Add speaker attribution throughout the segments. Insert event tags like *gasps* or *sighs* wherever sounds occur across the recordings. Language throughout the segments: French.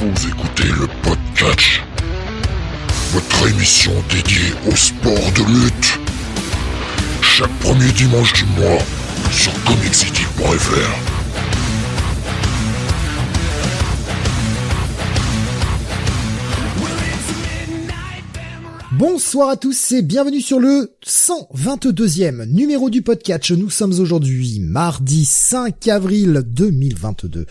Speaker 1: Vous écoutez le podcast, votre émission dédiée au sport de lutte. Chaque premier dimanche du mois sur comiccity.fr.
Speaker 2: Bonsoir à tous et bienvenue sur le 122e numéro du podcast. Nous sommes aujourd'hui mardi 5 avril 2022.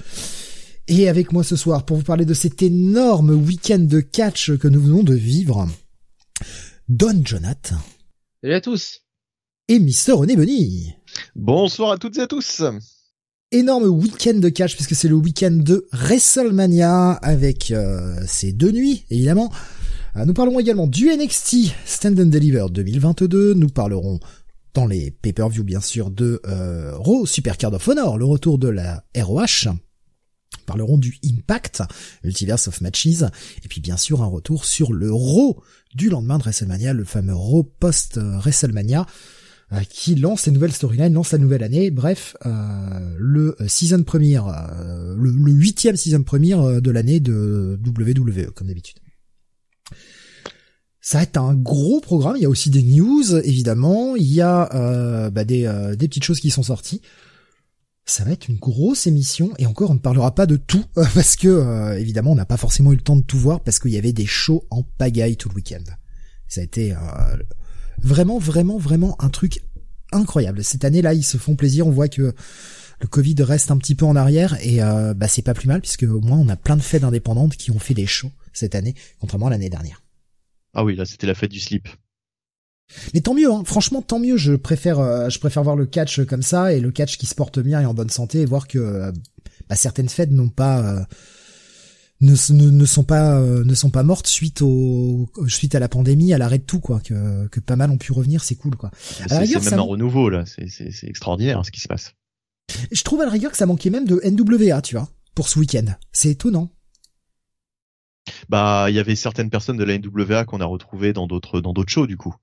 Speaker 2: Et avec moi ce soir pour vous parler de cet énorme week-end de catch que nous venons de vivre, Don Jonath
Speaker 3: Salut à tous.
Speaker 2: et Mister René Benny.
Speaker 4: Bonsoir à toutes et à tous.
Speaker 2: Énorme week-end de catch puisque c'est le week-end de WrestleMania avec euh, ces deux nuits évidemment. Euh, nous parlerons également du NXT Stand and Deliver 2022. Nous parlerons dans les pay-per-view bien sûr de euh, Raw Super Card of Honor, le retour de la ROH. Parlerons du Impact, Multiverse of Matches, et puis bien sûr un retour sur le Raw du lendemain de WrestleMania, le fameux Raw post-WrestleMania, euh, qui lance les nouvelles storylines, lance la nouvelle année. Bref, euh, le season premiere, euh, le, huitième season premiere euh, de l'année de WWE, comme d'habitude. Ça va être un gros programme. Il y a aussi des news, évidemment. Il y a euh, bah, des, euh, des petites choses qui sont sorties. Ça va être une grosse émission et encore on ne parlera pas de tout *laughs* parce que euh, évidemment on n'a pas forcément eu le temps de tout voir parce qu'il y avait des shows en pagaille tout le week-end. Ça a été euh, vraiment vraiment vraiment un truc incroyable. Cette année-là ils se font plaisir. On voit que le Covid reste un petit peu en arrière et euh, bah c'est pas plus mal puisque au moins on a plein de fêtes indépendantes qui ont fait des shows cette année contrairement à l'année dernière.
Speaker 4: Ah oui, là c'était la fête du slip.
Speaker 2: Mais tant mieux, hein. franchement tant mieux. Je préfère, euh, je préfère voir le catch comme ça et le catch qui se porte bien et en bonne santé et voir que euh, bah, certaines fêtes n'ont pas, euh, ne, ne, ne sont pas, euh, ne sont pas mortes suite au, suite à la pandémie, à l'arrêt de tout quoi. Que, que pas mal ont pu revenir, c'est cool quoi.
Speaker 4: C'est
Speaker 2: ça
Speaker 4: même un renouveau là, c'est extraordinaire ce qui se passe.
Speaker 2: Je trouve à la rigueur que ça manquait même de NWA, tu vois, pour ce week-end. C'est étonnant.
Speaker 4: Bah, il y avait certaines personnes de la NWA qu'on a retrouvées dans d'autres dans d'autres shows du coup.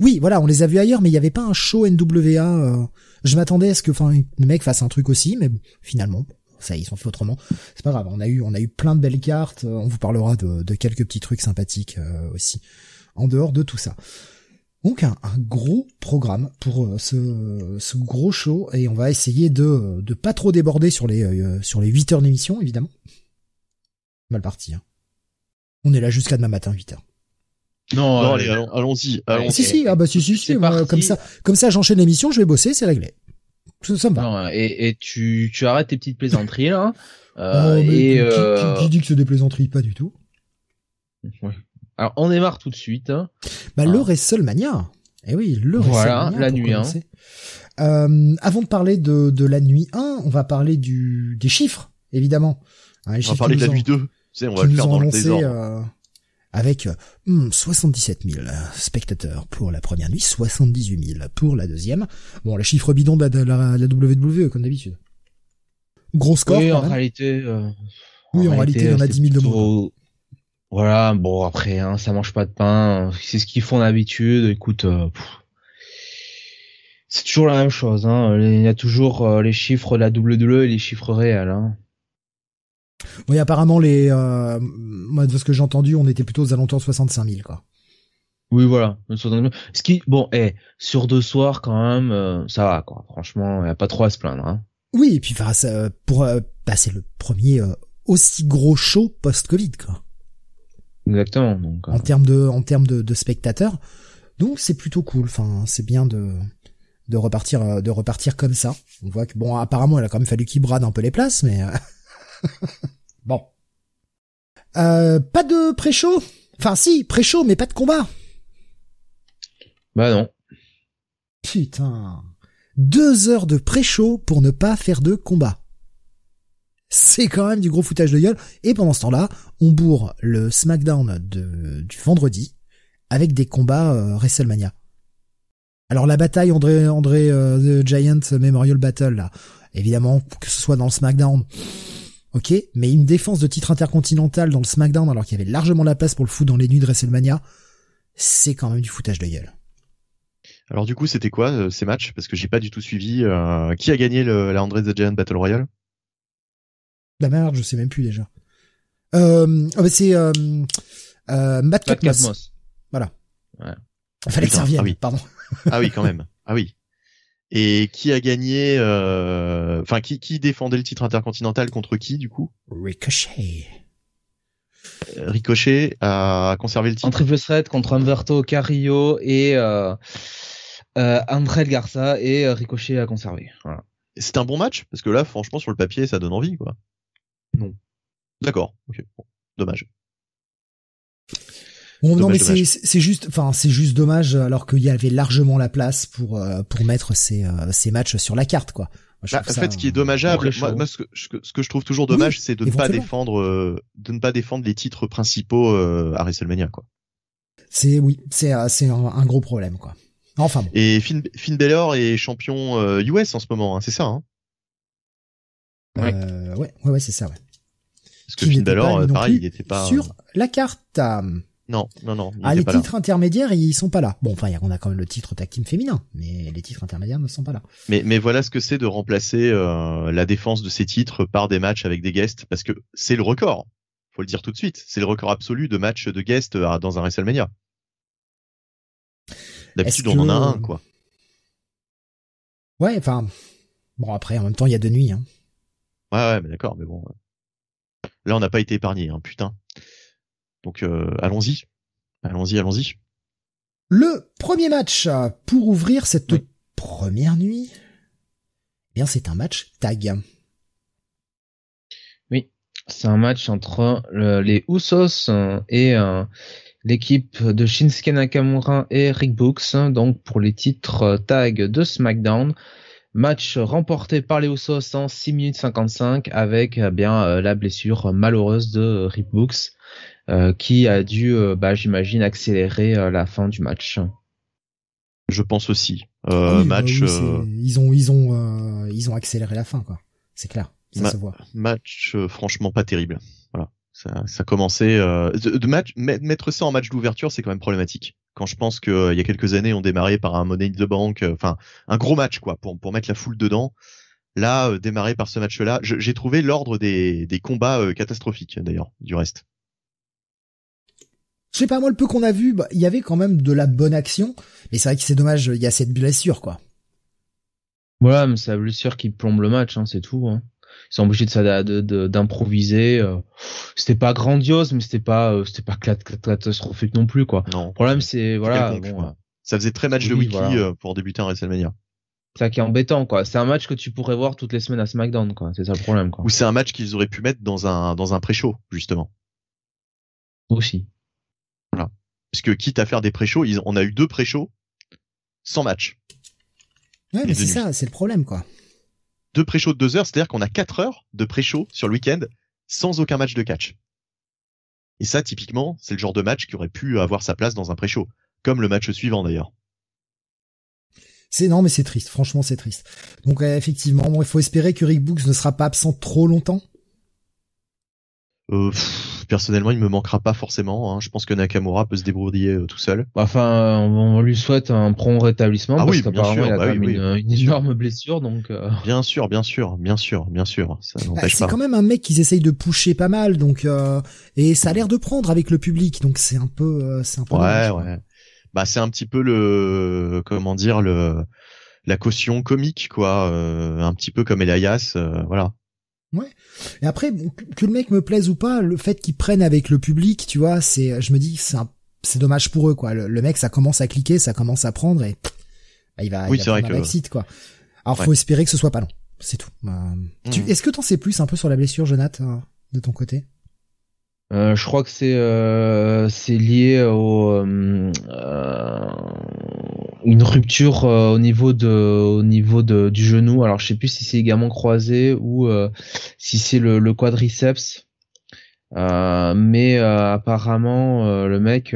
Speaker 2: Oui, voilà, on les a vus ailleurs, mais il n'y avait pas un show NWA. euh, Je m'attendais à ce que, enfin, le mec fasse un truc aussi, mais bon, finalement, ça, ils sont fait autrement. C'est pas grave. On a eu, on a eu plein de belles cartes. euh, On vous parlera de, de quelques petits trucs sympathiques euh, aussi, en dehors de tout ça. Donc un, un gros programme pour euh, ce, ce gros show et on va essayer de de pas trop déborder sur les euh, sur les 8 heures d'émission évidemment. Mal parti. Hein. On est là jusqu'à demain matin 8 heures.
Speaker 3: Non,
Speaker 4: Non,
Speaker 3: euh,
Speaker 4: allez, allons- allons-y.
Speaker 3: Ouais,
Speaker 4: allons-y.
Speaker 2: Si si ah bah si si, si moi, comme ça comme ça j'enchaîne l'émission je vais bosser c'est réglé. Ça, ça me va.
Speaker 3: non, et, et tu, tu arrêtes tes petites plaisanteries là. *laughs* Euh,
Speaker 2: Oh, mais
Speaker 3: et
Speaker 2: qui,
Speaker 3: euh,
Speaker 2: qui- qui dit que c'est des plaisanteries Pas du tout.
Speaker 3: ouais. alors on démarre tout de suite. hein.
Speaker 2: Bah,
Speaker 3: Ah.
Speaker 2: le WrestleMania. Eh oui, le
Speaker 3: Voilà,
Speaker 2: WrestleMania.
Speaker 3: la
Speaker 2: pour
Speaker 3: nuit, hein.
Speaker 2: commencer. Euh, avant de parler de, de la nuit 1, on va parler du, des chiffres, évidemment. Hein, les
Speaker 4: On
Speaker 2: chiffres
Speaker 4: va parler de la nuit 2. Tu sais, on va le faire dans le désordre.
Speaker 2: Euh, avec euh, hmm, 77 000 spectateurs pour la première nuit, 78 000 pour la deuxième. Bon, les chiffres bidons de la, de la, la WWE, comme d'habitude. Gros score,
Speaker 3: oui, en réalité. euh,
Speaker 2: Oui, en réalité, il y en a
Speaker 3: c'est
Speaker 2: 10 000 de
Speaker 3: plutôt- Voilà, bon après, hein, ça mange pas de pain. C'est ce qu'ils font d'habitude. Écoute, euh, c'est toujours la même chose. Hein. Il y a toujours euh, les chiffres de la WWE et les chiffres réels. Hein.
Speaker 2: Oui, apparemment, les, euh, moi, de ce que j'ai entendu, on était plutôt aux alentours de 65 000, quoi.
Speaker 3: Oui, voilà. Ce qui, bon, eh, sur deux soirs quand même, euh, ça va quoi. Franchement, y a pas trop à se plaindre. Hein.
Speaker 2: Oui, et puis enfin, ça, pour euh, bah, c'est le premier euh, aussi gros show post-Covid quoi.
Speaker 3: Exactement. Donc,
Speaker 2: En termes de en termes de, de spectateurs. Donc c'est plutôt cool. Enfin, c'est bien de de repartir de repartir comme ça. On voit que bon, apparemment, il a quand même fallu qu'il brade un peu les places, mais *laughs* bon. Euh, pas de pré-show? Enfin, si, pré-show, mais pas de combat.
Speaker 3: bah non.
Speaker 2: Putain. Deux heures de pré-show pour ne pas faire de combat. C'est quand même du gros foutage de gueule. Et pendant ce temps-là, on bourre le SmackDown de, du vendredi avec des combats euh, WrestleMania. Alors la bataille André André euh, The Giant Memorial Battle là, évidemment que ce soit dans le SmackDown, ok, mais une défense de titre intercontinental dans le SmackDown alors qu'il y avait largement la place pour le foutre dans les nuits de WrestleMania, c'est quand même du foutage de gueule.
Speaker 4: Alors du coup, c'était quoi euh, ces matchs? Parce que j'ai pas du tout suivi. euh, Qui a gagné le, la André the Giant Battle Royale?
Speaker 2: La merde, je sais même plus déjà. Euh, ah bah, c'est euh, euh, Matt
Speaker 3: Matt.
Speaker 2: Voilà.
Speaker 3: Ouais.
Speaker 2: Il fallait que ça
Speaker 4: Putain,
Speaker 2: revienne.
Speaker 4: ah oui.
Speaker 2: Pardon.
Speaker 4: Ah oui, quand même. Ah oui. Et qui a gagné euh, Enfin, qui, qui défendait le titre intercontinental contre qui du coup?
Speaker 2: Ricochet.
Speaker 4: Euh, Ricochet a conservé le
Speaker 3: En
Speaker 4: titre.
Speaker 3: triple threat contre Humberto Carrillo et euh, euh, André Garza et euh, Ricochet à conserver. Voilà.
Speaker 4: C'est un bon match parce que là, franchement, sur le papier, ça donne envie, quoi.
Speaker 3: Non.
Speaker 4: D'accord. Ok. Bon. Dommage.
Speaker 2: Bon, non, mais c'est juste, enfin, c'est juste dommage alors qu'il y avait largement la place pour euh, pour mettre ces euh, ces matchs sur la carte, quoi. Moi,
Speaker 4: Bah, en
Speaker 2: ça,
Speaker 4: fait, ce qui est dommageable, moi, ce, que, ce je trouve toujours dommage, c'est de ne pas défendre, euh, de ne pas défendre les titres principaux euh, à WrestleMania, quoi.
Speaker 2: C'est oui, c'est c'est un, un gros problème, quoi. Enfin bon.
Speaker 4: Et Finn, Finn Balor est champion euh, US en ce moment, hein, c'est ça, hein?
Speaker 3: Ouais.
Speaker 2: Ouais, ouais, ouais, c'est ça, ouais.
Speaker 4: Parce que Finn
Speaker 2: n'était
Speaker 4: Balor, pareil, il était pas.
Speaker 2: sur la carte.
Speaker 4: Non, non, non,
Speaker 2: Ah, les
Speaker 4: pas là.
Speaker 2: titres intermédiaires, ils sont pas là. Bon, enfin, on a quand même le titre tag team féminin, mais les titres intermédiaires ne sont pas là.
Speaker 4: Mais, mais voilà ce que c'est de remplacer euh, la défense de ces titres par des matchs avec des guests, parce que c'est le record. Faut le dire tout de suite, c'est le record absolu de matchs de guests euh, dans un WrestleMania. D'habitude, on en a un, quoi.
Speaker 2: Ouais, enfin, bon après, en même temps, il y a deux nuits. Hein.
Speaker 4: Ouais, ouais, mais d'accord, mais bon. Là, on n'a pas été épargné, hein, putain. Donc, euh, allons-y, allons-y, allons-y.
Speaker 2: Le premier match euh, pour ouvrir cette
Speaker 3: Oui.
Speaker 2: première nuit, eh bien, c'est un match tag.
Speaker 3: C'est un match entre le- les Usos euh, et euh, l'équipe de Shinsuke Nakamura et Rick Books, donc pour les titres tag de SmackDown. Match remporté par les Usos en 6 minutes 55 avec eh bien la blessure malheureuse de Rick Books qui a dû, euh, bah, j'imagine, accélérer euh, la fin du match.
Speaker 4: Je pense aussi.
Speaker 2: Ah
Speaker 4: Euh,
Speaker 2: oui, bah
Speaker 4: match,
Speaker 2: oui,
Speaker 4: euh,
Speaker 2: ils ont, ils ont, euh, ils ont accéléré la fin, quoi. C'est clair, ça
Speaker 4: Ma-
Speaker 2: se voit.
Speaker 4: match euh, franchement pas terrible. Voilà, ça, ça commençait. Euh, de, de match, met- mettre ça en match d'ouverture, c'est quand même problématique. Quand je pense que euh, il y a quelques années, on démarrait par un Money in the Bank, euh, enfin un gros match quoi, pour pour mettre la foule dedans. Là, euh, démarrer par ce match-là, je- j'ai trouvé l'ordre des des combats euh, catastrophiques d'ailleurs du reste.
Speaker 2: Je sais pas, moi, le peu qu'on a vu, bah, il y avait quand même de la bonne action, mais c'est vrai que c'est dommage, il y a cette blessure, quoi.
Speaker 3: Voilà, mais c'est la blessure qui plombe le match, hein, c'est tout. Hein. Ils sont obligés de d'improviser. euh. C'était pas grandiose, mais c'était pas euh, c'était pas catastrophique non plus quoi.
Speaker 4: Non.
Speaker 3: Le problème c'est voilà, bon,
Speaker 4: quoi. Ça faisait très match de
Speaker 3: voilà.
Speaker 4: euh, pour débuter un WrestleMania.
Speaker 3: c'est ça qui est embêtant quoi. C'est un match que tu pourrais voir toutes les semaines à SmackDown quoi. C'est ça le problème quoi.
Speaker 4: Ou c'est un match qu'ils auraient pu mettre dans un dans un pré-show justement.
Speaker 3: Aussi.
Speaker 4: Puisque quitte à faire des pré-shows, on a eu deux pré-shows sans match.
Speaker 2: Ouais, mais c'est ça, c'est le problème, quoi.
Speaker 4: deux pré-shows de deux heures, c'est-à-dire qu'on a quatre heures de pré-show sur le week-end sans aucun match de catch. Et ça, typiquement, c'est le genre de match qui aurait pu avoir sa place dans un pré-show. Comme le match suivant, d'ailleurs.
Speaker 2: C'est non, mais c'est triste. Franchement, c'est triste. Donc euh, effectivement, bon, il faut espérer que Rick Books ne sera pas absent trop longtemps.
Speaker 4: Euh, pff, personnellement, il me manquera pas forcément. hein. Je pense que Nakamura peut se débrouiller euh, tout seul.
Speaker 3: Enfin, on, lui souhaite un prompt rétablissement
Speaker 4: Ah
Speaker 3: parce
Speaker 4: oui, bien
Speaker 3: qu'apparemment
Speaker 4: sûr,
Speaker 3: il a
Speaker 4: bah
Speaker 3: quand
Speaker 4: oui,
Speaker 3: même
Speaker 4: oui,
Speaker 3: une, une
Speaker 4: bien sûr.
Speaker 3: énorme blessure donc. euh,
Speaker 4: Bien sûr, bien sûr, bien sûr, bien sûr. Ça
Speaker 2: Bah, c'est quand même un mec qu'ils essayent de pousser pas mal, donc euh, et ça a l'air de prendre avec le public, donc c'est un peu, euh, c'est un peu.
Speaker 4: Ouais,
Speaker 2: dommage,
Speaker 4: ouais. Bah, c'est un petit peu le, comment dire, le, la caution comique, quoi. euh, un petit peu comme Elias, euh, voilà.
Speaker 2: Et après, que, le mec me plaise ou pas, le fait qu'ils prennent avec le public, tu vois, c'est, je me dis, c'est un- c'est dommage pour eux, quoi. Le, le mec, ça commence à cliquer, ça commence à prendre et bah, il va,
Speaker 4: Oui,
Speaker 2: il va
Speaker 4: c'est vrai
Speaker 2: prendre un quoi. Alors,
Speaker 4: Ouais.
Speaker 2: faut espérer que ce soit pas long. C'est tout. Euh, tu-
Speaker 4: Mhm.
Speaker 2: Est-ce que t'en sais plus un peu sur la blessure, Jonathan, de ton côté?
Speaker 3: Euh, je crois que c'est euh, c'est lié au euh, euh, une rupture euh, au niveau de au niveau de du genou. Alors je sais plus si c'est également croisé ou euh, si c'est le, quadriceps. Euh, mais apparemment le mec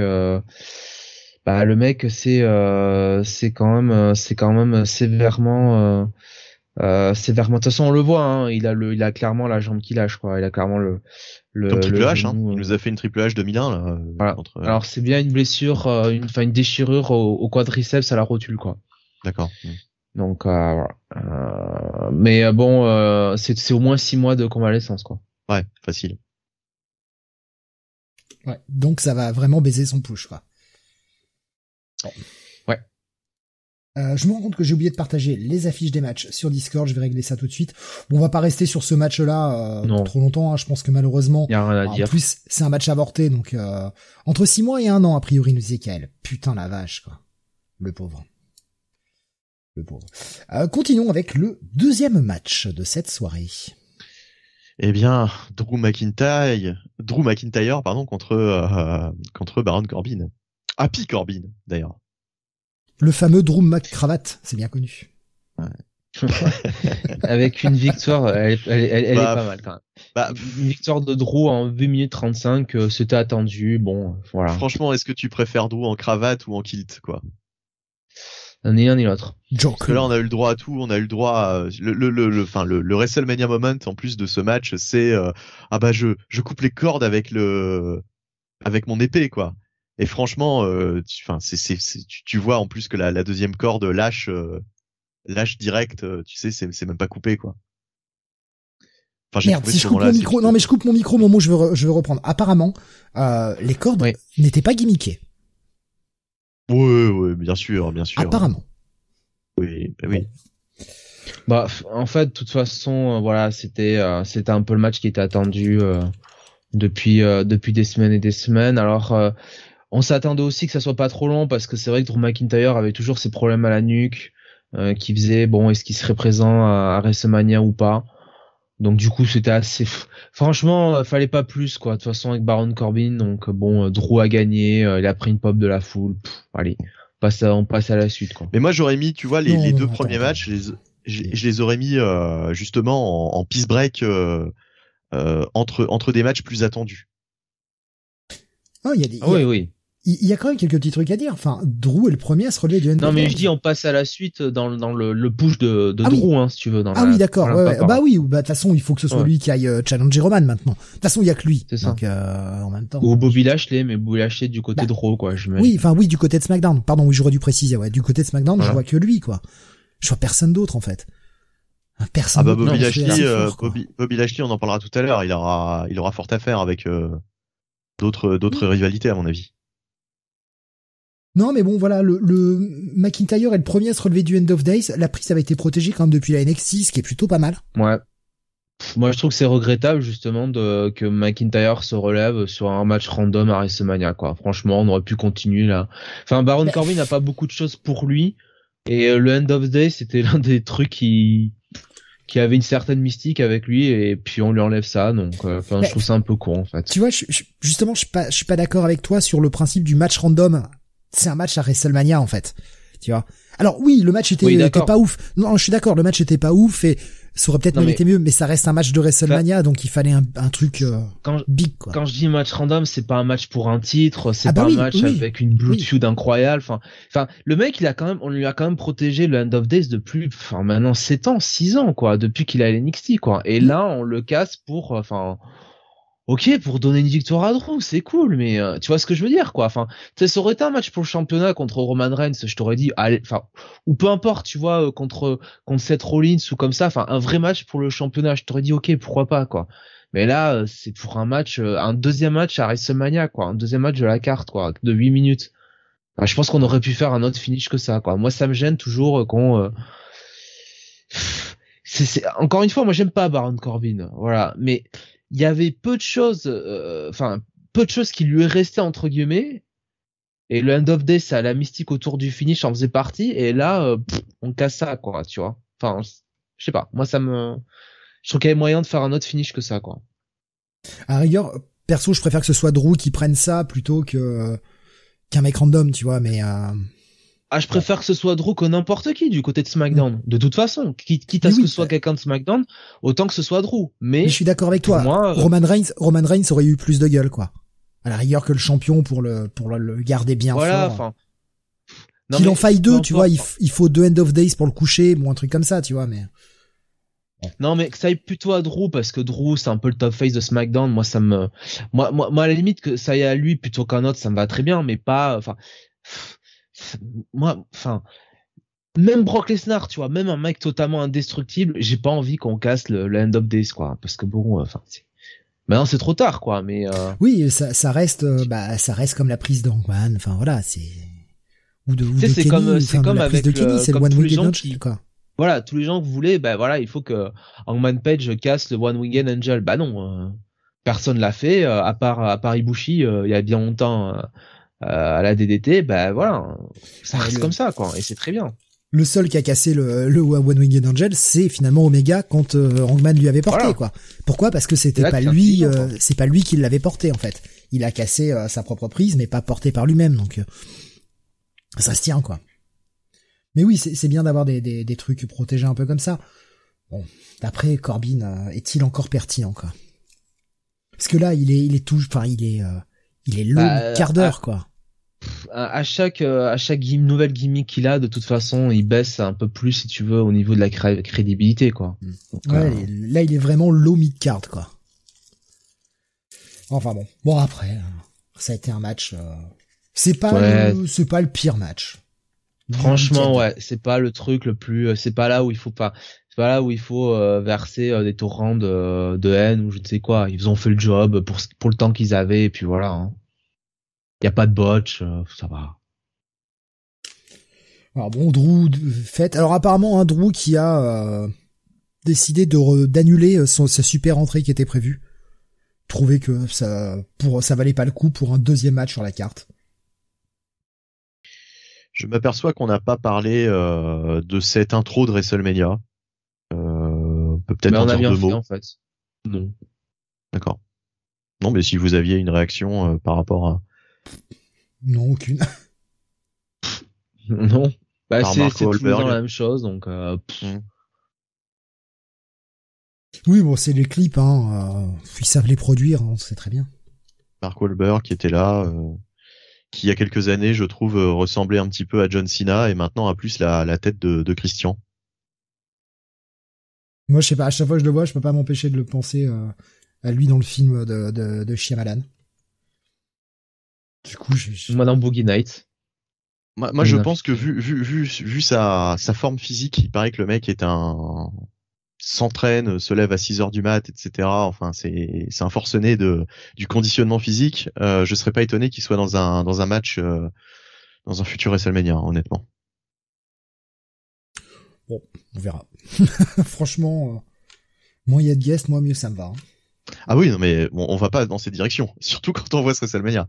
Speaker 3: bah le mec c'est c'est quand même c'est quand même sévèrement euh, euh, sévèrement de toute façon on le voit hein, il a le il a clairement la jambe qui lâche quoi il a clairement le le
Speaker 4: Comme Triple
Speaker 3: le
Speaker 4: H, hein.
Speaker 3: genou,
Speaker 4: Il
Speaker 3: euh,
Speaker 4: nous a fait une Triple H 2001, là. euh,
Speaker 3: Voilà.
Speaker 4: contre-
Speaker 3: alors c'est bien une blessure, euh, une, enfin une déchirure au, au quadriceps à la rotule quoi.
Speaker 4: D'accord.
Speaker 3: Donc euh, voilà. Euh, mais euh, bon, euh, c'est c'est au moins six mois de convalescence quoi.
Speaker 4: Ouais, facile.
Speaker 2: Ouais. Donc ça va vraiment baiser son push, quoi.
Speaker 3: Ouais.
Speaker 2: Euh, je me rends compte que j'ai oublié de partager les affiches des matchs sur Discord. Je vais régler ça tout de suite. Bon, on va pas rester sur ce match-là euh,
Speaker 3: Non.
Speaker 2: trop longtemps. hein. Je pense que malheureusement,
Speaker 3: Y a rien à
Speaker 2: en plus, c'est un match avorté, donc euh, entre six mois et un an, a priori, nous disait Kael. Putain la vache, quoi. Le pauvre. Le pauvre. Euh, continuons avec le deuxième match de cette soirée.
Speaker 4: Eh bien, Drew McIntyre, Drew McIntyre, pardon, contre euh, contre Baron Corbin. Happy Corbin, d'ailleurs.
Speaker 2: Le fameux Drew McCravate, c'est bien connu. *laughs*
Speaker 3: Avec une victoire, elle, est- elle, est- elle, elle
Speaker 4: Bah,
Speaker 3: est pas mal quand même.
Speaker 4: Bah,
Speaker 3: Une victoire de Drew en 8 minutes 35, euh, c'était attendu. Bon, voilà.
Speaker 4: franchement, est-ce que tu préfères Drew en cravate ou en kilt, quoi?
Speaker 3: Ni l'un ni l'autre.
Speaker 4: Parce que
Speaker 2: Joker.
Speaker 4: là, on a eu le droit à tout. On a eu le droit à le le le, le, enfin, le, le WrestleMania moment en plus de ce match, c'est euh, ah bah je je coupe les cordes avec le avec mon épée quoi. Et franchement, euh, tu- enfin c'est c'est c'est- tu, tu vois en plus que la, la deuxième corde lâche euh, lâche direct. euh, tu sais, c'est c'est même pas coupé quoi. Enfin, j'ai
Speaker 2: Merde, si je coupe mon micro, non mais je coupe mon micro au moment où je veux, re- je veux reprendre. Apparemment, euh, les cordes
Speaker 3: Oui.
Speaker 2: n'étaient pas gimmickées.
Speaker 4: Ouais, ouais, bien sûr, bien sûr.
Speaker 2: Apparemment.
Speaker 4: Oui, bah oui.
Speaker 3: Bah, en fait, de toute façon, euh, voilà, c'était euh, c'était un peu le match qui était attendu euh, depuis euh, depuis des semaines et des semaines. Alors, euh, on s'attendait aussi que ça soit pas trop long parce que c'est vrai que Drew McIntyre avait toujours ses problèmes à la nuque, euh, qui faisait bon, est-ce qu'il serait présent à, à WrestleMania ou pas. Donc du coup, c'était assez. Franchement, euh, fallait pas plus quoi. De toute façon, avec Baron Corbin, donc euh, bon, euh, Drew a gagné, euh, il a pris une pop de la foule. Pff, allez, passe à- on passe à la suite quoi.
Speaker 4: Mais moi, j'aurais mis, tu vois, les,
Speaker 2: Non,
Speaker 4: les
Speaker 2: non,
Speaker 4: deux premiers matchs, je les, je, je les aurais mis euh, justement en, en peace break euh, euh, entre entre des matchs plus attendus.
Speaker 2: Ah, il y a des,
Speaker 3: Ah
Speaker 2: il y a-
Speaker 3: oui, oui.
Speaker 2: Il y a quand même quelques petits trucs à dire. Enfin, Drew est le premier à se relever du
Speaker 3: Non
Speaker 2: NWA.
Speaker 3: mais je dis on passe à la suite dans, dans le, le push de, de
Speaker 2: Ah oui.
Speaker 3: Drew hein, si tu veux. Dans
Speaker 2: Ah
Speaker 3: la-
Speaker 2: oui, d'accord. ouais, ouais. Bah oui, ou bah de toute façon, il faut que ce soit
Speaker 3: Ouais.
Speaker 2: lui qui aille euh, challenger Roman maintenant. De toute façon, il y a que lui.
Speaker 3: C'est ça.
Speaker 2: Donc euh, en même temps.
Speaker 3: Ou Bobby Lashley, mais Bobby Lashley du côté
Speaker 2: Bah,
Speaker 3: de Raw quoi. Je
Speaker 2: Oui, enfin oui, du côté de SmackDown. Pardon, oui, j'aurais dû préciser. Ouais, du côté de SmackDown, je vois que lui, quoi. Je vois personne d'autre en fait. Personne.
Speaker 4: Ah bah
Speaker 2: d'autre
Speaker 4: Bobby
Speaker 2: non,
Speaker 4: Lashley, euh,
Speaker 2: fort, quoi.
Speaker 4: Bobby, Bobby Lashley, on en parlera tout à l'heure. Il aura il aura fort à faire avec euh, d'autres d'autres rivalités à mon avis.
Speaker 2: Non, mais bon, voilà, le, le McIntyre est le premier à se relever du End of Days. La prise avait été protégée quand même depuis la NXT, ce qui est plutôt pas mal.
Speaker 3: Ouais. Moi je trouve que c'est regrettable justement de que McIntyre se relève sur un match random à WrestleMania quoi. Franchement, on aurait pu continuer là. Enfin Baron
Speaker 2: Mais-
Speaker 3: Corbin n'a pas beaucoup de choses pour lui et euh, le End of Day c'était *laughs* l'un des trucs qui qui avait une certaine mystique avec lui et puis on lui enlève ça donc euh, enfin je trouve ça un peu con en fait.
Speaker 2: Tu vois, je, je- justement, je suis pas, je suis pas d'accord avec toi sur le principe du match random. C'est un match à WrestleMania en fait. Tu vois? Alors oui, le match était,
Speaker 3: Oui,
Speaker 2: était
Speaker 3: d'accord.
Speaker 2: pas ouf. Non, je suis d'accord, le match était pas ouf et ça aurait peut-être mérité mieux, mais ça reste un match de WrestleMania, donc il fallait un, un truc euh,
Speaker 3: Quand
Speaker 2: big quoi.
Speaker 3: quand je dis match random, c'est pas un match pour un titre, c'est
Speaker 2: Ah bah
Speaker 3: pas
Speaker 2: oui,
Speaker 3: un match
Speaker 2: oui.
Speaker 3: avec une
Speaker 2: Oui.
Speaker 3: feud incroyable. Enfin, enfin, le mec, il a quand même, on lui a quand même protégé le End of Days depuis, enfin, maintenant 7 ans, 6 ans, quoi, depuis qu'il a l'NXT, quoi. Et là, on le casse pour, euh, enfin, ok, pour donner une victoire à Drew, c'est cool, mais euh, tu vois ce que je veux dire, quoi. Enfin, ça aurait été un match pour le championnat contre Roman Reigns, je t'aurais dit, allez, enfin, ou peu importe, tu vois, euh, contre contre Seth Rollins ou comme ça, enfin, un vrai match pour le championnat, je t'aurais dit, ok, pourquoi pas, quoi. Mais là, euh, c'est pour un match, euh, un deuxième match à WrestleMania, quoi, un deuxième match de la carte, quoi, de 8 minutes. Enfin, je pense qu'on aurait pu faire un autre finish que ça, quoi. Moi, ça me gêne toujours qu'on. c'est- encore une fois, moi, j'aime pas Baron Corbin, voilà. Mais il y avait peu de choses, euh, enfin, peu de choses qui lui est resté entre guillemets. Et le end of day, ça, la mystique autour du finish en faisait partie. Et là, euh, on casse ça, quoi, tu vois. Enfin, je sais pas. Moi, ça me, je trouve qu'il y avait moyen de faire un autre finish que ça, quoi.
Speaker 2: À rigueur, perso, je préfère que ce soit Drew qui prenne ça plutôt que qu'un mec random, tu vois, mais euh,
Speaker 3: Ah, je préfère que ce soit Drew que n'importe qui du côté de SmackDown. De toute façon, quitte, quitte à ce
Speaker 2: oui,
Speaker 3: que ce soit quelqu'un de SmackDown, autant que ce soit Drew. Mais,
Speaker 2: mais je suis d'accord avec toi.
Speaker 3: moi, euh,
Speaker 2: Roman Reigns, Roman Reigns aurait eu plus de gueule, quoi. À la rigueur que le champion pour le pour le, garder bien
Speaker 3: voilà,
Speaker 2: fort.
Speaker 3: enfin.
Speaker 2: Qu'il en faille deux, tu vois, il, il faut deux end of days pour le coucher, bon un truc comme ça, tu vois, mais
Speaker 3: Non, mais que ça aille plutôt à Drew parce que Drew, c'est un peu le top face de SmackDown. Moi, ça me, moi, moi, moi, à la limite que ça aille à lui plutôt qu'un autre, ça me va très bien, mais pas, enfin, moi, enfin, même Brock Lesnar, tu vois, même un mec totalement indestructible, j'ai pas envie qu'on casse le, le end of days, quoi, parce que bon, enfin, Maintenant c'est trop tard quoi, mais euh...
Speaker 2: Oui, ça, ça reste, euh, bah, ça reste comme la prise d'Angman. Enfin voilà, c'est ou de, ou
Speaker 3: c'est
Speaker 2: Kenny,
Speaker 3: comme- c'est avec
Speaker 2: de Kenny, c'est le
Speaker 3: comme
Speaker 2: One
Speaker 3: tous les
Speaker 2: Winged
Speaker 3: gens
Speaker 2: Angel,
Speaker 3: qui-
Speaker 2: quoi.
Speaker 3: voilà, tous les gens que vous voulez, ben voilà, il faut que Hangman Page casse le One Winged Angel. Bah non, euh, personne l'a fait, à part à part Ibushi, il y a bien longtemps à la DDT. Ben voilà, ça reste
Speaker 2: le-
Speaker 3: comme ça quoi, et c'est très bien.
Speaker 2: Le seul qui a cassé le, le One Winged Angel, c'est finalement Omega quand euh, Hangman lui avait porté,
Speaker 3: Voilà.
Speaker 2: quoi. Pourquoi? Parce que c'était pas lui, euh, c'est pas lui qui l'avait porté en fait. Il a cassé euh, sa propre prise, mais pas porté par lui-même, donc euh, ça se tient, quoi. Mais oui, c'est c'est bien d'avoir des, des, des trucs protégés un peu comme ça. Bon, d'après Corbin, euh, est-il encore pertinent, quoi? Parce que là, il est, il est tout, enfin, il est, euh, il est long,
Speaker 3: Bah,
Speaker 2: quart d'heure, quoi.
Speaker 3: À, à chaque euh, à chaque gim- nouvelle gimmick qu'il a, de toute façon, il baisse un peu plus si tu veux au niveau de la cré- crédibilité quoi. Donc,
Speaker 2: Ouais,
Speaker 3: euh,
Speaker 2: là, il est vraiment low mid card, quoi. Enfin bon, bon après, euh, ça a été un match. euh, c'est pas,
Speaker 3: Ouais.
Speaker 2: c'est pas le pire match.
Speaker 3: Franchement, ouais, c'est pas le truc le plus, c'est pas là où il faut pas, pas là où il faut euh, verser euh, des torrents de, de haine ou je ne sais quoi. Ils ont fait le job pour le temps qu'ils avaient et puis voilà. Hein. Y a pas de botch, euh, ça va.
Speaker 2: Alors bon, Drew fait. Alors apparemment, un Drew qui a euh, décidé de d'annuler sa super entrée qui était prévue. Trouvé que ça pour ça valait pas le coup pour un deuxième match sur la carte.
Speaker 4: Je m'aperçois qu'on n'a pas parlé euh, de cette intro de WrestleMania. Peut peut-être en dire
Speaker 3: bien
Speaker 4: deux mots.
Speaker 3: en fait. Non.
Speaker 4: D'accord. Non, mais si vous aviez une réaction euh, par rapport à
Speaker 2: Non, aucune. *laughs* *laughs*
Speaker 3: non. Bah c'est toujours la même chose donc. Euh, pff,
Speaker 2: Oui, bon, c'est les clips, hein. euh, ils savent les produire, hein, c'est très bien.
Speaker 4: Mark Wahlberg qui était là, euh, qui il y a quelques années, je trouve, ressemblait un petit peu à John Cena et maintenant a plus la, la tête de, de Christian.
Speaker 2: Moi, je sais pas, à chaque fois que je le vois, je peux pas m'empêcher de le penser euh, à lui dans le film de, de, de Shyamalan. Du coup, je, je-
Speaker 3: moi dans Boogie Night.
Speaker 4: Moi, moi, je pense que vu vu vu vu sa sa forme physique, il paraît que le mec est un s'entraîne, se lève à 6 heures du mat, etc. Enfin, c'est c'est un forcené de du conditionnement physique. Euh, je serais pas étonné qu'il soit dans un dans un match euh, dans un futur WrestleMania, honnêtement.
Speaker 2: On verra. *laughs* Franchement, euh, moins il y a de guests, moins mieux ça me va. hein.
Speaker 4: Ah oui, non mais bon, on va pas dans cette direction, *laughs* surtout quand on voit ce WrestleMania.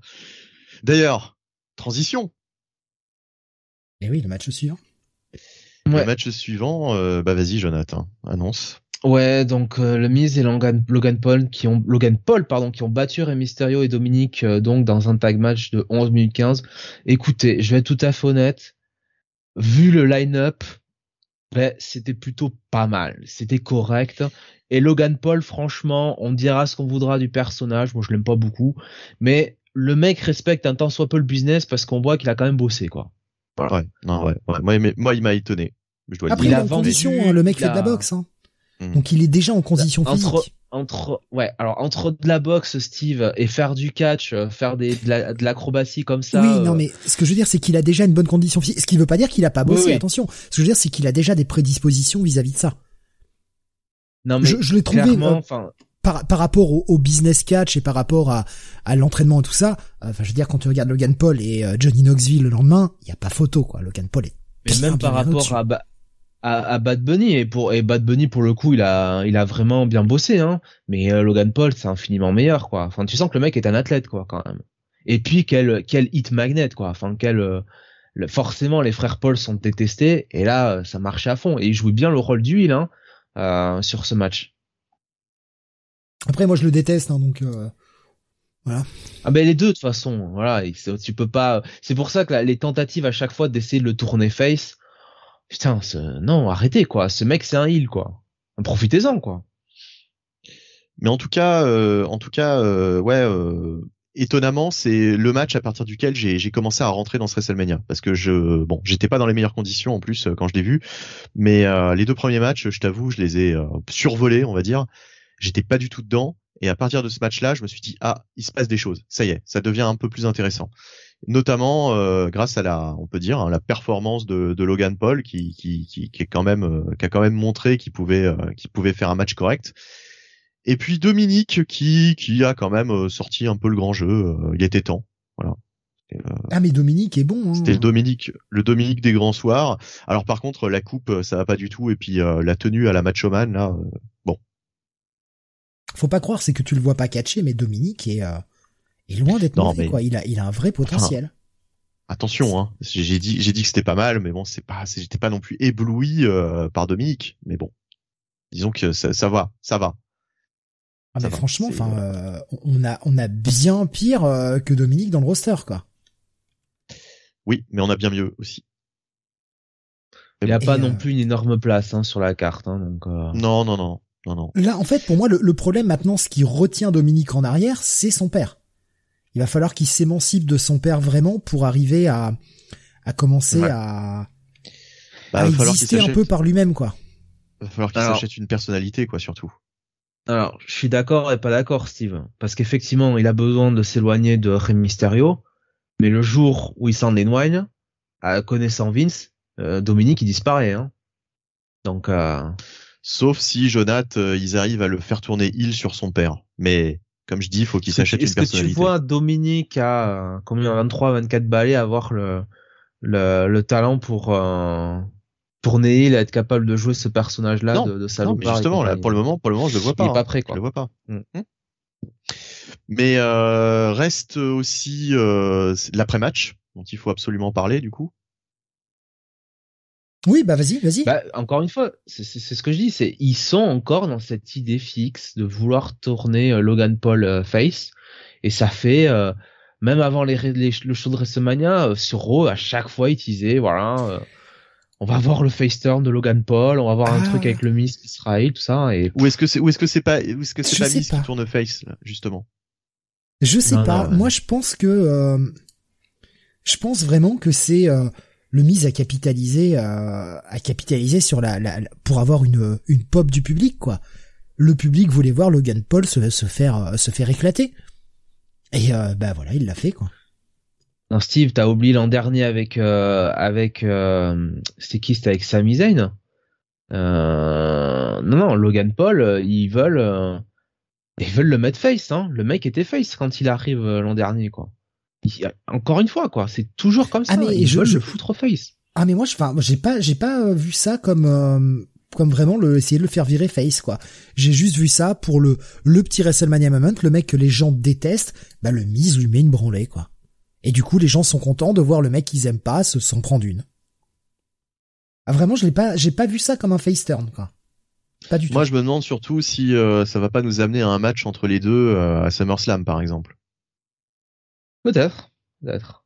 Speaker 4: D'ailleurs, transition.
Speaker 2: Et oui, le match suivant.
Speaker 3: Ouais.
Speaker 4: Le match suivant, euh, bah vas-y Jonathan, annonce.
Speaker 3: Ouais, donc euh, le Miz et Logan, Logan Paul qui ont Logan Paul pardon qui ont battu Rey Mysterio et Dominique euh, donc dans un tag match de 11 minutes 15. Écoutez, je vais être tout à fait honnête, vu le line-up, ben c'était plutôt pas mal, c'était correct et Logan Paul franchement, on dira ce qu'on voudra du personnage, moi je l'aime pas beaucoup, mais le mec respecte un tant soit peu le business parce qu'on voit qu'il a quand même bossé quoi.
Speaker 4: Ouais, non, ouais, ouais. Moi, il m'a- moi, il m'a étonné. Je dois le
Speaker 2: Après,
Speaker 3: il
Speaker 2: il,
Speaker 4: dire.
Speaker 2: est
Speaker 3: a
Speaker 2: en
Speaker 3: vendu,
Speaker 2: condition, hein, le mec
Speaker 3: il
Speaker 2: fait de la boxe. Hein.
Speaker 4: Mhm.
Speaker 2: Donc il est déjà en condition
Speaker 3: Entre-
Speaker 2: physique.
Speaker 3: Entre ouais alors entre de la boxe Steve et faire du catch euh, faire des de la- de l'acrobatie comme ça
Speaker 2: oui,
Speaker 3: euh,
Speaker 2: non, mais ce que je veux dire, c'est qu'il a déjà une bonne condition physique. Ce qui veut pas dire qu'il a pas bossé,
Speaker 3: oui.
Speaker 2: attention. Ce que je veux dire, c'est qu'il a déjà des prédispositions vis-à-vis de ça.
Speaker 3: non mais
Speaker 2: Je, je l'ai trouvé euh,
Speaker 3: enfin
Speaker 2: par, par rapport au, au business catch et par rapport à, à l'entraînement et tout ça. euh, Enfin, je veux dire, quand tu regardes Logan Paul et euh, Johnny Knoxville le lendemain, il y a pas photo, quoi. Logan Paul est
Speaker 3: mais même par rapport à, Ba- à à Bad Bunny. Et pour et Bad Bunny pour le coup il a il a vraiment bien bossé hein. Mais euh, Logan Paul c'est infiniment meilleur quoi. Enfin tu sens que le mec est un athlète quoi quand même. Et puis quel quel hit magnet quoi. Enfin quel euh, le- forcément les frères Paul sont détestés. Et là euh, ça marchait à fond. Et il jouait bien le rôle d'huile hein euh, sur ce match.
Speaker 2: Après, moi, je le déteste, hein, donc. Euh...
Speaker 3: Ah ben les deux de toute façon, voilà, tu peux pas. C'est pour ça que les tentatives à chaque fois d'essayer de le tourner face, putain, non, arrêtez quoi. Ce mec c'est un heal quoi. Profitez-en quoi.
Speaker 4: Mais en tout cas, euh, en tout cas, euh, ouais, euh, étonnamment, c'est le match à partir duquel j'ai commencé à rentrer dans ce WrestleMania parce que je, bon, j'étais pas dans les meilleures conditions en plus quand je l'ai vu, mais les deux premiers matchs, je t'avoue, je les ai survolés, on va dire. J'étais pas du tout dedans. Et à partir de ce match-là, je me suis dit ah, il se passe des choses. Ça y est, ça devient un peu plus intéressant. Notamment euh, grâce à la, on peut dire, hein, la performance de, de Logan Paul qui, qui, qui, qui est quand même, euh, qui a quand même montré qu'il pouvait, euh, qu'il pouvait faire un match correct. Et puis Dominique qui qui a quand même euh, sorti un peu le grand jeu. euh, il était temps. Voilà. Et, euh,
Speaker 2: Ah mais Dominique est bon. Hein.
Speaker 4: C'était le Dominique, le Dominique des grands soirs. Alors par contre, la coupe, ça va pas du tout. Et puis euh, la tenue à la Macho Man, là, euh,
Speaker 2: Faut pas croire, c'est que tu le vois pas catcher, mais Dominique est, euh, est loin d'être
Speaker 4: Non,
Speaker 2: mauvais,
Speaker 4: mais-
Speaker 2: quoi. Il a, il a un vrai potentiel.
Speaker 4: attention, hein. J'ai dit, j'ai dit que c'était pas mal, mais bon, c'est pas, j'étais pas non plus ébloui euh, par Dominique. Mais bon, disons que ça, ça va, ça va.
Speaker 2: ah,
Speaker 4: ça
Speaker 2: mais
Speaker 4: va,
Speaker 2: franchement, enfin, euh, on a, on a bien pire euh, que Dominique dans le roster, quoi.
Speaker 4: Oui, mais on a bien mieux aussi.
Speaker 3: Il a
Speaker 2: Et,
Speaker 3: pas
Speaker 2: euh,
Speaker 3: non plus une énorme place hein, sur la carte, hein, donc. euh,
Speaker 4: Non, non, non, non, non.
Speaker 2: Là, en fait, pour moi, le, le problème maintenant, ce qui retient Dominique en arrière, c'est son père. Il va falloir qu'il s'émancipe de son père vraiment pour arriver à, à commencer
Speaker 4: Ouais.
Speaker 2: à,
Speaker 4: Bah,
Speaker 2: à
Speaker 4: va falloir qu'il
Speaker 2: exister un
Speaker 4: s'achète,
Speaker 2: peu par lui-même, quoi.
Speaker 4: va falloir qu'il
Speaker 3: Alors-
Speaker 4: s'achète une personnalité, quoi, surtout.
Speaker 3: Alors, je suis d'accord et pas d'accord, Steve, parce qu'effectivement, il a besoin de s'éloigner de Rey Mysterio, mais le jour où il s'en éloigne, à connaissant Vince, euh, Dominique il disparaît. Hein. Donc, euh,
Speaker 4: Sauf si Jonath, euh, ils arrivent à le faire tourner il sur son père. Mais comme je dis, il faut qu'il s'achète une
Speaker 3: est-ce que tu
Speaker 4: personnalité.
Speaker 3: vois Dominique à euh, combien 23, 24 balais avoir le le, le talent pour euh, tourner il être capable de jouer ce personnage-là de, de
Speaker 4: non, mais justement, là, pour le moment, pour le moment, je le vois pas.
Speaker 3: il est pas
Speaker 4: hein.
Speaker 3: prêt
Speaker 4: Je
Speaker 3: quoi.
Speaker 4: le vois pas.
Speaker 3: Mm.
Speaker 4: Mais euh, reste aussi euh, l'après-match dont il faut absolument parler du coup.
Speaker 2: Oui, bah vas-y, vas-y.
Speaker 3: Bah, encore une fois, c'est ce que je dis, c'est ils sont encore dans cette idée fixe de vouloir tourner euh, Logan Paul euh, face, et ça fait euh, même avant les, les- le show de WrestleMania euh, sur Raw, à chaque fois ils disaient voilà, euh, on va voir le face turn de Logan Paul, on va voir un
Speaker 2: Ah.
Speaker 3: truc avec le Miz Israël, tout ça, et
Speaker 4: Ou est-ce que c'est ou est-ce que c'est pas ou est-ce que c'est pas
Speaker 2: pas.
Speaker 4: qui tourne face là, justement?
Speaker 2: Je sais
Speaker 3: Non,
Speaker 2: pas.
Speaker 3: non.
Speaker 2: Moi, je pense que euh, je pense vraiment que c'est euh, le mise à capitaliser euh, sur la, pour avoir une une pop du public quoi. Le public voulait voir Logan Paul se, faire euh, se faire éclater. Et euh, bah voilà, il l'a fait quoi.
Speaker 3: Non, Steve, t'as oublié l'an dernier avec euh, avec euh, c'était qui C'était avec Sami Zayn. Euh, non, non, Logan Paul, ils veulent ils veulent le mettre face. Hein. Le mec était face quand il arrive l'an dernier, quoi. Encore une fois, quoi. C'est toujours comme ça.
Speaker 2: Ah, mais
Speaker 3: ils
Speaker 2: je- je-
Speaker 3: le foutre face.
Speaker 2: Ah mais moi je enfin moi, j'ai pas j'ai pas euh, vu ça comme euh, comme vraiment le essayer de le faire virer face quoi. J'ai juste vu ça pour le le petit WrestleMania moment, le mec que les gens détestent, bah le mise lui met une branlée quoi. Et du coup les gens sont contents de voir le mec qu'ils aiment pas se s'en prendre une. Ah vraiment je l'ai pas j'ai pas vu ça comme un face turn quoi. Pas du tout.
Speaker 4: Moi, je me demande surtout si euh, ça va pas nous amener à un match entre les deux euh, à SummerSlam par exemple.
Speaker 3: Peut-être, peut-être.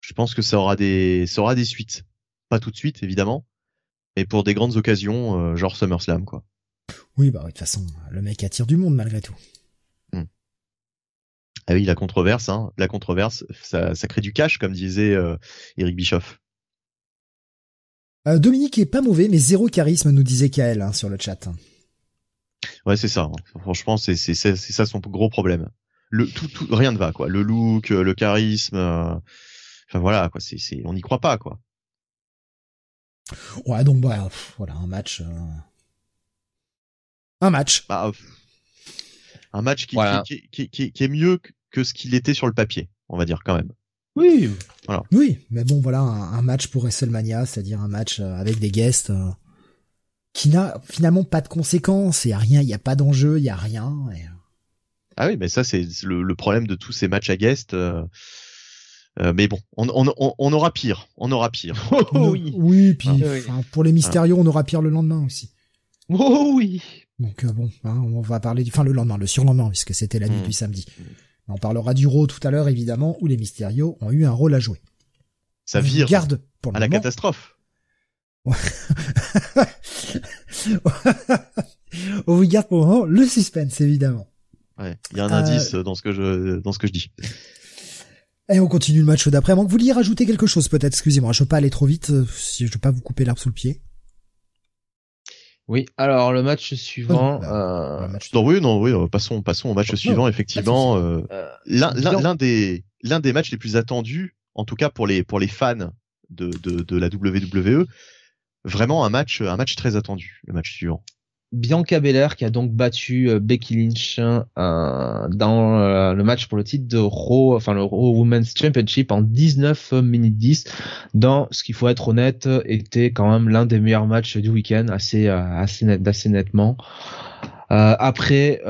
Speaker 4: Je pense que ça aura des ça aura des suites. Pas tout de suite évidemment, mais pour des grandes occasions euh, genre SummerSlam quoi.
Speaker 2: Oui bah oui, de toute façon le mec attire du monde malgré tout.
Speaker 4: Ah oui, la controverse, hein, la controverse, ça, ça crée du cash comme disait euh, Eric Bischoff.
Speaker 2: Euh, Dominique est pas mauvais mais zéro charisme nous disait Kael hein, sur le chat.
Speaker 4: Ouais, c'est ça. hein. Franchement, c'est ça son gros problème. Le tout, tout rien ne va quoi. Le look, euh, le charisme. euh, Enfin voilà quoi. C'est c'est on n'y croit pas quoi.
Speaker 2: Ouais donc bah pff, voilà un match euh, un match.
Speaker 4: Bah, pff, un match qui,
Speaker 3: Voilà.
Speaker 4: qui, qui, qui, qui est mieux que- que ce qu'il était sur le papier, on va dire quand même.
Speaker 3: Oui.
Speaker 2: Oui, mais bon, voilà, un, un match pour WrestleMania, c'est-à-dire un match euh, avec des guests euh, qui n'a finalement pas de conséquences, il y a rien, il y a pas d'enjeu, il y a rien. et,
Speaker 4: Ah oui, mais ça c'est le, le problème de tous ces matchs à guest. euh, euh, mais bon, on, on, on, on aura pire. On aura pire. *laughs*
Speaker 3: Oh oui.
Speaker 2: oui, puis
Speaker 3: Ah, oui.
Speaker 2: pour les mystérieux, on aura pire le lendemain aussi.
Speaker 3: Oh oui.
Speaker 2: Donc euh, bon, hein, on va parler du, enfin le lendemain, le surlendemain, puisque c'était la nuit
Speaker 4: Mm.
Speaker 2: du samedi. On parlera du Raw tout à l'heure, évidemment, où les mystérieux ont eu un rôle à jouer.
Speaker 4: Ça
Speaker 2: On
Speaker 4: vire
Speaker 2: Garde pour le
Speaker 4: à la catastrophe. *laughs*
Speaker 2: On vous garde pour le moment le suspense, évidemment.
Speaker 4: Ouais. Il y a un
Speaker 2: Euh,
Speaker 4: indice dans ce que je dans ce que je dis.
Speaker 2: Et on continue le match d'après. Avant que vous vouliez rajouter quelque chose, peut-être? Excusez-moi, je veux pas aller trop vite, euh, si je veux pas vous couper l'herbe sous le pied.
Speaker 3: Oui. Alors le match suivant.
Speaker 2: Oui,
Speaker 3: euh,
Speaker 2: Le match-
Speaker 4: Non oui, non oui. euh, Passons passons au match suivant. Effectivement, euh,
Speaker 3: euh,
Speaker 4: l'un des l'un des matchs les plus attendus, en tout cas pour les pour les fans de de, de la WWE. Vraiment un match un match très attendu. Le match suivant.
Speaker 3: Bianca Belair qui a donc battu euh, Becky Lynch euh, dans euh, le match pour le titre de Raw, enfin le Raw Women's Championship en 19 minutes 10 dans ce qu'il faut être honnête était quand même l'un des meilleurs matchs du week-end assez assez net assez nettement. après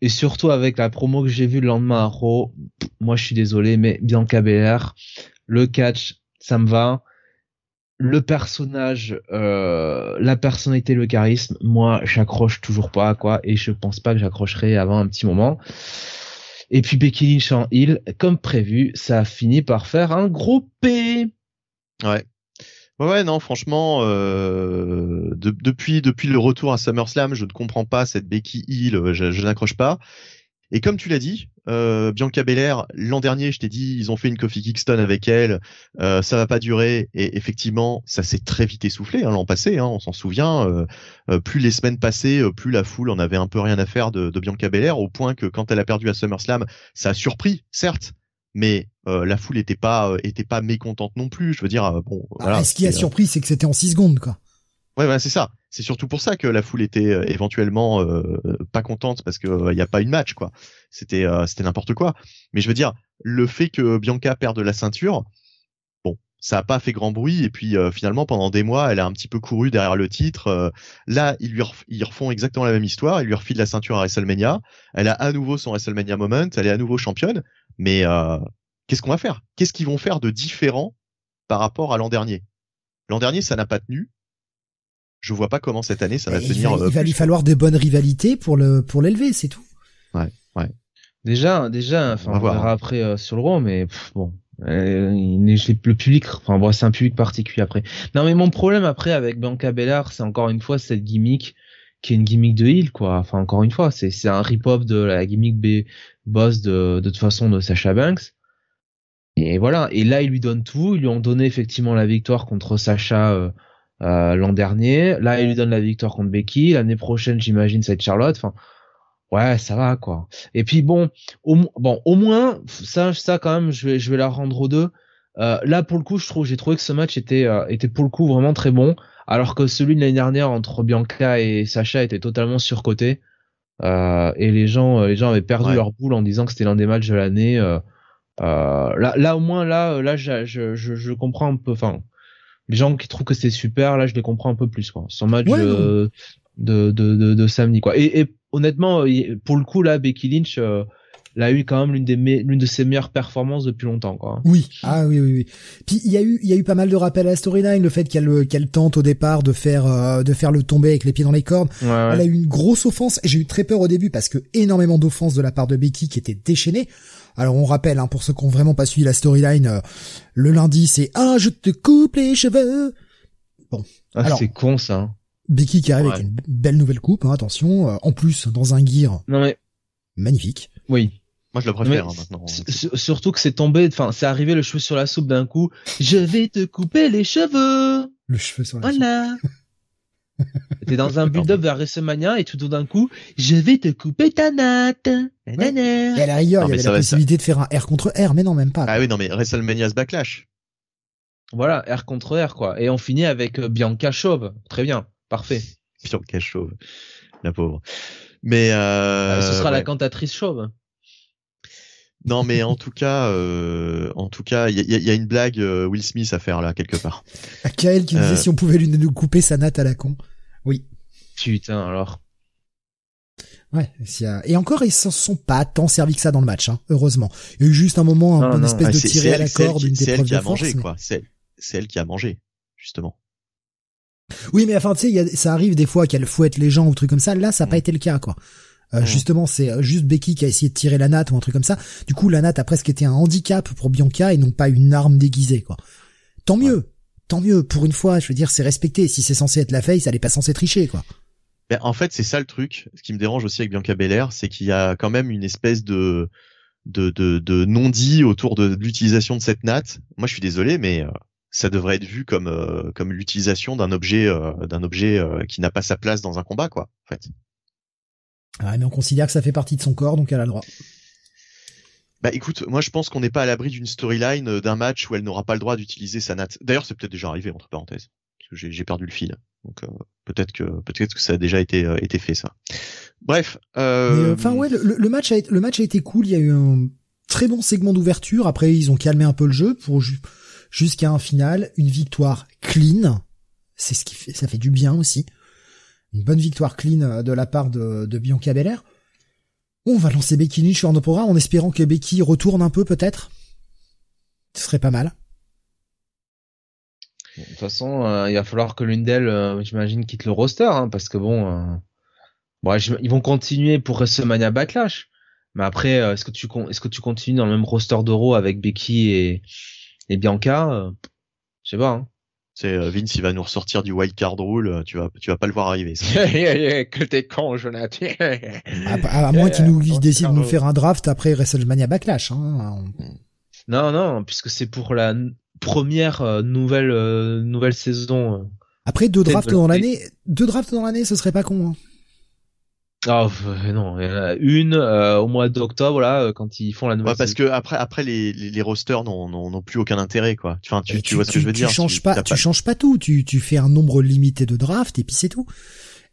Speaker 3: et surtout avec la promo que j'ai vue le lendemain à Raw, moi je suis désolé mais Bianca Belair le catch ça me va le personnage, euh, la personnalité, le charisme, moi, j'accroche toujours pas, quoi, et je pense pas que j'accrocherai avant un petit moment. Et puis Becky Lynch en Hill, comme prévu, ça a fini par faire un gros P.
Speaker 4: Ouais. Ouais, non, franchement, euh, depuis depuis le retour à SummerSlam, je ne comprends pas cette Becky Hill, je n'accroche pas. Et comme tu l'as dit, euh, Bianca Belair, l'an dernier, je t'ai dit, ils ont fait une Kofi Kingston avec elle, euh, ça va pas durer, et effectivement, ça s'est très vite essoufflé hein, l'an passé, hein, on s'en souvient. Euh, euh, plus les semaines passaient, euh, plus la foule en avait un peu rien à faire de, de, Bianca Belair, au point que quand elle a perdu à SummerSlam, ça a surpris, certes, mais la foule était pas était pas mécontente non plus. Je veux dire, bon.
Speaker 2: Ah, voilà, ce qui a surpris, c'est que c'était en 6 secondes, quoi.
Speaker 4: Ouais, ouais, c'est ça. C'est surtout pour ça que la foule était euh, éventuellement euh, pas contente parce que il euh, a pas une match quoi. C'était c'était n'importe quoi. Mais je veux dire, le fait que Bianca perde la ceinture, bon, ça a pas fait grand bruit et puis finalement pendant des mois, elle a un petit peu couru derrière le titre. là, ils lui ils refont exactement la même histoire. Ils lui refilent la ceinture à WrestleMania. Elle a à nouveau son WrestleMania moment. Elle est à nouveau championne. Mais qu'est-ce qu'on va faire? Qu'est-ce qu'ils vont faire de différent par rapport à l'an dernier? L'an dernier, ça n'a pas tenu je vois pas comment cette année ça va tenir.
Speaker 2: Il va, lui falloir de bonnes rivalités pour le pour l'élever, c'est tout.
Speaker 4: Ouais, ouais.
Speaker 3: Déjà, déjà, enfin, on, verra après euh, sur le roi, mais bon, euh, le public, enfin, bon, c'est un public particulier après. Non, mais mon problème après avec Bianca Belair, c'est encore une fois cette gimmick qui est une gimmick de heel, quoi. Enfin, encore une fois, c'est c'est un rip-off de la gimmick B boss de de toute façon de Sasha Banks. Et voilà. Et là, ils lui donnent tout. Ils lui ont donné effectivement la victoire contre Sacha. Euh, euh, l'an dernier. Là, il lui donne la victoire contre Becky. L'année prochaine, j'imagine, ça va être Charlotte. Enfin, ouais, ça va quoi. Et puis bon, au, bon, au moins ça, ça quand même, je vais, je vais la rendre aux deux. Euh, là, pour le coup, je trouve, j'ai trouvé que ce match était, euh, était pour le coup vraiment très bon, alors que celui de l'année dernière entre Bianca et Sacha était totalement surcoté. Euh, et les gens, les gens avaient perdu leur boule en disant que c'était l'un des matchs de l'année. là, là au moins là, là, je, je, je comprends un peu. Enfin, les gens qui trouvent que c'est super, là, je les comprends un peu plus, quoi. Son match euh, de, de, de, de, samedi, quoi. Et, et, honnêtement, pour le coup, là, Becky Lynch, euh, elle a eu quand même l'une des l'une de ses meilleures performances depuis longtemps quoi.
Speaker 2: Oui, ah oui oui oui. Puis il y a eu il y a eu pas mal de rappels à la storyline, le fait qu'elle qu'elle tente au départ de faire euh, de faire le tomber avec les pieds dans les cordes. Elle a eu une grosse offense j'ai eu très peur au début parce que énormément d'offenses de la part de Becky qui était déchaînée. Alors on rappelle, hein, pour ceux qui ont vraiment pas suivi la storyline, euh, le lundi c'est ah je te coupe les cheveux.
Speaker 3: Bon, ah, c'est con ça. Hein.
Speaker 2: Becky qui arrive avec une belle nouvelle coupe, hein, attention. Euh, en plus dans un gear.
Speaker 3: Non mais
Speaker 2: magnifique.
Speaker 3: Oui.
Speaker 4: Moi, je le préfère hein, maintenant.
Speaker 3: Surtout que c'est tombé, enfin, c'est arrivé le cheveu sur la soupe d'un coup. Je vais te couper les cheveux.
Speaker 2: Le cheveu sur la
Speaker 3: voilà. soupe. T'es dans un *laughs* build-up vers WrestleMania et tout d'un coup, je vais te couper ta natte.
Speaker 2: Ouais. Et à la rigueur, il y avait la possibilité de faire un R contre R, mais non, même pas.
Speaker 4: Ah oui, non, mais WrestleMania's Backlash.
Speaker 3: Voilà, R contre R, quoi. Et on finit avec euh, Bianca Chauve. Très bien. Parfait.
Speaker 4: Bianca Chauve. La pauvre. Mais euh,
Speaker 3: ah, ce sera la cantatrice chauve.
Speaker 4: Non, mais en tout cas, euh, en tout cas, il y a, y a, une blague euh, Will Smith à faire là quelque part.
Speaker 2: À Kael qui disait si on pouvait lui nous couper sa natte à la con. Oui.
Speaker 3: Putain, alors.
Speaker 2: Ouais, et encore ils s'en sont pas tant servis que ça dans le match, hein, heureusement. Il y a eu juste un moment, un, une espèce de tirer à la corde, une
Speaker 4: C'est elle qui a mangé, quoi. C'est elle qui a mangé, justement.
Speaker 2: Oui, mais enfin, tu sais, ça arrive des fois qu'elle fouette les gens ou trucs comme ça. Là, ça n'a pas mm. été le cas, quoi. Euh, mm. Justement, c'est euh, juste Becky qui a essayé de tirer la natte ou un truc comme ça. Du coup, la natte a presque été un handicap pour Bianca et non pas une arme déguisée, quoi. Tant mieux, tant mieux. Pour une fois, je veux dire, c'est respecté. Si c'est censé être la face, elle est pas censée tricher, quoi.
Speaker 4: Ben, en fait, c'est ça le truc. Ce qui me dérange aussi avec Bianca Belair, c'est qu'il y a quand même une espèce de de, de, de non-dit autour de, l'utilisation de cette natte. Moi, je suis désolé, mais euh, ça devrait être vu comme euh, comme l'utilisation d'un objet euh, d'un objet qui n'a pas sa place dans un combat, quoi. En fait.
Speaker 2: Ah, mais on considère que ça fait partie de son corps, donc elle a le droit.
Speaker 4: Bah écoute, moi je pense qu'on n'est pas à l'abri d'une storyline d'un match où elle n'aura pas le droit d'utiliser sa natte. D'ailleurs, c'est peut-être déjà arrivé entre parenthèses, parce que j'ai perdu le fil. Donc euh, peut-être que peut-être que ça a déjà été euh, été fait ça. Bref.
Speaker 2: Euh, enfin ouais, le, le, match a été, le match a été cool. Il y a eu un très bon segment d'ouverture. Après ils ont calmé un peu le jeu pour jusqu'à un final, une victoire clean. C'est ce qui fait, ça fait du bien aussi. Une bonne victoire clean de la part de, Bianca Belair. On va lancer Becky Lynch sur nos en espérant que Becky retourne un peu peut-être. Ce serait pas mal.
Speaker 3: De toute façon, euh, il va falloir que l'une d'elles, euh, j'imagine, quitte le roster, hein, parce que bon, euh, ils vont continuer pour WrestleMania Backlash. Mais après, est-ce que tu continues dans le même roster d'Euro avec Becky et, et Bianca Je sais pas. Hein.
Speaker 4: C'est Vince, il va nous ressortir du wild card rule. Tu vas, tu vas pas le voir arriver. *laughs*
Speaker 3: que t'es con, Jonathan.
Speaker 2: à, moins qu'il nous décide de nous faire un draft après WrestleMania Backlash. Hein.
Speaker 3: Non, non, puisque c'est pour la première euh, nouvelle euh, nouvelle saison. Euh.
Speaker 2: Après deux drafts dans l'année, deux drafts dans l'année, ce serait pas con. Hein.
Speaker 3: Oh non, il y en a une au mois d'octobre là quand ils font la nouvelle. Ouais,
Speaker 4: parce que après après les les, rosters n'ont plus aucun intérêt quoi. Enfin tu, tu, vois ce que je veux dire.
Speaker 2: Tu changes pas, tu changes pas tout. Tu tu fais un nombre limité de drafts et puis c'est tout.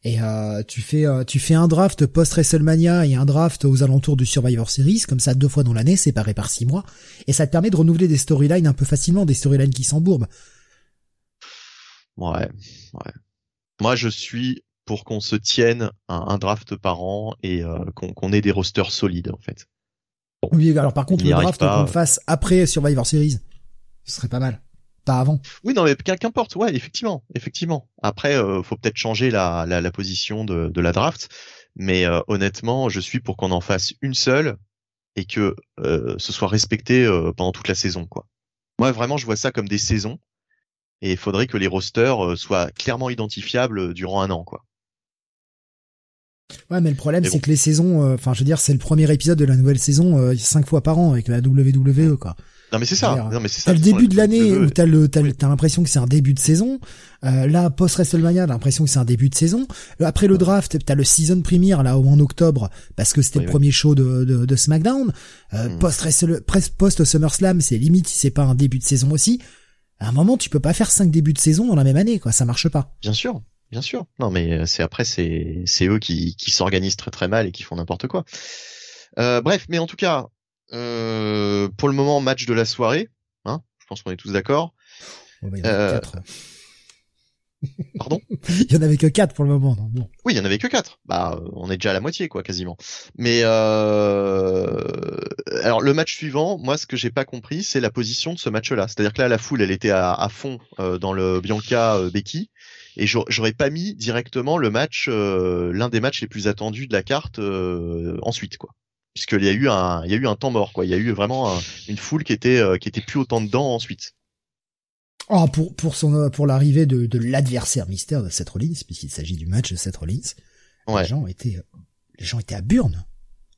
Speaker 2: Et euh, tu fais euh, tu fais un draft post WrestleMania et un draft aux alentours du Survivor Series, comme ça deux fois dans l'année, séparé par six mois, et ça te permet de renouveler des storylines un peu facilement, des storylines qui s'embourbent.
Speaker 4: Ouais, ouais. Moi, je suis pour qu'on se tienne un, draft par an et euh, qu'on ait des rosters solides en fait.
Speaker 2: oui, alors par contre, le draft qu'on fasse après Survivor Series, ce serait pas mal pas avant.
Speaker 4: Oui, non, mais qu'importe, ouais, effectivement, effectivement. Après, euh, faut peut-être changer la, la, la, position de, de la draft, mais euh, honnêtement, je suis pour qu'on en fasse une seule et que euh, ce soit respecté euh, pendant toute la saison, quoi. Moi, vraiment, je vois ça comme des saisons, et il faudrait que les rosters soient clairement identifiables durant un an, quoi.
Speaker 2: Ouais, mais le problème, c'est que les saisons, enfin, je veux dire, c'est le premier épisode de la nouvelle saison cinq fois par an avec la WWE, quoi.
Speaker 4: Non mais c'est ça. Non mais c'est ça.
Speaker 2: T'as le début de l'année où t'as le t'as l'impression que c'est un début de saison. Euh, là post WrestleMania, t'as l'impression que c'est un début de saison. Euh, après le draft, t'as le season premiere là en octobre parce que c'était le premier show de de, de SmackDown. Euh, hmm. Post post SummerSlam, c'est limite si c'est pas un début de saison aussi. À un moment, tu peux pas faire cinq débuts de saison dans la même année quoi, ça marche pas.
Speaker 4: Bien sûr. Bien sûr. Non mais euh, c'est après c'est c'est eux qui qui s'organisent très très mal et qui font n'importe quoi. Euh, bref, mais en tout cas, euh, pour le moment, match de la soirée. Hein je pense qu'on est tous d'accord.
Speaker 2: euh... *laughs*
Speaker 4: Pardon?
Speaker 2: Il y en avait que quatre pour le moment. Non bon.
Speaker 4: Oui, il y en avait que quatre. Bah, on est déjà à la moitié, quoi, quasiment. Mais alors le match suivant, moi, ce que j'ai pas compris, c'est la position de ce match-là. C'est-à-dire que là, la foule, elle était à, à fond dans le Bianca Becky, et j'aurais pas mis directement le match, euh, l'un des matchs les plus attendus de la carte ensuite, quoi puisqu'il y a eu un, il y a eu un temps mort, quoi. Il y a eu vraiment une foule qui était, euh, qui était plus autant dedans ensuite.
Speaker 2: Oh, pour pour son euh, pour l'arrivée de, de l'adversaire mystère de Seth Rollins, puisqu'il s'agit du match de Seth Rollins. Ouais. Les gens étaient, les gens étaient à Burn.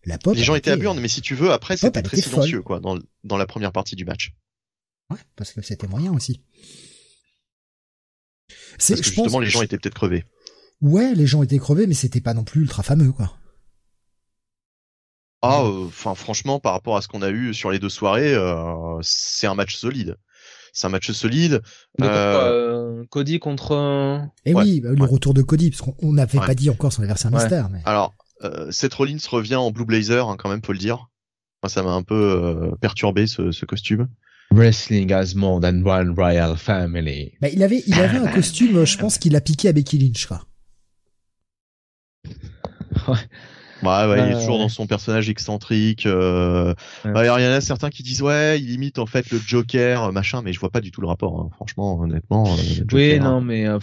Speaker 4: La pop. Les gens étaient à Burn, mais si tu veux, après c'était très silencieux, quoi, dans dans la première partie du match.
Speaker 2: Ouais, parce que c'était moyen aussi.
Speaker 4: Parce que justement, les gens étaient peut-être crevés.
Speaker 2: Ouais, les gens étaient crevés, mais c'était pas non plus ultra fameux, quoi.
Speaker 4: Ah, euh, enfin franchement, par rapport à ce qu'on a eu sur les deux soirées, euh, c'est un match solide. C'est un match solide.
Speaker 3: Euh... Cody contre.
Speaker 2: Eh oui, bah, le retour de Cody, parce qu'on n'avait pas dit encore son adversaire mystère. Mais...
Speaker 4: Alors, euh, Seth Rollins revient en Blue Blazer, hein, quand même, faut le dire. Moi, ça m'a un peu euh, perturbé ce, ce, costume.
Speaker 3: Wrestling has more than one royal family.
Speaker 2: Bah, il avait, il avait un *laughs* costume, je pense qu'il a piqué à Becky Lynch, quoi.
Speaker 4: Ouais. Ouais, ouais, il est toujours dans son personnage excentrique. Euh... il y en a certains qui disent ouais, il imite en fait le Joker, machin, mais je vois pas du tout le rapport. Hein. Franchement, honnêtement. Euh,
Speaker 3: oui, non, mais euh,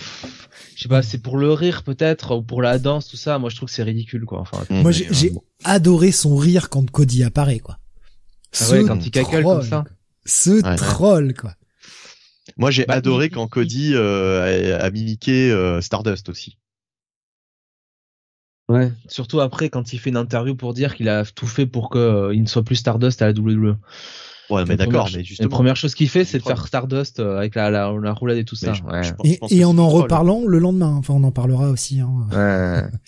Speaker 3: je sais pas, c'est pour le rire peut-être ou pour la danse, tout ça. Moi, je trouve que c'est ridicule, quoi. Enfin,
Speaker 2: moi, j'ai adoré son rire quand Cody apparaît, quoi.
Speaker 3: Ah ouais, quand il cacle comme ça.
Speaker 2: Ce troll, quoi.
Speaker 4: Moi, j'ai bah, adoré quand Cody euh, a, a, mimiqué euh, Stardust aussi.
Speaker 3: Ouais, surtout après quand il fait une interview pour dire qu'il a tout fait pour que euh, il ne soit plus Stardust à la WWE.
Speaker 4: Ouais, mais d'accord, mais justement.
Speaker 3: La première chose qu'il fait, c'est de faire Stardust euh, avec la, la, la roulade et tout ça.
Speaker 2: ouais. et, et en en reparlant le lendemain, enfin on en parlera aussi. Hein.
Speaker 4: Ouais. *laughs*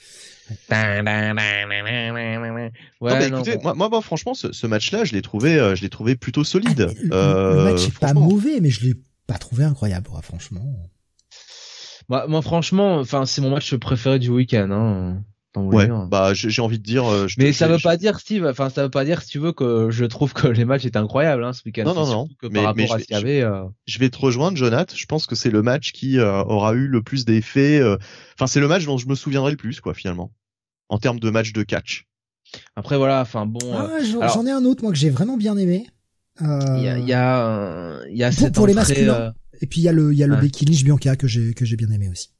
Speaker 4: ouais, non, écoutez, moi, moi, franchement, ce, ce match-là, je l'ai trouvé, euh, je l'ai trouvé plutôt solide.
Speaker 2: Ah, le, euh, le match est pas mauvais, mais je l'ai pas trouvé incroyable, franchement.
Speaker 3: Moi, moi franchement, enfin, c'est mon match préféré du week-end. Hein.
Speaker 4: Ouais, bah j'ai envie de dire. Euh,
Speaker 3: mais ça veut pas dire Steve, enfin ça veut pas dire si tu veux que je trouve que les matchs étaient incroyables hein, ce week-end.
Speaker 4: Non non non.
Speaker 3: mais, par rapport à ce qu'il y avait. Euh...
Speaker 4: Je vais te rejoindre, Jonathan. Je pense que c'est le match qui euh, aura eu le plus d'effets. Euh, enfin c'est le match dont je me souviendrai le plus quoi finalement, en termes de match de catch.
Speaker 3: Après voilà, enfin bon.
Speaker 2: Ah, j'en ai un autre moi que j'ai vraiment bien aimé.
Speaker 3: Il y a il y a, y a
Speaker 2: pour,
Speaker 3: cette
Speaker 2: pour les
Speaker 3: entrée,
Speaker 2: masculins. Et puis il y a le il y a le
Speaker 3: ouais.
Speaker 2: Becky Lynch Bianca que j'ai que j'ai bien aimé aussi.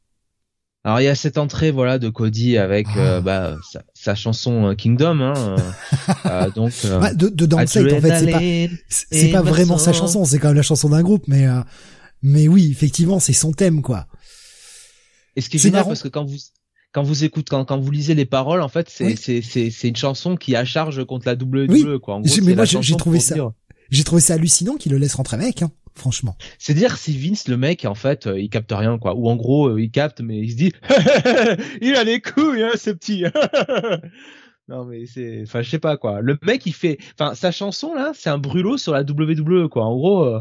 Speaker 3: Alors il y a cette entrée voilà de Cody avec
Speaker 2: Ah.
Speaker 3: euh, bah, sa, sa chanson euh, Kingdom hein, euh, *laughs* euh, donc euh,
Speaker 2: Ouais, de, de Downside, en fait, c'est pas pas vraiment sa chanson, c'est quand même la chanson d'un groupe, mais euh, mais oui, effectivement, c'est son thème quoi.
Speaker 3: Et ce qui est, génial
Speaker 2: marrant.
Speaker 3: parce que quand vous quand vous écoutez quand, quand vous lisez les paroles en fait c'est
Speaker 2: Oui.
Speaker 3: c'est c'est une chanson qui a charge contre la WWE
Speaker 2: Oui.
Speaker 3: quoi. En gros,
Speaker 2: mais moi, j'ai- trouvé ça- J'ai trouvé ça hallucinant qu'il le laisse rentrer avec, hein, franchement.
Speaker 3: C'est dire si Vince le mec en fait euh, il capte rien quoi ou en gros euh, il capte mais il se dit *laughs* il a les couilles hein ce petit. *laughs* non mais c'est enfin je sais pas quoi. Le mec il fait enfin sa chanson là c'est un brûlot sur la WWE quoi. En gros euh,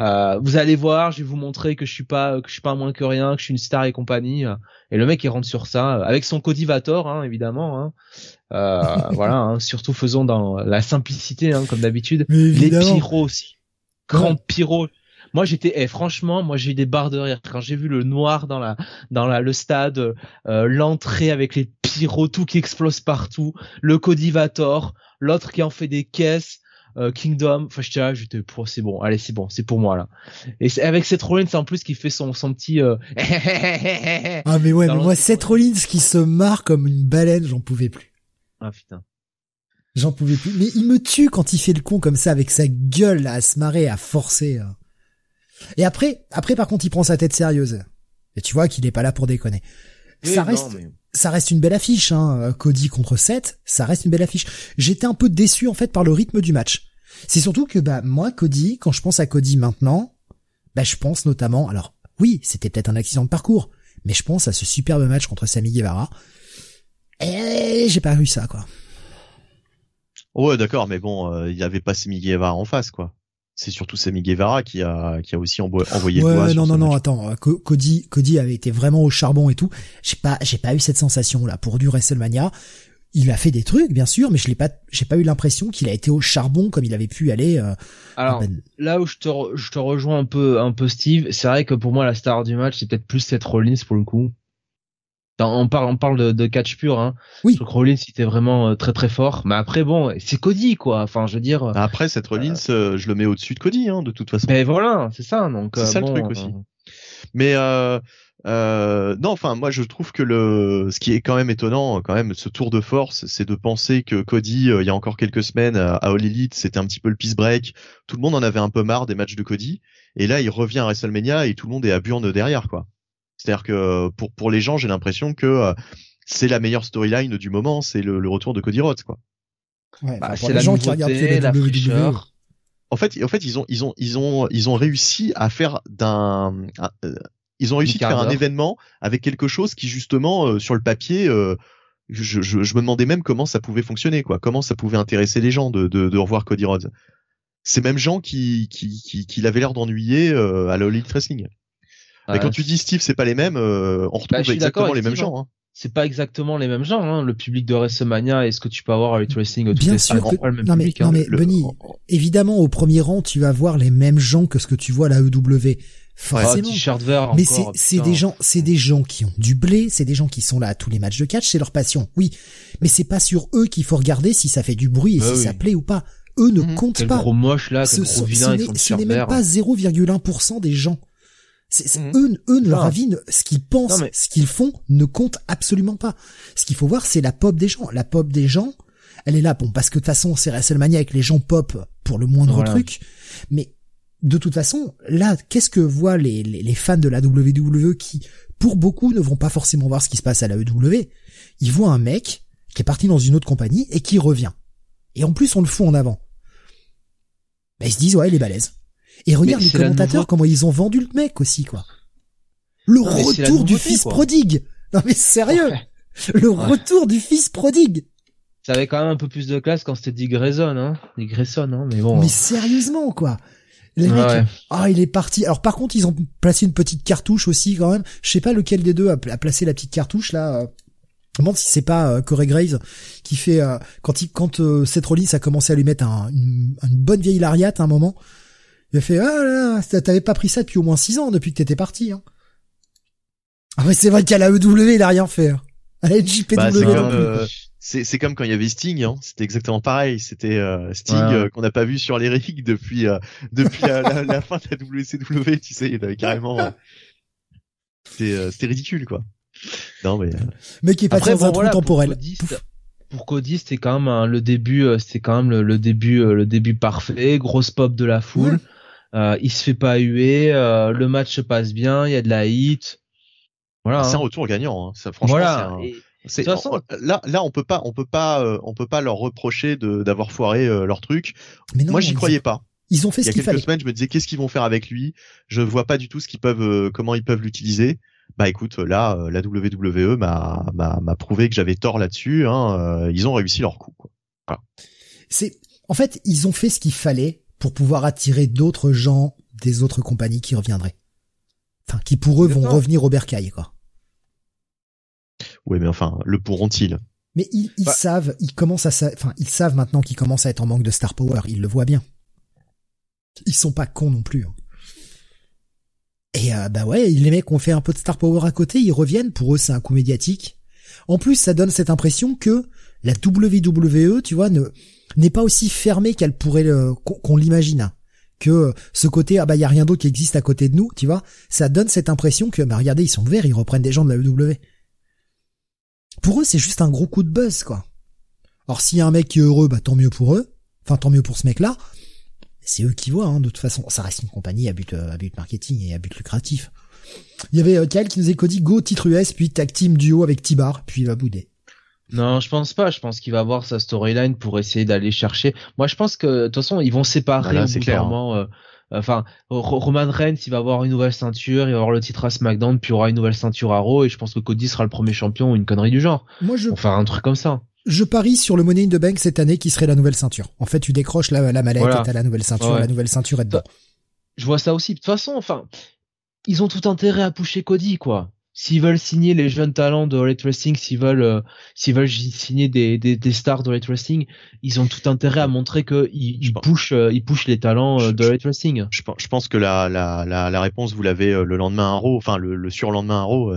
Speaker 3: euh, vous allez voir, je vais vous montrer que je suis pas que je suis pas moins que rien, que je suis une star et compagnie. Et le mec il rentre sur ça avec son Codivator hein, évidemment. Hein. Euh, *laughs* voilà, hein, surtout faisons dans la simplicité hein, comme d'habitude. Les pyros aussi. Grand
Speaker 2: Ouais.
Speaker 3: pyro. Moi j'étais eh, franchement moi j'ai eu des barres de rire quand j'ai vu le noir dans la dans la le stade euh, l'entrée avec les pyros tout qui explose partout le Codivator l'autre qui en fait des caisses euh, Kingdom enfin j'étais j'étais pour c'est bon allez c'est bon c'est pour moi là et c'est avec Seth Rollins en plus qui fait son son petit euh... *laughs*
Speaker 2: Ah mais ouais, mais moi Seth Rollins qui se marre comme une baleine, j'en pouvais plus.
Speaker 3: ah putain
Speaker 2: J'en pouvais plus. Mais il me tue quand il fait le con comme ça avec sa gueule là, à se marrer, à forcer. hein. Et après, après par contre, il prend sa tête sérieuse. Et tu vois qu'il est pas là pour déconner.
Speaker 3: Oui,
Speaker 2: ça
Speaker 3: non,
Speaker 2: reste,
Speaker 3: mais-
Speaker 2: ça reste une belle affiche, hein. Cody contre Seth, ça reste une belle affiche. J'étais un peu déçu en fait par le rythme du match. C'est surtout que bah moi Cody, quand je pense à Cody maintenant, bah je pense notamment, alors oui, c'était peut-être un accident de parcours, mais je pense à ce superbe match contre Sami Guevara. Et j'ai pas eu ça quoi.
Speaker 4: Ouais, d'accord, mais bon, euh, il y avait pas Semi Guevara en face, quoi. C'est surtout Semi Guevara qui a qui a aussi envo- envoyé le doigt
Speaker 2: Ouais, non, non, non,
Speaker 4: match.
Speaker 2: attends, euh, Co- Cody, Cody avait été vraiment au charbon et tout. J'ai pas, j'ai pas eu cette sensation là pour du WrestleMania. Il a fait des trucs, bien sûr, mais je l'ai pas, j'ai pas eu l'impression qu'il a été au charbon comme il avait pu aller. euh,
Speaker 3: alors
Speaker 2: ben,
Speaker 3: là où je te re- je te rejoins un peu un peu Steve c'est vrai que pour moi la star du match c'est peut-être plus Seth Rollins pour le coup Dans- on parle on parle de, de catch pur hein
Speaker 2: Oui.
Speaker 3: je trouve que Rollins il était vraiment euh, très très fort mais après bon c'est Cody quoi enfin je veux dire euh,
Speaker 4: Après, cette Rollins, euh, je le mets au-dessus de Cody, hein, de toute façon.
Speaker 3: ben voilà c'est ça donc
Speaker 4: C'est
Speaker 3: euh,
Speaker 4: ça le truc aussi.
Speaker 3: euh,
Speaker 4: Mais euh, euh, non, enfin, moi, je trouve que le, ce qui est quand même étonnant, quand même, ce tour de force, c'est de penser que Cody, euh, il y a encore quelques semaines à, à All Elite, c'était un petit peu le peace break. Tout le monde en avait un peu marre des matchs de Cody, et là, il revient à WrestleMania et tout le monde est à burne derrière, quoi. C'est-à-dire que pour pour les gens, j'ai l'impression que euh, c'est la meilleure storyline du moment, c'est le, le retour de Cody Rhodes, quoi.
Speaker 2: ouais,
Speaker 3: bah, c'est
Speaker 2: les
Speaker 3: la
Speaker 2: gens qui regardent la
Speaker 3: la
Speaker 2: WWE.
Speaker 3: fraîcheur
Speaker 4: En fait, en fait, ils ont, ils ont, ils ont, ils ont réussi à faire d'un, un- euh, ils ont réussi
Speaker 3: quart
Speaker 4: faire un événement avec quelque chose qui justement euh, sur le papier, euh, je, je, je me demandais même comment ça pouvait fonctionner, quoi, comment ça pouvait intéresser les gens de, de, de revoir Cody Rhodes. Ces mêmes gens qui, qui, qui, qui l'avaient l'air d'ennuyer euh, à la Elite Wrestling. Mais quand tu dis Steve, c'est pas les mêmes, euh, on retrouve
Speaker 3: Bah, d'accord
Speaker 4: exactement
Speaker 3: avec
Speaker 4: les mêmes gens. Hein.
Speaker 3: c'est pas exactement les mêmes gens hein. le public de WrestleMania et ce que tu peux avoir Elite Wrestling
Speaker 2: Bien sûr
Speaker 3: pas
Speaker 2: que-
Speaker 3: le même
Speaker 2: non, mais-
Speaker 3: public
Speaker 2: non,
Speaker 3: hein.
Speaker 2: mais-
Speaker 4: Le-
Speaker 2: Benny, Évidemment, au premier rang, tu vas voir les mêmes gens que ce que tu vois à la EW. Forcément.
Speaker 3: vert
Speaker 2: Mais c'est des gens c'est des gens qui ont du blé, c'est des gens qui sont là à tous les matchs de catch, c'est leur passion. Oui, mais c'est pas sur eux qu'il faut regarder si ça fait du bruit et
Speaker 3: Bah
Speaker 2: si
Speaker 3: oui.
Speaker 2: ça plaît ou pas. Eux ne
Speaker 4: Mhm.
Speaker 2: comptent
Speaker 3: quel
Speaker 2: pas.
Speaker 3: gros moche là
Speaker 2: ce,
Speaker 3: gros vilain
Speaker 2: ce
Speaker 3: avec
Speaker 2: n'est- ce même pas 0,1% des gens. C'est,
Speaker 4: Mhm.
Speaker 2: eux, eux ne leur avis, ne- ce qu'ils pensent,
Speaker 3: mais-
Speaker 2: ce qu'ils font ne compte absolument pas. Ce qu'il faut voir, c'est la pop des gens. La pop des gens, elle est là, bon, parce que de toute façon, c'est WrestleMania avec les gens pop pour le moindre
Speaker 3: Voilà.
Speaker 2: truc. Mais de toute façon, là, qu'est-ce que voient les, les, les fans de la WWE qui, pour beaucoup, ne vont pas forcément voir ce qui se passe à la EW. Ils voient un mec qui est parti dans une autre compagnie et qui revient. Et en plus, on le fout en avant. Bah, ils se disent, ouais, il est balèze. Et regarde les commentateurs, comment ils ont vendu le mec aussi, quoi. Le
Speaker 3: Non,
Speaker 2: retour du fils
Speaker 3: quoi.
Speaker 2: prodigue. Non, mais sérieux.
Speaker 3: Ouais.
Speaker 2: Le
Speaker 3: Ouais.
Speaker 2: retour du fils prodigue.
Speaker 3: Ça avait quand même un peu plus de classe quand c'était Dick Grayson, hein. Dick Grayson, hein. Mais bon.
Speaker 2: Mais sérieusement, quoi. Les mecs,
Speaker 3: ouais.
Speaker 2: ah, il est parti. Alors par contre, ils ont placé une petite cartouche aussi quand même. Je sais pas lequel des deux a, placé la petite cartouche là. euh. Je me demande si c'est pas euh, Corey Graves qui fait euh, quand il quand euh, Seth Rollins a commencé à lui mettre un- une, une bonne vieille lariat à un moment. Il a fait ah là, là, t'avais pas pris ça depuis au moins six ans depuis que t'étais parti. Hein. Ah ouais, c'est vrai qu'à la EW il a rien fait. Hein. À la JPW
Speaker 4: Bah, c'est comme, euh, c'est c'est comme quand il y avait Sting, hein. c'était exactement pareil. C'était euh, Sting
Speaker 3: Ouais,
Speaker 4: euh, qu'on n'a pas vu sur les rings depuis euh, depuis la, la- la fin de la WCW, tu sais, il avait carrément. euh, C'était euh, c'était ridicule quoi. Non mais
Speaker 2: Mais qui est pas dans
Speaker 3: bon, voilà,
Speaker 2: temporel.
Speaker 3: Pour Cody, c'était quand même hein, le début, euh, c'était quand même le, le début, euh, le début parfait, grosse pop de la foule.
Speaker 2: Ouais.
Speaker 3: Euh, il se fait pas huer, euh, le match se passe bien, il y a de la hit. Voilà.
Speaker 4: c'est un
Speaker 3: hein.
Speaker 4: retour gagnant. Hein. Ça, franchement,
Speaker 3: voilà.
Speaker 4: c'est un-
Speaker 3: Et-
Speaker 4: c'est-
Speaker 3: de toute façon-
Speaker 4: on- là là on peut pas on peut pas euh, on peut pas leur reprocher d'avoir foiré euh, leur truc.
Speaker 2: Mais non,
Speaker 4: Moi j'y croyais pas.
Speaker 2: Ils ont fait
Speaker 4: Il y a quelques
Speaker 2: fallait.
Speaker 4: semaines, je me disais qu'est-ce qu'ils vont faire avec lui? Je vois pas du tout ce qu'ils peuvent, euh, comment ils peuvent l'utiliser. Bah écoute, là, la WWE m'a m'a m'a prouvé que j'avais tort là-dessus. Hein, ils ont réussi leur coup. Quoi.
Speaker 2: C'est, en fait, ils ont fait ce qu'il fallait pour pouvoir attirer d'autres gens des autres compagnies qui reviendraient. Enfin, qui pour eux vont revenir au bercail, quoi.
Speaker 4: Oui, mais enfin, le pourront-ils
Speaker 2: Mais ils, ils
Speaker 3: Bah.
Speaker 2: savent, ils commencent à, sa- enfin, ils savent maintenant qu'ils commencent à être en manque de star power. Ils le voient bien. Ils sont pas cons non plus. hein. Et euh, bah ouais, les mecs ont fait un peu de star power à côté, ils reviennent. Pour eux, c'est un coup médiatique. En plus, ça donne cette impression que la WWE, tu vois, ne n'est pas aussi fermée qu'elle pourrait qu'on l'imagine. hein. Que ce côté, ah bah y a rien d'autre qui existe à côté de nous, tu vois, ça donne cette impression que, bah regardez, ils sont verts, ils reprennent des gens de la WWE. Pour eux, c'est juste un gros coup de buzz, quoi. Alors s'il y a un mec qui est heureux, bah tant mieux pour eux. Enfin, tant mieux pour ce mec-là. C'est eux qui voient, hein, de toute façon. Ça reste une compagnie à but, euh, à but marketing et à but lucratif. Il y avait euh, Kyle qui nous a dit go titre US, puis tag team duo avec T-Bar, puis il va bouder.
Speaker 3: Non, je pense pas. Je pense qu'il va avoir sa storyline pour essayer d'aller chercher. Moi, je pense que de toute façon, ils vont séparer
Speaker 4: Voilà,
Speaker 3: au
Speaker 4: c'est clair,
Speaker 3: d'un moment, euh, Enfin, Ro- Roman Reigns, il va avoir une nouvelle ceinture, il va avoir le titre à SmackDown, puis il y aura une nouvelle ceinture à Raw, et je pense que Cody sera le premier champion ou une connerie du genre.
Speaker 2: Moi, je,
Speaker 3: faire un truc comme ça.
Speaker 2: je parie sur le Money in the Bank cette année qui serait la nouvelle ceinture. En fait, tu décroches la, la mallette
Speaker 3: Voilà.
Speaker 2: et t'as la nouvelle ceinture,
Speaker 3: Ouais.
Speaker 2: la nouvelle ceinture est dedans.
Speaker 3: Je vois ça aussi. De toute façon, enfin, ils ont tout intérêt à pousser Cody, quoi. S'ils veulent signer les jeunes talents de Elite Wrestling, s'ils veulent, euh, s'ils veulent signer des, des, des stars de Elite Wrestling, ils ont tout intérêt à montrer que ils,
Speaker 4: Je
Speaker 3: ils pushent, euh, ils pushent les talents euh, de Elite Wrestling.
Speaker 4: Je, pense- je pense que la, la, la, la réponse, vous l'avez euh, le lendemain à Raw, enfin le, le surlendemain à Raw,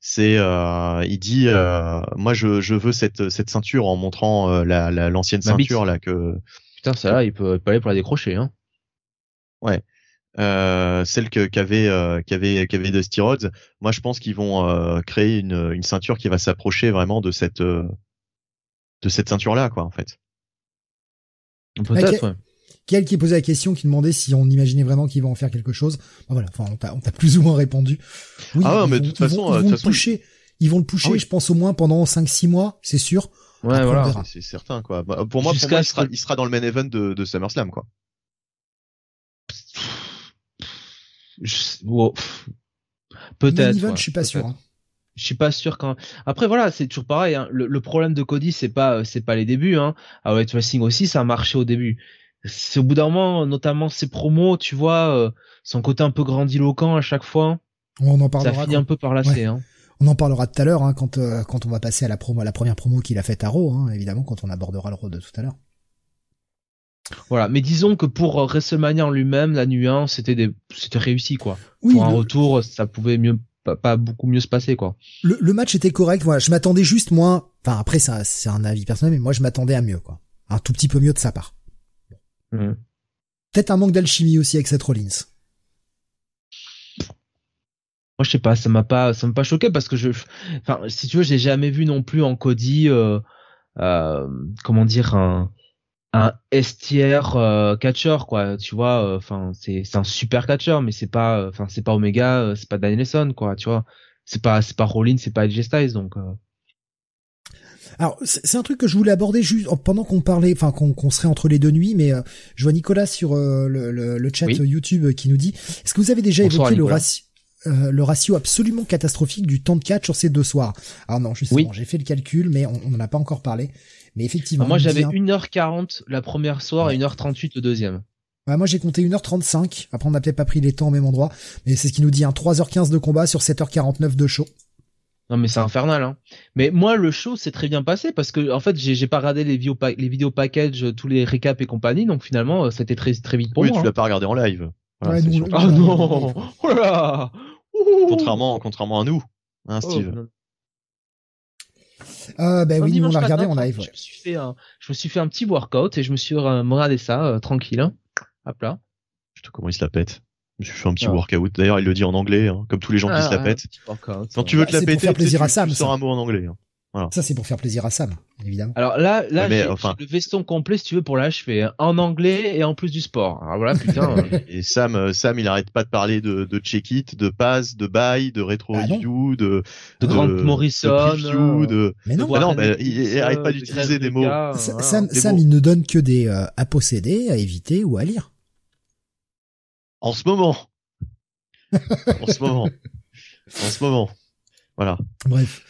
Speaker 4: c'est euh, il dit euh, moi je, je veux cette, cette ceinture en montrant euh, la, la- l'ancienne ceinture là que
Speaker 3: Putain, ça là, il peut, il peut aller pour la décrocher, hein.
Speaker 4: Euh, celle que qu'avait euh, qu'avait qu'avait Dusty Rhodes. Moi je pense qu'ils vont euh, créer une, une ceinture qui va s'approcher vraiment de cette euh, de cette ceinture là quoi en fait.
Speaker 3: Peut-être,
Speaker 2: Ok.
Speaker 3: ouais.
Speaker 2: Quel qui posait la question, qui demandait si on imaginait vraiment qu'ils vont en faire quelque chose. Bon, voilà, enfin, on t'a, plus ou moins répondu. Oui,
Speaker 4: Ah ouais,
Speaker 2: ils
Speaker 4: mais
Speaker 2: vont-
Speaker 4: de toute façon,
Speaker 2: ils vont le pousser. Ils vont le pousser,
Speaker 4: Ah
Speaker 2: je pense au moins pendant 5-6 mois, c'est sûr.
Speaker 3: Ouais,
Speaker 2: Après,
Speaker 3: voilà.
Speaker 4: C'est certain quoi. Bah, pour moi, pour
Speaker 3: Jusqu'à
Speaker 4: moi sera, il sera dans le main event de, de SummerSlam quoi.
Speaker 3: Wow, Peut-être. ouais,
Speaker 2: je suis pas sûr. hein.
Speaker 3: Je suis pas sûr quand. Après voilà, c'est toujours pareil. Hein. Le, le problème de Cody, c'est pas, euh, c'est pas les débuts. Hein. À White Wrestling aussi, ça a marché au début. C'est au bout d'un moment, notamment ses promos, tu vois, euh, son côté un peu grandiloquent à chaque fois,
Speaker 2: On en
Speaker 3: ça
Speaker 2: parlera.
Speaker 3: finit
Speaker 2: quand-
Speaker 3: un peu par lasser. Hein.
Speaker 2: On en parlera tout à l'heure hein, quand euh, quand on va passer à la promo, à la première promo qu'il a faite à Raw, hein, évidemment quand on abordera le Raw de tout à l'heure.
Speaker 3: Voilà. Mais disons que pour euh, WrestleMania en lui-même, la nuit 1, c'était des, c'était réussi quoi.
Speaker 2: Oui,
Speaker 3: pour un
Speaker 2: le,
Speaker 3: retour, ça pouvait mieux, pas, pas beaucoup mieux se passer quoi.
Speaker 2: le, le match était correct. Voilà, je m'attendais juste moi. Enfin après, ça, c'est un avis personnel, mais moi je m'attendais à mieux, quoi. Un tout petit peu mieux de sa part.
Speaker 3: Mhm.
Speaker 2: Peut-être un manque d'alchimie aussi avec cette Rollins.
Speaker 3: Moi, je sais pas, ça m'a pas, ça m'a pas choqué parce que je, enfin, si tu veux, j'ai jamais vu non plus en Cody, euh, euh, comment dire, un, un S tier euh, catcher, quoi. Tu vois, euh, enfin, c'est, c'est un super catcher, mais c'est pas, euh, enfin, c'est pas Omega, euh, c'est pas Danielson, quoi. Tu vois, c'est pas, c'est pas Rollins, c'est pas AJ Styles, donc. euh,
Speaker 2: Alors c'est c'est un truc que je voulais aborder juste pendant qu'on parlait, enfin qu'on qu'on serait entre les deux nuits, mais euh, je vois Nicolas sur euh, le, le, le chat
Speaker 3: Oui.
Speaker 2: YouTube qui nous dit est-ce que vous avez déjà
Speaker 3: Bonsoir,
Speaker 2: évoqué le ratio, euh, le ratio absolument catastrophique du temps de catch sur ces deux soirs? Alors non, justement,
Speaker 3: Oui.
Speaker 2: j'ai fait le calcul, mais on n'en a pas encore parlé. Mais effectivement,
Speaker 3: moi, j'avais
Speaker 2: dit, hein,
Speaker 3: 1h40 la première soir et 1h38 le deuxième.
Speaker 2: Ouais, moi j'ai compté 1h35. Après on n'a peut-être pas pris les temps au même endroit, mais c'est ce qui nous dit un 3h15 de combat sur 7h49 de show.
Speaker 3: Non mais c'est infernal hein. Mais moi le show s'est très bien passé parce que en fait j'ai pas regardé les vidéos les vidéos package tous les récaps et compagnie donc finalement euh, c'était très très vite pour
Speaker 4: oui,
Speaker 3: moi.
Speaker 4: tu
Speaker 3: hein.
Speaker 4: l'as pas regardé en live. Voilà,
Speaker 2: Ouais,
Speaker 4: sûr.
Speaker 2: le-
Speaker 3: Oh non Oh là là Ouh.
Speaker 4: Contrairement, contrairement à nous, hein,
Speaker 3: Oh,
Speaker 4: Steve.
Speaker 3: non.
Speaker 2: Euh, ben
Speaker 3: Un
Speaker 2: oui, nous on l'a regardé en live.
Speaker 3: Je me suis fait un, je me suis fait un petit workout et je me suis euh, regardé ça euh, tranquille. Hein. Hop là.
Speaker 4: Putain, comment il se la pète. Je me suis fait un petit
Speaker 3: Ah.
Speaker 4: workout. D'ailleurs, il le dit en anglais, hein, comme tous les gens qui
Speaker 3: Ah,
Speaker 4: se la pètent.
Speaker 3: workout,
Speaker 4: Quand tu veux te
Speaker 2: Bah,
Speaker 4: la
Speaker 2: c'est pour
Speaker 4: péter,
Speaker 2: plaisir
Speaker 4: tu-
Speaker 2: à Sam,
Speaker 4: tu sors un mot en anglais. hein.
Speaker 2: Ça c'est pour faire plaisir à Sam, évidemment.
Speaker 3: Alors là, là, j'ai
Speaker 4: enfin-
Speaker 3: le veston complet si tu veux pour l'achever, hein, en anglais et en plus du sport. Alors voilà, putain. euh, *laughs*
Speaker 4: Et Sam, euh, Sam, il arrête pas de parler de, de check it, de pass, de buy, de retro
Speaker 2: Ah
Speaker 4: review, de,
Speaker 3: De Grant Morrison,
Speaker 4: de preview,
Speaker 3: euh,
Speaker 4: de,
Speaker 2: Mais non,
Speaker 3: de
Speaker 4: non, mais il- il arrête pas d'utiliser
Speaker 3: de
Speaker 4: des mots.
Speaker 3: Voilà.
Speaker 2: Sam,
Speaker 4: des
Speaker 2: Sam
Speaker 4: mots.
Speaker 2: il ne donne que des euh, à posséder, à éviter ou à lire.
Speaker 4: en ce moment. en ce moment. En ce moment. Voilà.
Speaker 2: Bref.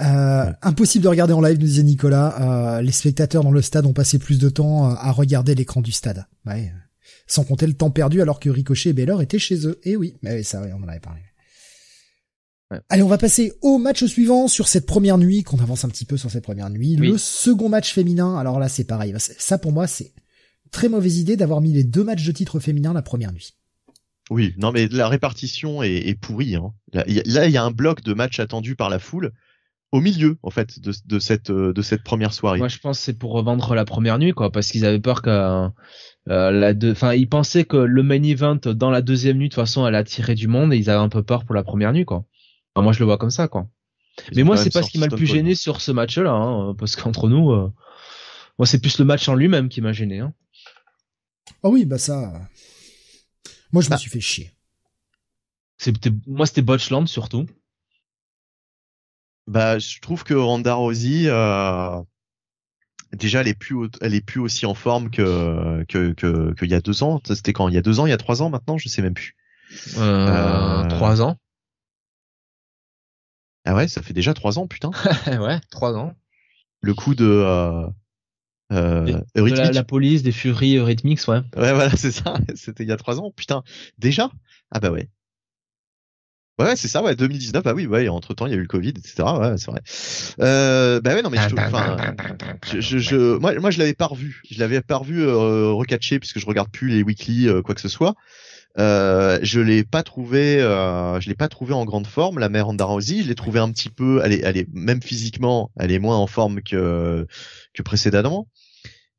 Speaker 2: Euh, impossible de regarder en live, nous disait Nicolas. Euh, les spectateurs dans le stade ont passé plus de temps euh, à regarder l'écran du stade. Ouais. Sans compter le temps perdu alors que Ricochet et Baylor étaient chez eux. Et oui, mais oui, ça, on en avait parlé.
Speaker 3: Ouais.
Speaker 2: Allez, on va passer au match suivant sur cette première nuit, qu'on avance un petit peu sur cette première nuit.
Speaker 3: Oui.
Speaker 2: Le second match féminin. Alors là, c'est pareil. Ça, pour moi, c'est très mauvaise idée d'avoir mis les deux matchs de titre féminin la première nuit.
Speaker 4: Oui, non, mais la répartition est, est pourrie. Hein. Là, il y a- là, il y a un bloc de matchs attendus par la foule au milieu, en fait, de, de cette euh, de cette première soirée.
Speaker 3: Moi, je pense que c'est pour revendre la première nuit, quoi, parce qu'ils avaient peur que euh, la deux, enfin, ils pensaient que le main event dans la deuxième nuit, de toute façon, allait attirer du monde, et ils avaient un peu peur pour la première nuit, quoi. Enfin, moi, je le vois comme ça, quoi.
Speaker 4: Ils
Speaker 3: Mais moi, c'est pas ce qui m'a le plus gêné sur ce match-là, hein, parce qu'entre nous, euh, moi, c'est plus le match en lui-même qui m'a gêné. Hein.
Speaker 2: Ah oui, bah ça. Moi, je me
Speaker 4: Bah.
Speaker 2: suis fait chier.
Speaker 3: C'était, moi, c'était Botchland surtout.
Speaker 4: Bah, je trouve que Ronda Rousey, euh, déjà, elle est plus, elle est plus aussi en forme que que que qu'il y a deux ans. C'était quand? Il y a deux ans, il y a trois ans maintenant, je sais même plus.
Speaker 3: Euh,
Speaker 4: Euh,
Speaker 3: Trois ans.
Speaker 4: Ah ouais, ça fait déjà trois ans, putain. *laughs*
Speaker 3: ouais, trois ans.
Speaker 4: Le coup de euh, euh,
Speaker 3: De la, la police, des furies Eurythmics, ouais.
Speaker 4: Ouais, voilà, *laughs* c'est ça. C'était il y a trois ans, putain. Déjà? Ah bah ouais. Ouais, c'est ça, ouais, 2019, bah oui, ouais, entre temps, il y a eu le Covid, etc. Ouais, c'est vrai. Euh, bah ouais, non, mais je, je, je, je- moi, moi, je l'avais pas revu. Je l'avais pas revu euh, recatché puisque je regarde plus les weekly, euh, quoi que ce soit. Euh, je l'ai pas trouvé, euh, je l'ai pas trouvé en grande forme, la mère Ronda Rousey. Je l'ai trouvé un petit peu, elle est, elle est même physiquement, elle est moins en forme que que précédemment.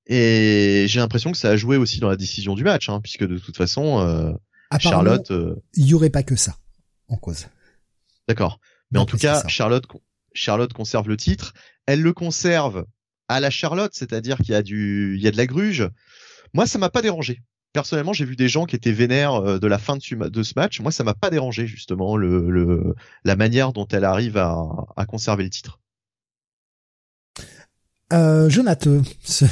Speaker 4: Et j'ai l'impression que ça a joué aussi dans la décision du match, hein, puisque de toute façon, euh, Charlotte,
Speaker 2: il y aurait pas que ça en cause.
Speaker 4: d'accord. Mais en tout cas. Charlotte, Charlotte conserve le titre. Elle le conserve à la Charlotte, c'est-à-dire qu'il y a du, il y a de la gruge. Moi, ça m'a pas dérangé. Personnellement, j'ai vu des gens qui étaient vénères euh, de la fin de, ce ma- de ce match. Moi, ça m'a pas dérangé justement le, le la manière dont elle arrive à, à conserver le titre.
Speaker 2: Euh, Jonathan, ce-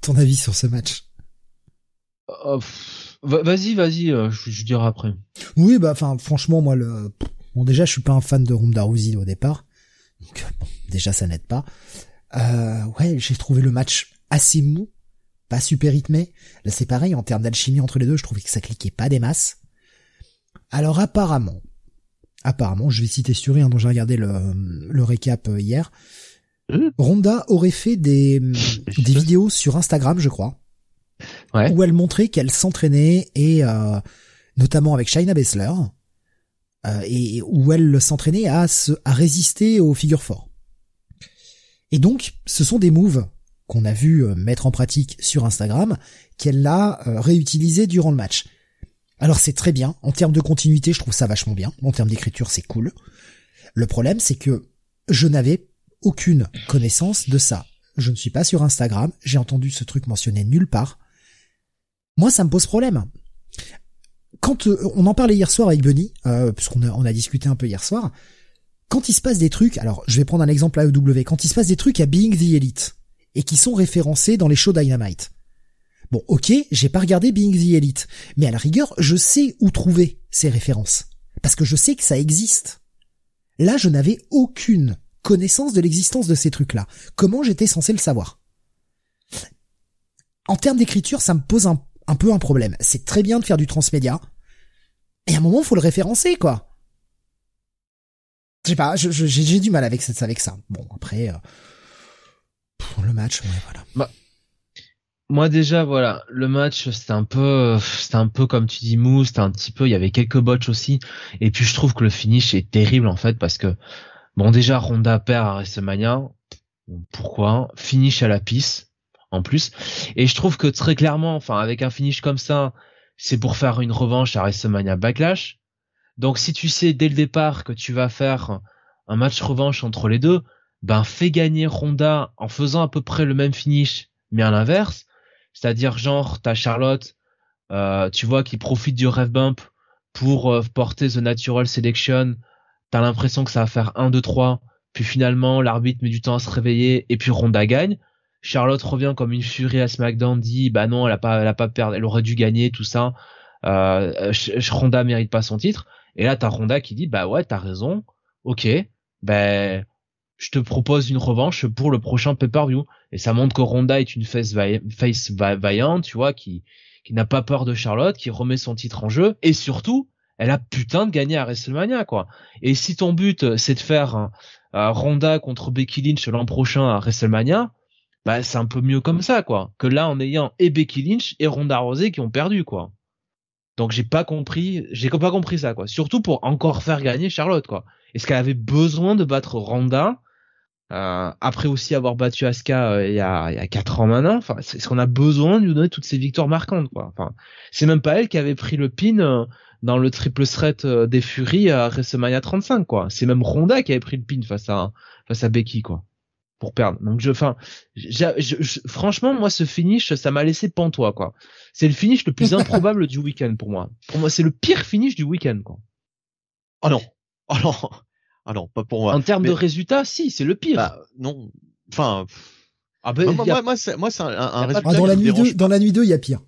Speaker 2: ton avis sur ce match?
Speaker 3: Pff, va- vas-y, vas-y, euh, je, je dirai après.
Speaker 2: Oui, bah, enfin, franchement, moi, le, bon, déjà, je suis pas un fan de Ronda Rousey au départ. Donc, bon, déjà, ça n'aide pas. Euh, ouais, j'ai trouvé le match assez mou, pas super rythmé. Là, c'est pareil, en termes d'alchimie entre les deux, je trouvais que ça cliquait pas des masses. Alors, apparemment, apparemment, je vais citer Suri, hein, dont j'ai regardé le, le récap euh, hier.
Speaker 4: Euh.
Speaker 2: Ronda aurait fait des, des vidéos sur Instagram, je crois.
Speaker 3: Ouais.
Speaker 2: où elle montrait qu'elle s'entraînait et euh, notamment avec Shayna Baszler euh, et où elle s'entraînait à se à résister aux figures forts. Et donc, ce sont des moves qu'on a vu euh, mettre en pratique sur Instagram qu'elle a euh, réutilisé durant le match. Alors c'est très bien en termes de continuité, je trouve ça vachement bien. En termes d'écriture, c'est cool. Le problème, c'est que je n'avais aucune connaissance de ça. Je ne suis pas sur Instagram, j'ai entendu ce truc mentionné nulle part. Moi, ça me pose problème. Quand euh, on en parlait hier soir avec Bunny, euh, puisqu'on a, on a discuté un peu hier soir, quand il se passe des trucs, alors je vais prendre un exemple AEW, quand il se passe des trucs à Being the Elite et qui sont référencés dans les shows Dynamite. Bon, ok, j'ai pas regardé Being the Elite, mais à la rigueur, je sais où trouver ces références parce que je sais que ça existe. Là, je n'avais aucune connaissance de l'existence de ces trucs-là. Comment j'étais censé le savoir? En termes d'écriture, ça me pose un, un peu un problème. C'est très bien de faire du transmédia, et à un moment, faut le référencer, quoi. Je sais pas, j'ai du mal avec, avec ça. Bon, après, pour le match, ouais, voilà.
Speaker 3: Bah, moi déjà voilà le match c'était un peu c'était un peu comme tu dis mou c'était un petit peu il y avait quelques botches aussi et puis je trouve que le finish est terrible en fait parce que bon déjà Ronda perd à WrestleMania pourquoi? Finish à la pisse en plus et je trouve que très clairement enfin avec un finish comme ça c'est pour faire une revanche à WrestleMania Backlash donc si tu sais dès le départ que tu vas faire un match revanche entre les deux ben fais gagner Ronda en faisant à peu près le même finish mais à l'inverse c'est-à-dire genre t'as Charlotte, euh, tu vois, qui profite du rev bump pour euh, porter the natural selection. T'as l'impression que ça va faire 1, 2, 3. Puis finalement, l'arbitre met du temps à se réveiller et puis Ronda gagne. Charlotte revient comme une furie à SmackDown, dit bah non, elle a pas, elle a pas perdu, elle aurait dû gagner tout ça. Euh, Ronda mérite pas son titre. Et là, t'as Ronda qui dit bah ouais, t'as raison. Ok, ben je te propose une revanche pour le prochain pay-per-view. Et ça montre que Ronda est une face, face vaillante, tu vois, qui, qui n'a pas peur de Charlotte, qui remet son titre en jeu. Et surtout, elle a putain de gagné à WrestleMania, quoi. Et si ton but, c'est de faire Ronda contre Becky Lynch l'an prochain à WrestleMania, bah, c'est un peu mieux comme ça, quoi. Que là, en ayant et Becky Lynch et Ronda Rousey qui ont perdu, quoi. Donc j'ai pas compris, j'ai pas compris ça, quoi. Surtout pour encore faire gagner Charlotte, quoi. Est-ce qu'elle avait besoin de battre Ronda euh, après aussi avoir battu Asuka euh, il y a il y a quatre ans maintenant, enfin, c'est ce qu'on a besoin de lui donner toutes ces victoires marquantes, quoi? Enfin, c'est même pas elle qui avait pris le pin euh, dans le triple threat des Furies à WrestleMania 35, quoi. C'est même Ronda qui avait pris le pin face à face à Becky, quoi, pour perdre. Donc je, enfin, franchement, moi ce finish, ça m'a laissé pantois, quoi. C'est le finish le plus *laughs* improbable du week-end pour moi. Pour moi, c'est le pire finish du week-end, quoi.
Speaker 4: Oh non, oh non. Ah non, pas pour moi.
Speaker 3: En termes de résultats, si, c'est le pire.
Speaker 4: Bah, non. Enfin. Ah ben, moi, moi, c'est, moi, c'est un, un résultat.
Speaker 2: Ah, dans, la nuit 2, dans la nuit 2, il y a pire.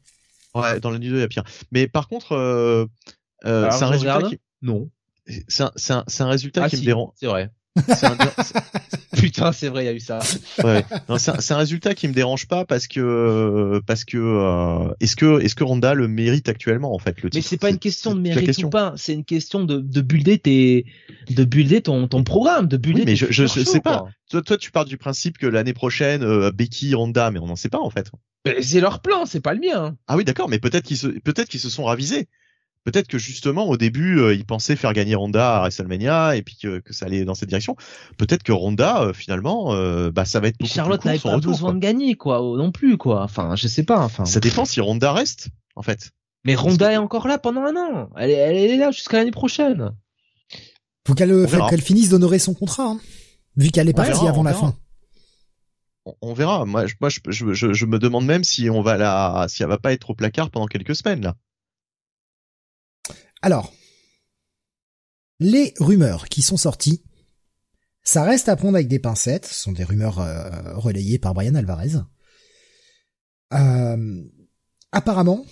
Speaker 4: Ouais, dans la nuit 2, il y a pire. Mais par contre, euh, euh, c'est un résultat qui.
Speaker 3: Non.
Speaker 4: C'est un, c'est un, c'est un résultat ah, qui me dérange.
Speaker 3: C'est vrai. *laughs* Putain, c'est vrai, il y a eu ça.
Speaker 4: Ouais. C'est un, résultat qui me dérange pas parce que parce que euh, est-ce que est-ce que Ronda le mérite actuellement en fait le
Speaker 3: Mais c'est pas une question de mérite ou pas, c'est une question de de builder tes de builder ton ton programme, de builder.
Speaker 4: mais je je, sais pas. Toi, toi tu pars du principe que l'année prochaine euh, Becky Ronda, mais on n'en sait pas en fait.
Speaker 3: C'est leur plan, c'est pas le mien.
Speaker 4: Ah oui, d'accord, mais peut-être qu'ils se peut-être qu'ils se sont ravisés peut-être que justement au début euh, ils pensaient faire gagner Ronda à WrestleMania et puis que, ça allait dans cette direction. Peut-être que Ronda euh, finalement euh, bah ça va être beaucoup
Speaker 3: Charlotte
Speaker 4: n'avait
Speaker 3: pas besoin de gagner quoi non plus quoi. Enfin je sais pas enfin.
Speaker 4: Ça dépend si Ronda reste en fait.
Speaker 3: Mais Ronda est encore là pendant un an. Elle est, elle est là jusqu'à l'année prochaine.
Speaker 2: Faut qu'elle qu'elle finisse d'honorer son contrat hein, vu qu'elle est partie avant la fin.
Speaker 4: On, verra. Moi, je, moi, je, je, je, me demande même si on va la, si elle va pas être au placard pendant quelques semaines là.
Speaker 2: Alors, les rumeurs qui sont sorties, ça reste à prendre avec des pincettes, ce sont des rumeurs euh, relayées par Brian Alvarez. Euh, apparemment,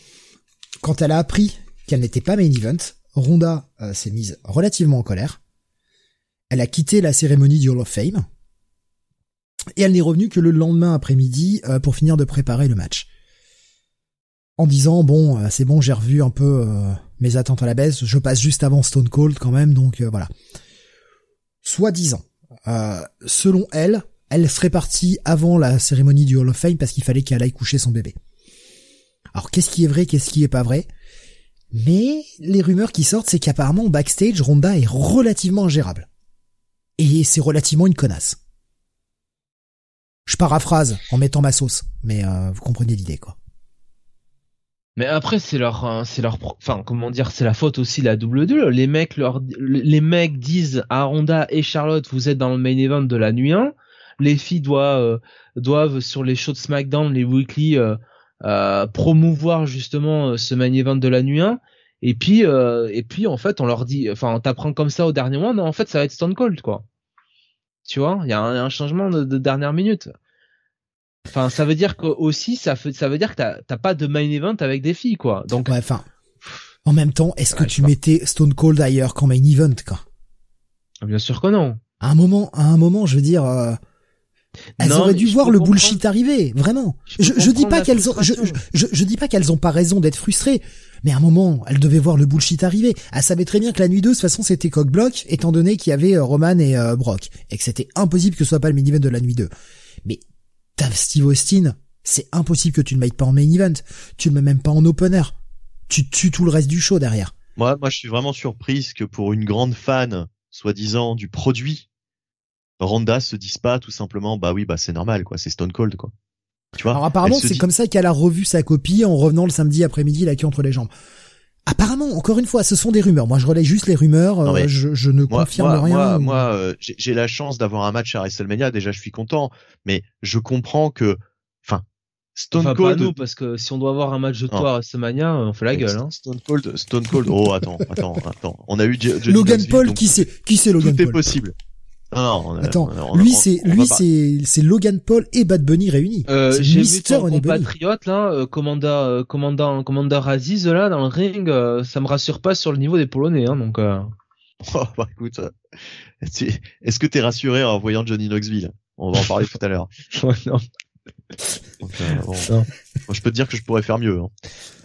Speaker 2: quand elle a appris qu'elle n'était pas main event, Ronda euh, s'est mise relativement en colère. Elle a quitté la cérémonie du Hall of Fame. Et elle n'est revenue que le lendemain après-midi pour finir de préparer le match. En disant, bon, c'est bon, j'ai revu un peu mes attentes à la baisse. Je passe juste avant Stone Cold quand même, donc euh, voilà. Soit disant, euh, selon elle, elle serait partie avant la cérémonie du Hall of Fame parce qu'il fallait qu'elle aille coucher son bébé. Alors qu'est-ce qui est vrai, qu'est-ce qui est pas vrai? Mais les rumeurs qui sortent, c'est qu'apparemment backstage, Ronda est relativement ingérable. Et c'est relativement une connasse. Je paraphrase en mettant ma sauce, mais euh, vous comprenez l'idée quoi.
Speaker 3: Mais après, c'est leur, hein, c'est leur, enfin, comment dire, c'est la faute aussi de la W2. Les mecs leur, les mecs disent à Ronda et Charlotte, vous êtes dans le main event de la nuit 1. Les filles doivent, euh, doivent sur les shows de SmackDown, les weekly, euh, euh, promouvoir justement ce main event de la nuit 1. Et puis, et puis, en fait, on leur dit, enfin, on t'apprend comme ça au dernier moment, non, en fait, ça va être Stone Cold, quoi. Tu vois, il y a un, changement de dernière minute. Enfin, ça veut dire que aussi, ça, ça veut dire que t'as pas de main event avec des filles, quoi. Donc,
Speaker 2: ouais, enfin, en même temps, est-ce que tu mettais Stone Cold ailleurs qu'en main event, quoi?
Speaker 3: Bien sûr que non.
Speaker 2: À un moment, à un moment, je veux dire, euh, Elles
Speaker 3: Non,
Speaker 2: auraient dû voir le bullshit arriver, vraiment.
Speaker 3: Je
Speaker 2: Je, dis pas qu'elles ont, je, je, je dis pas qu'elles ont pas raison d'être frustrées, mais à un moment, elles devaient voir le bullshit arriver. Elles savaient très bien que la nuit 2, de toute façon, c'était coq-bloc, étant donné qu'il y avait euh, Roman et euh, Brock, et que c'était impossible que ce soit pas le main event de la nuit 2. Mais t'as Steve Austin, c'est impossible que tu le mettes pas en main event. Tu le mets même pas en opener. Tu tues tout le reste du show derrière.
Speaker 4: Moi, moi, je suis vraiment surprise que pour une grande fan, soi-disant, du produit, Ronda se dise pas tout simplement, bah oui, bah c'est normal, quoi, c'est Stone Cold, quoi. Tu vois
Speaker 2: Alors apparemment, c'est
Speaker 4: dit-
Speaker 2: comme ça qu'elle a revu sa copie en revenant le samedi après-midi la queue entre les jambes. Apparemment, encore une fois, ce sont des rumeurs. Moi, je relaye juste les rumeurs.
Speaker 4: Non,
Speaker 2: euh, je, je ne
Speaker 4: moi,
Speaker 2: confirme
Speaker 4: moi,
Speaker 2: rien.
Speaker 4: Moi, moi, euh, j'ai j'ai la chance d'avoir un match à WrestleMania. Déjà, je suis content, mais je comprends que, enfin, Stone
Speaker 3: Enfin, pas
Speaker 4: Cold.
Speaker 3: nous, parce que si on doit avoir un match de toi à WrestleMania, on fait la gueule. Hein.
Speaker 4: Stone Cold, Stone Cold. Oh, attends, attends, attends. On a eu Johnny
Speaker 2: Logan Paul,
Speaker 4: donc
Speaker 2: qui c'est Qui c'est
Speaker 4: tout
Speaker 2: Logan
Speaker 4: est
Speaker 2: Paul?
Speaker 4: possible. Non, non, on a-
Speaker 2: Attends,
Speaker 4: on a- on-
Speaker 2: lui c'est lui c'est c'est Logan Paul et Bad Bunny réunis.
Speaker 3: Euh,
Speaker 2: C'est
Speaker 3: j'ai vu ton compatriote là, euh, commandant, euh, commandant, commandant Aziz là dans le ring, euh, ça me rassure pas sur le niveau des Polonais, hein, donc. Euh... *laughs*
Speaker 4: Oh, bah, écoute, euh, tu- est-ce que t'es rassuré en voyant Johnny Knoxville? On va en parler tout à l'heure. *laughs*
Speaker 3: non.
Speaker 4: Donc, euh, bon.
Speaker 3: Non.
Speaker 4: Moi, je peux te dire que je pourrais faire mieux, hein.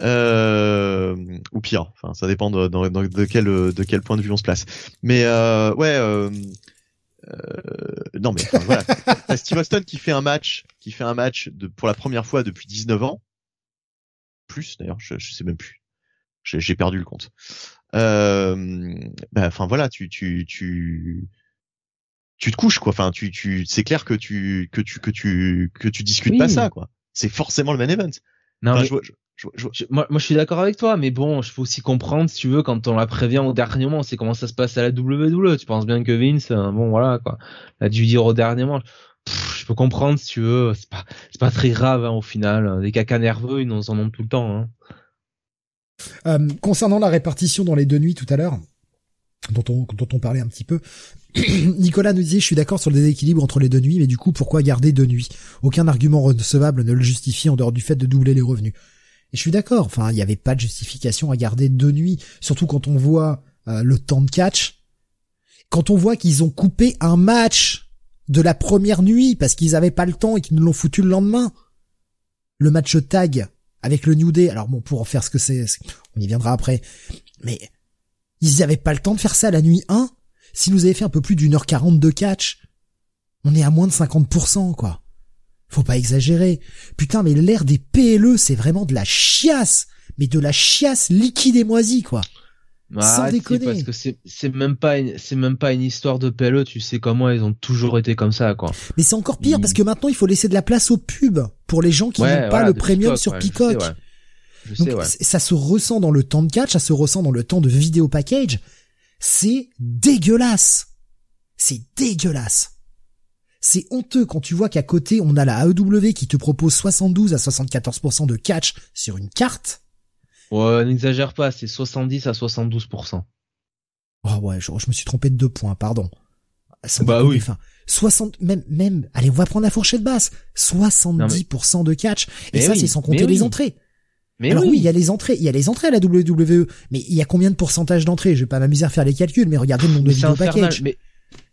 Speaker 4: euh, ou pire. Enfin, ça dépend de, de, quel de quel point de vue on se place. Mais euh, ouais, non mais enfin, voilà. *laughs* T'as Steve Austin qui fait un match, qui fait un match de, pour la première fois depuis 19 ans, plus d'ailleurs, je, je sais même plus. J'ai j'ai perdu le compte. Euh, bah, enfin voilà, tu tu tu tu te couches quoi. Enfin, tu tu c'est clair que tu que tu que tu que tu discutes
Speaker 3: Oui.
Speaker 4: pas ça quoi. C'est forcément le main event.
Speaker 3: Non,
Speaker 4: Enfin,
Speaker 3: mais
Speaker 4: je vois- je- je- je-
Speaker 3: je- moi, moi, je suis d'accord avec toi, mais bon, je peux aussi comprendre, si tu veux, quand on la prévient au dernier moment, c'est comment ça se passe à la WWE. Tu penses bien que Vince, euh, bon, voilà, quoi. Il a dû dire au dernier moment. Pff, je peux comprendre, si tu veux. C'est pas, c'est pas très grave, hein, au final. Des cacas nerveux, ils en ont tout le temps, hein.
Speaker 2: Euh, concernant la répartition dans les deux nuits tout à l'heure, dont on, dont on parlait un petit peu, *clears throat* Nicolas nous disait, je suis d'accord sur le déséquilibre entre les deux nuits, mais du coup, pourquoi garder deux nuits? Aucun argument recevable ne le justifie en dehors du fait de doubler les revenus. Et je suis d'accord, enfin, il n'y avait pas de justification à garder deux nuits, surtout quand on voit euh, le temps de catch, quand on voit qu'ils ont coupé un match de la première nuit parce qu'ils avaient pas le temps et qu'ils nous l'ont foutu le lendemain. Le match tag avec le New Day. Alors bon, pour en faire ce que c'est, on y viendra après. Mais ils avaient pas le temps de faire ça la nuit 1. Si nous avaient fait un peu plus d'une heure quarante de catch, on est à moins de 50%, quoi. Faut pas exagérer. Putain, mais l'ère des PLE, c'est vraiment de la chiasse. Mais de la chiasse liquide et moisie, quoi.
Speaker 3: Bah,
Speaker 2: Sans déconner.
Speaker 3: Parce que c'est, même pas, une- c'est même pas une histoire de PLE, tu sais comment ils ont toujours été comme ça, quoi.
Speaker 2: Mais c'est encore pire
Speaker 3: Mm.
Speaker 2: parce que maintenant il faut laisser de la place aux pubs pour les gens qui
Speaker 3: Ouais,
Speaker 2: n'ont pas
Speaker 3: voilà,
Speaker 2: le
Speaker 3: de
Speaker 2: premium
Speaker 3: Peacock,
Speaker 2: sur
Speaker 3: ouais, je
Speaker 2: Peacock.
Speaker 3: sais, ouais. Je
Speaker 2: Donc
Speaker 3: sais, ouais.
Speaker 2: c- ça se ressent dans le temps de catch, ça se ressent dans le temps de vidéo package. C'est dégueulasse. C'est dégueulasse. C'est honteux quand tu vois qu'à côté on a la AEW qui te propose 72 à 74% de catch sur une carte.
Speaker 3: Ouais, n'exagère pas, c'est 70 à 72%.
Speaker 2: Oh ouais, je, je me suis trompé de deux points, pardon. Sans
Speaker 3: Bah oui.
Speaker 2: Enfin, 60, même, même, allez, on va prendre la fourchette basse. 70% de catch. Et
Speaker 3: Mais
Speaker 2: ça,
Speaker 3: oui,
Speaker 2: c'est sans compter les
Speaker 3: oui.
Speaker 2: entrées.
Speaker 3: Mais
Speaker 2: Alors oui.
Speaker 3: oui,
Speaker 2: il y a les entrées, il y a les entrées à la WWE, mais il y a combien de pourcentage d'entrées? Je vais pas m'amuser à faire les calculs, mais regardez le nombre de vidéos package.
Speaker 3: Mais,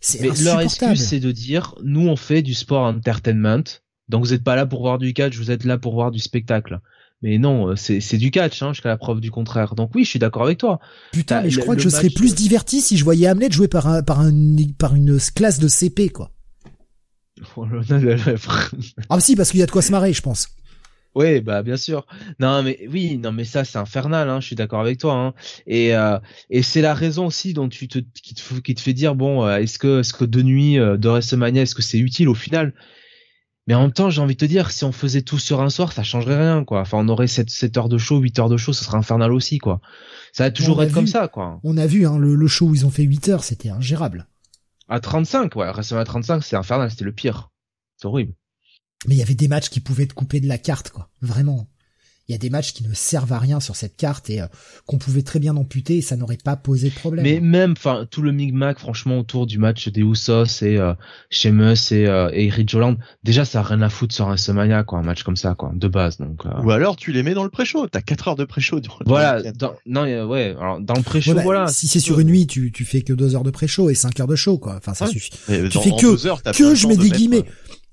Speaker 2: C'est
Speaker 3: mais leur excuse, c'est de dire, nous, on fait du sport entertainment. Donc, vous êtes pas là pour voir du catch, vous êtes là pour voir du spectacle. Mais non, euh, c'est, du catch, hein, jusqu'à la preuve du contraire. Donc oui, je suis d'accord avec toi.
Speaker 2: Putain,
Speaker 3: Bah,
Speaker 2: mais je crois que je serais plus diverti si je voyais Hamlet jouer par un, par un, par une classe de CP, quoi. *laughs* Ah si, parce qu'il y a de quoi se marrer, je pense.
Speaker 3: Oui, bah bien sûr. Non, mais oui, non, mais ça c'est infernal. Hein, je suis d'accord avec toi. Hein. Et euh, et c'est la raison aussi dont tu te qui te, qui te fait dire bon, euh, est-ce que est-ce que de nuit euh, de WrestleMania, est-ce que c'est utile au final? Mais en même temps, j'ai envie de te dire, si on faisait tout sur un soir, ça changerait rien, quoi. Enfin, on aurait 7, 7 heures de show, 8 heures de show, ce serait infernal aussi, quoi. Ça va toujours
Speaker 2: On
Speaker 3: être comme
Speaker 2: vu.
Speaker 3: ça, quoi.
Speaker 2: On a vu, hein, le, le show où ils ont fait 8 heures, c'était ingérable.
Speaker 3: À 35, ouais, WrestleMania 35, c'est infernal, c'était le pire. C'est horrible.
Speaker 2: Mais il y avait des matchs qui pouvaient te couper de la carte, quoi. Vraiment. Il y a des matchs qui ne servent à rien sur cette carte et euh, qu'on pouvait très bien amputer et ça n'aurait pas posé de problème.
Speaker 3: Mais même, enfin, tout le micmac, franchement, autour du match des Usos et euh, Sheamus et, euh, et Ridge Holland, déjà, ça a rien à foutre sur un WrestleMania, quoi, un match comme ça, quoi, de base. Donc, euh,
Speaker 4: Ou alors tu les mets dans le pré-show. T'as 4 heures de pré-show.
Speaker 3: voilà. Dans, non, euh, ouais. Alors, dans le pré-show,
Speaker 2: Ouais, bah,
Speaker 3: voilà.
Speaker 2: Si c'est sur une nuit, tu, tu fais que 2 heures de pré-show et 5 heures de show, quoi. Enfin, ça
Speaker 3: Ouais.
Speaker 2: suffit.
Speaker 4: Mais
Speaker 2: Tu
Speaker 4: dans-
Speaker 2: fais que-
Speaker 4: heures, t'as
Speaker 2: que je mets
Speaker 4: de
Speaker 2: des
Speaker 4: mettre,
Speaker 2: guillemets.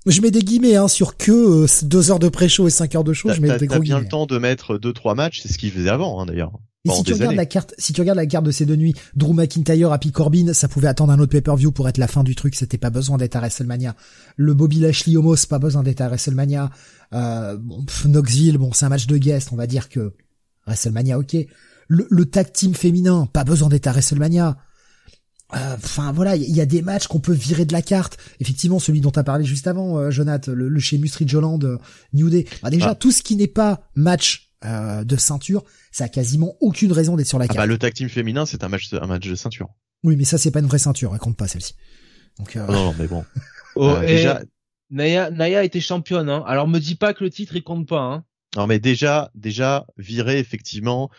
Speaker 2: Je mets des guillemets hein, sur que euh, deux heures de pré-show et 5 heures de show. Je mets des gros
Speaker 4: bien
Speaker 2: guillemets.
Speaker 4: le temps de mettre deux trois matchs, c'est ce qu'il faisait avant hein, d'ailleurs.
Speaker 2: Et si tu
Speaker 4: des
Speaker 2: regardes
Speaker 4: années.
Speaker 2: la carte, si tu regardes la carte de ces deux nuits, Drew McIntyre, Happy Corbin, ça pouvait attendre un autre pay-per-view pour être la fin du truc. C'était pas besoin d'être à WrestleMania. Le Bobby Lashley Homos, pas besoin d'être à WrestleMania. Euh, bon, pff, Knoxville, bon, c'est un match de guest. On va dire que WrestleMania, ok. Le, le tag team féminin, pas besoin d'être à WrestleMania. Euh, Enfin voilà, il y a des matchs qu'on peut virer de la carte. Effectivement, celui dont tu as parlé juste avant, euh, Jonathan, le, le chez Ridgeland, euh, New Day. Bah, déjà,
Speaker 4: Ah.
Speaker 2: tout ce qui n'est pas match euh, de ceinture, ça a quasiment aucune raison d'être sur la
Speaker 4: Ah
Speaker 2: carte.
Speaker 4: bah le tag team féminin, c'est un match un match de ceinture.
Speaker 2: Oui, mais ça c'est pas une vraie ceinture, elle compte pas celle-ci. Donc euh,
Speaker 4: Oh, non non, mais bon. *laughs*
Speaker 3: Oh,
Speaker 4: Euh, déjà
Speaker 3: Naya, Naya était championne, hein. Alors me dis pas que le titre il compte pas, hein.
Speaker 4: Non mais déjà, déjà virer effectivement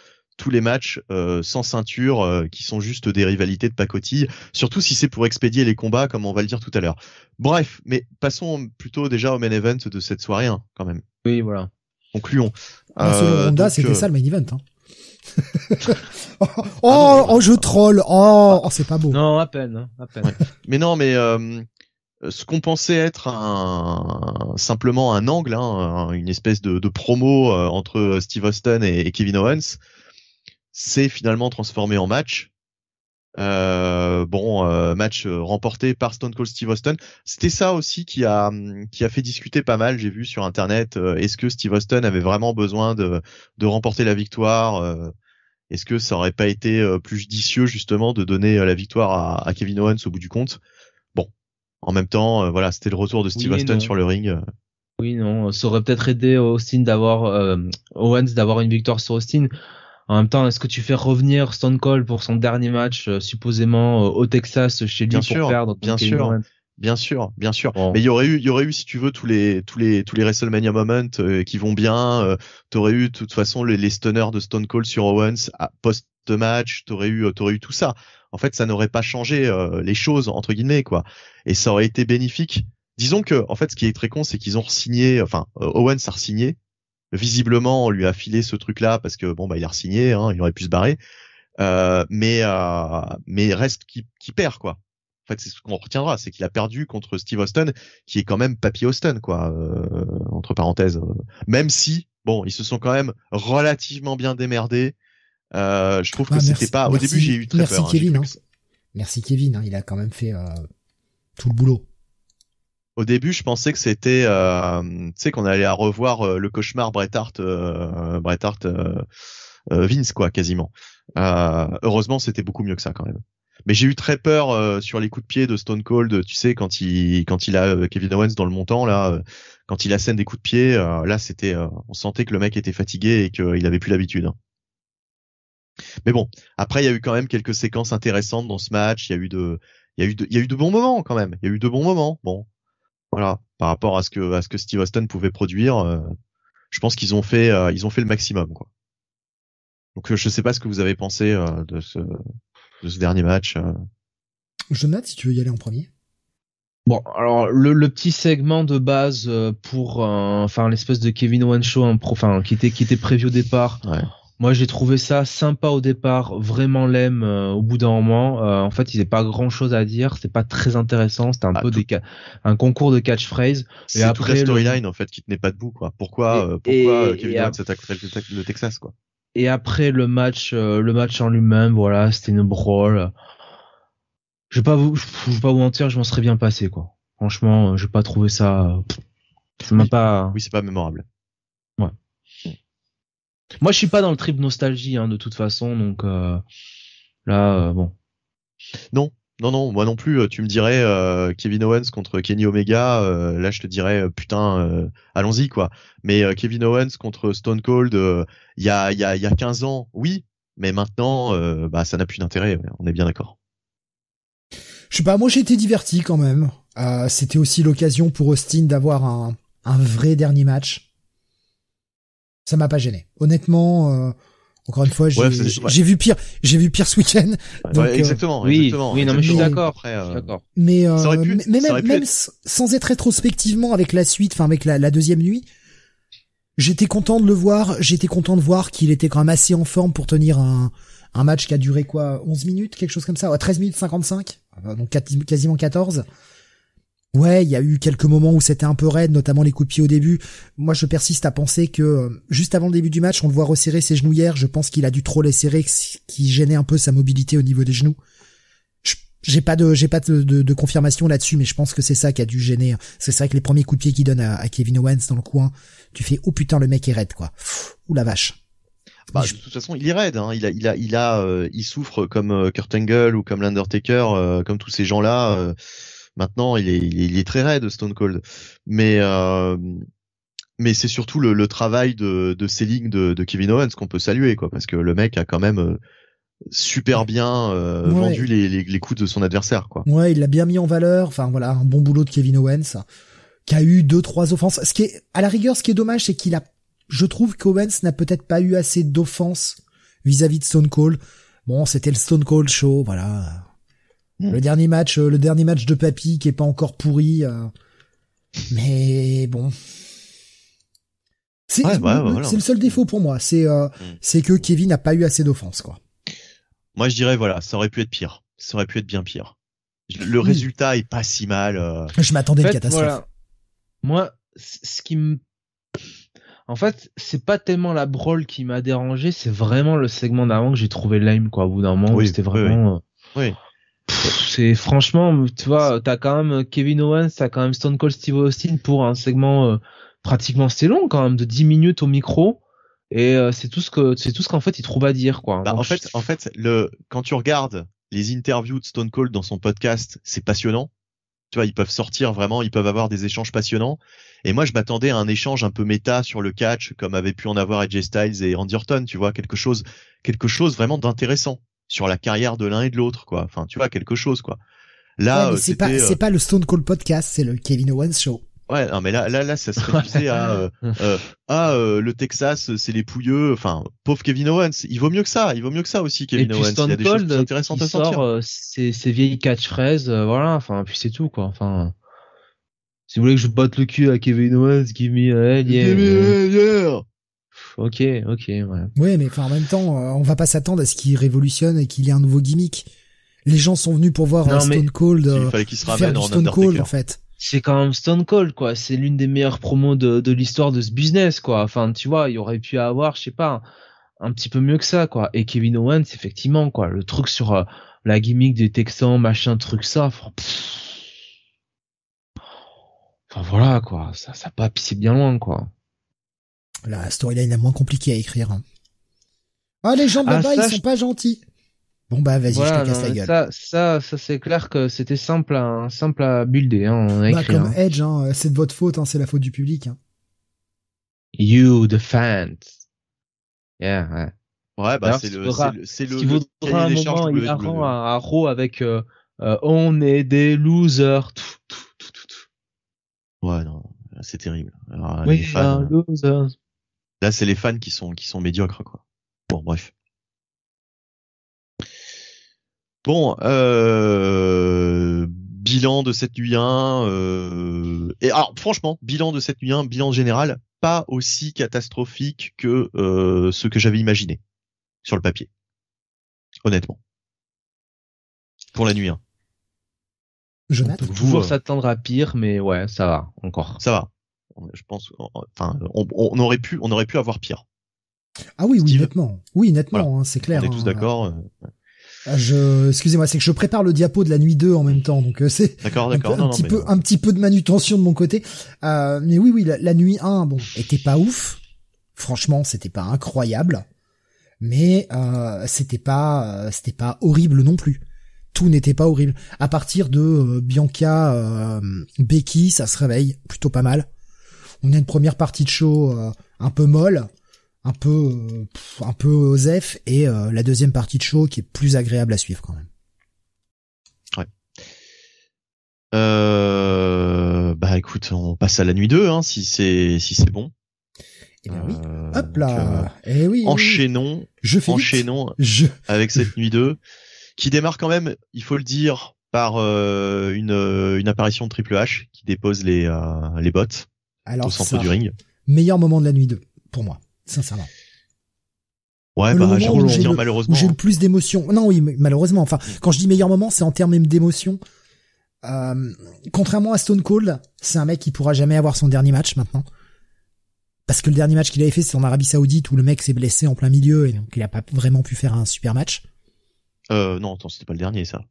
Speaker 4: tous les matchs euh, sans ceinture euh, qui sont juste des rivalités de pacotille, surtout si c'est pour expédier les combats comme on va le dire tout à l'heure. Bref, mais passons plutôt déjà au main event de cette soirée hein, quand même.
Speaker 3: Oui, voilà.
Speaker 4: Concluons.
Speaker 2: selon
Speaker 4: Euh,
Speaker 2: Honda, c'était
Speaker 4: euh,
Speaker 2: ça le main event. Hein. *laughs* oh, oh,
Speaker 4: non,
Speaker 2: oh, je troll. Oh, oh, c'est pas beau.
Speaker 3: Non, à peine, hein, à peine.
Speaker 4: Ouais. Mais non, mais euh, ce qu'on pensait être un, simplement un angle, hein, un- une espèce de, de promo euh, entre Steve Austin et, et Kevin Owens, c'est finalement transformé en match. Euh, bon, euh, match euh, remporté par Stone Cold Steve Austin. C'était ça aussi qui a hum, qui a fait discuter pas mal. J'ai vu sur internet. euh, Est-ce que Steve Austin avait vraiment besoin de de remporter la victoire euh, Est-ce que ça aurait pas été plus judicieux justement de donner la victoire à, à Kevin Owens au bout du compte? Bon, en même temps, voilà, c'était le retour de Steve
Speaker 3: Oui
Speaker 4: Austin
Speaker 3: non.
Speaker 4: sur le ring.
Speaker 3: Oui, non, ça aurait peut-être aidé Austin d'avoir euh, Owens d'avoir une victoire sur Austin. En même temps, est-ce que tu fais revenir Stone Cold pour son dernier match euh, supposément euh, au Texas chez lui
Speaker 4: Bien
Speaker 3: pour
Speaker 4: sûr,
Speaker 3: perdre
Speaker 4: bien sûr. Bien sûr, bien sûr.
Speaker 3: Bon.
Speaker 4: Mais il y aurait eu, il y aurait eu, si tu veux, tous les, tous les, tous les WrestleMania moments euh, qui vont bien. Euh, t'aurais eu, de toute façon, les, les stunners de Stone Cold sur Owens à post-match. T'aurais eu, t'aurais eu tout ça. En fait, ça n'aurait pas changé euh, les choses entre guillemets, quoi. Et ça aurait été bénéfique. Disons que, en fait, ce qui est très con, c'est qu'ils ont re-signé. Enfin, euh, Owens a re-signé. Visiblement, on lui a filé ce truc-là parce que bon, bah, il a re-signé. Hein, il aurait pu se barrer. Euh, mais, euh, mais reste qui, qui perd, quoi. En fait, c'est ce qu'on retiendra, c'est qu'il a perdu contre Steve Austin, qui est quand même Papy Austin, quoi, euh, entre parenthèses. Même si, bon, ils se sont quand même relativement bien démerdés. Euh, je trouve que
Speaker 2: Ah,
Speaker 4: c'était
Speaker 2: merci-
Speaker 4: pas. Au
Speaker 2: merci-
Speaker 4: début, j'ai eu très
Speaker 2: merci
Speaker 4: peur. hein. J'ai
Speaker 2: Kevin, hein. Merci Kevin, hein, il a quand même fait euh, tout le boulot.
Speaker 4: Au début, je pensais que c'était, euh, tu sais, qu'on allait à revoir euh, le cauchemar Bret Hart, euh, Bret Hart, euh, euh, Vince, quoi, quasiment. Heureusement, c'était beaucoup mieux que ça, quand même. Mais j'ai eu très peur sur les coups de pied de Stone Cold, tu sais, quand il quand il a Kevin Owens dans le montant là, quand il assène des coups de pied, là c'était, on sentait que le mec était fatigué et qu'il avait plus l'habitude. hein. Mais bon, après il y a eu quand même quelques séquences intéressantes dans ce match. Il y a eu de, il y a eu de, il y a eu de bons moments quand même. Il y a eu de bons moments. Bon, voilà, par rapport à ce que à ce que Steve Austin pouvait produire, euh, je pense qu'ils ont fait, euh, ils ont fait le maximum quoi. Donc euh, je sais pas ce que vous avez pensé euh, de ce de ce dernier match. euh.
Speaker 2: Jonathan, si tu veux y aller en premier.
Speaker 3: Bon, alors le, le petit segment de base euh, pour euh, enfin l'espèce de Kevin Owens show, un pro- enfin qui était qui était prévu au départ.
Speaker 4: Ouais.
Speaker 3: Moi, j'ai trouvé ça sympa au départ, vraiment lame euh, au bout d'un moment. Euh, en fait, il n'y avait pas grand-chose à dire, c'était pas très intéressant, c'était un
Speaker 4: Ah,
Speaker 3: peu
Speaker 4: tout-
Speaker 3: des un concours de catchphrase.
Speaker 4: C'est toute
Speaker 3: après,
Speaker 4: la
Speaker 3: le-
Speaker 4: storyline en fait qui tenait pas debout quoi. Pourquoi
Speaker 3: Et-
Speaker 4: euh, pourquoi
Speaker 3: et-
Speaker 4: euh, Kevin Owens attaque le, le Texas quoi?
Speaker 3: Et après le match, euh, le match en lui-même, voilà, c'était une brawl. Je vais pas vous, je vais pas vous mentir, je m'en serais bien passé quoi. Franchement, euh, j'ai pas trouvé ça. m'a
Speaker 4: Oui.
Speaker 3: pas.
Speaker 4: Oui, c'est pas mémorable.
Speaker 3: Moi, je suis pas dans le trip nostalgie hein, de toute façon, donc euh, là, euh, bon.
Speaker 4: Non, non, non, moi non plus. euh, Tu me dirais euh, Kevin Owens contre Kenny Omega, euh, là je te dirais putain, euh, allons-y quoi. Mais euh, Kevin Owens contre Stone Cold, euh, il y a il y a il y a 15 ans, oui, mais maintenant, euh, bah ça n'a plus d'intérêt. On est bien d'accord.
Speaker 2: Je sais pas, moi j'ai été diverti quand même. Euh, C'était aussi l'occasion pour Austin d'avoir un, un vrai dernier match. Ça m'a pas gêné. Honnêtement, euh, encore une fois, j'ai
Speaker 4: Ouais, ouais.
Speaker 2: vu pire, j'ai vu pire ce week-end.
Speaker 4: Ouais,
Speaker 2: euh,
Speaker 4: exactement.
Speaker 3: oui,
Speaker 4: exactement,
Speaker 3: oui, non, mais je suis d'accord.
Speaker 4: Après, euh.
Speaker 2: Mais, euh,
Speaker 4: pu-
Speaker 2: mais mais même, même
Speaker 4: être-
Speaker 2: sans être rétrospectivement avec la suite, enfin avec la, la deuxième nuit, j'étais content de le voir. J'étais content de voir qu'il était quand même assez en forme pour tenir un, un match qui a duré quoi 11 minutes, quelque chose comme ça, ouais, 13 minutes 55, euh, donc quasiment 14. Ouais, il y a eu quelques moments où c'était un peu raide, notamment les coups de pied au début. Moi, je persiste à penser que euh, juste avant le début du match, on le voit resserrer ses genouillères. Je pense qu'il a dû trop les serrer, ce qui gênait un peu sa mobilité au niveau des genoux. J'ai pas de, j'ai pas de, de- de confirmation là-dessus, mais je pense que c'est ça qui a dû gêner. C'est vrai que les premiers coups de pied qu'il donne à, à Kevin Owens dans le coin, tu fais oh putain le mec est raide quoi. Pff, Ouh la vache.
Speaker 4: Bah,
Speaker 2: Je-
Speaker 4: de toute façon, il est raide. Hein. Il a, il a, il a, euh, il souffre comme euh, Kurt Angle ou comme l'Undertaker, euh, comme tous ces gens-là. Maintenant, il est, il est, il est très raide, Stone Cold. Mais, euh, mais c'est surtout le, le travail de, de selling de, de Kevin Owens qu'on peut saluer, quoi, parce que le mec a quand même euh, super bien euh,
Speaker 2: Ouais.
Speaker 4: vendu les, les, les coups de son adversaire, quoi.
Speaker 2: Ouais, il l'a bien mis en valeur. Enfin voilà, un bon boulot de Kevin Owens, qui a eu deux trois offenses. Ce qui est, à la rigueur, ce qui est dommage, c'est qu'il a, je trouve qu'Owens n'a peut-être pas eu assez d'offenses vis-à-vis de Stone Cold. Bon, c'était le Stone Cold Show, voilà.
Speaker 4: Mm.
Speaker 2: Le dernier match, euh, le dernier match de Papy qui est pas encore pourri, euh, mais bon. C'est
Speaker 4: Ouais, ouais,
Speaker 2: le-
Speaker 4: voilà.
Speaker 2: c'est le seul défaut pour moi, c'est euh,
Speaker 4: Mm.
Speaker 2: c'est que Kevin n'a pas eu assez d'offenses quoi.
Speaker 4: Moi, je dirais, voilà, ça aurait pu être pire. Ça aurait pu être bien pire. Le
Speaker 2: Oui.
Speaker 4: résultat est pas si mal. euh. *laughs*
Speaker 2: Je m'attendais à
Speaker 3: En
Speaker 2: une catastrophe.
Speaker 3: voilà. Moi, ce qui me, en fait, c'est pas tellement la brawl qui m'a dérangé, c'est vraiment le segment d'avant que j'ai trouvé lame, quoi. Au bout d'un moment,
Speaker 4: Oui,
Speaker 3: c'était
Speaker 4: oui,
Speaker 3: vraiment. euh,
Speaker 4: Oui.
Speaker 3: C'est franchement, tu vois, t'as quand même Kevin Owens, t'as quand même Stone Cold Steve Austin pour un segment euh, pratiquement c'est long quand même de 10 minutes au micro et euh, c'est tout ce que c'est tout ce qu'en fait il trouve à dire quoi.
Speaker 4: Bah,
Speaker 3: Donc,
Speaker 4: en fait, en fait, le quand tu regardes les interviews de Stone Cold dans son podcast, c'est passionnant. Tu vois, ils peuvent sortir vraiment, ils peuvent avoir des échanges passionnants. Et moi, je m'attendais à un échange un peu méta sur le catch, comme avait pu en avoir AJ Styles et Randy Orton. Tu vois, quelque chose, quelque chose vraiment d'intéressant sur la carrière de l'un et de l'autre, quoi. Enfin, tu vois, quelque chose, quoi. Là,
Speaker 2: Ouais,
Speaker 4: euh,
Speaker 2: c'est pas,
Speaker 4: c'était, euh,
Speaker 2: c'est pas le Stone Cold podcast, c'est le Kevin Owens show.
Speaker 4: Ouais, non, mais là, là, là, ça se réduisait à, euh, *laughs* euh, ah, euh, le Texas, c'est les pouilleux. Enfin, pauvre Kevin Owens. Il vaut mieux que ça. Il vaut mieux que ça aussi,
Speaker 3: et
Speaker 4: Kevin
Speaker 3: puis
Speaker 4: Owens. Il y
Speaker 3: Stone
Speaker 4: a des choses
Speaker 3: Cold
Speaker 4: plus intéressantes à sortir.
Speaker 3: sort euh, ses, ses vieilles catchphrases, euh, voilà, enfin puis c'est tout quoi. Enfin, si vous voulez que je batte le cul à Kevin Owens, give me a hell yeah.
Speaker 4: Yeah, yeah.
Speaker 3: Ok, ok, ouais.
Speaker 2: Ouais, mais enfin, en même temps, euh, on va pas s'attendre à ce qu'il révolutionne et qu'il ait un nouveau gimmick. Les gens sont venus pour voir
Speaker 3: Non,
Speaker 2: euh, Stone Cold
Speaker 4: Il
Speaker 2: euh,
Speaker 4: fallait qu'il se
Speaker 2: faire
Speaker 4: ramène
Speaker 2: du
Speaker 4: en
Speaker 2: Stone. Cold en fait.
Speaker 3: c'est quand même Stone Cold quoi. C'est l'une des meilleures promos de, de l'histoire de ce business quoi. Enfin tu vois, il y aurait pu avoir, je sais pas, un, un petit peu mieux que ça quoi. Et Kevin Owens effectivement quoi, le truc sur euh, la gimmick des Texans, machin truc ça. Enfin, pff. Enfin, voilà quoi, ça ça pas pissé bien loin quoi.
Speaker 2: La storyline est moins compliquée à écrire. hein. Ah, les gens de
Speaker 3: Ah,
Speaker 2: là-bas,
Speaker 3: ça,
Speaker 2: ils sont
Speaker 3: je-
Speaker 2: pas gentils. Bon bah vas-y,
Speaker 3: Voilà,
Speaker 2: je te casse
Speaker 3: non,
Speaker 2: la gueule.
Speaker 3: Ça, ça, ça c'est clair que c'était simple à simple à builder, hein, à
Speaker 2: bah,
Speaker 3: écrire.
Speaker 2: comme
Speaker 3: hein.
Speaker 2: Edge, hein, c'est de votre faute, hein, c'est la faute du public. hein.
Speaker 3: You the fans. Yeah, ouais.
Speaker 4: Ouais, bah, c'est
Speaker 3: ce
Speaker 4: le, c'est le, le,
Speaker 3: qui
Speaker 4: cahier
Speaker 3: un moment hilarant à, à Raw avec euh, euh, on est des losers. Tout, tout, tout.
Speaker 4: Ouais, non, c'est terrible. Alors,
Speaker 3: We
Speaker 4: les fans,
Speaker 3: losers.
Speaker 4: Là, c'est les fans qui sont, qui sont médiocres, quoi. Bon, bref. Bon, euh, bilan de cette nuit 1, euh, et alors, franchement, bilan de cette nuit 1, bilan général, pas aussi catastrophique que, euh, ce que j'avais imaginé. Sur le papier. Honnêtement. Pour la nuit 1.
Speaker 3: On
Speaker 2: Jonathan
Speaker 3: peut
Speaker 4: Vous,
Speaker 3: toujours s'attendre à pire, mais ouais, ça va encore.
Speaker 4: Ça va. Je pense, enfin, on, on aurait pu, on aurait pu avoir pire.
Speaker 2: Ah oui, oui, nettement. Oui, nettement, hein, c'est clair.
Speaker 4: on est tous
Speaker 2: hein.
Speaker 4: d'accord. euh,
Speaker 2: Ah, Je, excusez-moi, c'est que je prépare le diapo de la nuit 2 en même temps, donc euh, c'est
Speaker 4: D'accord,
Speaker 2: un, peu- un
Speaker 4: Non,
Speaker 2: petit
Speaker 4: mais,
Speaker 2: peu, un petit peu de manutention de mon côté. Euh, mais oui, oui, la, la nuit 1, bon, était pas ouf. Franchement, c'était pas incroyable, mais euh, c'était pas, c'était pas horrible non plus. Tout n'était pas horrible. À partir de Bianca, euh, Becky, ça se réveille plutôt pas mal. On a une première partie de show euh, un peu molle, un peu, euh, un peu osef, et euh, la deuxième partie de show qui est plus agréable à suivre quand même.
Speaker 4: Euh, bah écoute, on passe à la nuit 2, hein, si c'est si c'est bon.
Speaker 2: Eh bien oui.
Speaker 4: Euh,
Speaker 2: Hop là. Eh oui,
Speaker 4: euh, enchaînons,
Speaker 2: Je fais
Speaker 4: enchaînons
Speaker 2: Je.
Speaker 4: avec cette nuit 2, qui démarre quand même, il faut le dire, par euh, une une apparition de Triple H qui dépose les les bottes
Speaker 2: Alors
Speaker 4: au centre
Speaker 2: ça,
Speaker 4: du ring.
Speaker 2: meilleur moment de la nuit 2 pour moi, sincèrement.
Speaker 4: Ouais,
Speaker 2: Le
Speaker 4: bah j'ai dire
Speaker 2: le-
Speaker 4: malheureusement.
Speaker 2: J'ai le plus d'émotion. Non, oui, mais malheureusement. Enfin, quand je dis meilleur moment, c'est en termes même d'émotion. Euh, contrairement à Stone Cold, c'est un mec qui pourra jamais avoir son dernier match maintenant. Parce que le dernier match qu'il avait fait, c'est en Arabie Saoudite où le mec s'est blessé en plein milieu et donc il a pas vraiment pu faire un super match.
Speaker 4: Euh, non, attends, c'était pas le dernier, ça.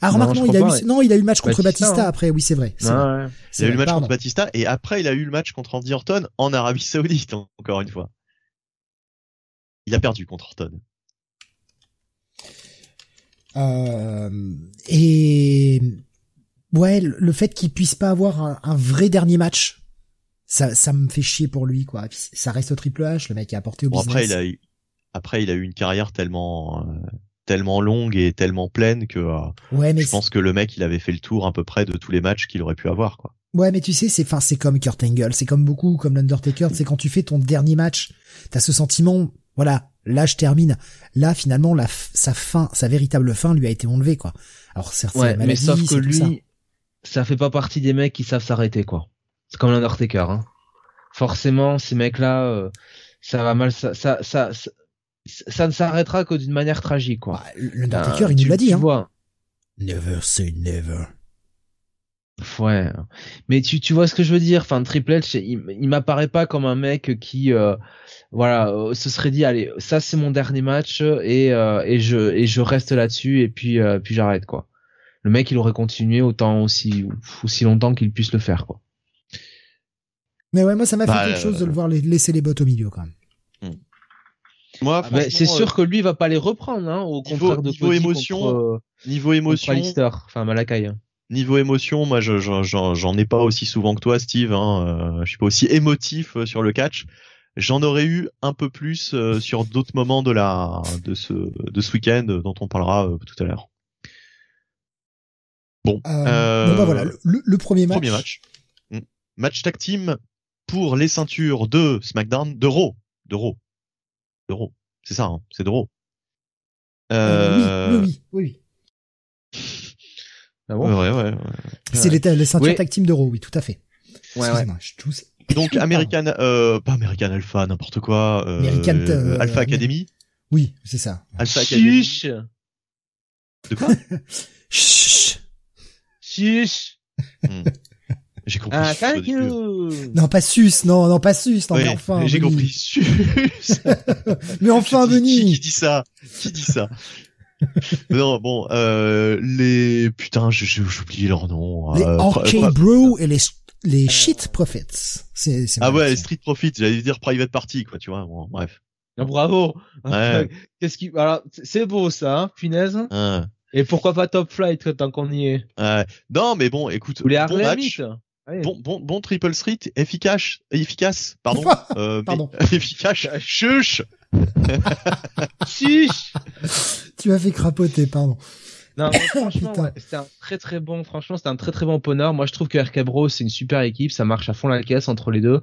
Speaker 2: Ah, remarque, non, il a eu, non, il a eu le match contre Batista, hein. après, oui, c'est vrai.
Speaker 3: Ouais.
Speaker 4: Il a eu le match contre Batista et après, il a eu le match contre Andy Orton en Arabie Saoudite, *laughs* encore une fois. Il a perdu contre Orton.
Speaker 2: Euh, et ouais, le fait qu'il puisse pas avoir un, vrai dernier match, ça, ça me fait chier pour lui, quoi. ça reste au Triple H, le mec a apporté au
Speaker 4: bon,
Speaker 2: business.
Speaker 4: Après, il a eu, après, il a eu une carrière tellement, euh, tellement longue et tellement pleine que euh,
Speaker 2: ouais, mais
Speaker 4: je pense que le mec, il avait fait le tour à peu près de tous les matchs qu'il aurait pu avoir, quoi.
Speaker 2: Ouais, mais tu sais, c'est, enfin, c'est comme Kurt Angle, c'est comme beaucoup, comme l'Undertaker, c'est quand tu fais ton dernier match, t'as ce sentiment, voilà, là je termine. Là finalement la sa fin, sa véritable fin lui a été enlevée quoi. Alors certes,
Speaker 3: ouais, mais sauf que lui, ça. fait pas partie des mecs qui savent s'arrêter quoi. C'est comme l'Undertaker. Hein. Forcément, ces mecs-là, euh, ça va mal, ça, ça, ça, ça, ne s'arrêtera que d'une manière tragique quoi. Bah,
Speaker 2: L'Undertaker, il nous l'a dit.
Speaker 3: Tu
Speaker 2: hein.
Speaker 3: vois.
Speaker 2: Never say never.
Speaker 3: Ouais, mais tu tu vois ce que je veux dire? Enfin, Triple H, il, il m'apparaît pas comme un mec qui euh, voilà, euh, ce serait dit allez, ça c'est mon dernier match et euh, et je et je reste là-dessus et puis euh, puis j'arrête quoi. Le mec, il aurait continué autant aussi aussi longtemps qu'il puisse le faire quoi.
Speaker 2: Mais ouais, moi ça m'a fait bah, quelque chose de le voir laisser les bottes au milieu quand même.
Speaker 4: Moi,
Speaker 3: ah, c'est sûr que lui va pas les reprendre, hein, au contraire de
Speaker 4: niveau émotion, niveau émotion,
Speaker 3: enfin Malakai.
Speaker 4: Niveau émotion, moi, j'en ai pas aussi souvent que toi, Steve. Hein, je suis pas aussi émotif sur le catch. J'en aurais eu un peu plus euh, sur d'autres moments de la de ce de ce week-end dont on parlera euh, tout à l'heure. Bon,
Speaker 2: euh, bon bah voilà, le, premier match.
Speaker 4: Premier match. Hmm. Match tag team pour les ceintures de SmackDown, de Raw, de Raw, de Raw. C'est ça, hein, c'est de Raw.
Speaker 2: Euh... oui, oui, oui,
Speaker 4: Ah bon? Ouais, ouais, ouais.
Speaker 2: C'est les, les ceintures tag team de Raw, oui, tout à fait.
Speaker 3: Ouais, ouais.
Speaker 2: Je tousse.
Speaker 4: Donc American, euh, pas American Alpha, n'importe quoi. Euh, American euh, Alpha Academy.
Speaker 2: Oui, c'est ça.
Speaker 4: Alpha Academy.
Speaker 3: Chiche.
Speaker 4: De quoi? *laughs*
Speaker 2: Chut.
Speaker 3: Chiche.
Speaker 4: Hmm. J'ai compris.
Speaker 3: Ah, thank you.
Speaker 2: Non, pas sus, non, non, pas sus, non, mais enfin.
Speaker 4: J'ai compris sus. *laughs*
Speaker 2: mais enfin, Denis.
Speaker 4: Qui, qui dit ça Qui dit ça *laughs* non, bon, euh, les putain, j'ai oublié leur nom.
Speaker 2: Les euh, Arcade Bro et les les euh, shit profits. C'est,
Speaker 4: ah ouais, les street profits, j'allais dire private party, quoi, tu vois. Bon, bref.
Speaker 3: Ah, bravo. Qu'est-ce qui, alors, c'est beau ça, hein, punaise. Et pourquoi pas Top Flight tant qu'on y est?
Speaker 4: Non, mais bon, écoute,
Speaker 3: les
Speaker 4: bon match. Bon, bon, bon triple street, efficace, efficace, pardon, *laughs*
Speaker 2: euh, pardon, *laughs*
Speaker 4: efficace, chuch, *laughs*
Speaker 3: chuch.
Speaker 2: Tu m'as fait crapoter, pardon.
Speaker 3: Non, franchement, c'était un très très bon. Franchement, c'était un très très bon poneur. Moi, je trouve que RK Bro, c'est une super équipe. Ça marche à fond la caisse entre les deux.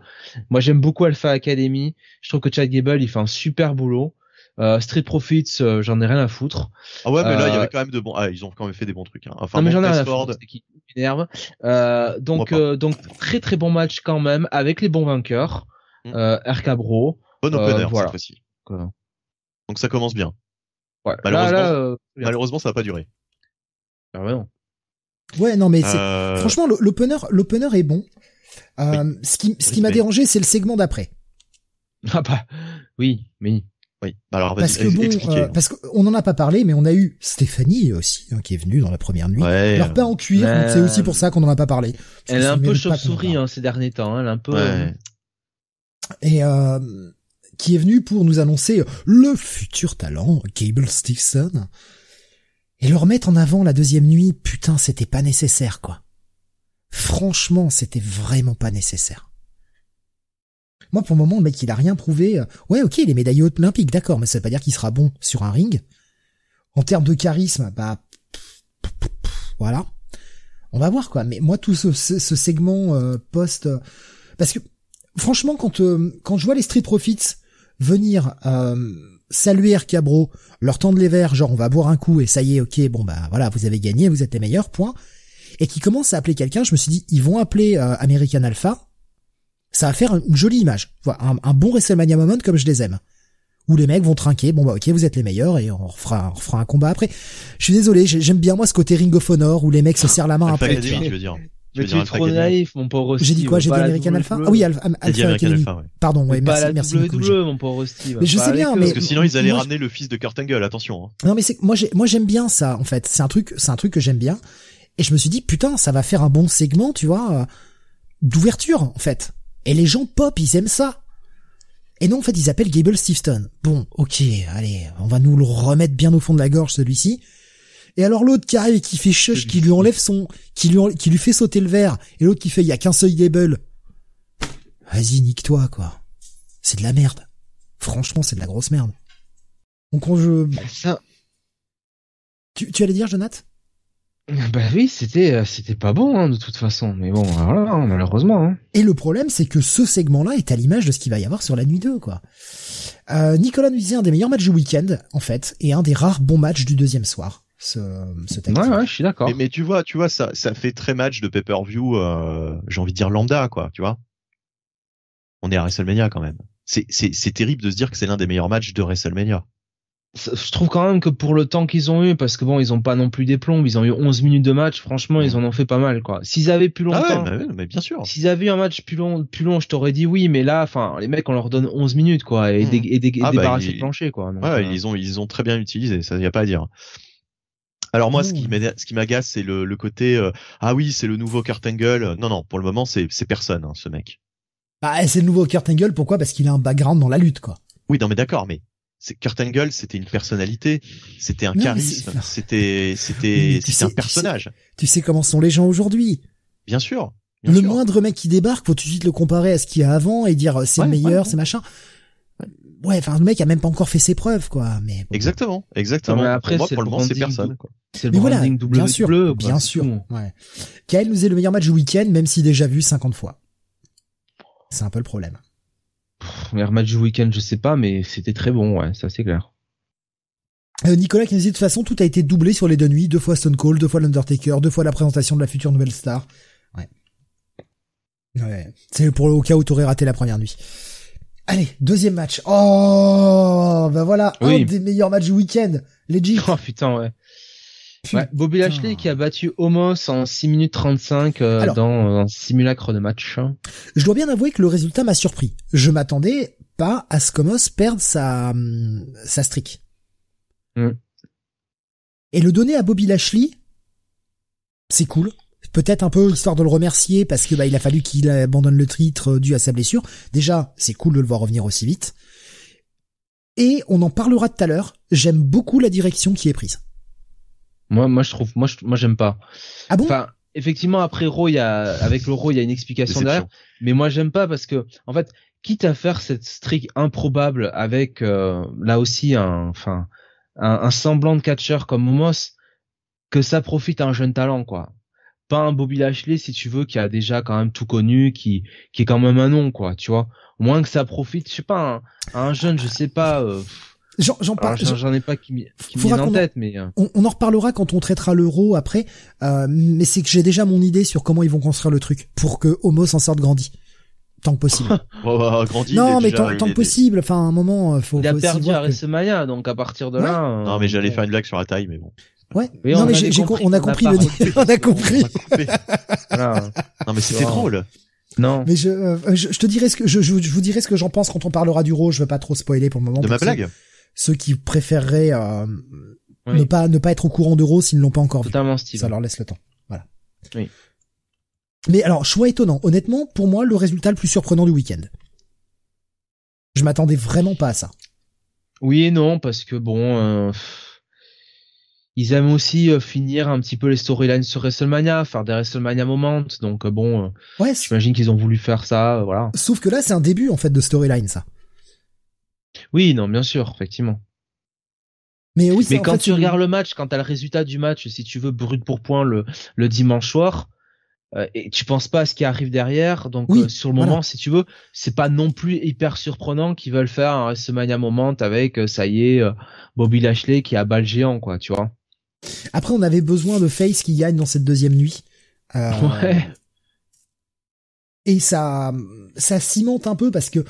Speaker 3: Moi, j'aime beaucoup Alpha Academy. Je trouve que Chad Gable, il fait un super boulot. Euh, Street Profits, euh, j'en ai rien à foutre.
Speaker 4: Ah ouais, mais là, il y euh, avait quand même de bons. Ah, ils ont quand même fait des bons trucs. Hein.
Speaker 3: Enfin, non, mais j'en ai rien à foutre. Qui m'énerve. Euh, donc, donc très très bon match quand même avec les bons vainqueurs. Mm. RK Bro.
Speaker 4: Bon opener cette fois-ci. Donc ça commence bien.
Speaker 3: Ouais.
Speaker 4: Malheureusement, malheureusement, ça va pas durer.
Speaker 3: Ah ouais, non.
Speaker 2: Ouais, non, mais c'est euh... franchement l'opener, l'opener est bon. Euh, Ce qui, ce qui m'a dérangé, c'est le segment d'après.
Speaker 3: Ah bah, oui, mais
Speaker 4: oui. Alors,
Speaker 2: parce que bon, euh, parce qu'on en a pas parlé, mais on a eu Stéphanie aussi hein, qui est venue dans la première nuit.
Speaker 4: Ouais,
Speaker 2: Alors pas en cuir, donc c'est aussi pour ça qu'on en a pas parlé.
Speaker 3: Elle est un peu chauve-souris hein, ces derniers temps. Hein, elle est un peu.
Speaker 4: Ouais.
Speaker 2: Et euh, qui est venue pour nous annoncer le futur talent, Cable Stevenson. Et le remettre en avant la deuxième nuit, putain, c'était pas nécessaire, quoi. Franchement, c'était vraiment pas nécessaire. Moi, pour le moment, le mec, il a rien prouvé. Ouais, ok, il est médaillé olympique, d'accord, mais ça veut pas dire qu'il sera bon sur un ring. En termes de charisme, bah, voilà. On va voir, quoi. Mais moi, tout ce, ce, segment euh, post, euh, parce que franchement, quand euh, quand je vois les Street Profits venir saluer Cabro, leur tendre les verres, genre on va boire un coup et ça y est, ok, bon bah voilà, vous avez gagné, vous êtes les meilleurs, point. Et qui commence à appeler quelqu'un, je me suis dit, ils vont appeler euh, American Alpha, ça va faire une jolie image, voilà, un, bon WrestleMania moment comme je les aime. où les mecs vont trinquer. Bon bah ok, vous êtes les meilleurs et on refera, on refera un combat après. Je suis désolé, j'ai- j'aime bien moi ce côté Ring of Honor où les mecs se serrent la main après. Tu
Speaker 4: veux dire.
Speaker 3: Mais tu es trop naïf, mon pauvre Steve.
Speaker 2: J'ai dit quoi J'ai dit American. Alpha Ah oui, Alpha, Alpha.
Speaker 4: Alpha, ouais.
Speaker 2: Pardon, ouais,
Speaker 3: pas
Speaker 2: merci,
Speaker 3: la
Speaker 2: merci
Speaker 3: mon pauvre Steve.
Speaker 2: Mais je sais bien, mais-
Speaker 4: Parce que sinon, ils allaient
Speaker 2: Moi,
Speaker 4: ramener le fils de Kurt Angle, attention. hein.
Speaker 2: Non mais c'est moi j'ai moi j'aime bien ça en fait. C'est un truc c'est un truc que j'aime bien et je me suis dit putain ça va faire un bon segment tu vois euh, d'ouverture en fait. Et les gens pop ils aiment ça. Et non en fait ils appellent Gable Steveston. Bon ok allez on va nous le remettre bien au fond de la gorge celui-ci. Et alors l'autre qui arrive et qui fait chuch, qui lui enlève son, qui lui, en- qui lui fait sauter le verre, et l'autre qui fait, il y a qu'un seul Gable. Vas-y, nique-toi, quoi. C'est de la merde. Franchement, c'est de la grosse merde. Donc on, je,
Speaker 3: Ça,
Speaker 2: tu, tu allais dire, Jonathan? *laughs*
Speaker 3: bah oui, c'était, euh, c'était pas bon, hein, de toute façon. Mais bon, voilà, hein, malheureusement. Hein.
Speaker 2: Et le problème, c'est que ce segment-là est à l'image de ce qu'il va y avoir sur la nuit 2, quoi. Euh, Nicolas nous disait un des meilleurs matchs du week-end, en fait, et un des rares bons matchs du deuxième soir. Ce, ce tag
Speaker 3: Ouais, ouais, je suis d'accord.
Speaker 4: Mais, mais tu vois, tu vois, ça, ça fait très match de pay-per-view, euh, j'ai envie de dire lambda, quoi, tu vois. On est à WrestleMania quand même. C'est, c'est, c'est terrible de se dire que c'est l'un des meilleurs matchs de WrestleMania.
Speaker 3: Je trouve quand même que pour le temps qu'ils ont eu, parce que bon, ils ont pas non plus des plombs, ils ont eu 11 minutes de match, franchement, ils en ont fait pas mal, quoi. S'ils avaient plus
Speaker 4: Ah
Speaker 3: longtemps,
Speaker 4: ouais, bah ouais, mais bien sûr.
Speaker 3: s'ils avaient eu un match plus long, plus long, je t'aurais dit oui, mais là, enfin, les mecs, on leur donne 11 minutes, quoi, et,
Speaker 4: Mhm.
Speaker 3: dé- et, dé- et
Speaker 4: Ah bah,
Speaker 3: débarrasser
Speaker 4: ils-
Speaker 3: le plancher, quoi. Donc,
Speaker 4: Ouais,
Speaker 3: euh,
Speaker 4: ils ont, ils ont très bien utilisé, ça y a pas à dire. Alors moi, ce
Speaker 2: Mmh.
Speaker 4: qui m'agace, ce qui m'agace, c'est le, le côté, euh, ah oui, c'est le nouveau Kurt Angle. Non, non, pour le moment, c'est, c'est personne, hein, ce mec.
Speaker 2: Ah, c'est le nouveau Kurt Angle, pourquoi? Parce qu'il a un background dans la lutte, quoi.
Speaker 4: Oui, non, mais d'accord, mais c'est Kurt Angle, c'était une personnalité, c'était un
Speaker 2: Non,
Speaker 4: charisme, c'était, c'était, un
Speaker 2: tu
Speaker 4: personnage.
Speaker 2: Tu sais comment sont les gens aujourd'hui.
Speaker 4: Bien sûr. bien
Speaker 2: Le
Speaker 4: sûr.
Speaker 2: moindre mec qui débarque, faut tout de suite le comparer à ce qu'il y a avant et dire euh, c'est
Speaker 4: Ouais,
Speaker 2: le meilleur,
Speaker 4: ouais,
Speaker 2: c'est machin. Ouais, enfin le mec a même pas encore fait ses preuves, quoi. Mais bon.
Speaker 4: Exactement, exactement.
Speaker 3: Mais après,
Speaker 4: pour moi,
Speaker 3: c'est
Speaker 4: pour le
Speaker 3: le
Speaker 4: moment, c'est personne. quoi.
Speaker 3: c'est le
Speaker 2: Mais voilà,
Speaker 3: branding
Speaker 2: bien sûr,
Speaker 3: WWE, quoi,
Speaker 2: bien sûr. Ouais. Kael nous est le meilleur match du week-end, même si déjà vu 50 fois. C'est un peu le problème.
Speaker 3: Meilleur match du week-end, je sais pas, mais c'était très bon, ouais, ça c'est clair.
Speaker 2: Euh, Nicolas qui nous dit de toute façon tout a été doublé sur les deux nuits, deux fois Stone Cold, deux fois l'Undertaker, deux fois la présentation de la future nouvelle star. Ouais. Ouais. C'est pour le cas où t'aurais raté la première nuit. Allez, deuxième match. Oh, bah voilà, un des meilleurs matchs du week-end. Legit.
Speaker 3: Oh putain, ouais. Ouais, *laughs* Bobby. Lashley qui a battu Homos en 6 minutes 35 euh,
Speaker 2: Alors.
Speaker 3: dans un simulacre de match.
Speaker 2: Je dois bien avouer que le résultat m'a surpris. Je m'attendais pas à ce qu'Omos perde sa, hum, sa streak.
Speaker 3: Mm.
Speaker 2: Et le donner à Bobby Lashley, c'est cool. Peut-être un peu histoire de le remercier parce que bah, il a fallu qu'il abandonne le titre euh, dû à sa blessure. Déjà, c'est cool de le voir revenir aussi vite. Et on en parlera tout à l'heure. J'aime beaucoup la direction qui est prise.
Speaker 3: Moi, moi je trouve, moi, je- moi j'aime pas.
Speaker 2: Ah bon?
Speaker 3: Enfin, effectivement, après Raw, il y a, avec le Raw, il y a une explication
Speaker 4: Déception.
Speaker 3: derrière. Mais moi, j'aime pas parce que, en fait, quitte à faire cette streak improbable avec, euh, là aussi, un, enfin, un, un semblant de catcheur comme Momos, que ça profite à un jeune talent, quoi. Pas un Bobby Lashley, si tu veux, qui a déjà quand même tout connu, qui, qui est quand même un nom, quoi, tu vois. Au moins que ça profite, je sais pas, un, à un jeune, je sais pas, euh,
Speaker 2: J'en parle.
Speaker 3: j'en ai pas qui, m'y- viennent en tête, mais, euh,
Speaker 2: On, on en reparlera quand on traitera l'euro après, euh, mais c'est que j'ai déjà mon idée sur comment ils vont construire le truc pour que Homo s'en sorte grandi. Tant que possible. *laughs*
Speaker 4: Oh, bah, grandi,
Speaker 2: non, mais
Speaker 4: déjà-
Speaker 2: tant, tant que possible. Enfin, à un moment, euh, faut.
Speaker 3: il a perdu à
Speaker 2: que-
Speaker 3: donc à partir de
Speaker 2: Ouais.
Speaker 3: là. euh,
Speaker 4: Non, mais j'allais faire une blague sur la taille, mais bon.
Speaker 2: Ouais. Non,
Speaker 3: on
Speaker 2: mais j'ai, j'ai
Speaker 3: compris,
Speaker 2: on a compris, *laughs*
Speaker 3: compris.
Speaker 2: on a compris.
Speaker 4: Non, mais c'était drôle.
Speaker 3: Non.
Speaker 2: Mais je, euh, je, je te dirai ce que je, je, je vous dirai ce que j'en pense quand on parlera du Raw. Je veux pas trop spoiler pour le moment.
Speaker 4: De ma blague?
Speaker 2: Ceux qui préféreraient euh,
Speaker 3: Oui.
Speaker 2: ne pas ne pas être au courant d'Euro s'ils ne l'ont pas encore vu.
Speaker 3: Totalement Steve.
Speaker 2: Ça leur laisse le temps. Voilà.
Speaker 3: Oui.
Speaker 2: Mais alors, choix étonnant. Honnêtement, pour moi, le résultat le plus surprenant du week-end. Je m'attendais vraiment pas à ça.
Speaker 3: Oui et non, parce que bon, euh, ils aiment aussi euh, finir un petit peu les storylines sur WrestleMania, faire des WrestleMania moments. Donc euh, bon,
Speaker 2: Ouais.
Speaker 3: j'imagine qu'ils ont voulu faire ça, voilà.
Speaker 2: Sauf que là, c'est un début en fait de storyline, ça.
Speaker 3: Oui, non, bien sûr, effectivement.
Speaker 2: Mais oui,
Speaker 3: quand
Speaker 2: fait,
Speaker 3: tu
Speaker 2: c'est-
Speaker 3: regardes le match, quand t'as le résultat du match, si tu veux, brut pour point le, le dimanche soir, euh, et tu penses pas à ce qui arrive derrière, donc
Speaker 2: Oui,
Speaker 3: euh, sur le
Speaker 2: voilà.
Speaker 3: moment, si tu veux, c'est pas non plus hyper surprenant qu'ils veulent faire un WrestleMania moment avec, euh, ça y est, euh, Bobby Lashley qui a balle géant, quoi, tu vois.
Speaker 2: Après, on avait besoin de Face qui gagne dans cette deuxième nuit. Euh,
Speaker 3: Ouais.
Speaker 2: Et ça, ça cimente un peu parce que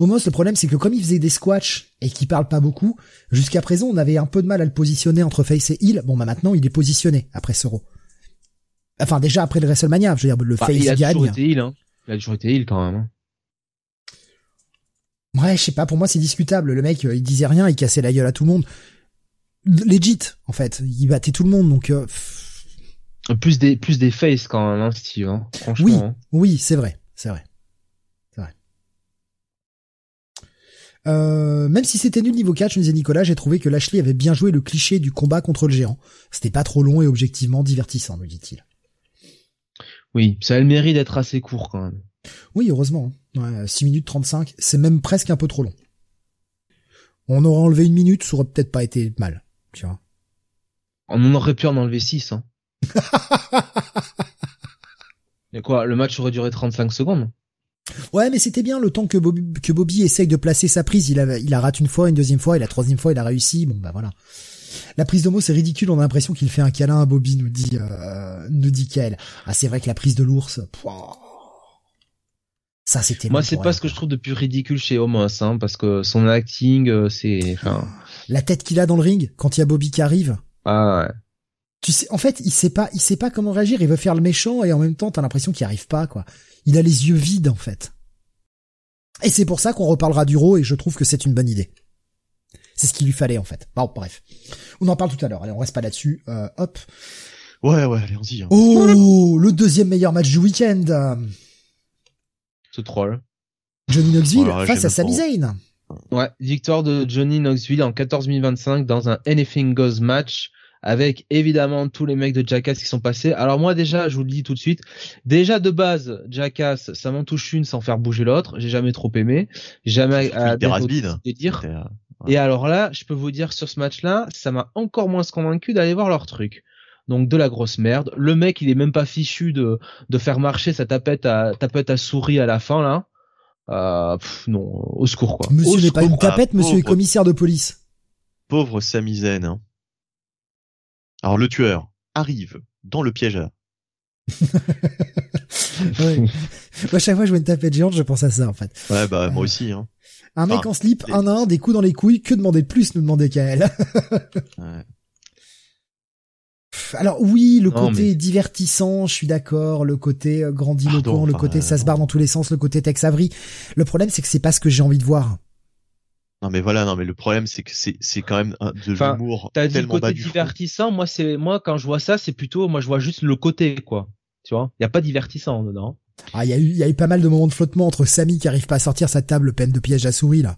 Speaker 2: Omos, le problème, c'est que comme il faisait des squatchs et qu'il parle pas beaucoup, jusqu'à présent, on avait un peu de mal à le positionner entre face et heel. Bon, bah maintenant, il est positionné après Raw. Enfin, déjà après le WrestleMania, je veux dire, le
Speaker 3: Bah,
Speaker 2: face
Speaker 3: il a
Speaker 2: gagne.
Speaker 3: toujours été heal, hein. Il a toujours été heal quand même. hein.
Speaker 2: Ouais, je sais pas, pour moi, c'est discutable. Le mec, euh, il disait rien, il cassait la gueule à tout le monde. Legit, en fait. Il battait tout le monde, donc... euh,
Speaker 3: Plus des, plus des faces quand même, hein, Steve. Hein. Franchement.
Speaker 2: Oui,
Speaker 3: hein.
Speaker 2: oui, c'est vrai, c'est vrai, c'est vrai. Euh, même si c'était nul niveau catch, me disait Nicolas, j'ai trouvé que Lashley avait bien joué le cliché du combat contre le géant. C'était pas trop long et objectivement divertissant, me dit-il.
Speaker 3: Oui, ça a le mérite d'être assez court quand même.
Speaker 2: Oui, heureusement. hein. Ouais, 6 minutes 35, c'est même presque un peu trop long. On aurait enlevé une minute, ça aurait peut-être pas été mal, tu vois.
Speaker 3: On aurait pu en enlever 6. Hein. *laughs* Mais quoi, le match aurait duré 35 secondes?
Speaker 2: Ouais, mais c'était bien le temps que Bobby, que Bobby essaye de placer sa prise. Il a, il a raté une fois, une deuxième fois, et la troisième fois, il a réussi. Bon, bah voilà. La prise de mots, c'est ridicule. On a l'impression qu'il fait un câlin à Bobby, nous dit, euh, nous dit Kael. Ah, c'est vrai que la prise de l'ours, ça, c'était
Speaker 3: Moi, c'est pas
Speaker 2: elle.
Speaker 3: ce que je trouve de plus ridicule chez Homos, hein, parce que son acting, euh, c'est, enfin,
Speaker 2: La tête qu'il a dans le ring quand il y a Bobby qui arrive.
Speaker 3: ah ouais.
Speaker 2: Tu sais, en fait, il sait pas, il sait pas comment réagir. Il veut faire le méchant et en même temps, t'as l'impression qu'il arrive pas, quoi. Il a les yeux vides, en fait. Et c'est pour ça qu'on reparlera du Raw et je trouve que c'est une bonne idée. C'est ce qu'il lui fallait, en fait. Bon, bref. On en parle tout à l'heure. Allez, on reste pas là-dessus. Euh, hop.
Speaker 4: Ouais, ouais, allez-y. hein.
Speaker 2: Oh, le deuxième meilleur match du week-end.
Speaker 3: Ce troll.
Speaker 2: Johnny Knoxville
Speaker 4: Voilà,
Speaker 2: face à Sami. Zayn.
Speaker 3: Ouais, victoire de Johnny Knoxville en 14 25 dans un Anything Goes match avec évidemment tous les mecs de Jackass qui sont passés. Alors moi déjà, je vous le dis tout de suite, déjà de base, Jackass, ça m'en touche une sans faire bouger l'autre. J'ai jamais trop aimé, jamais délire.
Speaker 4: C'était, euh,
Speaker 3: Et alors là, je peux vous dire sur ce match-là, ça m'a encore moins convaincu d'aller voir leur truc. Donc de la grosse merde. Le mec, il est même pas fichu de de faire marcher sa tapette à tapette à souris à la fin là. Euh, pff, non, au secours quoi.
Speaker 2: Monsieur n'est pas une tapette,
Speaker 4: ah,
Speaker 2: monsieur est commissaire de police.
Speaker 4: Pauvre Sami Zayn. Hein. Alors le tueur arrive dans le piège à... *laughs*
Speaker 2: Ouais. Moi, à chaque fois que je vois une tapette géante, je pense à ça, en fait.
Speaker 4: Ouais, bah moi aussi. Hein.
Speaker 2: Un mec en slip, un à un, des coups dans les couilles, que demander de plus, nous demandait Kael. *laughs*
Speaker 4: Ouais.
Speaker 2: Alors oui, le
Speaker 3: Non,
Speaker 2: côté
Speaker 3: mais-
Speaker 2: divertissant, je suis d'accord, le côté euh, grandiloquent,
Speaker 4: Pardon,
Speaker 2: le
Speaker 4: enfin,
Speaker 2: côté ça se
Speaker 4: euh,
Speaker 2: barre dans tous les sens, le côté Tex Avery. Le problème, c'est que c'est pas ce que j'ai envie de voir.
Speaker 4: Non mais voilà, non mais le problème c'est que c'est c'est quand même un- de
Speaker 3: Enfin,
Speaker 4: l'humour
Speaker 3: T'as dit le côté divertissant. Moi, c'est moi quand je vois ça, c'est plutôt moi je vois juste le côté quoi. Tu vois, il y a pas divertissant dedans.
Speaker 2: Ah, il y a eu, il y a eu pas mal de moments de flottement entre Samy qui arrive pas à sortir sa table pleine de pièges à souris, là.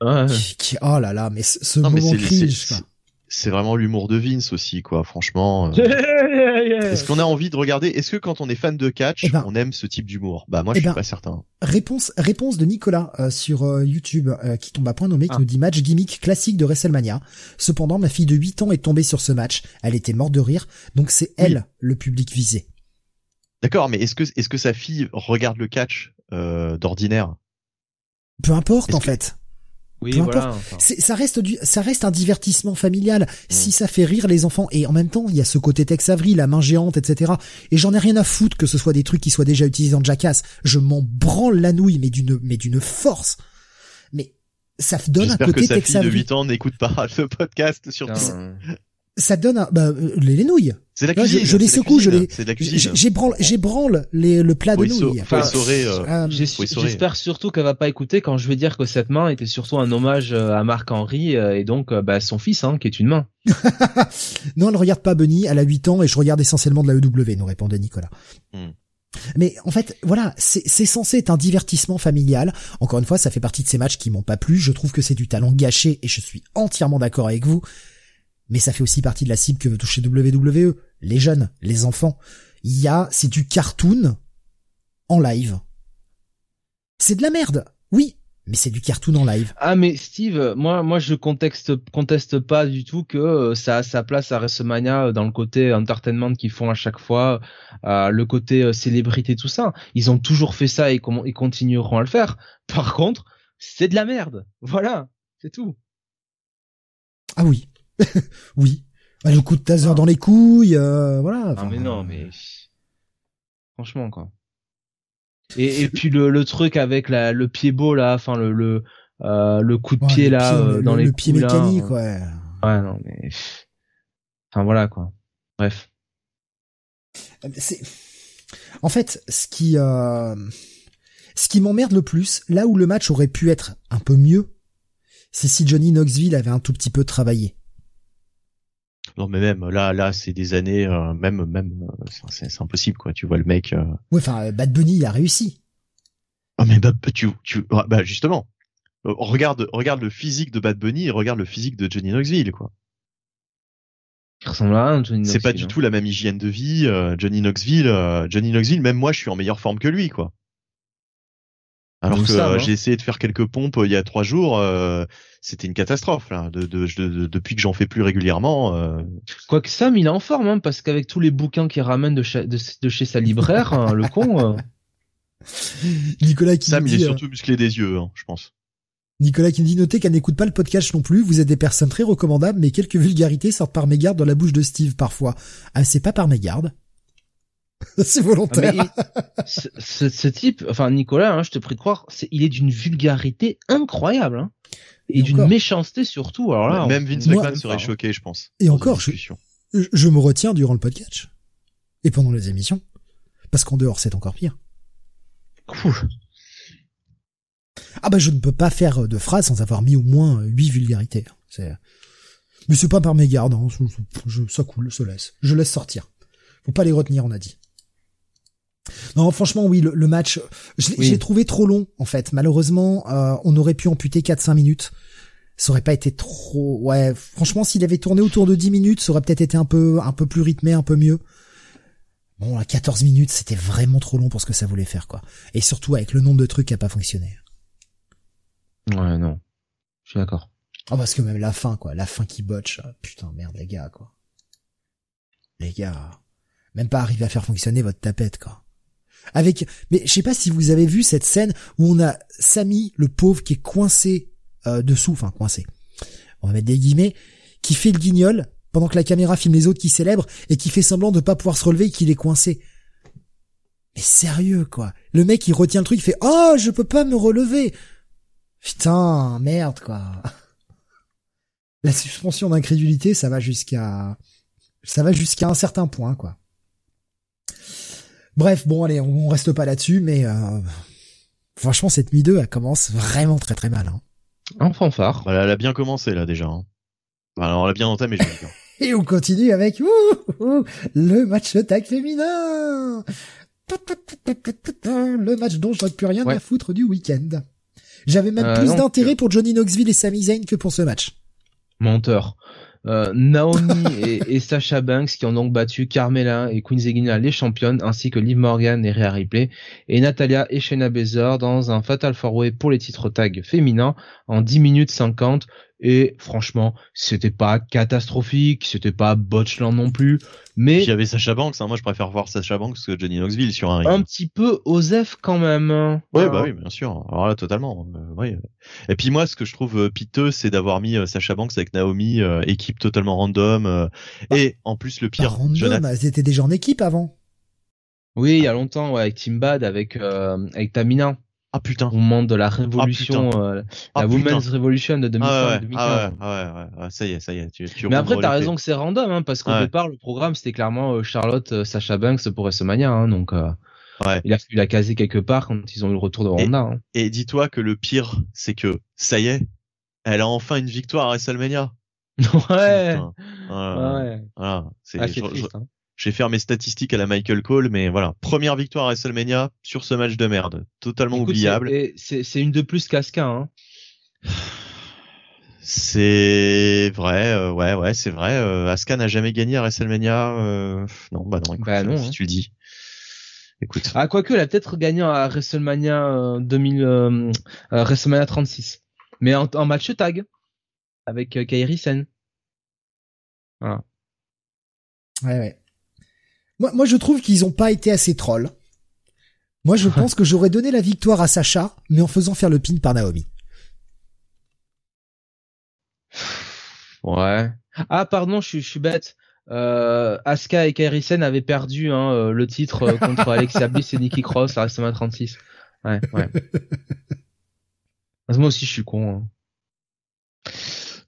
Speaker 3: Ouais.
Speaker 2: Qui, qui- oh là là, mais ce, ce
Speaker 4: Non mais
Speaker 2: moment cringe,
Speaker 4: c'est- vraiment l'humour de Vince aussi quoi, franchement. euh. Est-ce qu'on a envie de regarder Est-ce que quand on est fan de catch,
Speaker 2: Eh ben-
Speaker 4: on aime ce type d'humour? Bah moi
Speaker 2: Eh
Speaker 4: je suis
Speaker 2: ben-
Speaker 4: pas certain.
Speaker 2: Réponse, réponse de Nicolas euh, sur euh, YouTube euh, qui tombe à point nommé qui
Speaker 3: Ah.
Speaker 2: nous dit match gimmick classique de WrestleMania. Cependant, ma fille de 8 ans est tombée sur ce match. Elle était morte de rire, donc c'est elle le public visé.
Speaker 4: D'accord, mais est-ce que est-ce que sa fille regarde le catch euh, d'ordinaire?
Speaker 2: Peu importe en
Speaker 4: que-
Speaker 2: fait.
Speaker 3: Oui,
Speaker 2: Peu
Speaker 3: voilà. enfin.
Speaker 2: Ça reste du, ça reste un divertissement familial. Si ça fait rire les enfants et en même temps il y a ce côté Tex Avery, la main géante, etc. Et j'en ai rien à foutre que ce soit des trucs qui soient déjà utilisés dans Jackass. Je m'en branle la nouille, mais d'une, mais d'une force. Mais ça donne un
Speaker 4: J'espère
Speaker 2: côté
Speaker 4: que sa
Speaker 2: Tex
Speaker 4: fille de
Speaker 2: Avery.
Speaker 4: 8 ans n'écoute pas *laughs* le podcast surtout.
Speaker 2: Ça donne un, bah, euh, les, les nouilles.
Speaker 4: C'est la
Speaker 2: je-
Speaker 4: cuisine.
Speaker 2: je les secoue, je les-
Speaker 4: C'est de la cuisine.
Speaker 2: J'ébranle, j'ébranle les, le plat de
Speaker 4: sau-
Speaker 2: nouilles.
Speaker 4: faut y
Speaker 3: Enfin,
Speaker 4: euh,
Speaker 2: Euh.
Speaker 3: J'espère surtout qu'elle va pas écouter quand je vais dire que cette main était surtout un hommage euh, à Marc Henry euh, et donc euh, bah, son fils hein, qui est une main. *laughs*
Speaker 2: non, elle regarde pas Bunny, elle a 8 ans et je regarde essentiellement de la EW, nous répondait Nicolas.
Speaker 4: Hmm.
Speaker 2: Mais en fait, voilà, c'est c'est censé être un divertissement familial. Encore une fois, ça fait partie de ces matchs qui m'ont pas plu. Je trouve que c'est du talent gâché et je suis entièrement d'accord avec vous. Mais ça fait aussi partie de la cible que veut toucher WWE. Les jeunes, les enfants. Il y a, c'est du cartoon en live. C'est de la merde. Oui, mais c'est du cartoon en live.
Speaker 3: Ah mais Steve, moi moi je contexte conteste pas du tout que euh, ça a sa place à WrestleMania euh, dans le côté entertainment qu'ils font à chaque fois, euh, le côté célébrité tout ça. Ils ont toujours fait ça et ils continueront à le faire. Par contre, c'est de la merde. Voilà, c'est tout.
Speaker 2: Ah oui. *laughs* oui. Ah, Le coup de taser dans les couilles, euh, voilà.
Speaker 3: Non mais non
Speaker 2: euh,
Speaker 3: mais franchement quoi. Et, et puis le, le truc avec la, le pied beau là, enfin le le, euh, le coup de pied là euh, dans
Speaker 2: le,
Speaker 3: les
Speaker 2: le pied
Speaker 3: coups, là,
Speaker 2: mécanique,
Speaker 3: euh,
Speaker 2: ouais.
Speaker 3: Ouais non mais enfin voilà quoi. Bref.
Speaker 2: C'est en fait ce qui euh... ce qui m'emmerde le plus, là où le match aurait pu être un peu mieux, c'est si Johnny Knoxville avait un tout petit peu travaillé.
Speaker 4: Non mais même là, là, c'est des années, euh, même, même, euh, c'est impossible quoi. Tu vois le mec. euh,
Speaker 2: Ouais, enfin euh, Bad Bunny il a réussi.
Speaker 4: Oh mais bah, tu, tu, ah, bah justement, Euh, regarde, regarde le physique de Bad Bunny et regarde le physique de Johnny Knoxville quoi.
Speaker 3: Il ressemble à un Johnny
Speaker 4: C'est pas
Speaker 3: Knoxville,
Speaker 4: du
Speaker 3: hein.
Speaker 4: tout la même hygiène de vie. euh, Johnny Knoxville, euh, Johnny Knoxville, même moi, je suis en meilleure forme que lui, quoi. Alors
Speaker 3: Nous
Speaker 4: que euh,
Speaker 3: hein.
Speaker 4: j'ai essayé de faire quelques pompes euh, il y a trois jours, euh, c'était une catastrophe. Là. De, de, de- de- depuis que j'en fais plus régulièrement, euh,
Speaker 3: Quoique Sam, il est en forme, hein, parce qu'avec tous les bouquins qu'il ramène de, cha- de, de chez sa libraire, hein, le con. euh, *laughs*
Speaker 2: Nicolas qui
Speaker 4: Sam,
Speaker 2: nous
Speaker 4: il est
Speaker 2: dit, euh,
Speaker 4: surtout musclé des yeux, hein, je pense.
Speaker 2: Nicolas qui me dit notez qu'elle n'écoute pas le podcast non plus. Vous êtes des personnes très recommandables, mais quelques vulgarités sortent par mégarde dans la bouche de Steve parfois. Ah, c'est pas par mégarde. *laughs* c'est volontaire.
Speaker 3: il- ce, type, enfin Nicolas, hein, je te prie de croire, il est d'une vulgarité incroyable, hein, et,
Speaker 2: Et
Speaker 3: d'une méchanceté surtout. Alors là,
Speaker 4: même
Speaker 3: on-
Speaker 4: Vince
Speaker 3: on-
Speaker 4: McMahon serait
Speaker 3: pas, hein.
Speaker 4: choqué, je pense.
Speaker 2: Et encore, je-. Je, je me retiens durant le podcast. Et pendant les émissions. Parce qu'en dehors, c'est encore pire. Ah bah je ne peux pas faire de phrase sans avoir mis au moins huit vulgarités. C'est... Mais c'est pas par mégarde, hein. je, je- ça coule, ça laisse. Je laisse sortir. Faut pas les retenir, on a dit. Non, franchement, oui, le, le match,
Speaker 3: Oui.
Speaker 2: l'ai trouvé trop long, en fait. Malheureusement, euh, on aurait pu amputer 4-5 minutes. Ça aurait pas été trop... Ouais, franchement, s'il avait tourné autour de 10 minutes, ça aurait peut-être été un peu, un peu plus rythmé, un peu mieux. Bon, à 14 minutes, c'était vraiment trop long pour ce que ça voulait faire, quoi. Et surtout avec le nombre de trucs qui a pas fonctionné.
Speaker 3: Ouais, non. Je suis d'accord.
Speaker 2: Ah parce que même la fin quoi, la fin qui botche, ah, putain merde les gars quoi. Les gars, même pas arriver à faire fonctionner votre tapette quoi. Avec, mais je sais pas si vous avez vu cette scène où on a Samy le pauvre qui est coincé euh, dessous, enfin coincé. On va mettre des guillemets, qui fait le guignol pendant que la caméra filme les autres qui célèbrent et qui fait semblant de pas pouvoir se relever et qu'il est coincé. Mais sérieux quoi, le mec il retient le truc, il fait oh je peux pas me relever. Putain merde quoi. La suspension d'incrédulité, ça va jusqu'à, ça va jusqu'à un certain point, quoi. Bref, bon, allez, on, on reste pas là-dessus, mais euh, franchement, cette nuit 2, elle commence vraiment très très mal. Hein.
Speaker 3: En fanfare.
Speaker 4: Voilà, elle a bien commencé là déjà. Hein. Alors, elle a bien entamé, je veux dire. *laughs*
Speaker 2: Et on continue avec ouh, ouh, le match tag féminin. Le match dont je n'ai plus rien
Speaker 3: Ouais.
Speaker 2: à foutre du week-end. J'avais même
Speaker 3: Euh,
Speaker 2: plus d'intérêt pour Johnny Knoxville et Sami Zayn que pour ce match.
Speaker 3: Menteur. Euh, Naomi *laughs* et, et Sasha Banks qui ont donc battu Carmella et Queen Zegina les championnes ainsi que Liv Morgan et Rhea Ripley et Natalia et Shayna Baszler dans un Fatal 4-Way pour les titres tag féminins en 10 minutes 50 et franchement c'était pas catastrophique c'était pas botchland non plus mais
Speaker 4: il y avait Sacha Banks, hein. moi je préfère voir Sacha Banks que Johnny Knoxville sur un ring.
Speaker 3: un petit peu osef quand même
Speaker 4: Ouais,
Speaker 3: Voilà.
Speaker 4: bah oui, bien sûr. Alors là, totalement. euh, oui. Et puis moi, ce que je trouve euh, piteux, c'est d'avoir mis euh, Sacha Banks avec Naomi, euh, équipe totalement random. euh, et en plus, le pire,
Speaker 2: random,
Speaker 4: Jonathan.
Speaker 2: elles étaient déjà en équipe avant.
Speaker 3: oui il y a longtemps ouais, avec Team Bad avec euh, avec Tamina
Speaker 4: Ah putain.
Speaker 3: au moment de la révolution euh,
Speaker 4: Ah,
Speaker 3: la
Speaker 4: putain.
Speaker 3: Women's Revolution de 2005
Speaker 4: Ah ouais,
Speaker 3: 2015
Speaker 4: ah ouais, ah ouais, ouais, ouais, ça y est, ça y est. Tu, tu
Speaker 3: Mais après, t'as raison que c'est random, hein, parce qu'au
Speaker 4: Ouais.
Speaker 3: départ, le programme, c'était clairement euh, Charlotte, euh, Sacha Banks pour WrestleMania, hein, donc euh,
Speaker 4: Ouais.
Speaker 3: il a fallu la caser quelque part quand ils ont eu le retour de Ronda. hein.
Speaker 4: Et dis-toi que le pire, c'est que ça y est, elle a enfin une victoire à WrestleMania. *laughs*
Speaker 3: ouais,
Speaker 4: Putain.
Speaker 3: Ouais.
Speaker 4: Voilà. C'est,
Speaker 3: Ah, c'est
Speaker 4: je- je- vais faire mes statistiques à la Michael Cole, mais voilà. Première victoire à WrestleMania sur ce match de merde. Totalement
Speaker 3: Écoute,
Speaker 4: oubliable.
Speaker 3: c'est- et C'est c'est une de plus qu'Asuka. Hein.
Speaker 4: C'est vrai, euh, ouais, ouais, c'est vrai. Euh, Asuka n'a jamais gagné à WrestleMania. euh, Non, bah non, écoute,
Speaker 3: Bah non,
Speaker 4: si
Speaker 3: hein.
Speaker 4: tu le dis. Écoute.
Speaker 3: Ah, quoique, elle a peut-être gagné à WrestleMania euh, 2000, euh, euh, WrestleMania 36. Mais en, en match tag. Avec euh, Kairi Sen. Voilà.
Speaker 2: Ouais, ouais. Moi, moi, je trouve qu'ils ont pas été assez trolls. Moi, je *laughs* pense que j'aurais donné la victoire à Sacha, mais en faisant faire le pin par Naomi.
Speaker 3: Ouais. Ah, pardon, je, suis- je suis bête. euh, Asuka et Kairi Sen avaient perdu hein, euh, le titre euh, contre Alexia *laughs* Bliss et Nikki Cross à WrestleMania 36. Ouais, ouais. *laughs* Moi aussi, je suis con. Hein.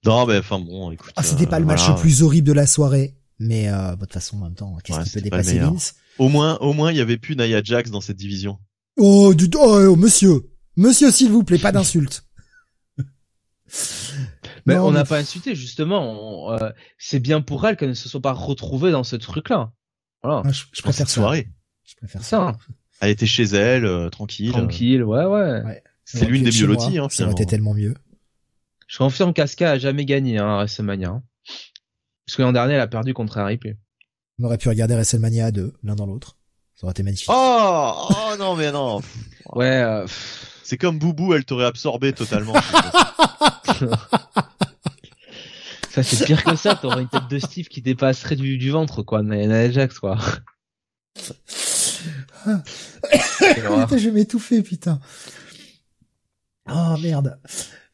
Speaker 4: Non, mais enfin bon, écoute.
Speaker 2: Ah, c'était pas le match
Speaker 4: voilà.
Speaker 2: le plus horrible de la soirée, mais euh, bah, de toute façon, en même temps, qu'est-ce
Speaker 4: Ouais,
Speaker 2: qui peut dépasser. Vince?
Speaker 4: Au moins, au moins, il y avait plus Nia Jax dans cette division.
Speaker 2: Oh, du... oh, oh, monsieur, monsieur, s'il vous plaît, pas d'insultes. *laughs*
Speaker 3: Mais
Speaker 2: Non,
Speaker 3: on n'a
Speaker 2: mais-
Speaker 3: pas insulté, justement. euh, c'est bien pour elle qu'elle ne se soit pas retrouvée dans ce truc-là. Voilà.
Speaker 2: Ah, je, préfère
Speaker 4: cette
Speaker 2: ça.
Speaker 4: soirée.
Speaker 2: Je préfère ça.
Speaker 3: ça.
Speaker 4: Elle était chez elle, euh, tranquille.
Speaker 3: Tranquille, ouais, ouais.
Speaker 2: Ouais.
Speaker 4: C'est l'une des mieux loties, hein,
Speaker 2: Ça aurait été tellement mieux.
Speaker 3: Je confirme qu'Asuka a jamais gagné hein, à WrestleMania. Hein. Parce que l'an dernier, elle a perdu contre un Ripley.
Speaker 2: On aurait pu regarder WrestleMania à deux, l'un dans l'autre. Ça aurait été magnifique.
Speaker 4: Oh, oh non, mais non. *laughs*
Speaker 3: Ouais, euh,
Speaker 4: C'est comme Boubou, elle t'aurait absorbé totalement. *laughs*
Speaker 3: ça c'est pire que ça. T'aurais une tête de Steve qui dépasserait du, du ventre, quoi. Nia Jax, quoi. *coughs*
Speaker 2: Putain, je vais m'étouffer, putain. Oh merde.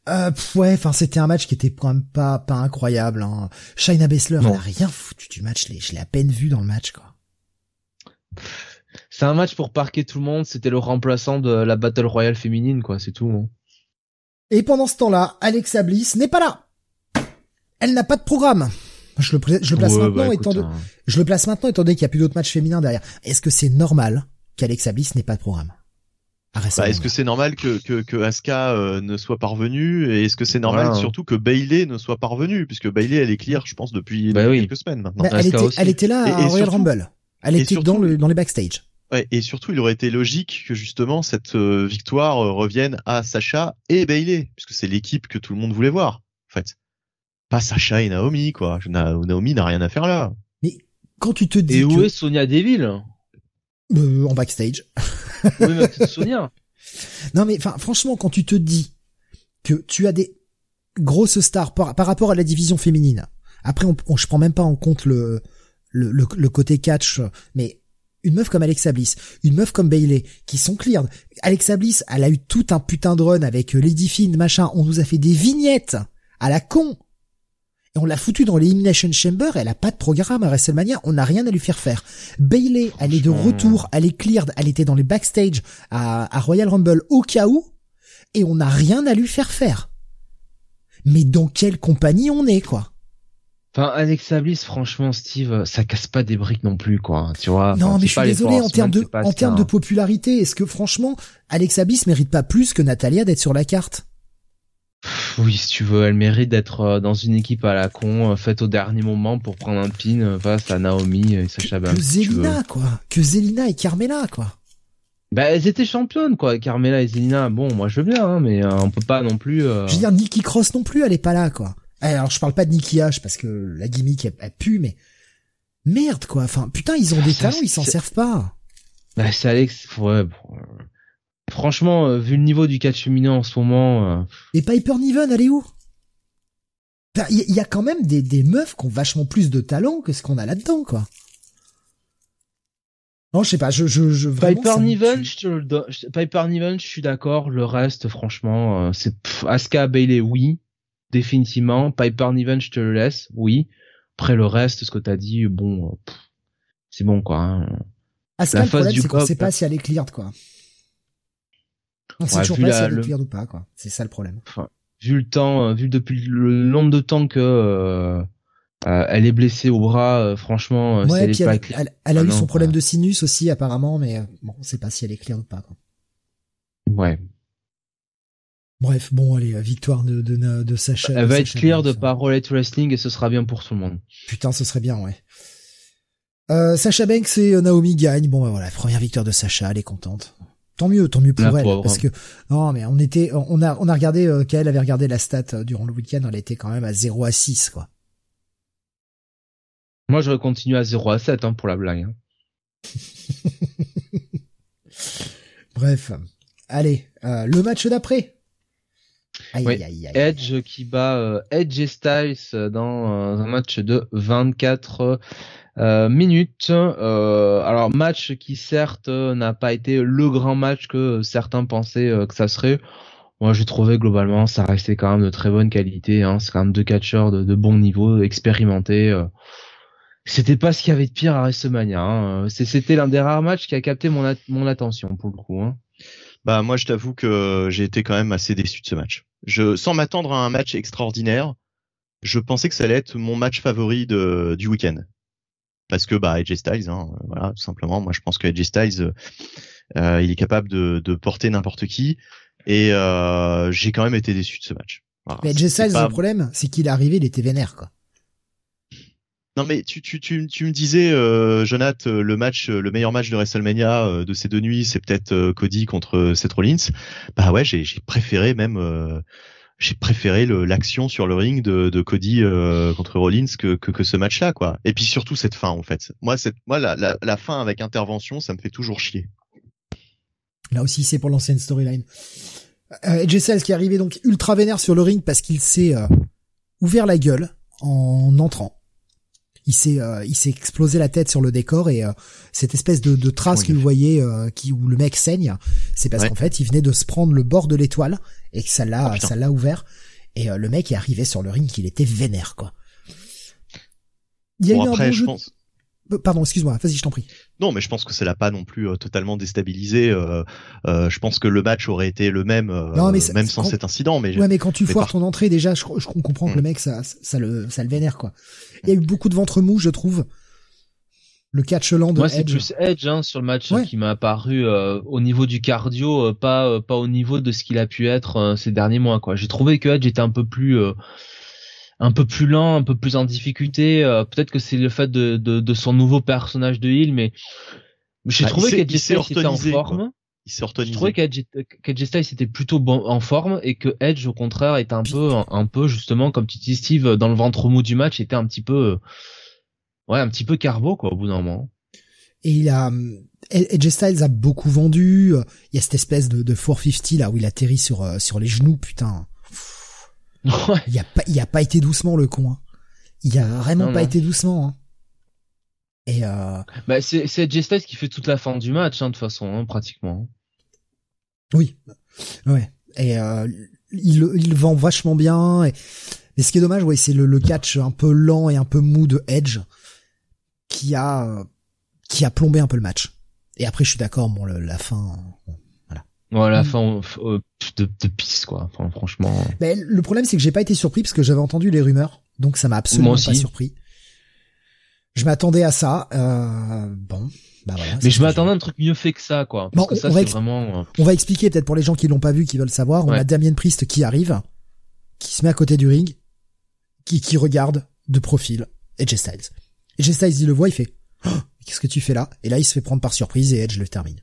Speaker 2: Euh, ouais, enfin c'était un match qui était quand même pas pas incroyable. Hein. Shayna Baszler,
Speaker 3: Non.
Speaker 2: elle a rien foutu du match. Je l'ai- à peine vu dans le match, quoi.
Speaker 3: C'est un match pour parquer tout le monde. C'était le remplaçant de la Battle Royale féminine, quoi. C'est tout. hein.
Speaker 2: Et pendant ce temps-là, Alexa Bliss n'est pas là. Elle n'a pas de programme. Je le, pla- je le place
Speaker 3: Ouais,
Speaker 2: maintenant
Speaker 3: bah,
Speaker 2: étant
Speaker 3: écoute,
Speaker 2: de-
Speaker 3: hein.
Speaker 2: je le place maintenant étant donné qu'il n'y a plus d'autres matchs féminins derrière. Est-ce que c'est normal qu'Alexa Bliss n'ait pas de programme?
Speaker 4: Bah,
Speaker 2: WrestleMania
Speaker 4: est-ce que c'est normal que, que, que Asuka euh, ne soit pas revenue et est-ce que c'est normal
Speaker 3: Voilà.
Speaker 4: surtout que Bailey ne soit pas revenue? Puisque Bailey elle est clear je pense depuis
Speaker 3: Bah oui.
Speaker 4: quelques semaines maintenant.
Speaker 2: Bah, elle, était,
Speaker 3: aussi.
Speaker 2: elle était là
Speaker 4: Et-
Speaker 2: à
Speaker 4: et
Speaker 2: Royal
Speaker 4: surtout-
Speaker 2: Rumble. Elle était
Speaker 4: surtout-
Speaker 2: dans, le, dans les backstage.
Speaker 4: Ouais, et surtout il aurait été logique que justement cette euh, victoire euh, revienne à Sacha et Bailey puisque c'est l'équipe que tout le monde voulait voir en fait. Pas Sacha et Naomi quoi. Na- Naomi n'a rien à faire là.
Speaker 2: Quand tu te dis
Speaker 3: Et où
Speaker 2: que,
Speaker 3: est Sonia Deville?
Speaker 2: Euh, en backstage. *laughs*
Speaker 3: Oui, ma petite Sonia.
Speaker 2: Non mais enfin franchement quand tu te dis que tu as des grosses stars par, par rapport à la division féminine. Après on, on- je prends même pas en compte le le, le, le côté catch mais une meuf comme Alexa Bliss, une meuf comme Bailey qui sont cleared. Alexa Bliss, elle a eu tout un putain de run avec Lady Finn machin, on nous a fait des vignettes à la con. Et on l'a foutu dans l'Elimination Chamber, elle a pas de programme à WrestleMania, on n'a rien à lui faire faire. Bailey, elle est de
Speaker 3: Franchement.
Speaker 2: retour, elle est cleared, elle était dans les backstage à, à Royal Rumble au cas où, et on n'a rien à lui faire faire. Mais dans quelle compagnie on est, quoi?
Speaker 3: Enfin, Alexa Bliss, franchement, Steve, ça casse pas des briques non plus, quoi. Tu vois. Enfin,
Speaker 2: Non, mais je suis désolé, en termes de, en termes de
Speaker 3: hein.
Speaker 2: popularité, est-ce que franchement, Alexa Bliss mérite pas plus que Natalia d'être sur la carte?
Speaker 3: Oui, si tu veux, elle mérite d'être euh, dans une équipe à la con, euh, faite au dernier moment pour prendre un pin euh, face à Naomi et Sacha Banks.
Speaker 2: Que
Speaker 3: si.
Speaker 2: Zelina, quoi Que Zelina et Carmela, quoi
Speaker 3: Bah, elles étaient championnes, quoi. Carmela et Zelina, bon, moi je veux bien, hein, mais euh, on peut pas non plus. euh,
Speaker 2: Je veux dire, Nikki Cross non plus, elle est pas là, quoi. Eh, Alors, je parle pas de Nikki H parce que la gimmick, elle, elle pue, mais merde, quoi. Enfin, putain, ils ont des
Speaker 3: Ça,
Speaker 2: talents, ils s'en servent pas.
Speaker 3: Bah, c'est Alex. Ouais. bon, Franchement, euh, vu le niveau du catch féminin en ce moment, euh,
Speaker 2: Et Piper Niven, elle est où? Il y, a quand même des, des meufs qui ont vachement plus de talent que ce qu'on a là-dedans, quoi. Non, je sais pas, je, je, je vraiment,
Speaker 3: Piper Niven, je te le Piper Niven, je suis d'accord. Le reste, franchement, euh, c'est Asuka Bailey, oui, définitivement. Piper Niven, je te le laisse, oui. Après le reste, ce que t'as dit, bon, c'est bon quoi. hein.
Speaker 2: Asuka,
Speaker 3: la
Speaker 2: le
Speaker 3: phase
Speaker 2: problème, c'est qu'on sait pas si elle est cleared, quoi. On sait
Speaker 3: Ouais,
Speaker 2: toujours pas
Speaker 3: la-
Speaker 2: si elle est
Speaker 3: le-
Speaker 2: cleared ou pas, quoi. C'est ça le problème.
Speaker 3: Vu le temps, euh, vu depuis le nombre de temps que euh, euh, elle est blessée au bras, euh, franchement, euh, si
Speaker 2: ouais,
Speaker 3: elle
Speaker 2: puis
Speaker 3: est pas
Speaker 2: elle,
Speaker 3: claire-
Speaker 2: elle- elle a
Speaker 3: Ah
Speaker 2: eu
Speaker 3: non,
Speaker 2: son problème de sinus aussi, apparemment, mais bon, on sait pas si elle est cleared ou pas, quoi.
Speaker 3: ouais.
Speaker 2: Bref, bon, allez, victoire de, de, de Sacha.
Speaker 3: Elle va être clear de par Roulette Wrestling et ce sera bien pour tout le monde.
Speaker 2: Putain, ce serait bien, ouais. Euh, Sacha Banks et Naomi gagnent. Bon, bah, voilà, première victoire de Sacha, elle est contente. Tant mieux, tant mieux pour
Speaker 3: La
Speaker 2: elle,
Speaker 3: pauvre.
Speaker 2: parce que non, mais on était, on a, on a regardé, euh, qu'elle avait regardé la stat euh, durant le week-end, elle était quand même à 0 à 6, quoi.
Speaker 3: Moi, j'aurais continué à 0 à 7 hein, pour la blague. hein. *laughs*
Speaker 2: Bref, allez, euh, le match d'après. Aïe,
Speaker 3: Oui.
Speaker 2: aïe, aïe, aïe.
Speaker 3: Edge qui bat euh, Edge et Styles dans euh, un match de 24 euh, minutes. Euh, alors match qui certes euh, n'a pas été le grand match que certains pensaient euh, que ça serait. Moi j'ai trouvé globalement ça restait quand même de très bonne qualité. Hein. C'est quand même deux catcheurs de, de bon niveau, expérimentés. euh. c'était pas ce qu'il y avait de pire à WrestleMania. Hein. C'était l'un des rares matchs qui a capté mon, mon attention pour le coup. Hein.
Speaker 4: Bah moi, je t'avoue que j'ai été quand même assez déçu de ce match. Je, sans m'attendre à un match extraordinaire, je pensais que ça allait être mon match favori de, du week-end. Parce que bah AJ Styles, hein, voilà, tout simplement. Moi, je pense que AJ Styles, euh, il est capable de, de porter n'importe qui, et euh, j'ai quand même été déçu de ce match.
Speaker 2: Mais AJ Styles, le problème, c'est qu'il est arrivé, il était vénère, quoi.
Speaker 4: Non mais tu, tu, tu, tu me disais, euh, Jonath, euh, le match, euh, le meilleur match de WrestleMania euh, de ces deux nuits, c'est peut-être Cody contre Seth Rollins. Bah ouais, j'ai préféré même, j'ai préféré l'action sur le ring de, de Cody contre Rollins que, que, que ce match-là, quoi. Et puis surtout cette fin, en fait. Moi, cette, moi la, la, la fin avec intervention, ça me fait toujours chier.
Speaker 2: Là aussi, c'est pour l'ancienne storyline. Euh, Styles qui est arrivé donc ultra vénère sur le ring parce qu'il s'est ouvert la gueule en entrant il s'est euh, il s'est explosé la tête sur le décor et euh, cette espèce de, de trace que vous voyez euh, qui où le mec saigne, c'est parce qu'en fait il venait de se prendre le bord de l'étoile et que ça l'a oh, ça l'a ouvert et le mec est arrivé sur le ring qu'il était vénère quoi.
Speaker 4: Il y a eu après, un je pense.
Speaker 2: Pardon, excuse-moi, vas-y, je t'en prie.
Speaker 4: Non, mais je pense que ça l'a pas non plus euh, totalement déstabilisé. Euh, euh, je pense que le match aurait été le même, même sans cet incident. Mais
Speaker 2: ouais, mais quand tu foires ton entrée, déjà, je, je comprends que le mm. mec, ça, ça le, ça le vénère quoi. Il y a eu beaucoup de ventre mou, je trouve. Le catch lent de
Speaker 3: Moi, c'est plus Edge hein, sur le match qui m'a apparu au niveau du cardio, pas pas au niveau de ce qu'il a pu être ces derniers mois. quoi. J'ai trouvé que Edge était un peu plus un peu plus lent, un peu plus en difficulté. Euh, peut-être que c'est le fait de, de, de, son nouveau personnage de Hill, mais j'ai bah, trouvé qu'Edge Styles était en forme.
Speaker 4: Il s'est Je
Speaker 3: trouvais qu'Edge Styles était plutôt bon, en forme et que Edge au contraire était un peu un, peu justement comme tu dis Steve dans le ventre mou du match était un petit peu ouais un petit peu carbo quoi au bout d'un moment.
Speaker 2: Et il a Edge Styles a beaucoup vendu. Il y a cette espèce de, de 450 là où il atterrit sur euh, sur les genoux putain il a pas, il a pas été doucement le con. Hein. Il a vraiment pas été doucement. Hein. Et euh...
Speaker 3: bah c'est c'est Styles qui fait toute la fin du match hein, de toute façon hein, pratiquement.
Speaker 2: Oui, ouais. Et euh, il il vend vachement bien. Et, ce qui est dommage, ouais, c'est le, le catch un peu lent et un peu mou de Edge qui a qui a plombé un peu le match. Et après, je suis d'accord, bon, la fin,
Speaker 3: voilà, mm. fin euh, de, de piste quoi. Enfin, franchement.
Speaker 2: Mais le problème c'est que j'ai pas été surpris parce que j'avais entendu les rumeurs, donc ça m'a absolument pas surpris. Je m'attendais à ça. Euh, bon, bah voilà.
Speaker 3: Mais je m'attendais à un truc mieux fait que ça quoi. Parce que ça c'est vraiment.
Speaker 2: Euh, on va expliquer peut-être pour les gens qui l'ont pas vu, qui veulent savoir. On a Damien Priest qui arrive, qui se met à côté du ring, qui qui regarde de profil Edge Styles. Edge Styles il le voit, il fait. Oh, *gasps* Qu'est-ce que tu fais là? Et là il se fait prendre par surprise et Edge le termine.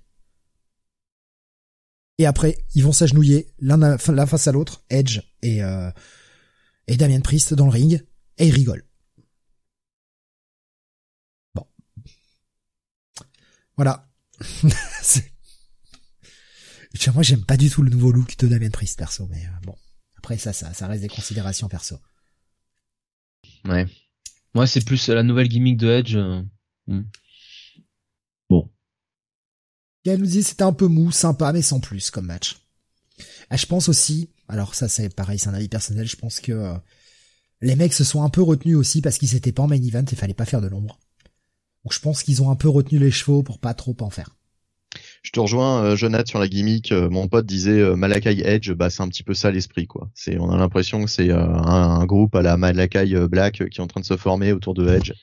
Speaker 2: Et après, ils vont s'agenouiller l'un face à l'autre, Edge et euh, et Damien Priest dans le ring, et ils rigolent. Bon, voilà. *laughs* Moi, j'aime pas du tout le nouveau look de Damien Priest perso, mais euh, bon. Après, ça, ça, ça reste des considérations perso.
Speaker 3: Ouais. Moi, c'est plus la nouvelle gimmick de Edge. Euh,
Speaker 2: elle nous dit c'était un peu mou, sympa, mais sans plus comme match. Ah, je pense aussi, alors ça c'est pareil, c'est un avis personnel, je pense que euh, les mecs se sont un peu retenus aussi parce qu'ils étaient pas en main event et fallait pas faire de l'ombre. Donc je pense qu'ils ont un peu retenu les chevaux pour pas trop en faire.
Speaker 4: Je te rejoins, euh, Jonathan, sur la gimmick. Euh, mon pote disait euh, Malakai Edge, bah c'est un petit peu ça l'esprit, quoi. C'est, on a l'impression que c'est un, groupe à la Malakai Black qui est en train de se former autour de Edge.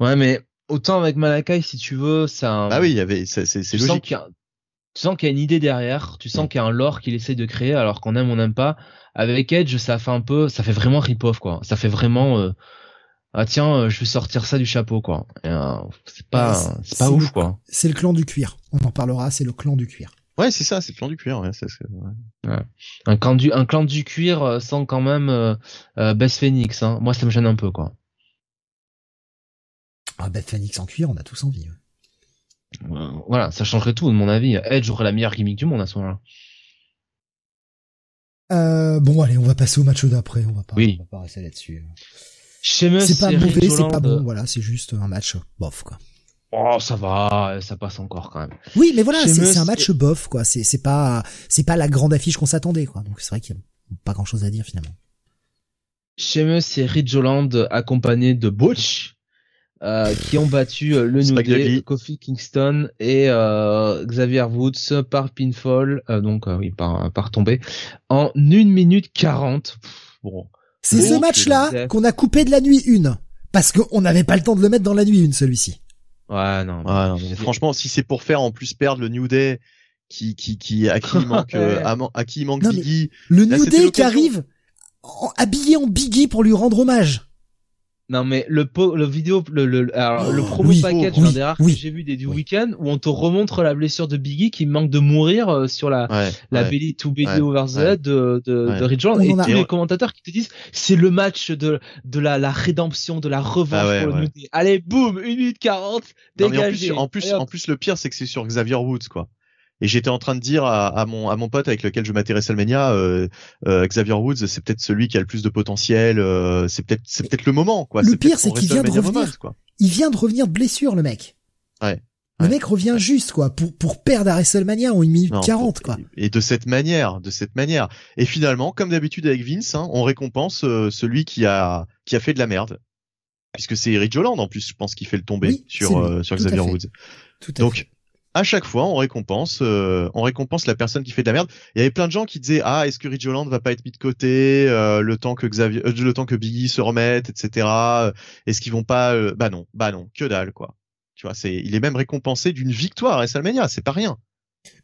Speaker 3: Ouais, mais autant avec Malakai, si tu veux, ça.
Speaker 4: Ah oui, il y avait, c'est, logique.
Speaker 3: tu sens qu'il y a une idée derrière, tu sens mm. qu'il y a un lore qu'il essaie de créer, alors qu'on aime ou on n'aime pas. Avec Edge, ça fait un peu, ça fait vraiment rip-off, quoi. Ça fait vraiment, euh, ah tiens, euh, je vais sortir ça du chapeau, quoi. Euh, c'est pas, c'est pas ouf, quoi.
Speaker 2: C'est le clan du cuir. On en parlera, c'est le clan du cuir.
Speaker 4: Ouais, c'est ça, c'est le clan du cuir. Ouais,
Speaker 3: ouais. Un clan du, un clan du cuir sans quand même euh, Best Phoenix. Hein. Moi, ça me gêne un peu, quoi.
Speaker 2: Ah bah Phoenix en cuir, on a tous envie.
Speaker 3: voilà, ça changerait tout de mon avis. Edge aurait la meilleure gimmick du monde à ce moment-là.
Speaker 2: Euh, bon allez, on va passer au match d'après. On va pas,
Speaker 3: oui.
Speaker 2: on va pas rester là-dessus.
Speaker 3: C'est
Speaker 2: pas mauvais, c'est pas bon. Voilà, c'est juste un match bof quoi.
Speaker 3: Oh, ça va, ça passe encore quand même.
Speaker 2: Oui, mais voilà, c'est un match bof quoi. C'est c'est pas c'est pas la grande affiche qu'on s'attendait quoi. Donc c'est vrai qu'il y a pas grand chose à dire finalement.
Speaker 3: Sheamus et Ridge Holland accompagnés de Butch euh, qui ont battu euh, le New Day. Kofi Kingston et euh, Xavier Woods par pinfall, euh, donc euh, oui par par tomber en 1 minute 40. Pff, Bon,
Speaker 2: C'est
Speaker 3: Bon,
Speaker 2: ce match-là qu'on a coupé de la nuit une. Parce qu'on n'avait pas le temps de le mettre dans la nuit une, celui-ci.
Speaker 3: ouais non.
Speaker 4: Ouais, non, mais franchement, si c'est pour faire en plus perdre le New Day, qui, qui, qui, à qui il *laughs* manque,
Speaker 3: Ouais.
Speaker 4: à, qui il manque
Speaker 2: Non,
Speaker 4: Biggie.
Speaker 2: Le
Speaker 4: Là,
Speaker 2: New Day qui arrive en- habillé en Biggie pour lui rendre hommage.
Speaker 3: Non mais le po- le vidéo le le alors, le
Speaker 2: Oh,
Speaker 3: promo
Speaker 2: oui,
Speaker 3: package
Speaker 2: oui,
Speaker 3: l'un des rares
Speaker 2: oui.
Speaker 3: que j'ai vu des du
Speaker 2: Oui.
Speaker 3: week-end où on te remontre la blessure de Biggie qui manque de mourir euh, sur la
Speaker 4: Ouais,
Speaker 3: la
Speaker 4: ouais.
Speaker 3: belly to belly
Speaker 4: Ouais,
Speaker 3: over the
Speaker 4: ouais.
Speaker 3: head de de,
Speaker 4: Ouais.
Speaker 3: de Rich Holland
Speaker 2: On
Speaker 3: et
Speaker 2: a-
Speaker 3: tous les commentateurs qui te disent c'est le match de de la la rédemption de la revanche
Speaker 4: Ah ouais,
Speaker 3: pour le
Speaker 4: ouais.
Speaker 3: New Day. Allez boum 1 minute 40
Speaker 4: Non, mais en
Speaker 3: dégagé.
Speaker 4: plus, en plus, en plus, le pire, c'est que c'est sur Xavier Woods, quoi. Et j'étais en train de dire à, à mon à mon pote avec lequel je m'atterrais WrestleMania, euh, euh, Xavier Woods, c'est peut-être celui qui a le plus de potentiel. euh, c'est peut-être c'est peut-être le moment, quoi.
Speaker 2: Le pire, c'est qu'il vient de revenir.
Speaker 4: moment, quoi.
Speaker 2: Il vient de revenir de blessure, le mec.
Speaker 4: Ouais.
Speaker 2: Le
Speaker 4: Ouais.
Speaker 2: mec revient juste, quoi, pour, pour perdre à WrestleMania en 1 minute
Speaker 4: Non,
Speaker 2: 40, quoi.
Speaker 4: Et de cette manière, de cette manière. Et finalement, comme d'habitude avec Vince, hein, on récompense euh, celui qui a qui a fait de la merde, puisque c'est Rich Holland en plus, je pense, qui fait le tomber
Speaker 2: Oui,
Speaker 4: sur euh, sur
Speaker 2: Tout à
Speaker 4: Xavier. Woods.
Speaker 2: Tout à
Speaker 4: Donc
Speaker 2: fait.
Speaker 4: À chaque fois, on récompense, euh, on récompense la personne qui fait de la merde. Il y avait plein de gens qui disaient ah est-ce que Rich Holland va pas être mis de côté euh, le temps que Xavier, euh, le temps que Biggie se remette, etc. Euh, Est-ce qu'ils vont pas euh, Bah non, bah non, que dalle quoi. Tu vois, c'est, il est même récompensé d'une victoire à WrestleMania, c'est pas rien.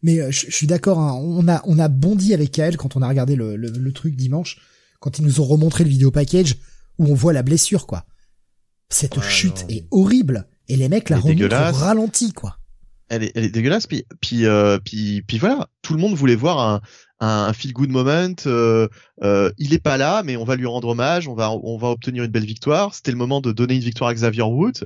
Speaker 2: Mais euh, je, suis d'accord, hein, on a on a bondi avec Kael quand on a regardé le, le, le truc dimanche, quand ils nous ont remontré le vidéo package où on voit la blessure, quoi. Cette
Speaker 4: Ouais,
Speaker 2: chute
Speaker 4: non.
Speaker 2: est horrible. Et les mecs la remontent au ralenti, quoi.
Speaker 4: Elle est, elle est dégueulasse. Puis, puis, euh, puis, puis voilà, tout le monde voulait voir un, un feel good moment. Euh, euh, il est pas là, mais on va lui rendre hommage. On va, on va obtenir une belle victoire. C'était le moment de donner une victoire à Xavier Woods,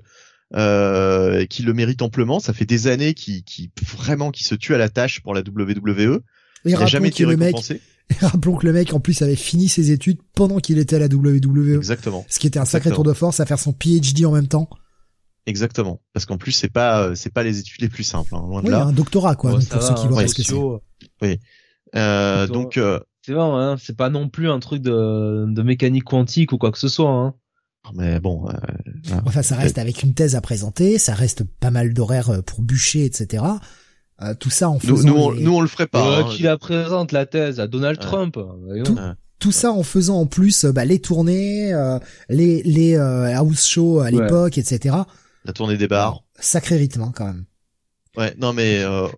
Speaker 4: euh, qui le mérite amplement. Ça fait des années qu'il, qui vraiment, qui se tue à la tâche pour la WWE.
Speaker 2: Et
Speaker 4: Il n'a
Speaker 2: rappelons
Speaker 4: jamais
Speaker 2: que
Speaker 4: été
Speaker 2: le mec, *laughs* rappelons que le mec en plus avait fini ses études pendant qu'il était à la WWE.
Speaker 4: Exactement,
Speaker 2: Ce qui était un sacré
Speaker 4: Exactement.
Speaker 2: tour de force à faire son PhD en même temps.
Speaker 4: Exactement. Parce qu'en plus, c'est pas, euh, c'est pas les études les plus simples, hein, loin de
Speaker 2: Oui,
Speaker 4: là.
Speaker 2: un doctorat, quoi,
Speaker 3: Bon,
Speaker 2: donc
Speaker 3: ça
Speaker 2: pour
Speaker 3: va,
Speaker 2: ceux qui
Speaker 3: hein,
Speaker 2: voient ce que c'est.
Speaker 3: sociaux,
Speaker 4: Euh, donc, euh,
Speaker 3: C'est vrai, hein, c'est pas non plus un truc de, de mécanique quantique ou quoi que ce soit. Hein.
Speaker 4: mais bon, euh,
Speaker 2: Enfin, ça reste avec une thèse à présenter, ça reste pas mal d'horaires pour bûcher, etc. Euh, tout ça en
Speaker 4: nous,
Speaker 2: faisant
Speaker 4: nous, on,
Speaker 2: les-
Speaker 4: nous, on le ferait pas. Hein.
Speaker 3: qui la présente la thèse à Donald
Speaker 4: Ouais.
Speaker 3: Trump. voyons.
Speaker 2: Tout- tout ça en faisant en plus bah, les tournées, euh, les les euh, house shows à
Speaker 3: Ouais.
Speaker 2: l'époque, etc.
Speaker 4: La tournée des bars.
Speaker 2: Sacré rythme hein, quand même.
Speaker 4: Ouais, non mais euh,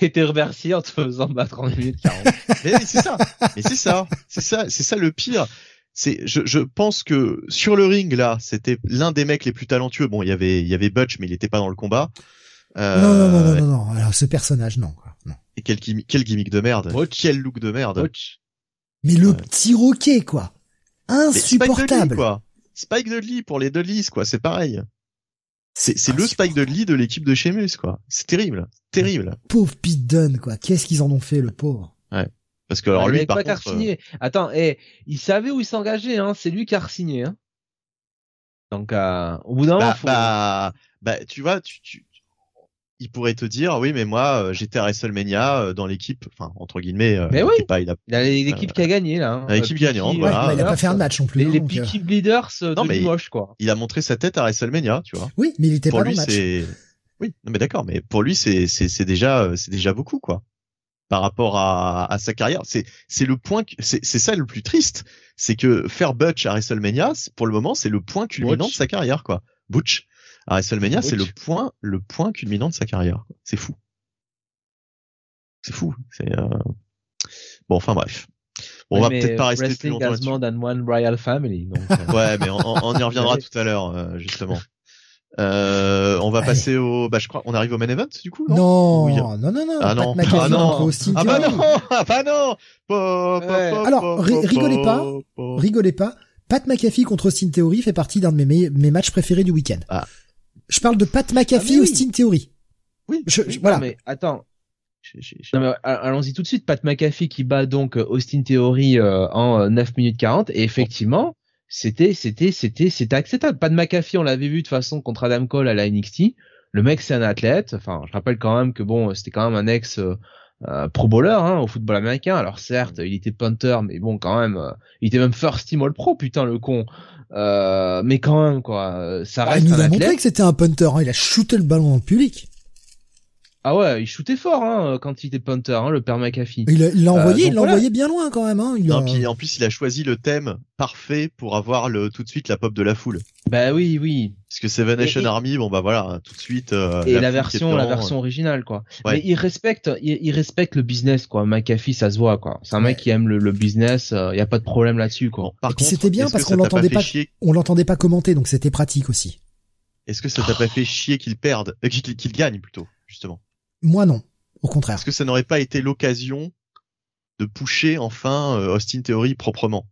Speaker 3: Et t'es remercié en te faisant battre en 1 minute 40.
Speaker 4: Mais c'est ça. Mais c'est ça. C'est ça. C'est ça le pire. C'est, je, je pense que sur le ring là, c'était l'un des mecs les plus talentueux. Bon, il y avait, il y avait Butch, mais il était pas dans le combat. Euh,
Speaker 2: Non, non, non, non, non, non. Alors ce personnage, non. Quoi. non.
Speaker 4: Et quel, gimmick- quel gimmick de merde.
Speaker 3: Butch.
Speaker 4: Quel look de merde.
Speaker 3: Coach.
Speaker 2: Mais le
Speaker 4: Ouais.
Speaker 2: petit roquet, quoi.
Speaker 4: Mais Spike Dudley,
Speaker 2: Insupportable.
Speaker 4: quoi. Spike Dudley pour les Dudleys, quoi. C'est pareil. C'est, c'est le
Speaker 2: insupportable.
Speaker 4: Spike Dudley de l'équipe de Sheamus, quoi. C'est terrible. Terrible.
Speaker 2: Pauvre Pete Dunne, quoi. Qu'est-ce qu'ils en ont fait, le pauvre?
Speaker 4: Parce que alors
Speaker 3: Ah, il
Speaker 4: lui,
Speaker 3: avait
Speaker 4: par
Speaker 3: pas
Speaker 4: contre, euh.
Speaker 3: Attends, eh, il savait où il s'engageait, hein. C'est lui qui a re-signé, hein. Donc, euh, au bout d'un moment,
Speaker 4: bah,
Speaker 3: faut...
Speaker 4: bah, bah, tu vois, tu, tu, il pourrait te dire, oui, mais moi, euh, j'étais à WrestleMania euh, dans l'équipe, enfin entre guillemets, euh,
Speaker 3: Mais
Speaker 4: il
Speaker 3: oui.
Speaker 4: pas, il a,
Speaker 3: il a l'équipe qui a gagné, là. hein.
Speaker 4: Euh, l'équipe
Speaker 3: Euh,
Speaker 4: gagnante, voilà.
Speaker 2: Ouais, bah, il a pas
Speaker 3: Leaders,
Speaker 2: fait un match non plus.
Speaker 3: Les, les
Speaker 2: donc, euh,
Speaker 3: Peaky Bleeders euh,
Speaker 4: Non,
Speaker 3: de
Speaker 4: mais-
Speaker 3: Limoges, quoi.
Speaker 4: il a montré sa tête à WrestleMania, tu vois.
Speaker 2: Oui, mais il était
Speaker 4: pour
Speaker 2: pas dans
Speaker 4: lui,
Speaker 2: le match.
Speaker 4: oui, non, mais d'accord, mais pour lui, c'est, c'est, c'est déjà, euh, c'est déjà beaucoup, quoi. Par rapport à, à sa carrière, c'est, c'est le point, c'est, c'est ça le plus triste, c'est que faire Butch à WrestleMania, pour le moment, c'est le point culminant
Speaker 3: Butch.
Speaker 4: de sa carrière, quoi. Butch à WrestleMania, c'est le point, le point culminant de sa carrière. C'est fou. C'est fou. C'est euh... bon, enfin bref. Bon, on
Speaker 3: Ouais,
Speaker 4: va
Speaker 3: mais
Speaker 4: peut-être pas rester plus longtemps là-dessus.
Speaker 3: than one royal family. Donc, *laughs* euh,
Speaker 4: Ouais, mais on, on- on y reviendra tout à l'heure, euh, justement. Euh, on va
Speaker 2: Allez.
Speaker 4: passer au, bah je crois, on arrive au main event du coup, non?
Speaker 2: Non,
Speaker 4: Oui.
Speaker 2: non, non, non.
Speaker 4: Ah
Speaker 2: Pat
Speaker 4: non,
Speaker 2: McAfee
Speaker 4: ah non.
Speaker 2: contre Austin *laughs*
Speaker 4: Ah bah non, ah bah non. Po,
Speaker 3: Ouais.
Speaker 2: Alors, rigolez pas. Rigolez pas. Pat McAfee contre Austin Theory fait partie d'un de mes, mes, mes matchs préférés du week-end.
Speaker 4: Ah.
Speaker 2: Je parle de Pat
Speaker 3: Ah,
Speaker 2: McAfee,
Speaker 3: oui.
Speaker 2: Austin Theory.
Speaker 4: Oui,
Speaker 2: Je, voilà.
Speaker 3: non, mais attends. a- allons-y tout de suite. Pat McAfee qui bat donc euh, Austin Theory euh, en euh, 9 minutes 40 et effectivement, c'était c'était c'était c'était acceptable. Pat McAfee, on l'avait vu de façon contre Adam Cole à la NXT. Le mec c'est un athlète. Enfin, je rappelle quand même que bon, c'était quand même un ex euh, euh, pro bowler hein, au football américain. Alors certes, il était punter, mais bon, quand même, euh, il était même first team all pro, putain le con. Euh, mais quand même, quoi, ça
Speaker 2: Ah,
Speaker 3: reste
Speaker 2: il nous
Speaker 3: un
Speaker 2: a montré
Speaker 3: athlète.
Speaker 2: que c'était un punter. hein. Il a shooté le ballon dans le public.
Speaker 3: Ah ouais, il shootait fort hein, quand il était punter, hein, le père McAfee.
Speaker 2: Il l'a
Speaker 3: Euh,
Speaker 2: envoyé, il l'a
Speaker 3: voilà.
Speaker 2: envoyé bien loin quand même. Hein. Il a-
Speaker 4: Non, puis en plus, il a choisi le thème parfait pour avoir le tout de suite la pop de la foule.
Speaker 3: Bah oui, oui.
Speaker 4: Parce que Seven Nation
Speaker 3: Et- et-
Speaker 4: Army, bon bah voilà, tout de suite. euh,
Speaker 3: et la, version, la version originale, quoi.
Speaker 4: Ouais.
Speaker 3: Mais il respecte, il, il respecte le business, quoi. McAfee, ça se voit, quoi. C'est un mec qui aime le, le business. Il y a pas de problème là-dessus,
Speaker 4: euh,
Speaker 3: quoi.
Speaker 4: bon, par
Speaker 2: Et puis
Speaker 4: contre,
Speaker 2: c'était bien parce qu'on l'entendait pas- On l'entendait pas commenter, donc c'était pratique aussi.
Speaker 4: Est-ce que ça t'a pas fait chier qu'il perde, euh, qu'il qu'il gagne plutôt, justement?
Speaker 2: Moi non, au contraire.
Speaker 4: Est-ce que ça n'aurait pas été l'occasion de pusher enfin euh, Austin Theory proprement,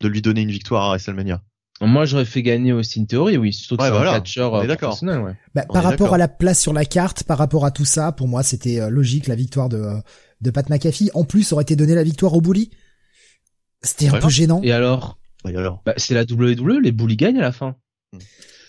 Speaker 4: de lui donner une victoire à WrestleMania?
Speaker 3: Moi, j'aurais fait gagner Austin Theory, oui. Surtout que
Speaker 4: Ouais,
Speaker 3: c'est
Speaker 4: voilà.
Speaker 3: un catcheur
Speaker 4: On est
Speaker 3: euh,
Speaker 4: d'accord.
Speaker 3: professionnel, ouais.
Speaker 2: Bah, par rapport à la place sur la carte, par rapport à tout ça, pour moi, c'était euh, logique la victoire de euh, de Pat McAfee. En plus, aurait été donné la victoire au Bully. C'était un
Speaker 4: Ouais.
Speaker 2: peu gênant.
Speaker 3: Et alors,
Speaker 4: Bah, et alors?
Speaker 3: Bah, c'est la WWE, les bullies gagnent à la fin.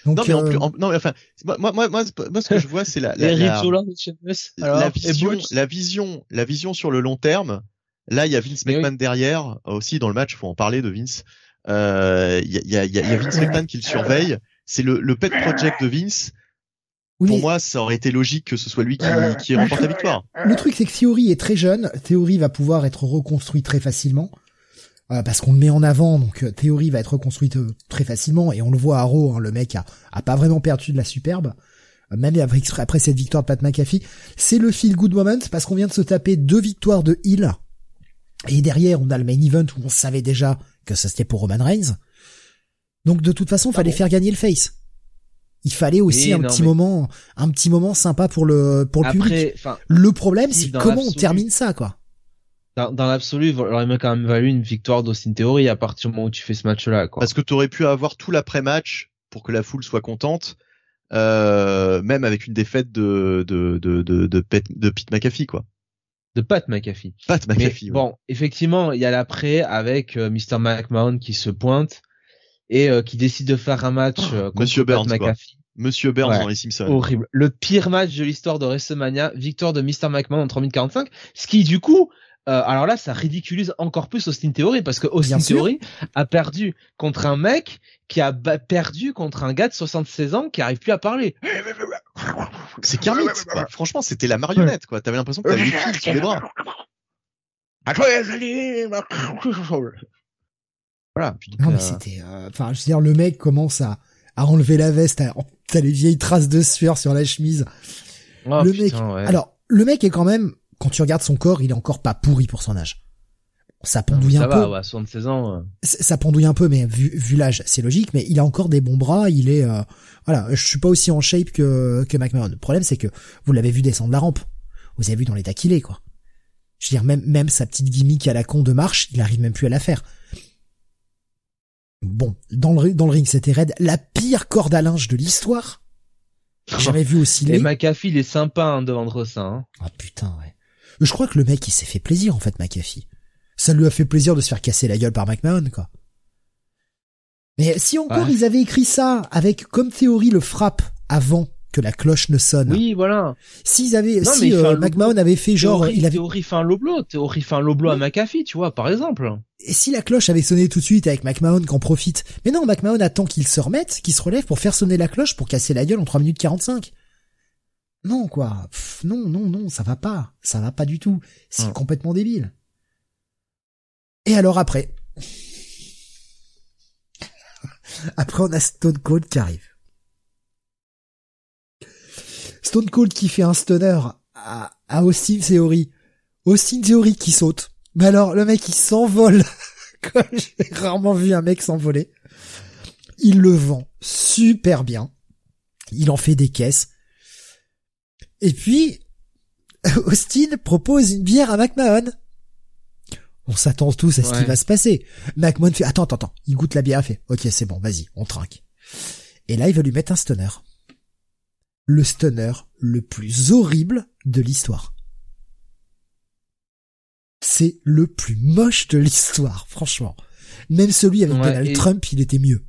Speaker 2: Donc,
Speaker 4: Non mais en
Speaker 2: euh,
Speaker 4: plus, en- non mais enfin, moi, moi, moi, moi, moi, ce que je vois, c'est la, la, *laughs* la, vision, la vision, la vision sur le long terme. Là, il y a Vince McMahon derrière aussi dans le match. Faut en parler de Vince. Euh, Il y, a, il y, a, il y a Vince McMahon qui le surveille. C'est le, le pet project de Vince.
Speaker 2: oui,
Speaker 4: Pour
Speaker 2: mais
Speaker 4: moi, ça aurait été logique que ce soit lui qui, qui remporte la victoire.
Speaker 2: le truc, c'est que Theory est très jeune. Theory va pouvoir être reconstruit très facilement. Euh, parce qu'on le met en avant, donc euh, Theory va être reconstruite euh, très facilement, et on le voit à Raw, hein, le mec a, a pas vraiment perdu de la superbe, Euh, même après, après cette victoire de Pat McAfee. C'est le feel good moment, parce qu'on vient de se taper deux victoires de Hill, et derrière on a le main event où on savait déjà que ça c'était pour Roman Reigns. Donc de toute façon, fallait
Speaker 3: bon
Speaker 2: faire gagner le face. Il fallait aussi un
Speaker 3: non,
Speaker 2: petit
Speaker 3: mais-
Speaker 2: moment, un petit moment sympa pour le pour le public.
Speaker 3: Après,
Speaker 2: Le problème, c'est comment on termine ça, quoi.
Speaker 3: Dans, dans l'absolu, il aurait même quand même valu une victoire d'Austin Theory à partir du moment où tu fais ce match-là, quoi.
Speaker 4: Parce que tu aurais pu avoir tout l'après-match pour que la foule soit contente, euh, même avec une défaite de de de de, de, Pete, de Pete McAfee quoi.
Speaker 3: De Pat McAfee.
Speaker 4: Pat
Speaker 3: Mais
Speaker 4: McAfee. ouais.
Speaker 3: bon, effectivement, il y a l'après avec euh, Mr. McMahon qui se pointe et euh, qui décide de faire un match euh, contre
Speaker 4: Monsieur
Speaker 3: Pat
Speaker 4: Burns, quoi.
Speaker 3: McAfee.
Speaker 4: Monsieur Burns
Speaker 3: Ouais.
Speaker 4: dans les Simpsons.
Speaker 3: Horrible. Le pire match de l'histoire de WrestleMania, victoire de Mr. McMahon en 3045, ce qui du coup, euh, alors là, ça ridiculise encore plus Austin Theory parce que Austin. Theory a perdu contre un mec qui a perdu contre un gars de 76 ans qui arrive plus à parler.
Speaker 4: C'est Kermit. quoi. Franchement, c'était la marionnette quoi. T'avais l'impression que t'avais les fils sous les bras.
Speaker 3: Voilà. Puis,
Speaker 2: Non, mais
Speaker 3: euh,
Speaker 2: c'était, euh, enfin, je veux dire, le mec commence à, à enlever la veste, à- t'as les vieilles traces de sueur sur la chemise.
Speaker 3: oh,
Speaker 2: le
Speaker 3: putain,
Speaker 2: mec,
Speaker 3: ouais.
Speaker 2: alors, le mec est quand même, quand tu regardes son corps, il est encore pas pourri pour son âge. Ça pendouille
Speaker 3: ça
Speaker 2: un
Speaker 3: va,
Speaker 2: peu.
Speaker 3: ouais, 76 ans. euh.
Speaker 2: Ça pendouille un peu, mais vu, vu l'âge, c'est logique, mais il a encore des bons bras, il est, euh, voilà, je suis pas aussi en shape que, que McMahon. Le problème, c'est que vous l'avez vu descendre la rampe. Vous avez vu dans l'état qu'il est, quoi. Je veux dire, même, même sa petite gimmick à la con de marche, il arrive même plus à la faire. Bon, dans le, dans le ring, c'était raide. La pire corde à linge de l'histoire. J'ai jamais vu aussi *laughs*
Speaker 3: Et. McAfee, il est sympa hein, de vendre ça. Hein.
Speaker 2: Ah putain, ouais. Je crois que le mec, il s'est fait plaisir, en fait, McAfee. Ça lui a fait plaisir de se faire casser la gueule par McMahon, quoi. Mais si encore
Speaker 3: Ouais.
Speaker 2: ils avaient écrit ça avec comme théorie le frappe avant que la cloche ne sonne.
Speaker 3: Oui, voilà.
Speaker 2: S'ils avaient,
Speaker 3: Non,
Speaker 2: si euh. McMahon avait fait genre,
Speaker 3: Théorie,
Speaker 2: il avait,
Speaker 3: Théorie fait un loblo. Théorie fait un loblo à McAfee, tu vois, par exemple.
Speaker 2: et si la cloche avait sonné tout de suite avec McMahon qu'en profite. Mais non, McMahon attend qu'il se remette, qu'il se relève pour faire sonner la cloche pour casser la gueule en 3 minutes 45. Non, quoi. Pff, non, non, non, ça va pas. Ça va pas du tout. C'est
Speaker 3: Hum.
Speaker 2: complètement débile. Et alors après. *laughs* après, on a Stone Cold qui arrive. Stone Cold qui fait un stunner à, à Austin Theory. Austin Theory qui saute. Mais alors, le mec, il s'envole. *laughs* Comme j'ai rarement vu un mec s'envoler. Il le vend super bien. Il en fait des caisses. Et puis, *laughs* Austin propose une bière à McMahon. On s'attend tous à ce
Speaker 3: Ouais.
Speaker 2: qui va se passer. McMahon fait, attends, attends, attends. Il goûte la bière, il fait, ok, c'est bon, vas-y, on trinque. Et là, il va lui mettre un stunner. Le stunner le plus horrible de l'histoire. C'est le plus moche de l'histoire, *laughs* franchement. Même celui avec
Speaker 3: Ouais,
Speaker 2: Donald
Speaker 3: et-
Speaker 2: Trump, il était mieux.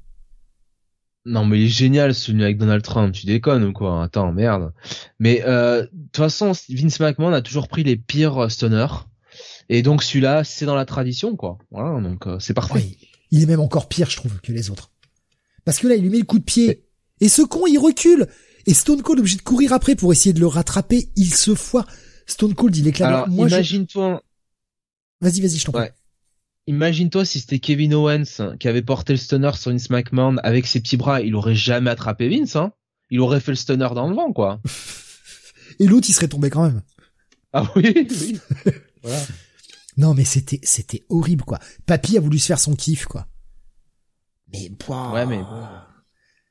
Speaker 3: Non, mais il est génial celui avec Donald Trump, tu déconnes ou quoi? Attends, merde. Mais euh, de toute façon, Vince McMahon a toujours pris les pires euh, stunners. Et donc celui-là, c'est dans la tradition, quoi. Voilà, donc euh, c'est parfait.
Speaker 2: Ouais, il est même encore pire, je trouve, que les autres. Parce que là, il lui met le coup de pied. Et ce con, il recule. Et Stone Cold obligé de courir après pour essayer de le rattraper. Il se foire. Stone Cold, il éclate.
Speaker 3: Alors,
Speaker 2: je-
Speaker 3: imagine-toi,
Speaker 2: Vas-y, vas-y, je t'en prie.
Speaker 3: Ouais. Imagine-toi si c'était Kevin Owens qui avait porté le stunner sur Vince McMahon avec ses petits bras, il aurait jamais attrapé Vince, hein. Il aurait fait le stunner dans le vent, quoi. *laughs*
Speaker 2: Et l'autre, il serait tombé quand même.
Speaker 3: Ah oui, oui. *laughs* voilà.
Speaker 2: Non, mais c'était, c'était horrible, quoi. Papy a voulu se faire son kiff, quoi. Mais, pouah,
Speaker 3: Ouais, mais bon.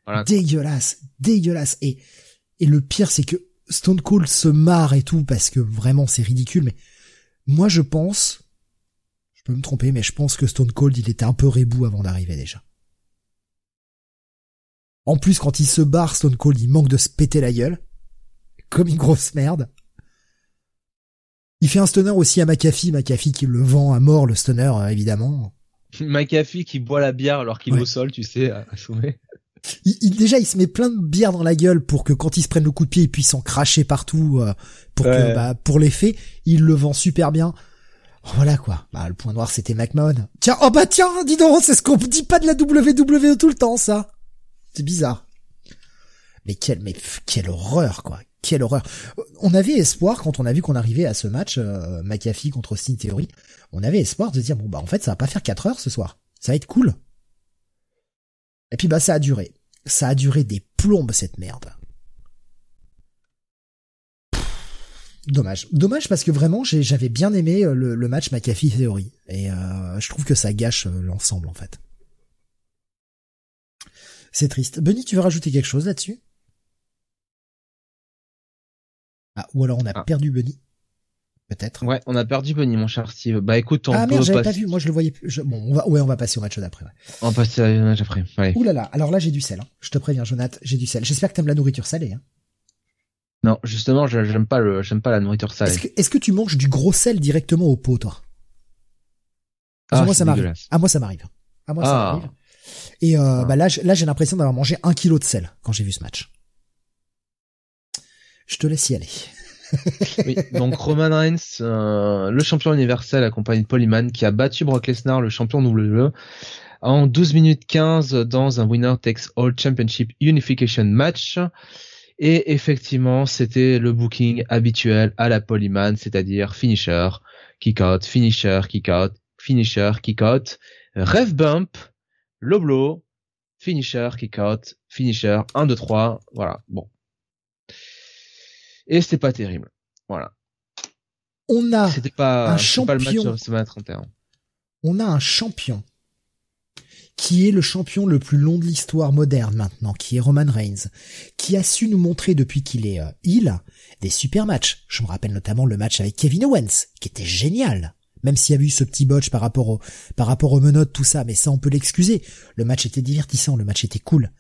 Speaker 3: Voilà.
Speaker 2: dégueulasse, dégueulasse. Et, et le pire, c'est que Stone Cold se marre et tout parce que vraiment c'est ridicule. Mais moi, je pense, peux me tromper, mais je pense que Stone Cold, il était un peu rebou avant d'arriver déjà. En plus, quand il se barre, Stone Cold, il manque de se péter la gueule. Comme une grosse merde. Il fait un stunner aussi à McAfee, McAfee qui le vend à mort, le stunner, euh, évidemment. *laughs*
Speaker 3: McAfee qui boit la bière alors qu'il
Speaker 2: Ouais.
Speaker 3: est au sol, tu sais, à chômer.
Speaker 2: Il, il- déjà, il se met plein de bière dans la gueule pour que quand il se prenne le coup de pied, il puisse en cracher partout euh, pour que, bah, pour l'effet. Il le vend super bien. Voilà quoi. Bah, le point noir, c'était McMahon. Tiens, oh bah tiens, dis donc, c'est ce qu'on dit pas de la WWE tout le temps, ça. C'est bizarre. Mais quelle, mais quelle horreur quoi. Quelle horreur. On avait espoir quand on a vu qu'on arrivait à ce match euh, McAfee contre Austin Theory. On avait espoir de dire bon bah en fait ça va pas faire 4 heures ce soir. Ça va être cool. Et puis bah ça a duré. Ça a duré des plombes cette merde. Pff, Dommage. Dommage parce que vraiment j'avais bien aimé euh, le, le match McAfee Theory. Et euh, je trouve que ça gâche euh, l'ensemble en fait. C'est triste. Benny, tu veux rajouter quelque chose là-dessus? Ah, ou alors on a
Speaker 3: Ah.
Speaker 2: perdu Benny. Peut-être.
Speaker 3: Ouais, on a perdu Benny, mon cher Steve. Bah écoute, on
Speaker 2: ah merde, j'avais pas vu. Moi je le voyais plus. Je- Bon, on va, ouais, on va passer au match d'après. ouais.
Speaker 3: on va passer à la match après. Allez.
Speaker 2: Ouh là là, alors là j'ai du sel. hein. Je te préviens, Jonathan, j'ai du sel. J'espère que t'aimes la nourriture salée. Hein.
Speaker 3: Non, justement, j'aime pas le, j'aime pas la nourriture salée.
Speaker 2: Est-ce que, tu manges du gros sel directement au pot, toi?
Speaker 3: Ah,
Speaker 2: moi
Speaker 3: c'est
Speaker 2: ça m'arrive.
Speaker 3: dégueulasse.
Speaker 2: Ah moi ça m'arrive. Ah moi ça
Speaker 3: Ah.
Speaker 2: m'arrive. Et euh,
Speaker 3: Ah.
Speaker 2: bah là, j'ai l'impression d'avoir mangé un kilo de sel quand j'ai vu ce match. Je te laisse y aller.
Speaker 3: Oui, donc *laughs* Roman Reigns, euh, le champion universel accompagné de Paul Heyman, qui a battu Brock Lesnar, le champion WWE, en 12 minutes 15 dans un winner takes all championship unification match. Et effectivement, c'était le booking habituel à la Paul Heyman, c'est-à-dire finisher, kick out, finisher, kick out, finisher, kick out, ref bump, low blow, finisher, kick out, finisher, 1, 2, 3, voilà, bon. Et c'était pas terrible. Voilà.
Speaker 2: On a,
Speaker 3: pas,
Speaker 2: un
Speaker 3: c'était pas le match de
Speaker 2: champion.
Speaker 3: WrestleMania 31.
Speaker 2: on a un champion qui est le champion le plus long de l'histoire moderne maintenant, qui est Roman Reigns, qui a su nous montrer depuis qu'il est euh, heel des super matchs. Je me rappelle notamment le match avec Kevin Owens, qui était génial. Même s'il y avait eu ce petit botch par rapport au, par rapport aux menottes, tout ça, mais ça on peut l'excuser. Le match était divertissant, le match était cool.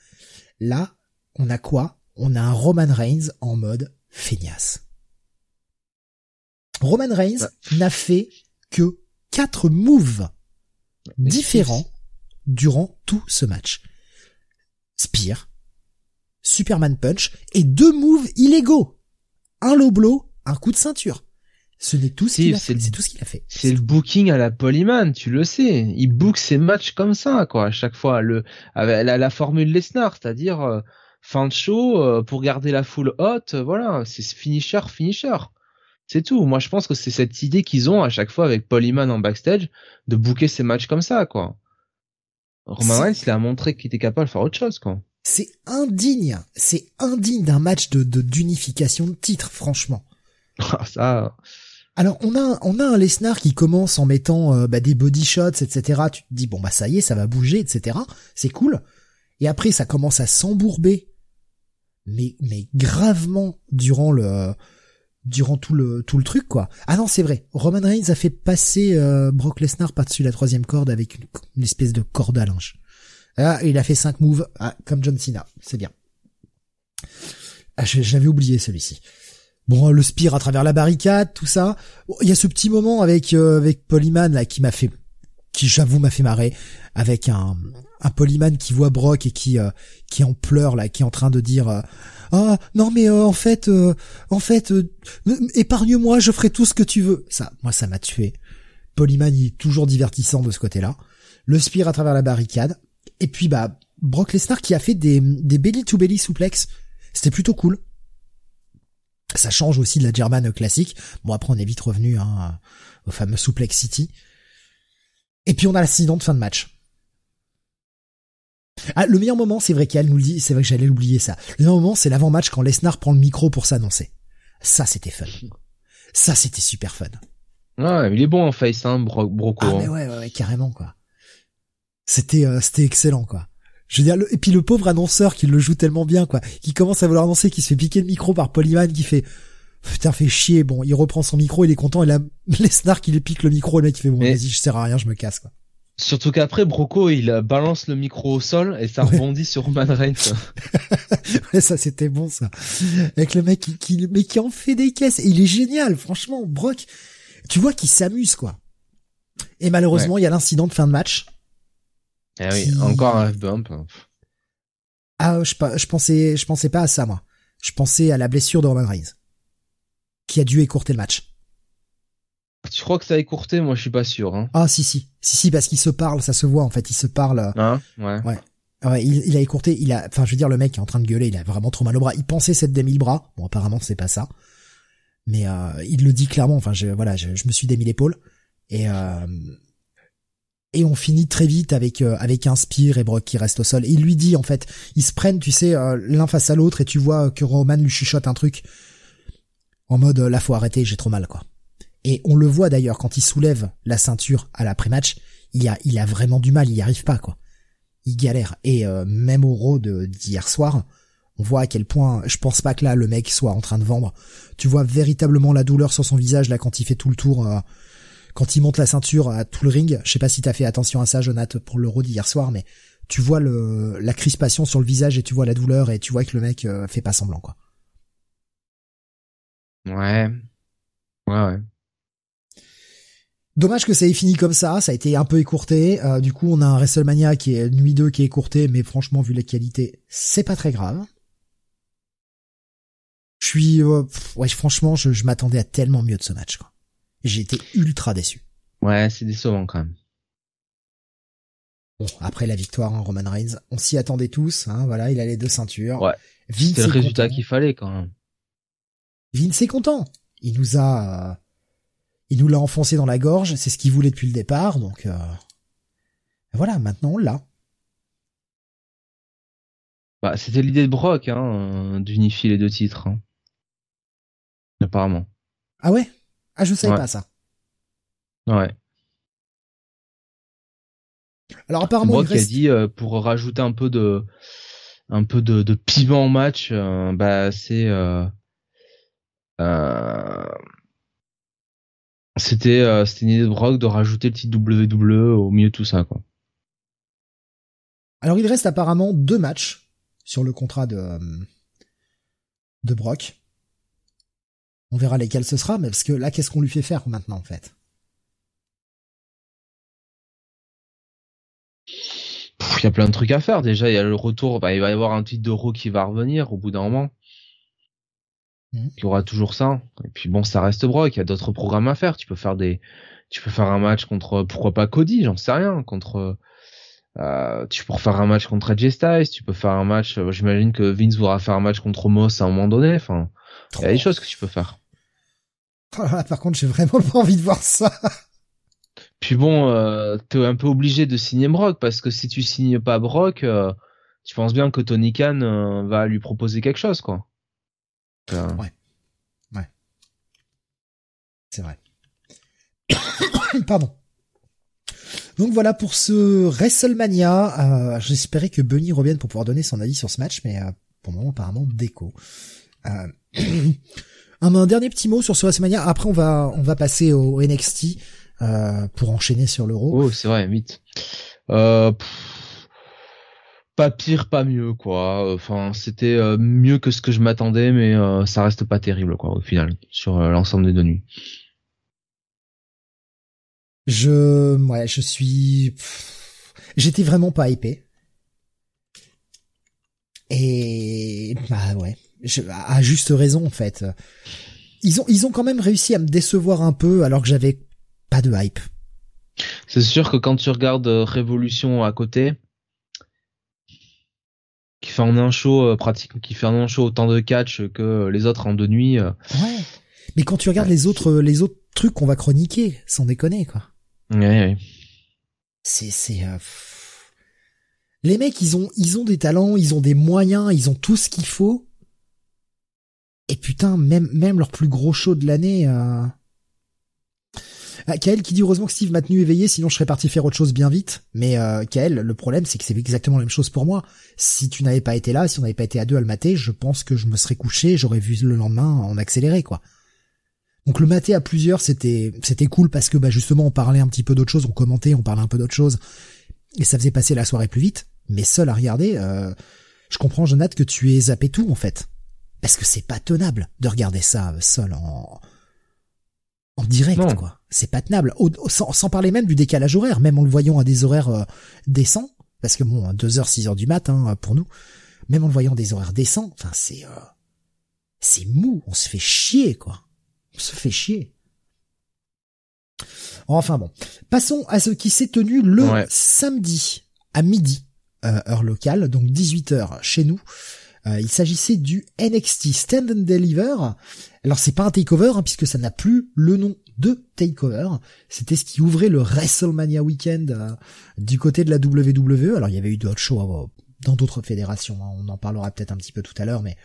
Speaker 2: Là, on a quoi? On a un Roman Reigns en mode feignasse. Roman Reigns n'a fait que quatre moves
Speaker 3: Mais
Speaker 2: différents durant tout ce match. Spear, Superman Punch et deux moves illégaux. Un low blow, un coup de ceinture. Ce n'est tout ce qu'il a
Speaker 3: c'est
Speaker 2: fait. C'est tout ce qu'il a fait.
Speaker 3: C'est le booking à la Polyman, tu le sais. Il book ses matchs comme ça, quoi, à chaque fois. Le, avec la, la formule Lesnar, c'est-à-dire, euh, fin de show, euh, pour garder la foule haute, euh, voilà, c'est finisher, finisher. C'est tout. Moi, je pense que c'est cette idée qu'ils ont à chaque fois avec Paul Heyman en backstage de booker ses matchs comme ça, quoi. Roman Reigns, il a montré qu'il était capable de faire autre chose, quoi.
Speaker 2: C'est indigne. C'est indigne d'un match de de- d'unification de, titre, franchement.
Speaker 3: ça,
Speaker 2: Alors on a on a un Lesnar qui commence en mettant euh, bah, des body shots, etc. Tu te dis bon bah ça y est, ça va bouger, etc. C'est cool. Et après ça commence à s'embourber, mais mais gravement durant le durant tout le tout le truc quoi. Ah non c'est vrai. Roman Reigns a fait passer euh, Brock Lesnar par-dessus la troisième corde avec une, espèce de corde à linge. Ah il a fait cinq moves ah, comme John Cena, c'est bien. Ah j'avais oublié celui-ci. Bon, le spire à travers la barricade, tout ça. Bon, Il y a ce petit moment avec euh, avec Paul Heyman, là qui m'a fait qui j'avoue m'a fait marrer avec un un polyman qui voit Brock et qui euh, qui en pleure là, qui est en train de dire euh, ah non mais euh, en fait en fait épargne-moi, je ferai tout ce que tu veux. Ça, moi ça m'a tué. Polyman il est toujours divertissant de ce côté-là. Le spire à travers la barricade et puis bah Brock Lesnar qui a fait des des belly to belly souplex. C'était plutôt cool. Ça change aussi de la German classique. Bon après on est vite revenu hein, au fameux Suplex City. Et puis on a l'accident de fin de match. Ah, le meilleur moment, c'est vrai qu'elle nous le dit, c'est vrai que j'allais l'oublier ça. Le meilleur moment, c'est l'avant-match quand Lesnar prend le micro pour s'annoncer. Ça, c'était fun. Ça, c'était super fun.
Speaker 3: Ouais, il est bon en face, hein, Broco.
Speaker 2: Ah, mais
Speaker 3: hein.
Speaker 2: ouais, ouais, ouais, carrément, quoi. C'était, euh, c'était excellent, quoi. Je veux dire, et puis le pauvre annonceur qui le joue tellement bien, quoi, qui commence à vouloir annoncer, qui se fait piquer le micro par Polyman, qui fait, putain, fait chier, bon, il reprend son micro, il est content, et là, *laughs* Lesnar qui lui pique le micro, le mec, qui fait, bon, vas-y, je sers à rien, je me casse, quoi.
Speaker 3: Surtout qu'après, Broco, il balance le micro au sol et ça rebondit sur Roman Reigns. *laughs*
Speaker 2: ouais, ça c'était bon ça. Avec le mec qui, qui, mais qui en fait des caisses. Et il est génial, franchement, Brock. Tu vois qu'il s'amuse quoi. Et malheureusement, il y a l'incident de fin de match.
Speaker 3: Eh oui, encore un bump.
Speaker 2: Ah, je, je pensais, je pensais pas à ça moi. Je pensais à la blessure de Roman Reigns, qui a dû écourter le match.
Speaker 3: Tu crois que ça a écourté? Moi, je suis pas sûr. Hein.
Speaker 2: Ah si si si si parce qu'il se parle, ça se voit en fait, il se parle.
Speaker 3: Hein? Ouais.
Speaker 2: Ouais. Ouais, il, il, a écourté, il a, enfin, je veux dire, le mec est en train de gueuler, il a vraiment trop mal au bras. Il pensait s'être démis le bras. Bon, apparemment, c'est pas ça. Mais euh, il le dit clairement. Enfin, je, voilà, je, me suis démis l'épaule et euh, et on finit très vite avec euh, avec un Spire et Brock qui reste au sol. Et il lui dit en fait, ils se prennent, tu sais, euh, l'un face à l'autre et tu vois que Roman lui chuchote un truc en mode, là, faut arrêter, j'ai trop mal, quoi. Et on le voit d'ailleurs quand il soulève la ceinture à l'après-match, il a, il a vraiment du mal, il y arrive pas quoi. Il galère. Et euh, même au Raw d'hier soir, on voit à quel point, je pense pas que là le mec soit en train de vendre. Tu vois véritablement la douleur sur son visage là quand il fait tout le tour, euh, quand il monte la ceinture à tout le ring. Je sais pas si t'as fait attention à ça, Jonathan, pour le Raw d'hier soir, mais tu vois le, la crispation sur le visage et tu vois la douleur et tu vois que le mec euh, fait pas semblant quoi.
Speaker 3: Ouais. Ouais ouais.
Speaker 2: Dommage que ça ait fini comme ça, ça a été un peu écourté. Euh, du coup, on a un WrestleMania qui est nuit 2 qui est écourté, mais franchement, vu la qualité, c'est pas très grave. Je suis, euh, ouais, franchement, je, m'attendais à tellement mieux de ce match. J'ai été ultra déçu.
Speaker 3: Ouais, c'est décevant quand même.
Speaker 2: Bon, après la victoire en Roman Reigns, on s'y attendait tous. Hein, voilà, il a les deux ceintures.
Speaker 3: Ouais. C'était le résultat qu'il fallait quand même.
Speaker 2: Vince est content. Il nous a euh, il nous l'a enfoncé dans la gorge, c'est ce qu'il voulait depuis le départ, donc euh... voilà, maintenant on l'a.
Speaker 3: Bah, c'était l'idée de Brock, hein, d'unifier les deux titres. Hein. Apparemment.
Speaker 2: Ah ouais? Ah je savais pas ça.
Speaker 3: Ouais.
Speaker 2: Alors apparemment
Speaker 3: Brock il a dit euh, pour rajouter un peu de un peu de, de piment au match, euh, bah c'est euh, euh c'était euh, c'était une idée de Brock de rajouter le titre WWE au milieu de tout ça quoi.
Speaker 2: Alors il reste apparemment deux matchs sur le contrat de euh, de Brock. On verra lesquels ce sera, mais parce que là qu'est-ce qu'on lui fait faire maintenant en fait?
Speaker 3: Il y a plein de trucs à faire déjà. Il y a le retour, bah, il va y avoir un titre de qui va revenir au bout d'un moment. Mhm. Il y aura toujours ça. Et puis bon, ça reste Brock. Il y a d'autres programmes à faire. Tu peux faire des, tu peux faire un match contre, pourquoi pas Cody, j'en sais rien, contre. Euh, tu peux faire un match contre AJ Styles, tu peux faire un match. Euh, j'imagine que Vince voudra faire un match contre Moss à un moment donné. Enfin, il y a des choses que tu peux faire. *laughs*
Speaker 2: par contre, j'ai vraiment pas envie de voir ça. *laughs*
Speaker 3: Puis bon, euh, t'es un peu obligé de signer Brock parce que si tu signes pas Brock, tu penses bien que Tony Khan va lui proposer quelque chose, quoi.
Speaker 2: Ouais. Ouais. C'est vrai. *coughs* Pardon. Donc voilà pour ce WrestleMania. Euh, J'espérais que Bunny revienne pour pouvoir donner son avis sur ce match, mais euh, pour le moment apparemment déco. Euh, *coughs* un, dernier petit mot sur ce WrestleMania. Après on va on va passer au, NXT euh, pour enchaîner sur l'Euro.
Speaker 3: Oh c'est vrai, vite. Euh, pas pire, pas mieux, quoi. Enfin, c'était euh, mieux que ce que je m'attendais, mais euh, ça reste pas terrible, quoi, au final, sur euh, l'ensemble des deux nuits.
Speaker 2: Je, ouais, je suis, j'étais vraiment pas hypé. Et bah ouais, je, à juste raison en fait. Ils ont ils ont quand même réussi à me décevoir un peu alors que j'avais pas de hype.
Speaker 3: C'est sûr que quand tu regardes Révolution à côté, qui fait en un show euh, pratique, qui fait en un show autant de catch que les autres en deux nuits. Euh,
Speaker 2: ouais. Mais quand tu regardes les autres les autres trucs qu'on va chroniquer, sans déconner quoi.
Speaker 3: Ouais. ouais.
Speaker 2: C'est c'est les mecs, ils ont, ils ont des talents, ils ont des moyens, ils ont tout ce qu'il faut. Et putain, même, même leur plus gros show de l'année, euh... Ah, Kael qui dit heureusement que Steve m'a tenu éveillé, sinon je serais parti faire autre chose bien vite. Mais euh, Kael, le problème c'est que c'est exactement la même chose pour moi. Si tu n'avais pas été là, si on n'avait pas été à deux à le mater, je pense que je me serais couché, j'aurais vu le lendemain en accéléré quoi. Donc le mater à plusieurs, c'était c'était cool parce que bah justement on parlait un petit peu d'autre chose, on commentait, on parlait un peu d'autre chose et ça faisait passer la soirée plus vite mais seul à regarder, euh, je comprends Jonathan que tu aies zappé tout en fait. Parce que c'est pas tenable de regarder ça euh, seul en en direct quoi. C'est pas tenable. sans, sans, parler même du décalage horaire, même en le voyant à des horaires euh, décents, parce que bon, 2h, 6h du matin hein, pour nous, même en le voyant des horaires décents, enfin c'est c'est mou, on se fait chier quoi. On se fait chier. Enfin bon, passons à ce qui s'est tenu le samedi à midi euh, heure locale, donc 18h chez nous. Euh, il s'agissait du NXT Stand and Deliver. Alors c'est pas un takeover hein, puisque ça n'a plus le nom de takeover. C'était ce qui ouvrait le WrestleMania Weekend euh, du côté de la WWE. Alors il y avait eu d'autres shows dans d'autres fédérations. Hein. On en parlera peut-être un petit peu tout à l'heure, mais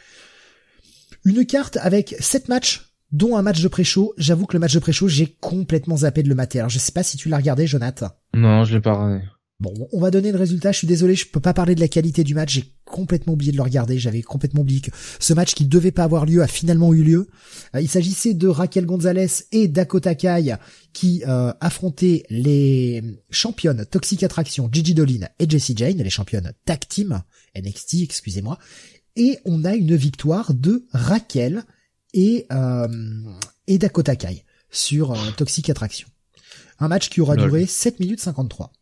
Speaker 2: une carte avec sept matchs dont un match de pré-show. J'avoue que le match de pré-show, j'ai complètement zappé de le mater. Alors je sais pas si tu l'as regardé, Jonathan.
Speaker 3: Non, je l'ai pas regardé.
Speaker 2: Bon, on va donner le résultat. Je suis désolé, je peux pas parler de la qualité du match. J'ai complètement oublié de le regarder. J'avais complètement oublié que ce match qui devait pas avoir lieu a finalement eu lieu. Euh, il s'agissait de Raquel Gonzalez et Dakota Kai qui euh, affrontaient les championnes Toxic Attraction, Gigi Dolin et Jessie Jane, les championnes tag team NXT, excusez-moi. Et on a une victoire de Raquel et euh, et Dakota Kai sur Toxic Attraction. Un match qui aura duré 7 minutes 53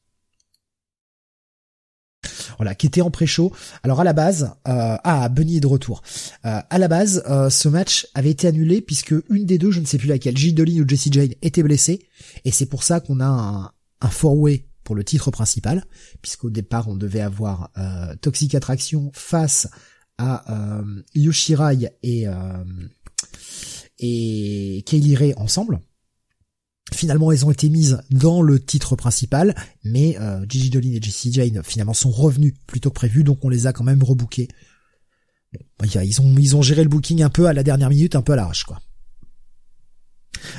Speaker 2: voilà, qui était en pré-show. Alors à la base, euh, ah, Bunny est de retour. Euh, à la base, euh, ce match avait été annulé puisque une des deux, je ne sais plus laquelle, J. Dolin ou Jessie Jane, était blessée, et c'est pour ça qu'on a un, un four-way pour le titre principal, puisqu'au départ on devait avoir euh, Toxic Attraction face à euh, Yoshirai et et Kaylee ensemble. Finalement, elles ont été mises dans le titre principal, mais euh, Gigi Dolin et Jessie finalement sont revenus plus tôt que prévu, donc on les a quand même rebookés. Ils ont ils ont géré le booking un peu à la dernière minute, un peu à l'arrache quoi.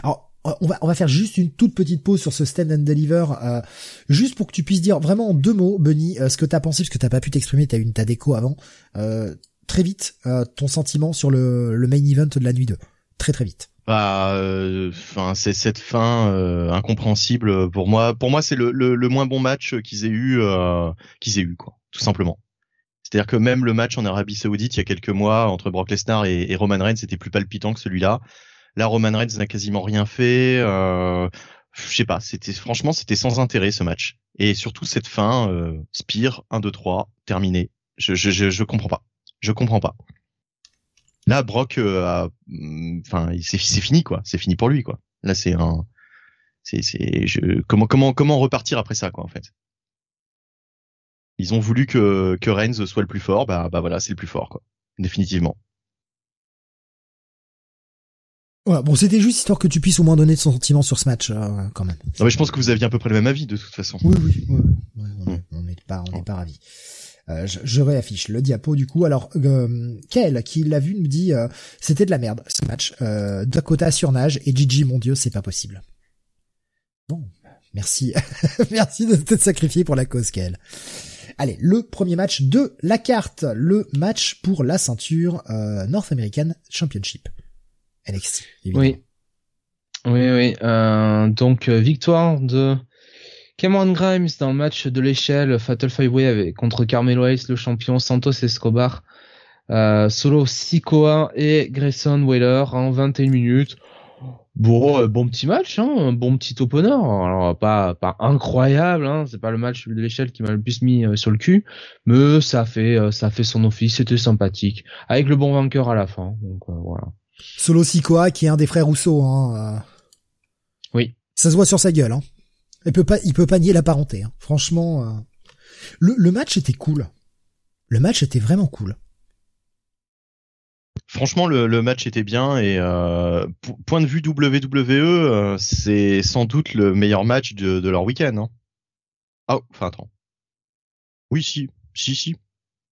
Speaker 2: Alors on va on va faire juste une toute petite pause sur ce stand and deliver, euh, juste pour que tu puisses dire vraiment en deux mots, Bunny, euh, ce que t'as pensé, parce que t'as pas pu t'exprimer, t'as eu une ta déco avant. Euh, très vite, ton sentiment sur le, le main event de la nuit 2. Très très vite.
Speaker 4: Bah, enfin, c'est cette fin euh, incompréhensible pour moi. Pour moi, c'est le, le, moins bon match qu'ils aient eu, euh, qu'ils aient eu, quoi, tout simplement. C'est-à-dire que même le match en Arabie Saoudite il y a quelques mois entre Brock Lesnar et, Roman Reigns c'était plus palpitant que celui-là. Là, Roman Reigns n'a quasiment rien fait. Euh, je sais pas, c'était franchement c'était sans intérêt ce match. Et surtout cette fin, euh, Spire 1 2 3 terminé. Je je je, je comprends pas. Je comprends pas. Là, Brock, euh, mm, enfin, c'est fini quoi. C'est fini pour lui quoi. Là, c'est un, c'est, c'est, je, comment, comment, comment repartir après ça quoi en fait? Ils ont voulu que que Reigns soit le plus fort, bah, bah voilà, c'est le plus fort quoi, définitivement.
Speaker 2: Voilà, bon, c'était juste histoire que tu puisses au moins donner ton sentiment sur ce match, euh, quand même.
Speaker 4: Non, mais je pense que vous aviez à peu près le même avis de toute façon.
Speaker 2: Oui, oui, oui, on n'est pas, on n'est pas ravis. Euh, je, réaffiche le diapo du coup. Alors, euh, Kael, qui l'a vu, me dit euh, c'était de la merde ce match. Euh, Dakota surnage et Gigi, mon dieu, c'est pas possible. Bon, merci, *laughs* merci de te sacrifier pour la cause, Kael. Allez, le premier match de la carte, le match pour la ceinture euh, North American Championship. Évidemment.
Speaker 3: Oui. Oui, oui. donc victoire de Cameron Grimes dans le match de l'échelle Fatal Five Way contre Carmelo Hayes, le champion, Santos Escobar, euh, Solo Sikoa et Grayson Waller en 21 minutes. Bon, euh, bon petit match, hein, un bon petit opener. Alors pas pas incroyable, hein, c'est pas le match de l'échelle qui m'a le plus mis euh, sur le cul, mais ça fait euh, ça fait son office, c'était sympathique, avec le bon vainqueur à la fin. Donc voilà.
Speaker 2: Solo Sikoa qui est un des frères Rousseau. Hein,
Speaker 3: Oui.
Speaker 2: Ça se voit sur sa gueule. Hein. Il peut pas il peut pas nier la parenté. Hein. Franchement, le, le match était cool. Le match était vraiment cool.
Speaker 4: Franchement, le, le, match était bien et euh, point de vue WWE, euh, c'est sans doute le meilleur match de, de leur week-end. Hein. Ah, enfin attends. Oui, si, si, si,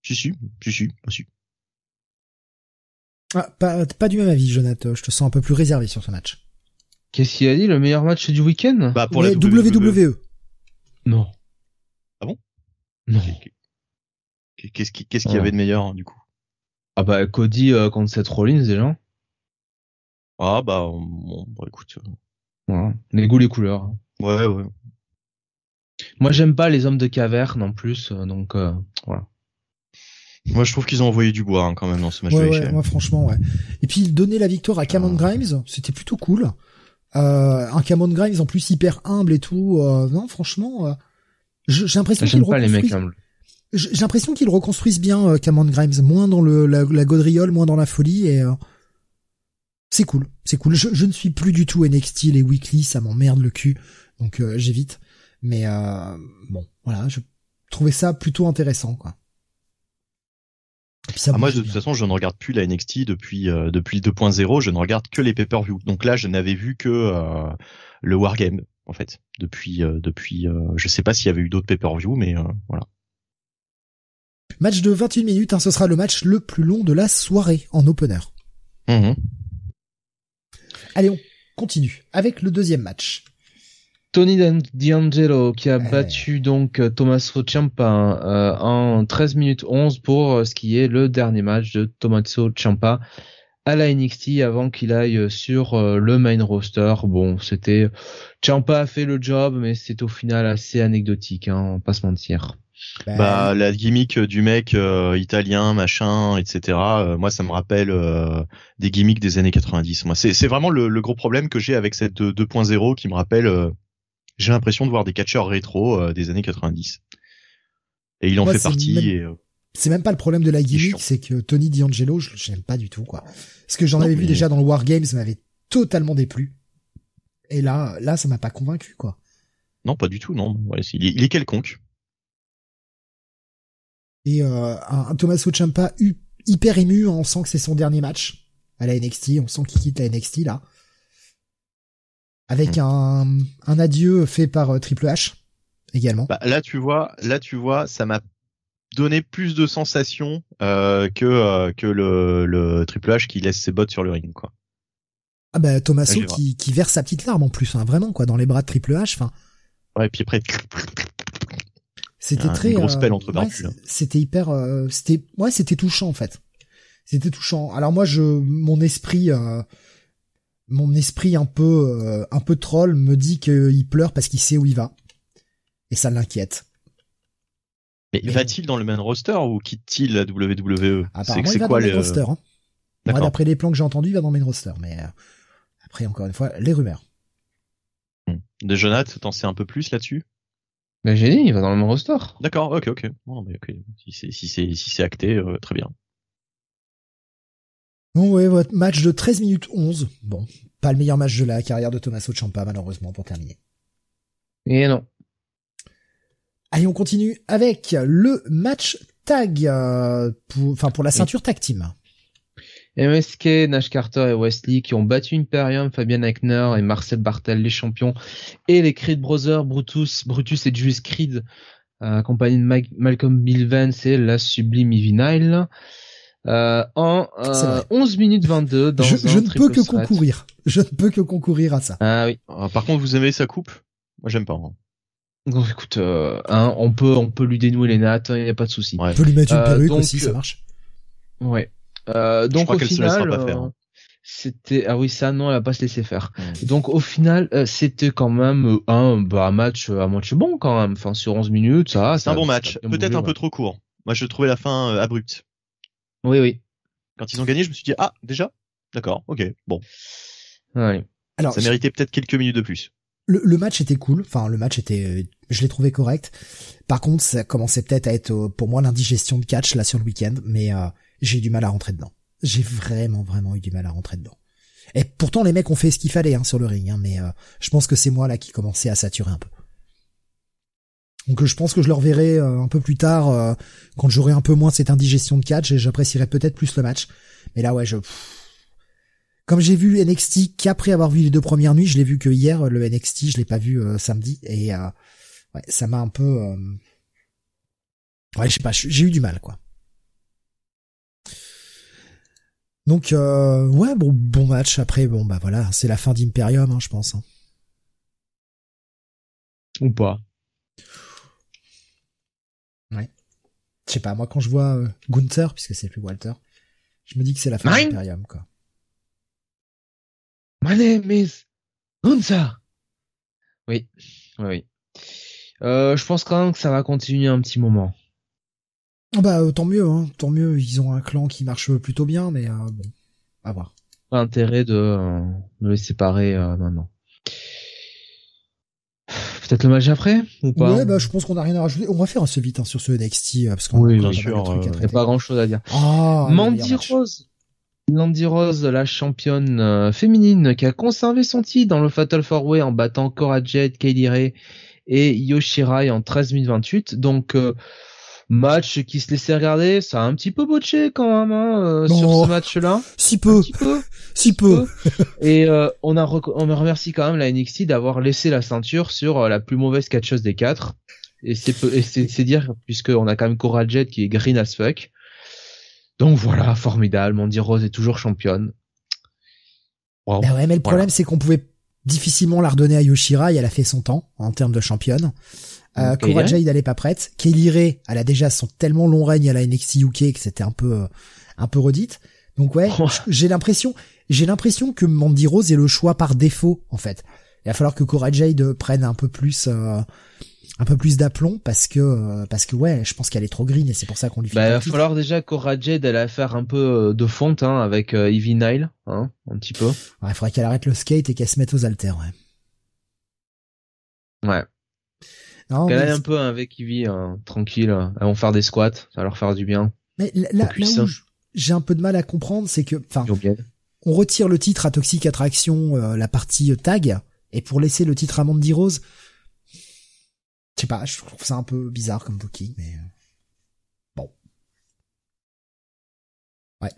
Speaker 4: si, si, si, si, si.
Speaker 2: Ah, pas, pas du même avis, Jonathan. Je te sens un peu plus réservé sur ce match.
Speaker 3: Qu'est-ce qu'il a dit Le meilleur match du week-end?
Speaker 2: Bah pour la WWE. WWE.
Speaker 3: Non.
Speaker 4: Ah bon?
Speaker 3: Non.
Speaker 4: Qu'est-ce qu'il qu'est-ce qu'il y avait de meilleur du coup?
Speaker 3: Ah bah Cody euh, contre Seth Rollins déjà.
Speaker 4: Ah bah bon, bah écoute. Euh.
Speaker 3: Voilà. Les goûts les couleurs.
Speaker 4: Ouais ouais.
Speaker 3: Moi j'aime pas les hommes de caverne en plus euh, donc euh, voilà.
Speaker 4: Moi je trouve qu'ils ont envoyé du bois hein, quand même dans ce match.
Speaker 2: Ouais, ouais moi franchement ouais. Et puis donner la victoire à Cameron ah. Grimes, c'était plutôt cool. Euh, un Cameron Grimes en plus hyper humble et tout. non franchement, j'ai l'impression qu'il
Speaker 3: pas les mecs humbles
Speaker 2: j'ai l'impression qu'ils reconstruisent bien euh, Cameron Grimes, moins dans le la, la gaudriole, moins dans la folie et euh, c'est cool, c'est cool. Je, je, ne suis plus du tout NXT les weekly, ça m'emmerde le cul, donc euh, j'évite. Mais euh, bon, voilà, je trouvais ça plutôt intéressant quoi.
Speaker 4: Ah, moi de toute façon, je ne regarde plus la NXT depuis euh, depuis 2.0, je ne regarde que les pay-per-view. Donc là, je n'avais vu que le Wargame en fait depuis depuis je sais pas s'il y avait eu d'autres pay-per-view mais voilà.
Speaker 2: Match de 21 minutes, hein, ce sera le match le plus long de la soirée en opener.
Speaker 4: Mmh.
Speaker 2: Allez, on continue avec le deuxième match.
Speaker 3: Tony D'Angelo qui a battu donc euh, Tommaso Ciampa euh, en 13 minutes 11 pour euh, ce qui est le dernier match de Tommaso Ciampa à la NXT avant qu'il aille sur le main roster. Bon, c'était Ciampa a fait le job, mais c'est au final assez anecdotique, hein, pas se mentir.
Speaker 4: Ben, bah, la gimmick du mec euh, italien, machin, etc. Euh, moi, ça me rappelle euh, des gimmicks des années 90. Moi, c'est c'est vraiment le, gros problème que j'ai avec cette 2.0 qui me rappelle. J'ai l'impression de voir des catcheurs rétro des années 90. Et il en fait partie.
Speaker 2: C'est même pas le problème de la gimmick, c'est que Tony D'Angelo, je n'aime pas du tout, quoi. Parce que j'en avais vu déjà dans le War Games, ça m'avait totalement déplu. Et là, là, ça m'a pas convaincu, quoi.
Speaker 4: Non, pas du tout, non. il est quelconque.
Speaker 2: Et euh, un, Tommaso Ciampa hyper ému, on sent que c'est son dernier match à la NXT, on sent qu'il quitte la NXT là. Avec hmm. un, un adieu fait par euh, Triple H également.
Speaker 4: Bah, là tu vois, là tu vois, ça m'a donné plus de sensations euh, que euh, que le, le Triple H qui laisse ses bottes sur le ring quoi.
Speaker 2: Ah bah Tommaso qui, qui verse sa petite larme en plus, hein, vraiment quoi, dans les bras de Triple H. Enfin.
Speaker 4: Ouais, et puis après
Speaker 2: c'était très
Speaker 4: grosse euh, pelle entre
Speaker 2: C'était hyper, c'était ouais, c'était touchant en fait. C'était touchant. Alors moi, je, mon esprit, mon esprit un peu, un peu troll me dit qu'il pleure parce qu'il sait où il va, et ça l'inquiète.
Speaker 4: Mais, va-t-il dans le main roster ou quitte-t-il la WWE
Speaker 2: Apparemment, il va quoi dans le main roster. Hein. Moi, d'après les plans que j'ai entendus, il va dans le main roster. Mais après, encore une fois, les rumeurs.
Speaker 4: Hmm. De Jonathan, t'en sais un peu plus là-dessus?
Speaker 3: Ben j'ai dit, il va dans le roster.
Speaker 4: D'accord, ok, ok. Bon, mais ok. Si c'est si c'est si c'est acté, euh, très bien.
Speaker 2: Ouais, votre match de 13 minutes 11. Bon, pas le meilleur match de la carrière de Tommaso Ciampa malheureusement pour terminer.
Speaker 3: Et non.
Speaker 2: Allez, on continue avec le match tag euh, pour enfin pour la ceinture tag team.
Speaker 3: MSK, Nash Carter et Wesley qui ont battu Imperium, Fabian Eichner et Marcel Bartel, les champions, et les Creed Brothers, Brutus, Brutus et Julius Creed, euh, accompagnés de Malcolm Bill Vance et la sublime Ivy Nile. Euh, en 11 euh, minutes 22 dans
Speaker 2: je, je ne peux que concourir. Je ne peux que concourir à ça.
Speaker 3: Ah oui.
Speaker 4: Ah, par contre, vous aimez sa coupe? Moi, j'aime pas. Hein.
Speaker 3: Donc, écoute, hein, on peut, on peut lui dénouer les nattes, il n'y a pas de souci.
Speaker 2: On peut lui mettre une perruque aussi, ça marche.
Speaker 3: Ouais. Euh, donc au final, euh, hein. c'était ah oui ça non elle va pas se laisser faire. Donc au final euh, c'était quand même un bah, match à moitié bon quand même. Enfin sur 11 minutes ça.
Speaker 4: C'est un bon match. Peut-être un peu trop court. Moi je trouvais la fin abrupte.
Speaker 3: Oui oui.
Speaker 4: Quand ils ont gagné je me suis dit ah déjà d'accord ok bon.
Speaker 3: Ouais.
Speaker 4: Alors, ça méritait peut-être quelques minutes de plus.
Speaker 2: Le, le, match était cool. Enfin, le match était, je l'ai trouvé correct. Par contre, ça commençait peut-être à être pour moi l'indigestion de catch là sur le week-end, mais euh, j'ai eu du mal à rentrer dedans. J'ai vraiment, vraiment eu du mal à rentrer dedans. Et pourtant, les mecs ont fait ce qu'il fallait hein, sur le ring, hein, mais euh, je pense que c'est moi là qui commençais à saturer un peu. Donc je pense que je le reverrai euh, un peu plus tard euh, quand j'aurai un peu moins cette indigestion de catch et j'apprécierai peut-être plus le match. Mais là ouais, je comme j'ai vu NXT qu'après avoir vu les deux premières nuits, je l'ai vu que hier le NXT, je l'ai pas vu samedi et ouais, ça m'a un peu ouais, je sais pas, j'ai eu du mal quoi. Donc euh, ouais, bon bon match. Après bon bah voilà, c'est la fin d'Imperium, hein, je pense. Hein.
Speaker 3: Ou pas.
Speaker 2: Ouais. Je sais pas. Moi quand je vois euh, Gunther, puisque c'est plus Walter, je me dis que c'est la fin d'Imperium quoi.
Speaker 3: My name is Gunther. Oui, oui, oui. Euh, je pense quand même que ça va continuer un petit moment.
Speaker 2: Ah bah euh, tant mieux, hein, tant mieux. Ils ont un clan qui marche plutôt bien, mais euh, bon, à voir.
Speaker 3: Pas intérêt de, de les séparer maintenant. Peut-être le match après ou pas
Speaker 2: Ouais, bah je pense qu'on a rien à rajouter. On va faire assez vite hein, sur ce NXT parce
Speaker 3: qu'on oui, a bien sûr. Il n'y a pas grand chose à dire.
Speaker 2: Ah,
Speaker 3: Mandy Rose. Mandy Rose, la championne féminine, qui a conservé son titre dans le Fatal 4 Way en battant Cora Jade, Kaylee Ray et Yoshirai en 13 minutes 28. Donc Match qui se laissait regarder, ça a un petit peu botché quand même hein, euh, sur ce match-là.
Speaker 2: Si peu. *laughs* si peu. *laughs*
Speaker 3: Et euh, on a on me remercie quand même la NXT d'avoir laissé la ceinture sur euh, la plus mauvaise catcheuse des quatre. Et c'est c'est dire puisque on a quand même Cora Jet qui est green as fuck. Donc voilà, formidable. Mandy Rose est toujours championne.
Speaker 2: Wow. Bah ouais, mais le problème c'est qu'on pouvait difficilement la redonner à Yoshira et elle a fait son temps en termes de championne. Euh, Cora Jade, elle est pas prête. Kelly Ray, elle a déjà son tellement long règne à la NXT UK que c'était un peu, euh, un peu redite. Donc ouais, j'ai l'impression, j'ai l'impression que Mandy Rose est le choix par défaut, en fait. Il va falloir que Cora Jade prenne un peu plus, euh, un peu plus d'aplomb parce que, euh, parce que ouais, je pense qu'elle est trop green et c'est pour ça qu'on lui fait.
Speaker 3: Bah, il va falloir déjà Cora Jade, elle faire un peu de fonte, hein, avec Evie Nile, hein, un petit peu. Ouais,
Speaker 2: il faudrait qu'elle arrête le skate et qu'elle se mette aux haltères, ouais.
Speaker 3: Ouais. Non, aille un peu avec Ivy, hein, tranquille. Elles vont faire des squats, ça va leur faire du bien.
Speaker 2: Mais là, où j'ai un peu de mal à comprendre, c'est que, enfin, on retire le titre à Toxic Attraction, euh, la partie euh, tag, et pour laisser le titre à Mandy Rose, je sais pas, je trouve ça un peu bizarre comme booking, mais euh, bon.
Speaker 3: Ouais.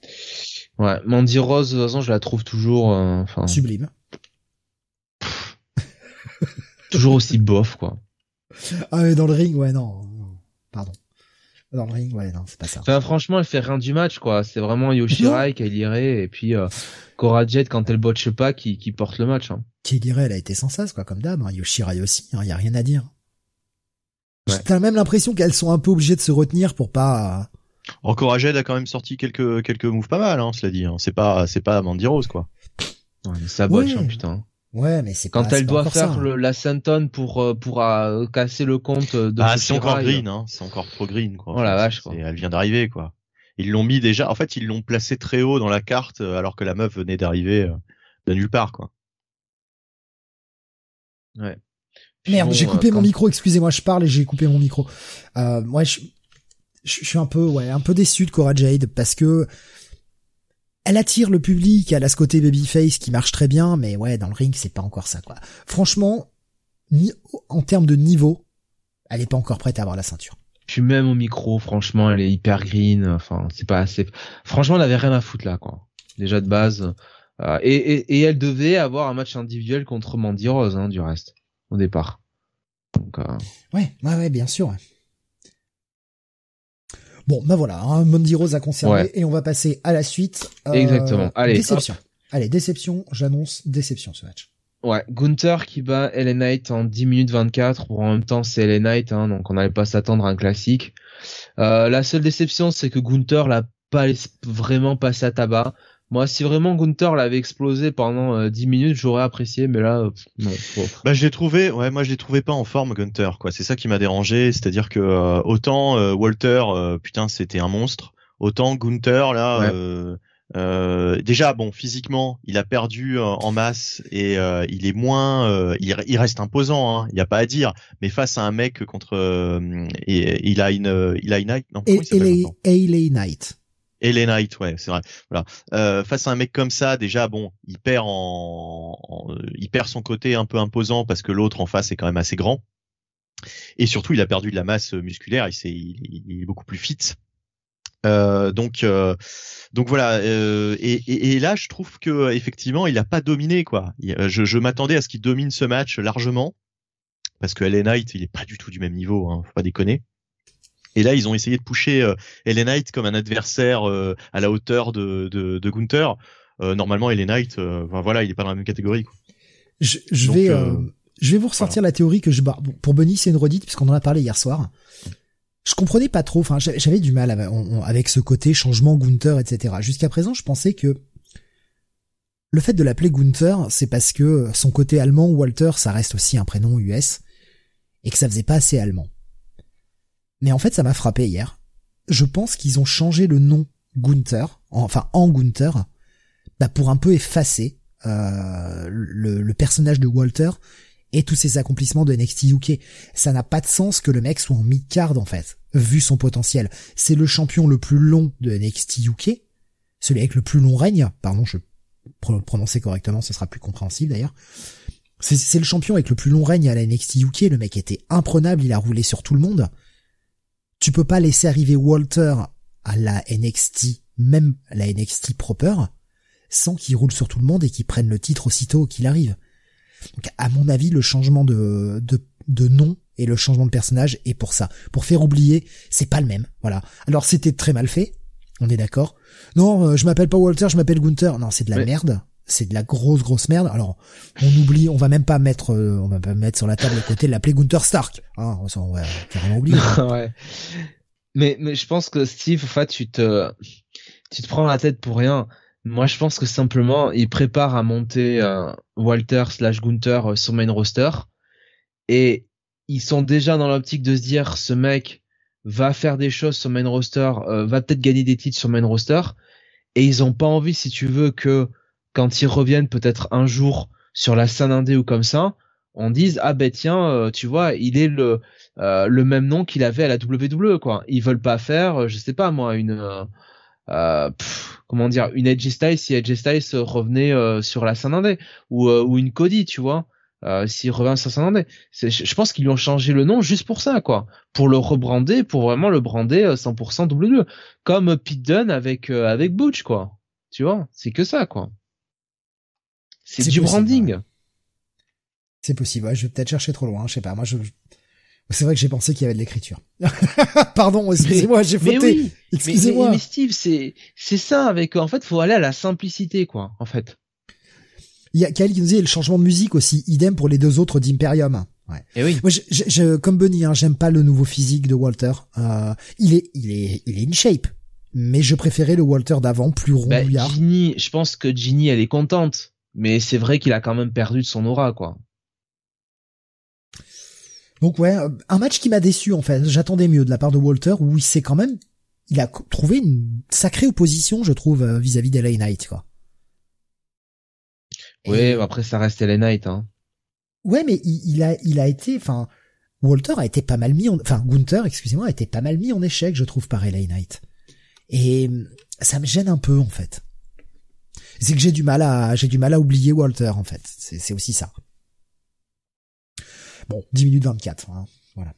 Speaker 3: Ouais, Mandy Rose, de toute façon, je la trouve toujours, enfin.
Speaker 2: Sublime. *laughs*
Speaker 3: toujours aussi bof, quoi.
Speaker 2: Ah mais dans le ring, ouais, non. Pardon. Dans le ring, ouais, non, c'est pas ça. Enfin,
Speaker 3: franchement, elle fait rien du match, quoi. C'est vraiment Yoshirai, irait et puis euh, Cora Jet, quand elle botche pas, qui, qui porte le match. Hein.
Speaker 2: elle a été sans cesse, quoi, comme d'hab. Hein. Yoshirai aussi, il hein, y a rien à dire. Ouais. T'as même l'impression qu'elles sont un peu obligées de se retenir pour pas...
Speaker 4: Encore Jed a quand même sorti quelques quelques moves pas mal, hein, cela dit. Hein. C'est pas c'est pas Mandy Rose quoi.
Speaker 3: Ouais, ça botche, hein, putain.
Speaker 2: Ouais, mais c'est
Speaker 3: quand elle doit faire le, la Santon pour euh, pour euh, casser le compte de.
Speaker 4: Ah, c'est encore green, hein. C'est encore trop green, quoi.
Speaker 3: Oh la vache, quoi.
Speaker 4: Elle vient d'arriver, quoi. Ils l'ont mis déjà. En fait, ils l'ont placé très haut dans la carte, euh, alors que la meuf venait d'arriver de nulle part, quoi.
Speaker 3: Ouais.
Speaker 2: Merde, j'ai coupé mon micro. Excusez-moi, je parle et j'ai coupé mon micro. Euh, ouais, je, je, suis un peu, ouais, un peu déçu de Cora Jade parce que elle attire le public, elle a ce côté babyface qui marche très bien, mais ouais, dans le ring, c'est pas encore ça, quoi. Franchement, en termes de niveau, elle est pas encore prête à avoir la ceinture.
Speaker 3: Puis même au micro, franchement, elle est hyper green, enfin, c'est pas assez... Franchement, elle avait rien à foutre là, quoi. Déjà de base. Euh, et, elle devait avoir un match individuel contre Mandy Rose, hein, du reste, au départ. Donc, euh...
Speaker 2: Ouais, ouais, ouais, bien sûr. Bon, ben voilà, hein, Mandy Rose a conservé et on va passer à la suite.
Speaker 3: Euh, Exactement. Allez.
Speaker 2: Déception. Allez, déception. J'annonce déception ce match.
Speaker 3: Ouais, Gunther qui bat Ellen Knight en 10 minutes 24. Pour en même temps, c'est Ellen Knight, hein, donc on n'allait pas s'attendre à un classique. Euh, la seule déception, c'est que Gunther l'a pas vraiment passé à tabac. Moi, si vraiment Gunther l'avait explosé pendant euh, 10 minutes, j'aurais apprécié, mais là, euh, non.
Speaker 4: Bah, je l'ai trouvé, ouais, moi je l'ai trouvé pas en forme Gunther, quoi. C'est ça qui m'a dérangé, c'est-à-dire que euh, autant euh, Walter, putain, c'était un monstre, autant Gunther là, Euh, déjà, bon, physiquement, il a perdu euh, en masse et euh, il est moins, il, il, reste imposant, hein, il n'y a pas à dire. Mais face à un mec contre, et, il a une, il a une,
Speaker 2: non, LA Knight.
Speaker 4: LA Knight, ouais, c'est vrai. Voilà. face à un mec comme ça, déjà, bon, il perd en, il perd son côté un peu imposant parce que l'autre en face est quand même assez grand. Et surtout, il a perdu de la masse musculaire. Il, est, il est beaucoup plus fit. Euh, donc euh, donc voilà euh, et, et, là je trouve que effectivement il a pas dominé quoi. Je, je m'attendais à ce qu'il domine ce match largement parce que LA Knight il est pas du tout du même niveau, hein, faut pas déconner. Et là ils ont essayé de pousser euh, LA Knight comme un adversaire à la hauteur de, de, de Gunther. normalement LA Knight, voilà il est pas dans la même catégorie. Quoi.
Speaker 2: Je, je vais je vais vous ressortir la théorie que je pour Bonnie c'est une redite puisqu'on en a parlé hier soir je comprenais pas trop. Enfin, j'avais du mal avec ce côté changement Gunther, etc. Jusqu'à présent, je pensais que le fait de l'appeler Gunther, c'est parce que son côté allemand, Walter, ça reste aussi un prénom US, et que ça faisait pas assez allemand. Mais en fait, ça m'a frappé hier. Je pense qu'ils ont changé le nom Gunther, enfin en Gunther, bah, pour un peu effacer euh, le, personnage de Walter et tous ses accomplissements de NXT UK. Ça n'a pas de sens que le mec soit en mid-card en fait, vu son potentiel. C'est le champion le plus long de NXT UK, celui avec le plus long règne, pardon, je prononcer correctement, ce sera plus compréhensible d'ailleurs. C'est le champion avec le plus long règne à la NXT UK, le mec était imprenable, il a roulé sur tout le monde. Tu peux pas laisser arriver Walter à la NXT, même la NXT proper, sans qu'il roule sur tout le monde et qu'il prenne le titre aussitôt qu'il arrive. Donc à mon avis, le changement de, de, de nom et le changement de personnage est pour ça. Pour faire oublier, c'est pas le même. Voilà. Alors c'était très mal fait, on est d'accord. Non, euh, je m'appelle pas Walter, je m'appppelle Gunther. Non, c'est de la merde. C'est de la grosse grosse merde. Alors, on oublie, on va même pas mettre, euh, on va pas mettre sur la table à côté de l'appeler Gunther Stark. Hein, on va carrément *laughs*
Speaker 3: ouais. Mais, mais je pense que Steve, en fait, tu te, tu te prends la tête pour rien. Moi, je pense que simplement, il prépare à monter euh, Walter slash Gunther euh, sur main roster. Et ils sont déjà dans l'optique de se dire, ce mec va faire des choses sur main roster, va peut-être gagner des titres sur main roster. Et ils ont pas envie, si tu veux, que quand ils reviennent peut-être un jour sur la scène indé ou comme ça, on dise ah ben tiens tu vois il est le le même nom qu'il avait à la WWE quoi ils veulent pas faire je sais pas moi une euh, comment dire, une Edge Styles si Edge Styles revenait euh, sur la scène indé ou, euh, ou une Cody, tu vois. Euh, s'il revient sur scène indé. Je pense qu'ils lui ont changé le nom juste pour ça, quoi. Pour le rebrander, pour vraiment le brander 100% WWE. Comme Pete Dunne avec, avec Butch, quoi. Tu vois, c'est que ça, quoi. C'est du branding.
Speaker 2: C'est possible. je vais peut-être chercher trop loin. Je sais pas. Moi, je, c'est vrai que j'ai pensé qu'il y avait de l'écriture. *laughs* Pardon, excusez-moi, j'ai fauté. Oui,
Speaker 3: excusez-moi. Mais, Steve, c'est c'est ça avec en fait, faut aller à la simplicité quoi, en fait.
Speaker 2: Il y a Kyle qui nous dit le changement de musique aussi, idem pour les deux autres d'Imperium. Ouais.
Speaker 3: Et eh oui.
Speaker 2: Moi, je, je, comme Bunny, hein, j'aime pas le nouveau physique de Walter. Euh, il est, il est, il est in shape. Mais je préférais le Walter d'avant, plus rond, bah,
Speaker 3: Ginny, je pense que Ginny, elle est contente. Mais c'est vrai qu'il a quand même perdu de son aura, quoi.
Speaker 2: Donc ouais, euh, un match qui m'a déçu en fait. J'attendais mieux de la part de Walter où il s'est quand même, il a trouvé une sacrée opposition, je trouve, euh, vis-à-vis d'LA Knight quoi.
Speaker 3: Ouais, après ça reste LA Knight hein.
Speaker 2: Ouais, mais il, a, il a été, enfin, Walter a été pas mal mis, en, enfin Gunther, excusez-moi, a été pas mal mis en échec, je trouve, par LA Knight. Et ça me gêne un peu en fait. C'est que j'ai du mal à, j'ai du mal à oublier Walter en fait. C'est aussi ça. Bon, 10 minutes 24, hein, voilà.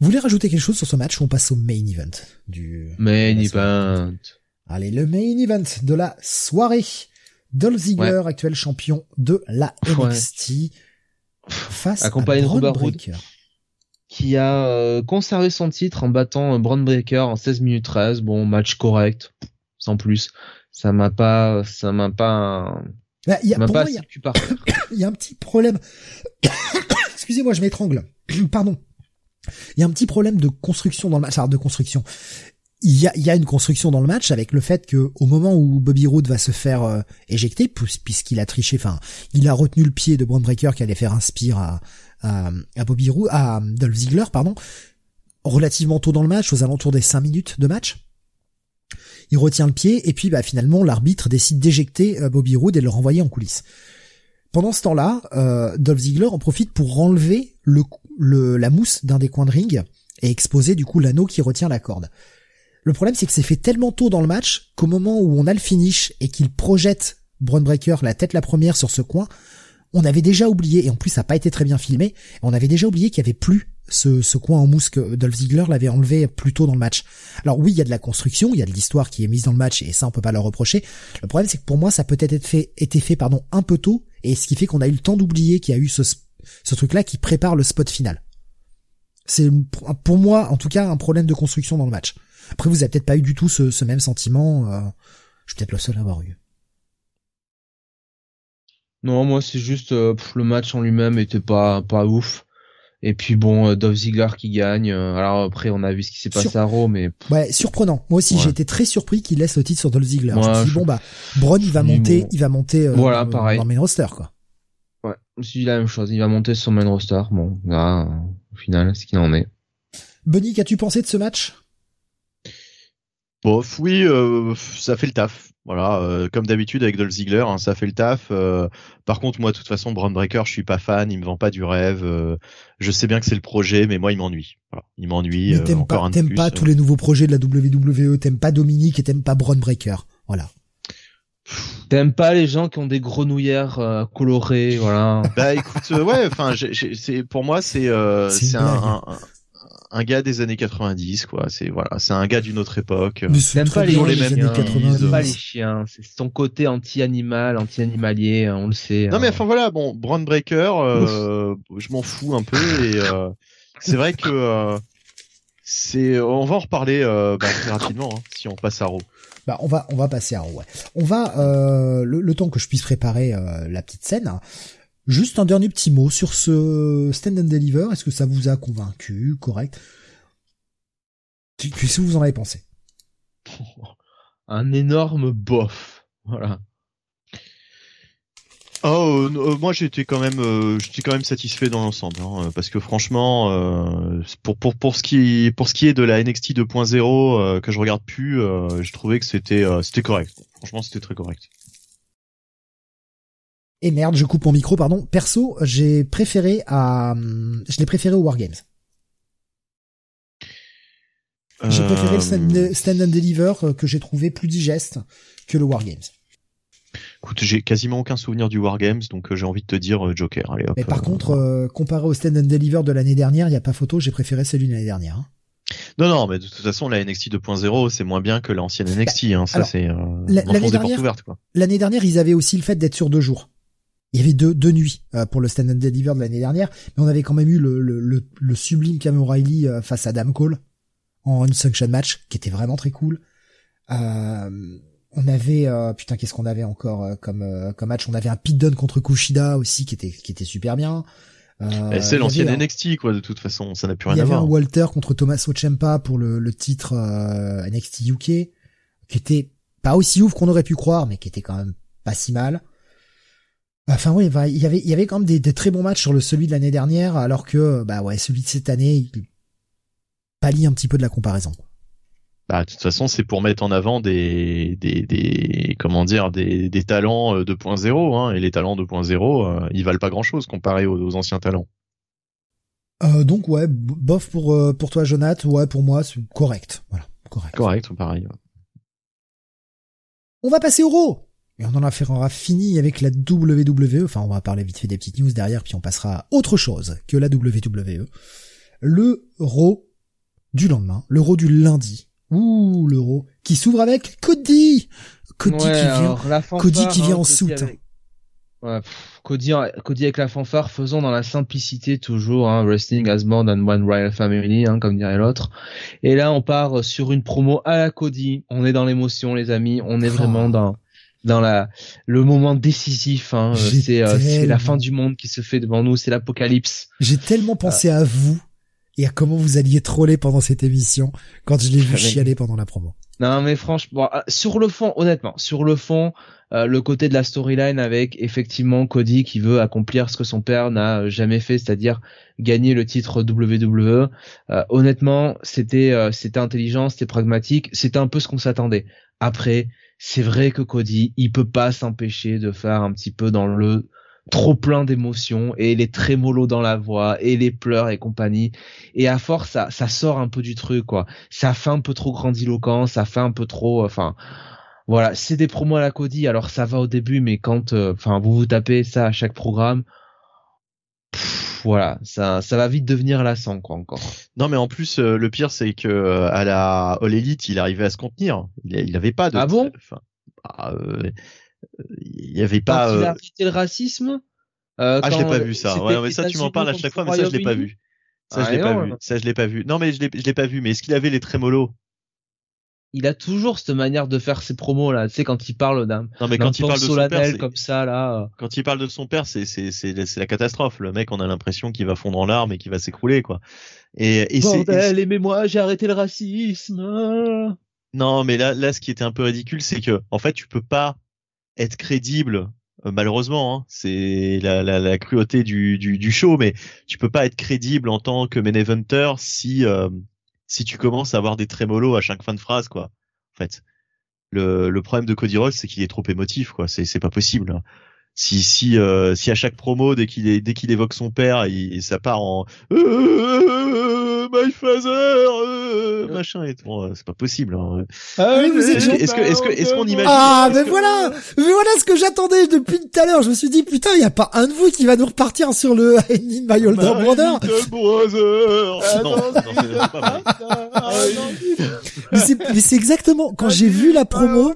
Speaker 2: Vous voulez rajouter quelque chose sur ce match ou on passe au main event du...
Speaker 3: Main event.
Speaker 2: Allez, le main event de la soirée. Dolph Ziggler, actuel champion de la NXT, face Accompagné à Braun Breaker.
Speaker 3: Qui a euh, conservé son titre en battant euh, Braun Breaker en 16 minutes 13. Bon, match correct, sans plus. Ça m'a pas, ça m'a pas,
Speaker 2: bah, y a, pas il y, *coughs* y a un petit problème *coughs* excusez-moi, je m'étrangle. *coughs* Pardon. Il y a un petit problème de construction dans le match, de construction. Il y a, il y a une construction dans le match avec le fait que au moment où Bobby Roode va se faire euh, éjecter, puisqu'il a triché, enfin, il a retenu le pied de Braun Breaker qui allait faire un spire à, à, Bobby Roode, à Dolph Ziggler, pardon, relativement tôt dans le match, aux alentours des 5 minutes de match. Il retient le pied et puis bah finalement l'arbitre décide d'éjecter euh, Bobby Roode et de le renvoyer en coulisses. Pendant ce temps-là, euh, Dolph Ziggler en profite pour enlever le, le la mousse d'un des coins de ring et exposer du coup l'anneau qui retient la corde. Le problème c'est que c'est fait tellement tôt dans le match qu'au moment où on a le finish et qu'il projette Braun Breaker la tête la première sur ce coin, on avait déjà oublié, et en plus ça n'a pas été très bien filmé, on avait déjà oublié qu'il y avait plus ce, ce coin en mousse que Dolph Ziggler l'avait enlevé plus tôt dans le match. Alors oui, il y a de la construction, il y a de l'histoire qui est mise dans le match, et ça on peut pas leur reprocher. Le problème c'est que pour moi ça peut être fait, été fait pardon, un peu tôt, et ce qui fait qu'on a eu le temps d'oublier qu'il y a eu ce, ce truc-là qui prépare le spot final. C'est pour moi en tout cas un problème de construction dans le match. Après vous avez peut-être pas eu du tout ce, ce même sentiment, euh, je suis peut-être le seul à avoir eu.
Speaker 3: Non, moi c'est juste euh, le match en lui-même était pas pas ouf. Et puis bon, euh, Dove Ziggler qui gagne. Euh, alors après, on a vu ce qui s'est passé à Raw, mais
Speaker 2: ouais, surprenant. Moi aussi, j'ai été très surpris qu'il laisse le titre sur Dolph Ziggler. je me suis dit bon bah, Braun il va monter, il va monter
Speaker 3: voilà, pareil.
Speaker 2: dans main roster quoi.
Speaker 3: Ouais, je me suis dit la même chose. Il va monter sur main roster. Bon, là, au final, ce qu'il en est.
Speaker 2: Bunny, qu'as-tu pensé de ce match?
Speaker 4: Bof, oui, ça fait le taf. Voilà, euh, comme d'habitude avec Dolph Ziggler, hein, ça fait le taf. Euh, par contre, moi, de toute façon, Braun Breaker, je suis pas fan. Il me vend pas du rêve. Euh, je sais bien que c'est le projet, mais moi, il m'ennuie. Voilà, il m'ennuie.
Speaker 2: T'aimes pas, t'aimes pas tous les nouveaux projets de la WWE. T'aimes pas Dominique et t'aimes pas Braun Breaker. Voilà.
Speaker 3: T'aimes pas les gens qui ont des grenouillères colorées, voilà.
Speaker 4: Bah écoute, ouais, enfin, c'est pour moi c'est c'est un, un gars des années 90 quoi c'est voilà c'est un gars d'une autre époque
Speaker 3: T'aimes pas les, les, mêmes années 90 pas les chiens c'est son côté anti-animal anti-animalier hein, on le sait
Speaker 4: non mais hein. enfin voilà bon Brand Breaker euh, je m'en fous un peu et euh, c'est vrai que euh, c'est on va en reparler bah, très rapidement hein, si on passe à Raw
Speaker 2: bah, on va on va passer à Raw. Ouais. On va le, le, temps que je puisse préparer la petite scène. Juste un dernier petit mot sur ce Stand and Deliver. Est-ce que ça vous a convaincu Correct? Qu'est-ce que vous en avez pensé? *laughs*
Speaker 3: Un énorme bof. Voilà.
Speaker 4: Oh, euh, moi j'étais quand même, euh, j'étais quand même satisfait dans l'ensemble, hein, parce que franchement, euh, pour pour pour ce qui pour ce qui est de la NXT 2.0 que je regarde plus, je trouvais que c'était c'était correct. Franchement, c'était très correct.
Speaker 2: Et merde, je coupe mon micro, pardon. Perso, j'ai préféré à, je l'ai préféré au Wargames. J'ai préféré le stand, and Deliver euh, que j'ai trouvé plus digeste que le Wargames.
Speaker 4: Écoute, j'ai quasiment aucun souvenir du Wargames, donc euh, j'ai envie de te dire euh, Joker. Allez, hop,
Speaker 2: Mais par contre, comparé au stand and Deliver de l'année dernière, il n'y a pas photo, j'ai préféré celui de l'année dernière. Hein.
Speaker 4: Non, non, mais de toute façon, la NXT 2.0, c'est moins bien que l'ancienne NXT. Hein. Ça, c'est l'année
Speaker 2: dernière. L'année dernière, ils avaient aussi le fait d'être sur deux jours. Il y avait deux, deux nuits euh, pour le Stand and Deliver de l'année dernière, mais on avait quand même eu le, le, le, sublime Cam O'Reilly euh, face à Adam Cole en Unsanctioned Match, qui était vraiment très cool. Euh, on avait putain qu'est-ce qu'on avait encore comme comme match? On avait un Pit Dunne contre Kushida aussi qui était qui était super bien.
Speaker 4: c'est l'ancienne NXT quoi de toute façon, ça n'a plus rien
Speaker 2: à
Speaker 4: voir.
Speaker 2: Il y avait un Walter contre Thomas Ciampa pour le, le titre NXT UK qui était pas aussi ouf qu'on aurait pu croire mais qui était quand même pas si mal. Enfin oui, il y avait il y avait quand même des, très bons matchs sur le celui de l'année dernière, alors que bah ouais celui de cette année il pallie un petit peu de la comparaison.
Speaker 4: Bah, de toute façon, c'est pour mettre en avant des, des, des comment dire, des, des talents 2.0, euh, hein, et les talents 2.0, euh, ils valent pas grand chose comparé aux, anciens talents.
Speaker 2: Euh, donc ouais, bof pour euh, pour toi, Jonathan, ouais pour moi c'est correct, voilà, correct.
Speaker 4: Correct, pareil.
Speaker 2: On va passer au Raw. Et on en aura fini avec la WWE. Enfin, on va parler vite fait des petites news derrière, puis on passera à autre chose que la WWE. Le Raw du lendemain, l'Euro du lundi. Ouh, l'Euro qui s'ouvre avec Cody. Cody qui vient, Cody qui vient hein, en soute.
Speaker 3: Ouais, Cody, Cody avec la fanfare, faisons dans la simplicité toujours, hein, wrestling as more than one royal family, hein, comme dirait l'autre. Et là, on part sur une promo à la Cody. On est dans l'émotion, les amis. On est vraiment oh. dans dans la le moment décisif. Hein, c'est euh, la fin du monde qui se fait devant nous, c'est l'apocalypse.
Speaker 2: J'ai tellement pensé à vous et à comment vous alliez troller pendant cette émission quand je l'ai vu chialer pendant la promo.
Speaker 3: Non mais franchement, euh, sur le fond, honnêtement, sur le fond, euh, le côté de la storyline avec effectivement Cody qui veut accomplir ce que son père n'a jamais fait, c'est-à-dire gagner le titre WWE. Euh, honnêtement, c'était c'était intelligent, c'était pragmatique, c'était un peu ce qu'on s'attendait. Après, c'est vrai que Cody, il peut pas s'empêcher de faire un petit peu dans le trop plein d'émotions et les trémolos dans la voix et les pleurs et compagnie. Et à force ça ça sort un peu du truc quoi. Ça fait un peu trop grandiloquent ça fait un peu trop enfin voilà. C'est des promos à la Cody alors ça va au début mais quand euh, enfin vous vous tapez ça à chaque programme voilà, ça, ça va vite devenir lassant quoi encore.
Speaker 4: Non mais en plus euh, le pire c'est que euh, à la All Elite il arrivait à se contenir. Il, il avait pas de.
Speaker 3: Ah bon?
Speaker 4: bah, il y avait pas.
Speaker 3: Quand il a arrêté le racisme.
Speaker 4: Euh, ah, je l'ai pas vu ça. Ouais, mais ça, tu m'en parles à chaque fois, mais ça, je l'ai pas vu. Ça, je l'ai pas vu. Ça, je l'ai pas vu. Non, mais je l'ai pas vu. Mais est-ce qu'il avait les trémolos?
Speaker 3: Il a toujours cette manière de faire ses promos là. Tu sais, quand il parle d'un.
Speaker 4: Non, mais quand il parle de son père,
Speaker 3: comme ça là.
Speaker 4: Quand il parle de son père, c'est, c'est, c'est, c'est la catastrophe. Le mec, on a l'impression qu'il va fondre en larmes et qu'il va s'écrouler, quoi. Et, et
Speaker 3: Bordel, aimez-moi, j'ai arrêté le racisme.
Speaker 4: Non, mais là, là, ce qui était un peu ridicule, c'est que, en fait, tu peux pas être crédible euh, malheureusement, hein, c'est la, la, la, cruauté du, du, du, show, mais tu peux pas être crédible en tant que main eventer si euh, si tu commences à avoir des trémolos à chaque fin de phrase, quoi. En fait, le, problème de Cody Rhodes, c'est qu'il est trop émotif, quoi. C'est pas possible. Si si euh, si à chaque promo, dès qu'il dès qu'il évoque son père, il, ça part en my father, euh, machin et tout. C'est pas possible. Hein.
Speaker 2: Ah, oui, vous
Speaker 4: est-ce que, est-ce que, est-ce que, est-ce qu'on imagine
Speaker 2: Ah, mais voilà, mais voilà ce que j'attendais depuis tout à l'heure. Je me suis dit, putain, il y a pas un de vous qui va nous repartir sur le *laughs* I need my older brother.
Speaker 4: brother. non,
Speaker 2: non, pas mais c'est, mais c'est exactement quand j'ai vu la promo.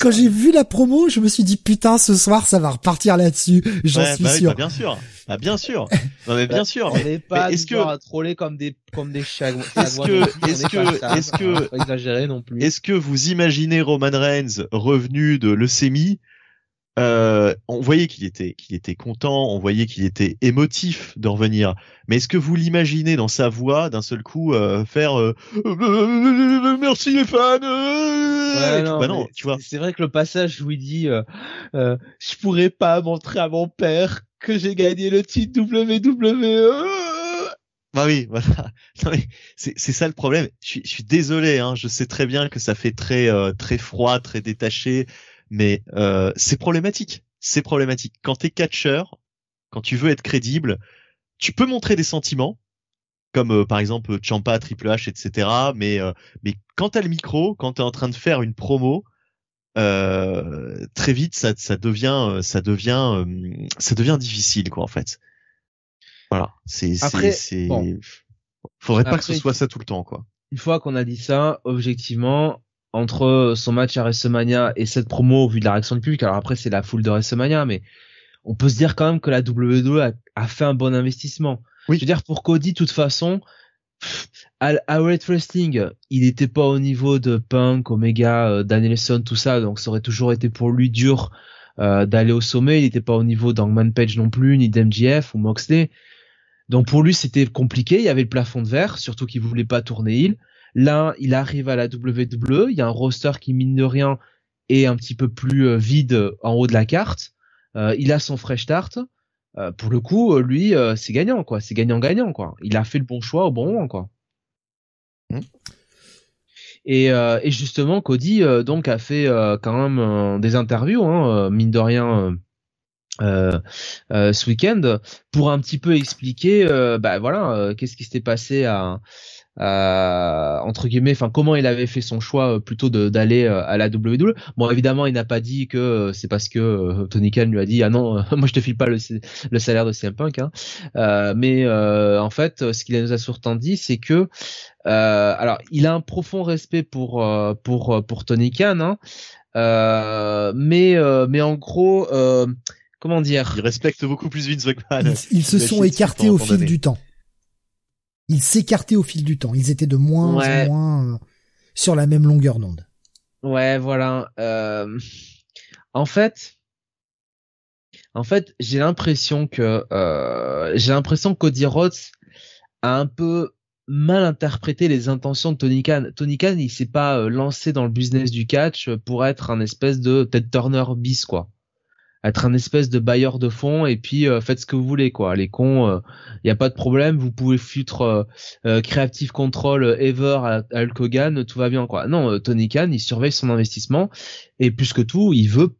Speaker 2: Quand j'ai vu la promo, je me suis dit, putain, ce soir, ça va repartir là-dessus. J'en suis
Speaker 4: bah
Speaker 2: sûr.
Speaker 4: bah bien sûr. Ah bien sûr. Non mais bien sûr.
Speaker 3: On n'est pas est-ce que à troller comme des comme des.
Speaker 4: Est-ce que est-ce que est-ce que
Speaker 3: exagérer non plus.
Speaker 4: Est-ce que vous imaginez Roman Reigns revenu de leucémie? Euh, on voyait qu'il était qu'il était content, on voyait qu'il était émotif de revenir. Mais est-ce que vous l'imaginez dans sa voix d'un seul coup euh, faire euh, merci les fans
Speaker 3: ouais, non, bah non, tu vois. C'est vrai que le passage où il dit je pourrais pas montrer à mon père que j'ai gagné le titre WWE.
Speaker 4: Bah oui, *laughs* voilà. C'est ça le problème. Je suis, je suis désolé, hein. je sais très bien que ça fait très euh, très froid, très détaché, mais euh, c'est problématique. C'est problématique. Quand t'es catcheur, quand tu veux être crédible, tu peux montrer des sentiments, comme euh, par exemple Champa, Triple H, etc. Mais mais quand t'as le micro, quand t'es en train de faire une promo, euh, très vite ça, ça devient euh, ça devient euh, ça devient difficile quoi en fait voilà c'est c'est bon. faudrait pas que ce soit ça tout le temps quoi
Speaker 3: une fois qu'on a dit ça objectivement entre son match à WrestleMania et cette promo au vu de la réaction du public alors après c'est la foule de WrestleMania mais on peut se dire quand même que la WWE a, a fait un bon investissement oui. je veux dire pour Cody de toute façon à, à Wrestling, il n'était pas au niveau de Punk, Omega, euh, Danielson, tout ça, donc ça aurait toujours été pour lui dur euh, d'aller au sommet. Il n'était pas au niveau d'Angman Page non plus, ni d'MGF ou Moxley. Donc pour lui, c'était compliqué. Il y avait le plafond de verre, surtout qu'il voulait pas tourner il. Là, il arrive à la WWE. Il y a un roster qui mine de rien est un petit peu plus euh, vide en haut de la carte. Euh, il a son fresh start. Euh, pour le coup, euh, lui, euh, c'est gagnant, quoi. C'est gagnant-gagnant, quoi. Il a fait le bon choix au bon moment, quoi. Mmh. Et, et, justement, Cody donc a fait quand même des interviews, hein, mine de rien. Ce week-end pour un petit peu expliquer bah voilà qu'est-ce qui s'était passé à euh, entre guillemets, enfin comment il avait fait son choix euh, plutôt d'aller euh, à la WWE. Bon, évidemment, il n'a pas dit que c'est parce que Tony Khan lui a dit ah non, *laughs* moi je te file pas le, le salaire de CM Punk. Hein. mais en fait, ce qu'il nous a surtout dit, c'est que alors il a un profond respect pour pour pour Tony Khan, hein, mais mais en gros. Comment dire
Speaker 4: Il respecte beaucoup plus Vince McMahon.
Speaker 2: Ils, se sont écartés au fil du temps ils s'écartaient au fil du temps. Ils étaient de moins en moins euh, sur la même longueur d'onde.
Speaker 3: Ouais, voilà. Euh... En fait, en fait, j'ai l'impression que euh... j'ai l'impression que Cody Rhodes a un peu mal interprété les intentions de Tony Khan. Tony Khan, il s'est pas euh, lancé dans le business du catch pour être un espèce de Ted Turner bis quoi. Être un espèce de bailleur de fonds et puis euh, faites ce que vous voulez quoi. Les cons, il euh, y a pas de problème, vous pouvez foutre Creative Control Ever à, Hogan, tout va bien quoi. Non, Tony Khan, il surveille son investissement et plus que tout, il veut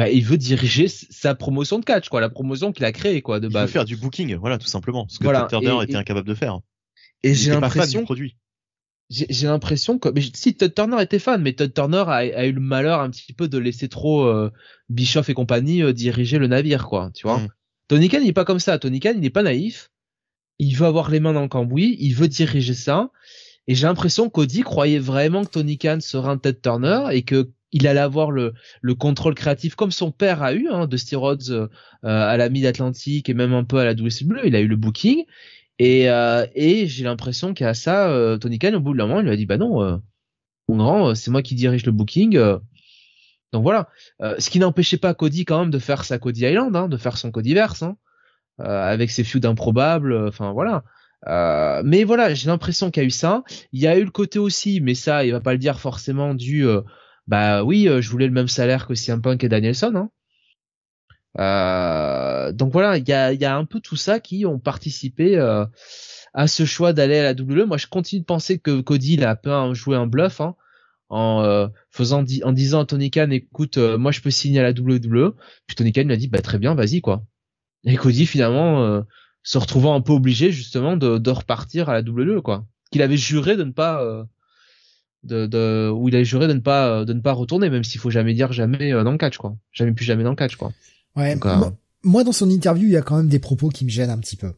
Speaker 3: bah, il veut diriger sa promotion de catch, quoi, la promotion qu'il a créée, quoi, de base.
Speaker 4: Il veut faire du booking, voilà, tout simplement, ce que Ted Turner était incapable de faire.
Speaker 3: Et j'ai l'impression j'ai l'impression que mais si Todd Turner était fan, mais Todd Turner a, a, eu le malheur un petit peu de laisser trop euh, Bischoff et compagnie euh, diriger le navire, quoi. Tu vois. Mm. Tony Khan, il est pas comme ça. Tony Khan, il n'est pas naïf. Il veut avoir les mains dans le cambouis. Il veut diriger ça. Et j'ai l'impression qu'Audi croyait vraiment que Tony Khan serait un Ted Turner et que il allait avoir le, le contrôle créatif comme son père a eu, hein, de Rhodes euh, à la Mid-Atlantique et même un peu à la WCW. Il a eu le booking et, euh, et j'ai l'impression qu'à ça, euh, Tony Khan, au bout de la main, il lui a dit, bah non, euh, mon grand, c'est moi qui dirige le booking. donc voilà. ce qui n'empêchait pas Cody quand même de faire sa Cody Island, hein, de faire son Codyverse, hein, avec ses feuds improbables. Enfin voilà. mais voilà, j'ai l'impression qu'il y a eu ça. Il y a eu le côté aussi, mais ça, il va pas le dire forcément du, bah oui, je voulais le même salaire que CM Punk et Danielson. Hein. Euh, donc voilà, il y a, y a, un peu tout ça qui ont participé euh, à ce choix d'aller à la WWE. Moi, je continue de penser que Cody il a un peu joué un bluff hein, en euh, faisant en disant à Tony Khan, écoute, moi je peux signer à la WWE. Puis Tony Khan lui a dit, bah très bien, vas-y quoi. Et Cody finalement se retrouvant un peu obligé justement de, de repartir à la WWE quoi. Qu'il avait juré de ne pas de, de où il a juré de ne pas de ne pas retourner même s'il faut jamais dire jamais dans le catch quoi jamais plus jamais dans le catch quoi
Speaker 2: Ouais. moi, dans son interview, il y a quand même des propos qui me gênent un petit peu.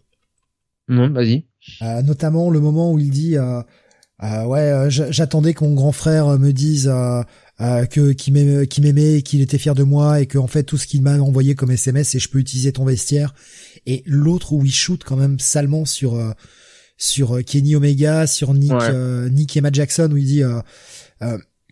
Speaker 3: Non, vas-y.
Speaker 2: Euh, notamment le moment où il dit euh, euh, ouais, euh, j'attendais que mon grand frère me dise euh, euh, que qui m'aimait, qu'il était fier de moi et que en fait tout ce qu'il m'a envoyé comme SMS c'est je peux utiliser ton vestiaire. Et l'autre où il shoot quand même salement sur sur Kenny Omega, sur Nick Nick et Matt Jackson où il dit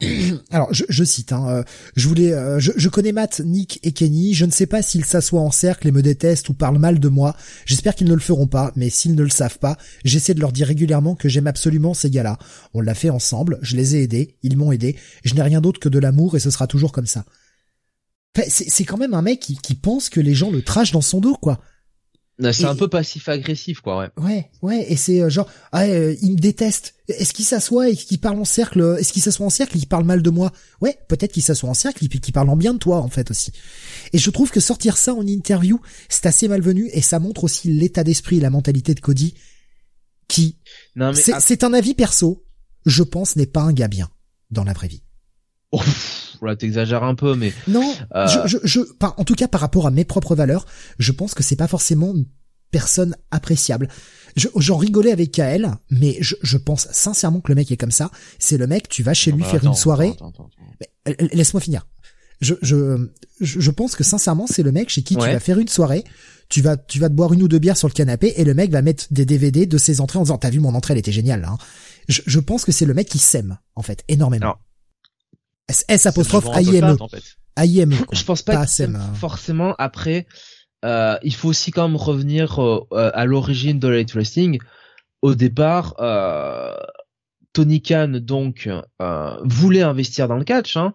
Speaker 2: *clears throat* Alors, je, cite, hein, euh, je voulais, euh, je, je, connais Matt, Nick et Kenny. Je ne sais pas s'ils s'assoient en cercle et me détestent ou parlent mal de moi. J'espère qu'ils ne le feront pas, mais s'ils ne le savent pas, j'essaie de leur dire régulièrement que j'aime absolument ces gars-là. On l'a fait ensemble, je les ai aidés, ils m'ont aidé. Je n'ai rien d'autre que de l'amour et ce sera toujours comme ça. c'est quand même un mec qui, pense que les gens le trashent dans son dos, quoi.
Speaker 3: C'est un peu passif-agressif, quoi, ouais.
Speaker 2: Ouais, ouais, et c'est euh, genre, ah, euh, il me déteste. Est-ce qu'il s'assoit et qu'il parle en cercle Est-ce qu'il s'assoit en cercle et qu'il parle mal de moi? Ouais, peut-être qu'il s'assoit en cercle et qu'il parle en bien de toi, en fait, aussi. Et je trouve que sortir ça en interview, c'est assez malvenu et ça montre aussi l'état d'esprit et la mentalité de Cody, qui, c'est un avis perso, je pense, n'est pas un gars bien dans la vraie vie.
Speaker 3: Oh, là t'exagères un peu, mais
Speaker 2: non. Euh... Je, je, je en tout cas par rapport à mes propres valeurs, je pense que c'est pas forcément une personne appréciable. J'en rigolais avec Kael, mais je, je, pense sincèrement que le mec est comme ça. C'est le mec, tu vas chez lui faire une soirée. Laisse-moi finir. Je, je, je pense que sincèrement, c'est le mec chez qui tu vas faire une soirée. Tu vas, tu vas te boire une ou deux bières sur le canapé et le mec va mettre des DVD de ses entrées en disant t'as vu mon entrée, elle était géniale. Hein. Je, je pense que c'est le mec qui s'aime en fait énormément. S, apostrophe A-I-M-E. A-I-M-E. *laughs*
Speaker 3: Je pense pas que hein. forcément après, euh, il faut aussi quand même revenir euh, à l'origine de Light Wrestling. Au départ, euh, Tony Khan donc euh, voulait investir dans le catch. Hein.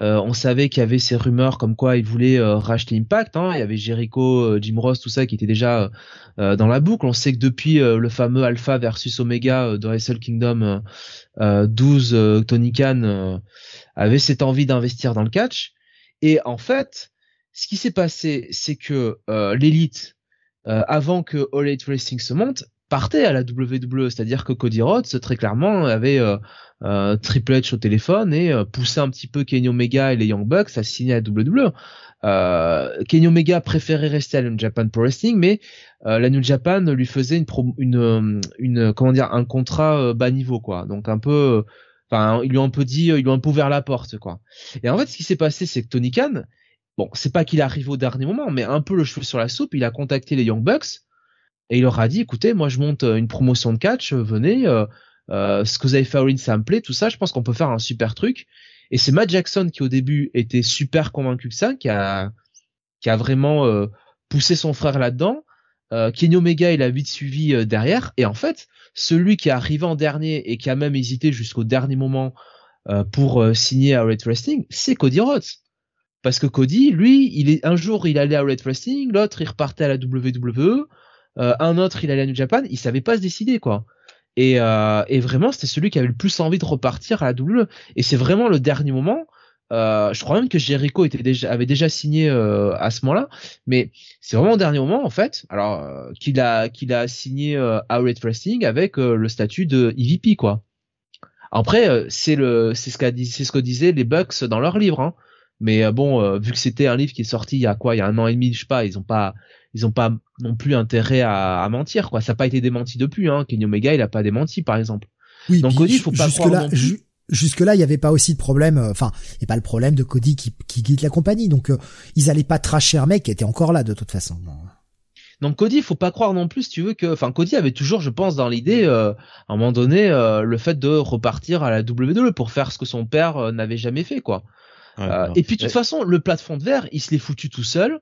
Speaker 3: Euh, on savait qu'il y avait ces rumeurs comme quoi il voulait euh, racheter Impact. Hein. Il y avait Jericho, Jim Ross, tout ça qui était déjà dans la boucle. On sait que depuis le fameux Alpha versus Omega de Wrestle Kingdom 12, Tony Khan avait cette envie d'investir dans le catch. Et en fait, ce qui s'est passé, c'est que euh, l'élite, euh, avant que All Elite Wrestling se monte, partait à la WWE, c'est-à-dire que Cody Rhodes très clairement avait euh, euh Triple H au téléphone et poussait un petit peu Kenny Omega et les Young Bucks à signer à WWE. Kenny Omega préférait rester à la New Japan Pro Wrestling, mais la New Japan lui faisait une, une, une comment dire un contrat bas niveau quoi, donc un peu Enfin, ils lui ont un peu dit, ils lui ont un peu ouvert la porte, quoi. Et en fait, ce qui s'est passé, c'est que Tony Khan, bon, c'est pas qu'il arrive au dernier moment, mais un peu le cheveu sur la soupe, il a contacté les Young Bucks et il leur a dit, écoutez, moi je monte euh, une promotion de catch, euh, venez, euh, euh, ce que vous avez fait à ça me plaît, tout ça, je pense qu'on peut faire un super truc. Et c'est Matt Jackson qui au début était super convaincu que ça, qui a, qui a vraiment poussé son frère là-dedans. Euh, Kenny Omega, il a vite suivi euh, derrière. Et en fait, celui qui est arrivé en dernier et qui a même hésité jusqu'au dernier moment euh, pour euh, signer à Red Wrestling, c'est Cody Rhodes. Parce que Cody, lui, il est un jour il allait à Red Wrestling, l'autre il repartait à la WWE, euh, un autre il allait à New Japan, il savait pas se décider quoi. Et, euh, et vraiment c'était celui qui avait le plus envie de repartir à la WWE. Et c'est vraiment le dernier moment. Euh, je crois même que Jericho était déjà, avait déjà signé euh, à ce moment-là, mais c'est vraiment au dernier moment en fait. Alors euh, qu'il a qu'il a signé euh, à Red Wrestling avec euh, le statut de EVP quoi. Après euh, c'est le c'est ce qu'a dit c'est ce que disaient les Bucks dans leur livre. Hein. Mais euh, bon euh, vu que c'était un livre qui est sorti il y a quoi il y a un an et demi je sais pas ils ont pas ils ont pas non plus intérêt à, à mentir quoi. Ça n'a pas été démenti depuis. Hein. Kenny Omega il a pas démenti par exemple.
Speaker 2: Oui,
Speaker 3: Donc Cody, il faut pas croire
Speaker 2: là,
Speaker 3: non plus.
Speaker 2: Ju- jusque là, il y avait pas aussi de problème. euh, Enfin, il a pas le problème de Cody qui, qui quitte la compagnie. Donc, euh, ils allaient pas tracher un mec qui était encore là de toute façon.
Speaker 3: Donc Cody, faut pas croire non plus, si tu veux que, enfin Cody avait toujours, je pense, dans l'idée, euh, à un moment donné, euh, le fait de repartir à la WWE pour faire ce que son père euh, n'avait jamais fait, quoi.
Speaker 4: Ouais,
Speaker 3: Euh, et puis de toute façon, le plafond de verre, il se l'est foutu tout seul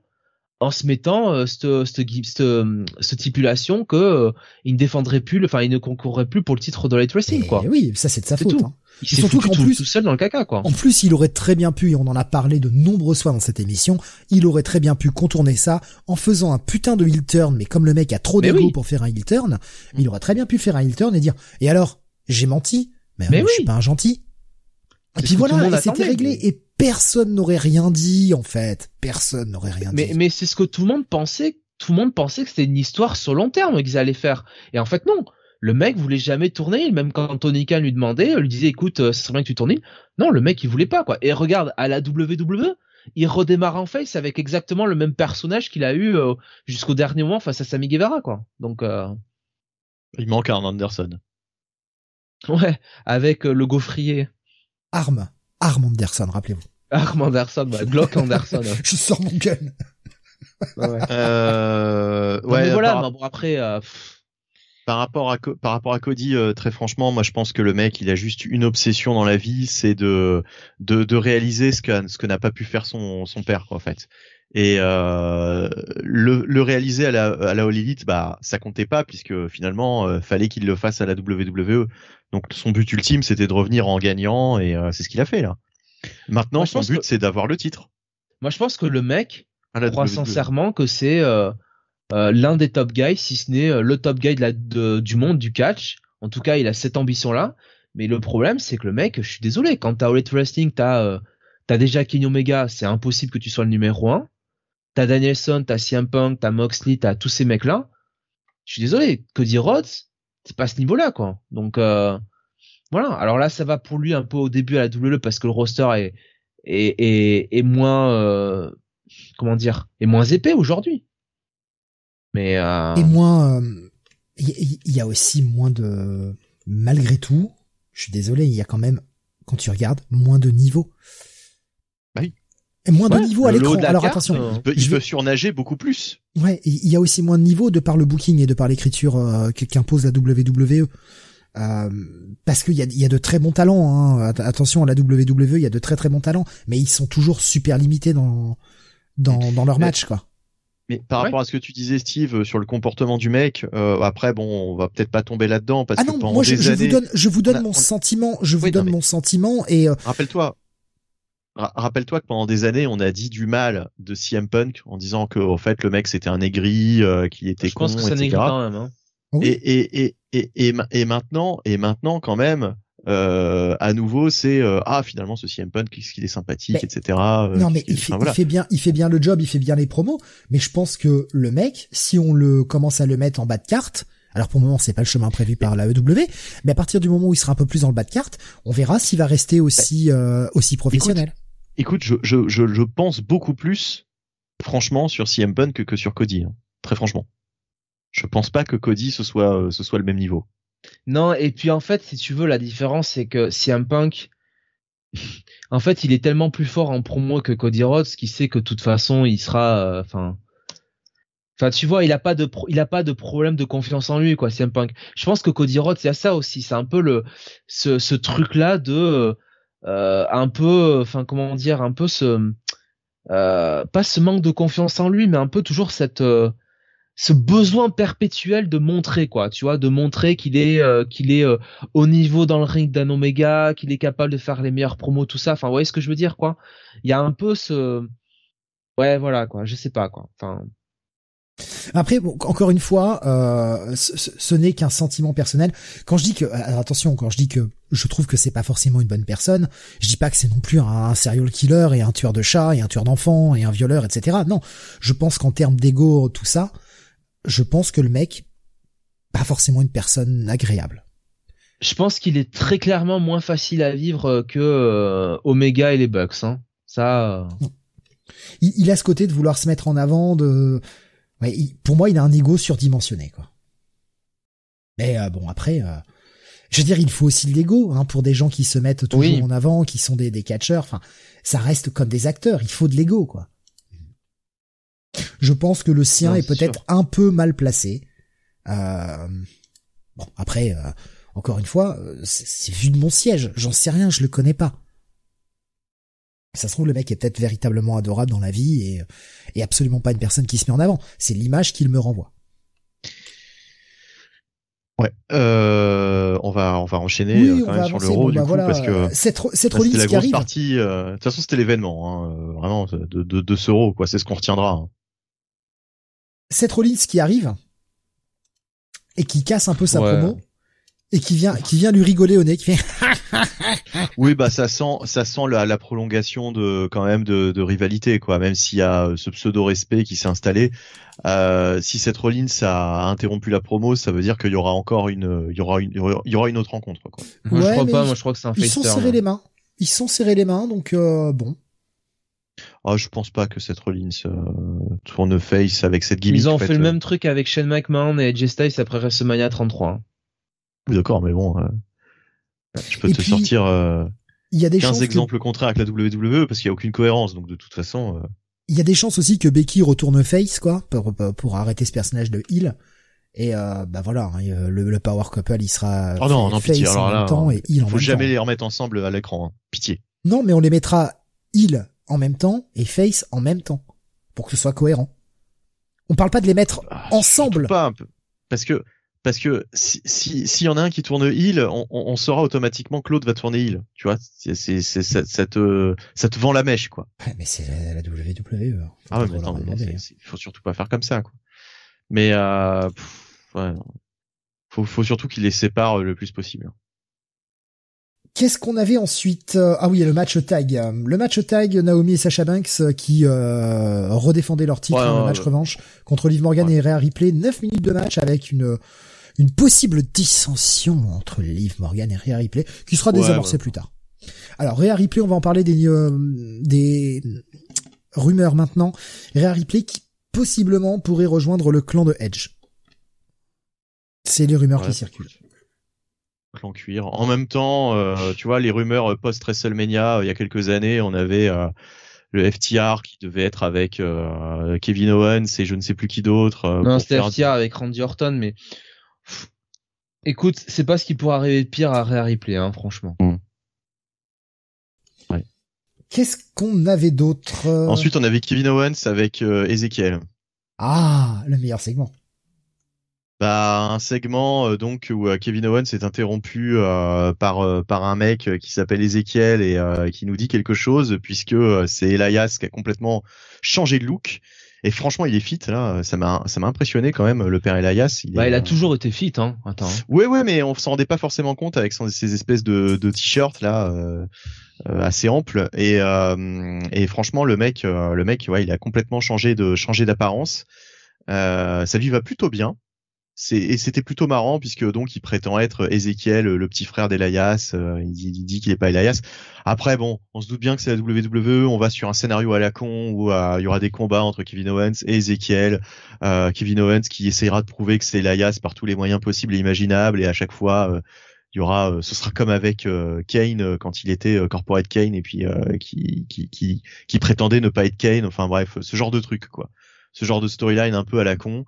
Speaker 3: en se mettant euh, cette, cette, gui- cette, euh, cette stipulation que euh, il ne défendrait plus, le- enfin il ne concourrait plus pour le titre de Light Wrestling,
Speaker 2: Et
Speaker 3: quoi.
Speaker 2: oui, ça c'est de sa faute.
Speaker 3: tout.
Speaker 2: hein.
Speaker 3: Il s'est
Speaker 2: surtout qu'en plus-
Speaker 3: tout seul dans le caca, quoi.
Speaker 2: En plus, il aurait très bien pu, et on en a parlé de nombreuses fois dans cette émission, il aurait très bien pu contourner ça en faisant un putain de heel turn, mais comme le mec a trop d'ego
Speaker 3: oui.
Speaker 2: pour faire un heel turn, il aurait très bien pu faire un heel turn et dire, et alors, j'ai menti, mais,
Speaker 3: Mais
Speaker 2: euh, je suis pas un gentil. Et puis voilà, c'était réglé,
Speaker 3: mais-
Speaker 2: et personne n'aurait rien dit, en fait. Personne n'aurait rien
Speaker 3: Mais,
Speaker 2: dit.
Speaker 3: mais c'est ce que tout le monde pensait. Tout le monde pensait que c'était une histoire sur long terme qu'ils allaient faire. Et en fait, non. Le mec voulait jamais tourner. Même quand Tony Khan lui demandait, lui disait, écoute, euh, ce serait bien que tu tournes. Non, le mec, il voulait pas, quoi. Et regarde, à la WWE, il redémarre en face avec exactement le même personnage qu'il a eu euh, jusqu'au dernier moment face à Sammy Guevara, quoi. Donc, euh,
Speaker 4: Il manque un Anderson.
Speaker 3: ouais, avec euh, le gaufrier.
Speaker 2: Arme. Arme Anderson, rappelez-vous.
Speaker 3: Arm Anderson, bah, Glock Anderson. *laughs*
Speaker 2: Je sors mon gun.
Speaker 3: Ouais.
Speaker 4: Euh,
Speaker 3: Non,
Speaker 4: ouais,
Speaker 3: mais voilà,
Speaker 4: par,
Speaker 3: mais bon, après, euh,
Speaker 4: par rapport à par rapport à Cody, euh, très franchement, moi je pense que le mec, il a juste une obsession dans la vie, c'est de de, de réaliser ce que ce que n'a pas pu faire son son père, quoi, en fait. Et euh, le, le réaliser à la à la All Elite, bah ça comptait pas puisque finalement euh, fallait qu'il le fasse à la WWE. Donc son but ultime, c'était de revenir en gagnant et euh, c'est ce qu'il a fait là. Maintenant,
Speaker 3: Moi,
Speaker 4: son but,
Speaker 3: que-
Speaker 4: c'est d'avoir le titre
Speaker 3: moi, je pense que le mec, crois
Speaker 4: WWE.
Speaker 3: sincèrement que c'est euh, l'un des top guys, si ce n'est le top guy de la, de- du monde du catch. En tout cas, il a cette ambition-là. Mais le problème, c'est que le mec, je suis désolé, quand t'as Elite Wrestling, t'as euh, t'as déjà Kenny Omega, c'est impossible que tu sois le numéro un. T'as Danielson, t'as CM Punk, t'as Moxley, t'as tous ces mecs-là. Je suis désolé, Cody Rhodes, c'est pas ce niveau-là, quoi. Donc euh, voilà. Alors là, ça va pour lui un peu au début à la WWE parce que le roster est moins euh, comment dire est moins épais aujourd'hui. Mais euh,
Speaker 2: Et moins, il y, y a aussi moins de, malgré tout, je suis désolé, il y a quand même, quand tu regardes, moins de niveaux. Moins
Speaker 3: Ouais,
Speaker 2: de niveaux à l'écran. Alors
Speaker 3: carte,
Speaker 2: attention,
Speaker 4: Il peut,
Speaker 2: Je
Speaker 4: il peut surnager beaucoup plus.
Speaker 2: ouais, il y a aussi moins de niveaux de par le booking et de par l'écriture euh, qu'impose la WWE. Euh, parce qu'il y a, il y a de très bons talents. Hein. Att- Attention à la WWE, il y a de très très bons talents, mais ils sont toujours super limités dans dans, dans leur
Speaker 4: Mais-
Speaker 2: match, quoi.
Speaker 4: Mais par
Speaker 3: Ouais.
Speaker 4: rapport à ce que tu disais, Steve, euh, sur le comportement du mec, euh, après, bon, on va peut-être pas tomber là-dedans parce
Speaker 2: Ah
Speaker 4: que
Speaker 2: non,
Speaker 4: pendant
Speaker 2: moi je,
Speaker 4: des
Speaker 2: je
Speaker 4: années,
Speaker 2: vous donne, je vous donne
Speaker 4: a-
Speaker 2: mon
Speaker 4: on-
Speaker 2: sentiment, je vous
Speaker 4: Oui, non,
Speaker 2: donne
Speaker 4: mais-
Speaker 2: mon sentiment et euh,
Speaker 4: rappelle-toi, ra- rappelle-toi que pendant des années, on a dit du mal de CM Punk en disant que, en fait, le mec c'était un aigri, euh, qu'il était
Speaker 3: je
Speaker 4: con,
Speaker 3: pense que ça
Speaker 4: etc.
Speaker 3: quand même. Hein.
Speaker 4: Et, et, et, et, et, ma- et maintenant, et maintenant quand même, euh, à nouveau, c'est euh, ah finalement ce CM Punk, qu'est-ce qu'il est sympathique,
Speaker 2: Mais-
Speaker 4: etc. euh,
Speaker 2: Non mais il fait,
Speaker 4: enfin, voilà.
Speaker 2: il fait bien, il fait bien le job, il fait bien les promos. Mais je pense que le mec, si on le commence à le mettre en bas de carte, alors pour le moment c'est pas le chemin prévu par la EW, mais à partir du moment où il sera un peu plus dans le bas de carte, on verra s'il va rester aussi euh, aussi professionnel.
Speaker 4: Écoute, je, je, je, je pense beaucoup plus, franchement, sur CM Punk que, que sur Cody. hein. Très franchement. Je pense pas que Cody ce soit, euh, ce soit le même niveau.
Speaker 3: Non, et puis en fait, si tu veux, la différence, c'est que CM Punk, *laughs* en fait, il est tellement plus fort en promo que Cody Rhodes qui sait que de toute façon, il sera, euh, enfin, enfin, tu vois, il a pas de, pro- il a pas de problème de confiance en lui, quoi, CM Punk. Je pense que Cody Rhodes, il y a ça aussi, c'est un peu le, ce, ce truc-là de, euh, un peu, enfin, comment dire, un peu ce, euh, pas ce manque de confiance en lui, mais un peu toujours cette, euh, ce besoin perpétuel de montrer quoi, tu vois, de montrer qu'il est euh, qu'il est euh, au niveau dans le ring d'un Omega, qu'il est capable de faire les meilleures promos, tout ça. Enfin, vous voyez ce que je veux dire quoi Il y a un peu ce ouais, voilà quoi, je sais pas quoi. Enfin
Speaker 2: après, encore une fois, euh, ce, n'est qu'un sentiment personnel. Quand je dis que, attention, quand je dis que je trouve que c'est pas forcément une bonne personne, je dis pas que c'est non plus un, serial killer et un tueur de chats et un tueur d'enfants et un violeur, etc. Non, je pense qu'en termes d'ego, tout ça, je pense que le mec, pas forcément une personne agréable.
Speaker 3: Je pense qu'il est très clairement moins facile à vivre que euh, Omega et les Bucks. Hein. Ça. Euh.
Speaker 2: Il, a ce côté de vouloir se mettre en avant. De, pour moi, il a un ego surdimensionné, quoi. Mais euh, bon, après, je veux dire, il faut aussi de l'ego hein, pour des gens qui se mettent toujours en avant, qui sont des, des catcheurs. Enfin, ça reste comme des acteurs. Il faut de l'ego, quoi. Je pense que le sien est peut-être un peu mal placé. Euh, bon, après, euh, encore une fois, euh, c'est vu de mon siège. J'en sais rien, je le connais pas. Ça se trouve, le mec est peut-être véritablement adorable dans la vie et, et absolument pas une personne qui se met en avant. C'est l'image qu'il me renvoie.
Speaker 4: Ouais, euh, on va on va enchaîner quand même sur l'euro du bah coup parce que
Speaker 2: cette cette Rollins
Speaker 4: la
Speaker 2: qui arrive.
Speaker 4: Partie, de toute façon, c'était l'événement, hein, vraiment de, de, de ce euro quoi. C'est ce qu'on retiendra. Hein.
Speaker 2: Seth Rollins qui arrive et qui casse un peu sa promo et qui vient qui vient lui rigoler au nez qui fait *laughs*
Speaker 4: oui bah ça sent ça sent la, la prolongation de quand même de, de rivalité quoi même s'il y a ce pseudo respect qui s'est installé euh, si Seth Rollins a interrompu la promo ça veut dire qu'il y aura encore une il y aura une il y aura une autre rencontre quoi.
Speaker 3: Moi je crois pas moi je crois que c'est un
Speaker 2: ils sont serrés les mains ils sont serrés les mains donc euh, bon
Speaker 4: ah, je pense pas que cette Rollins euh, tourne face avec cette gimmick.
Speaker 3: Ils ont fait, le même truc avec Shane McMahon et AJ Styles après WrestleMania 33. Hein.
Speaker 4: D'accord, mais bon, euh, je peux te sortir euh,
Speaker 2: il y a des
Speaker 4: 15 exemples contraires avec la WWE parce qu'il y a aucune cohérence, donc de toute façon. Euh.
Speaker 2: Il y a des chances aussi que Becky retourne face, quoi, pour, pour arrêter ce personnage de heel. Et euh, bah voilà, hein, le, le, Power Couple, il sera
Speaker 4: oh non, non,
Speaker 2: face
Speaker 4: pitié. Alors
Speaker 2: en même temps et heel en
Speaker 4: faut jamais les remettre ensemble à l'écran, hein. pitié.
Speaker 2: Non, mais on les mettra heel en même temps et face en même temps pour que ce soit cohérent. On parle pas de les mettre ah, ensemble.
Speaker 4: Pas un peu. Parce que parce que si s'il y en a un qui tourne heal, on, on saura automatiquement que l'autre va tourner heal. Tu vois, c'est c'est ça, te ça te vend la mèche quoi.
Speaker 2: mais c'est la, WWE.
Speaker 4: Hein. ah ouais, mais attends, il faut surtout pas faire comme ça quoi. Mais euh, ouais, faut faut surtout qu'il les sépare le plus possible.
Speaker 2: Qu'est-ce qu'on avait ensuite euh, Ah oui, le match tag. Le match tag, Naomi et Sasha Banks euh, qui euh, redéfendaient leur titre dans le match revanche contre Liv Morgan et Rhea Ripley. 9 minutes de match avec une une possible dissension entre Liv Morgan et Rhea Ripley qui sera désamorcée plus tard. Alors Rhea Ripley, on va en parler des des rumeurs maintenant. Rhea Ripley qui possiblement pourrait rejoindre le clan de Edge. C'est les rumeurs qui circulent
Speaker 4: clan cuir. En même temps, euh, tu vois, les rumeurs post WrestleMania, euh, il y a quelques années, on avait euh, le FTR qui devait être avec Kevin Owens et je ne sais plus qui d'autre.
Speaker 3: non, c'était FTR avec Randy Orton, mais écoute, c'est pas ce qui pourrait arriver de pire à Rhea Ripley, hein, franchement. Mm.
Speaker 2: Qu'est-ce qu'on avait d'autre
Speaker 4: Ensuite, on avait Kevin Owens avec Ezekiel.
Speaker 2: Ah, le meilleur segment
Speaker 4: bah, un segment euh, donc où euh, Kevin Owens est interrompu euh, par par un mec qui s'appelle Ezekiel et qui nous dit quelque chose puisque c'est Elias qui a complètement changé de look. Et franchement, il est fit là. Ça m'a ça m'a impressionné quand même le père Elias.
Speaker 3: Il, bah, il a toujours été fit, hein. Attends. Hein.
Speaker 4: Ouais, ouais, mais on s'en rendait pas forcément compte avec ces espèces de, de t-shirts là. assez ample et, et franchement le mec le mec ouais il a complètement changé de changé d'apparence euh, ça lui va plutôt bien et c'était plutôt marrant puisque donc il prétend être Ezekiel, le petit frère d'Elias. Euh, il dit, qu'il est pas Elias. Après bon, on se doute bien que c'est la WWE. On va sur un scénario à la con où euh, il y aura des combats entre Kevin Owens et Ezekiel. Euh, Kevin Owens qui essayera de prouver que c'est Elias par tous les moyens possibles et imaginables et à chaque fois il y aura, ce sera comme avec Kane quand il était Corporate Kane et puis qui, qui, qui, qui prétendait ne pas être Kane. Enfin bref, ce genre de truc quoi. Ce genre de storyline un peu à la con.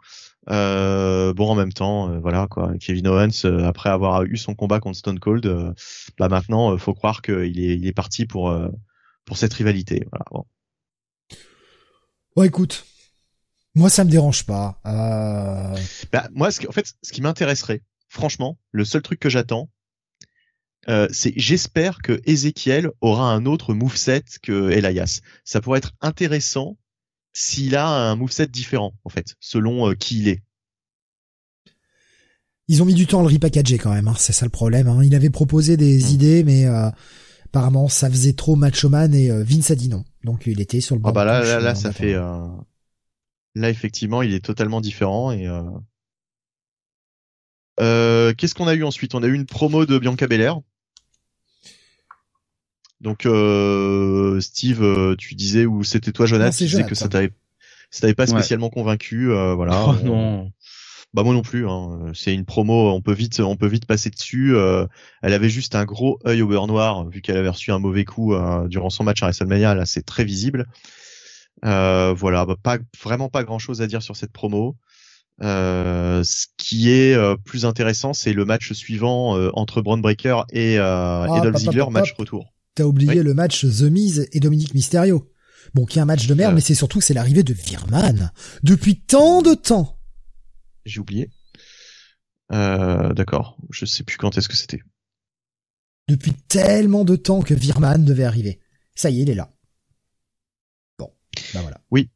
Speaker 4: Euh, bon, en même temps, euh, voilà quoi. Kevin Owens, euh, après avoir eu son combat contre Stone Cold, bah maintenant, faut croire qu'il est, il est parti pour pour cette rivalité. Voilà. Bon.
Speaker 2: Ouais, écoute, Moi, ça me dérange pas. Euh...
Speaker 4: Bah, moi, ce qui, en fait, ce qui m'intéresserait, franchement, le seul truc que j'attends, euh, c'est j'espère que Ezekiel aura un autre moveset que Elias. Ça pourrait être intéressant s'il a un moveset différent, en fait, selon euh, qui il est.
Speaker 2: Ils ont mis du temps à le repackager quand même, hein, c'est ça le problème. Hein. Il avait proposé des hmm. idées, mais euh, apparemment ça faisait trop macho man et Vince a dit non. Donc il était sur le
Speaker 4: ah bah là, là, là, ça fait. Là, effectivement, il est totalement différent et. Qu'est-ce qu'on a eu ensuite? On a eu une promo de Bianca Belair donc euh, Steve, euh, tu disais ou c'était toi Jonathan, tu disais que ça t'avait ça t'avait pas spécialement convaincu, euh, voilà.
Speaker 3: Oh, non.
Speaker 4: Bah moi non plus. Hein. C'est une promo, on peut vite, on peut vite passer dessus. elle avait juste un gros œil au beurre noir vu qu'elle avait reçu un mauvais coup durant son match à WrestleMania. Là, c'est très visible. voilà, bah, pas vraiment pas grand chose à dire sur cette promo. ce qui est plus intéressant, c'est le match suivant entre Braun Breaker et, ah, et Dolph Ziggler, match retour.
Speaker 2: T'as oublié le match The Miz et Dominique Mysterio. Bon, qui est un match de merde, euh. mais c'est surtout que c'est l'arrivée de Virman. Depuis tant de temps.
Speaker 4: J'ai oublié. Euh, d'accord. Je sais plus quand est-ce que c'était.
Speaker 2: Depuis tellement de temps que Virman devait arriver. Ça y est, il est là. Bon, bah voilà.
Speaker 4: Oui,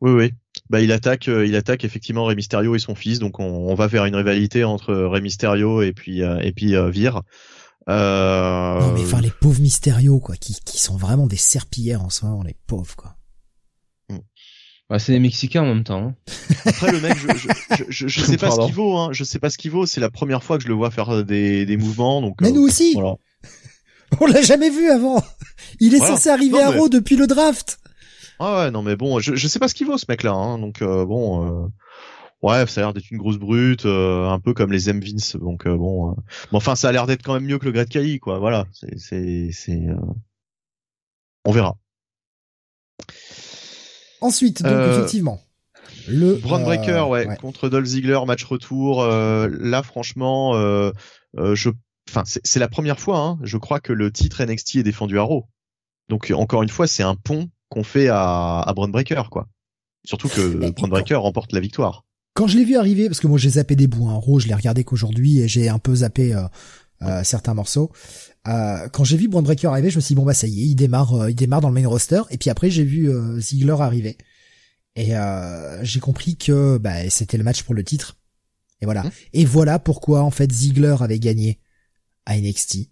Speaker 4: oui, oui. Bah il attaque, euh, il attaque effectivement Rey Mysterio et son fils, donc on, va faire une rivalité entre Rey Mysterio et puis et puis Vir.
Speaker 2: Euh... Non mais enfin les pauvres mystérieux quoi, qui, qui sont vraiment des serpillères en ce moment, les pauvres quoi.
Speaker 3: Hmm. Bah, c'est des Mexicains en même temps. Hein.
Speaker 4: Après le mec, je, je, je, je sais pas ce qu'il vaut. Hein. Je sais pas ce qu'il vaut. C'est la première fois que je le vois faire des, des mouvements. Donc.
Speaker 2: Mais nous aussi. Voilà. On l'a jamais vu avant. Il est censé arriver à Raw depuis le draft.
Speaker 4: Ah ouais, non mais bon, je, je sais pas ce qu'il vaut ce mec-là. Hein. Donc euh, bon. Euh ouais, ça a l'air d'être une grosse brute, euh, un peu comme les M Vince. Donc euh, bon, euh, mais enfin, ça a l'air d'être quand même mieux que le Great Kali, quoi. Voilà, c'est, c'est, c'est, on verra.
Speaker 2: Ensuite, donc effectivement, le
Speaker 4: Braun Breaker, ouais, contre Dolph Ziggler, match retour. là, franchement, je, enfin, c'est, la première fois, hein, je crois que le titre NXT est défendu à Raw. Donc encore une fois, c'est un pont qu'on fait à, à Braun Breaker, quoi. Surtout que Braun Breaker remporte la victoire
Speaker 2: quand je l'ai vu arriver, parce que moi j'ai zappé des bouts, hein, Raw, je l'ai regardé qu'aujourd'hui et j'ai un peu zappé euh, euh, certains morceaux. Euh, quand j'ai vu Braun Breaker arriver, je me suis dit bon bah ça y est, il démarre, il démarre dans le main roster. Et puis après j'ai vu Ziggler arriver et j'ai compris que bah, c'était le match pour le titre. Et voilà. Mmh. Et voilà pourquoi en fait Ziggler avait gagné à NXT.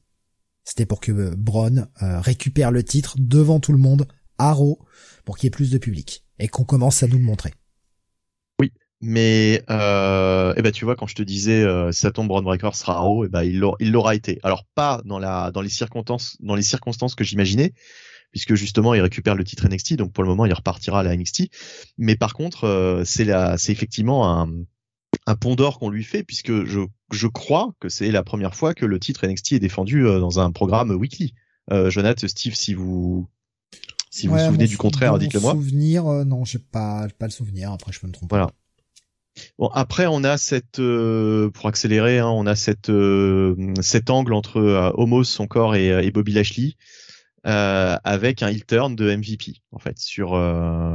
Speaker 2: C'était pour que Braun récupère le titre devant tout le monde à Raw pour qu'il y ait plus de public et qu'on commence à nous le montrer.
Speaker 4: Mais euh, eh ben tu vois quand je te disais euh, ça tombe Braun Breaker sera haut, eh ben il l'aura été. Alors pas dans la dans les circonstances dans les circonstances que j'imaginais, puisque justement il récupère le titre NXT, donc pour le moment il repartira à la NXT. Mais par contre euh, c'est la c'est effectivement un un pont d'or qu'on lui fait puisque je je crois que c'est la première fois que le titre NXT est défendu euh, dans un programme weekly. Euh, Jonathan, Steve, si vous si vous vous souvenez du contraire, dites-le moi.
Speaker 2: Souvenir, euh, non, j'ai pas pas le souvenir. Après, je peux me tromper.
Speaker 4: Voilà. Bon, après, on a cette, euh, pour accélérer, hein, on a cette, euh, cet angle entre euh, Homos, son corps, et, et Bobby Lashley, avec un heel turn de MVP, en fait, sur,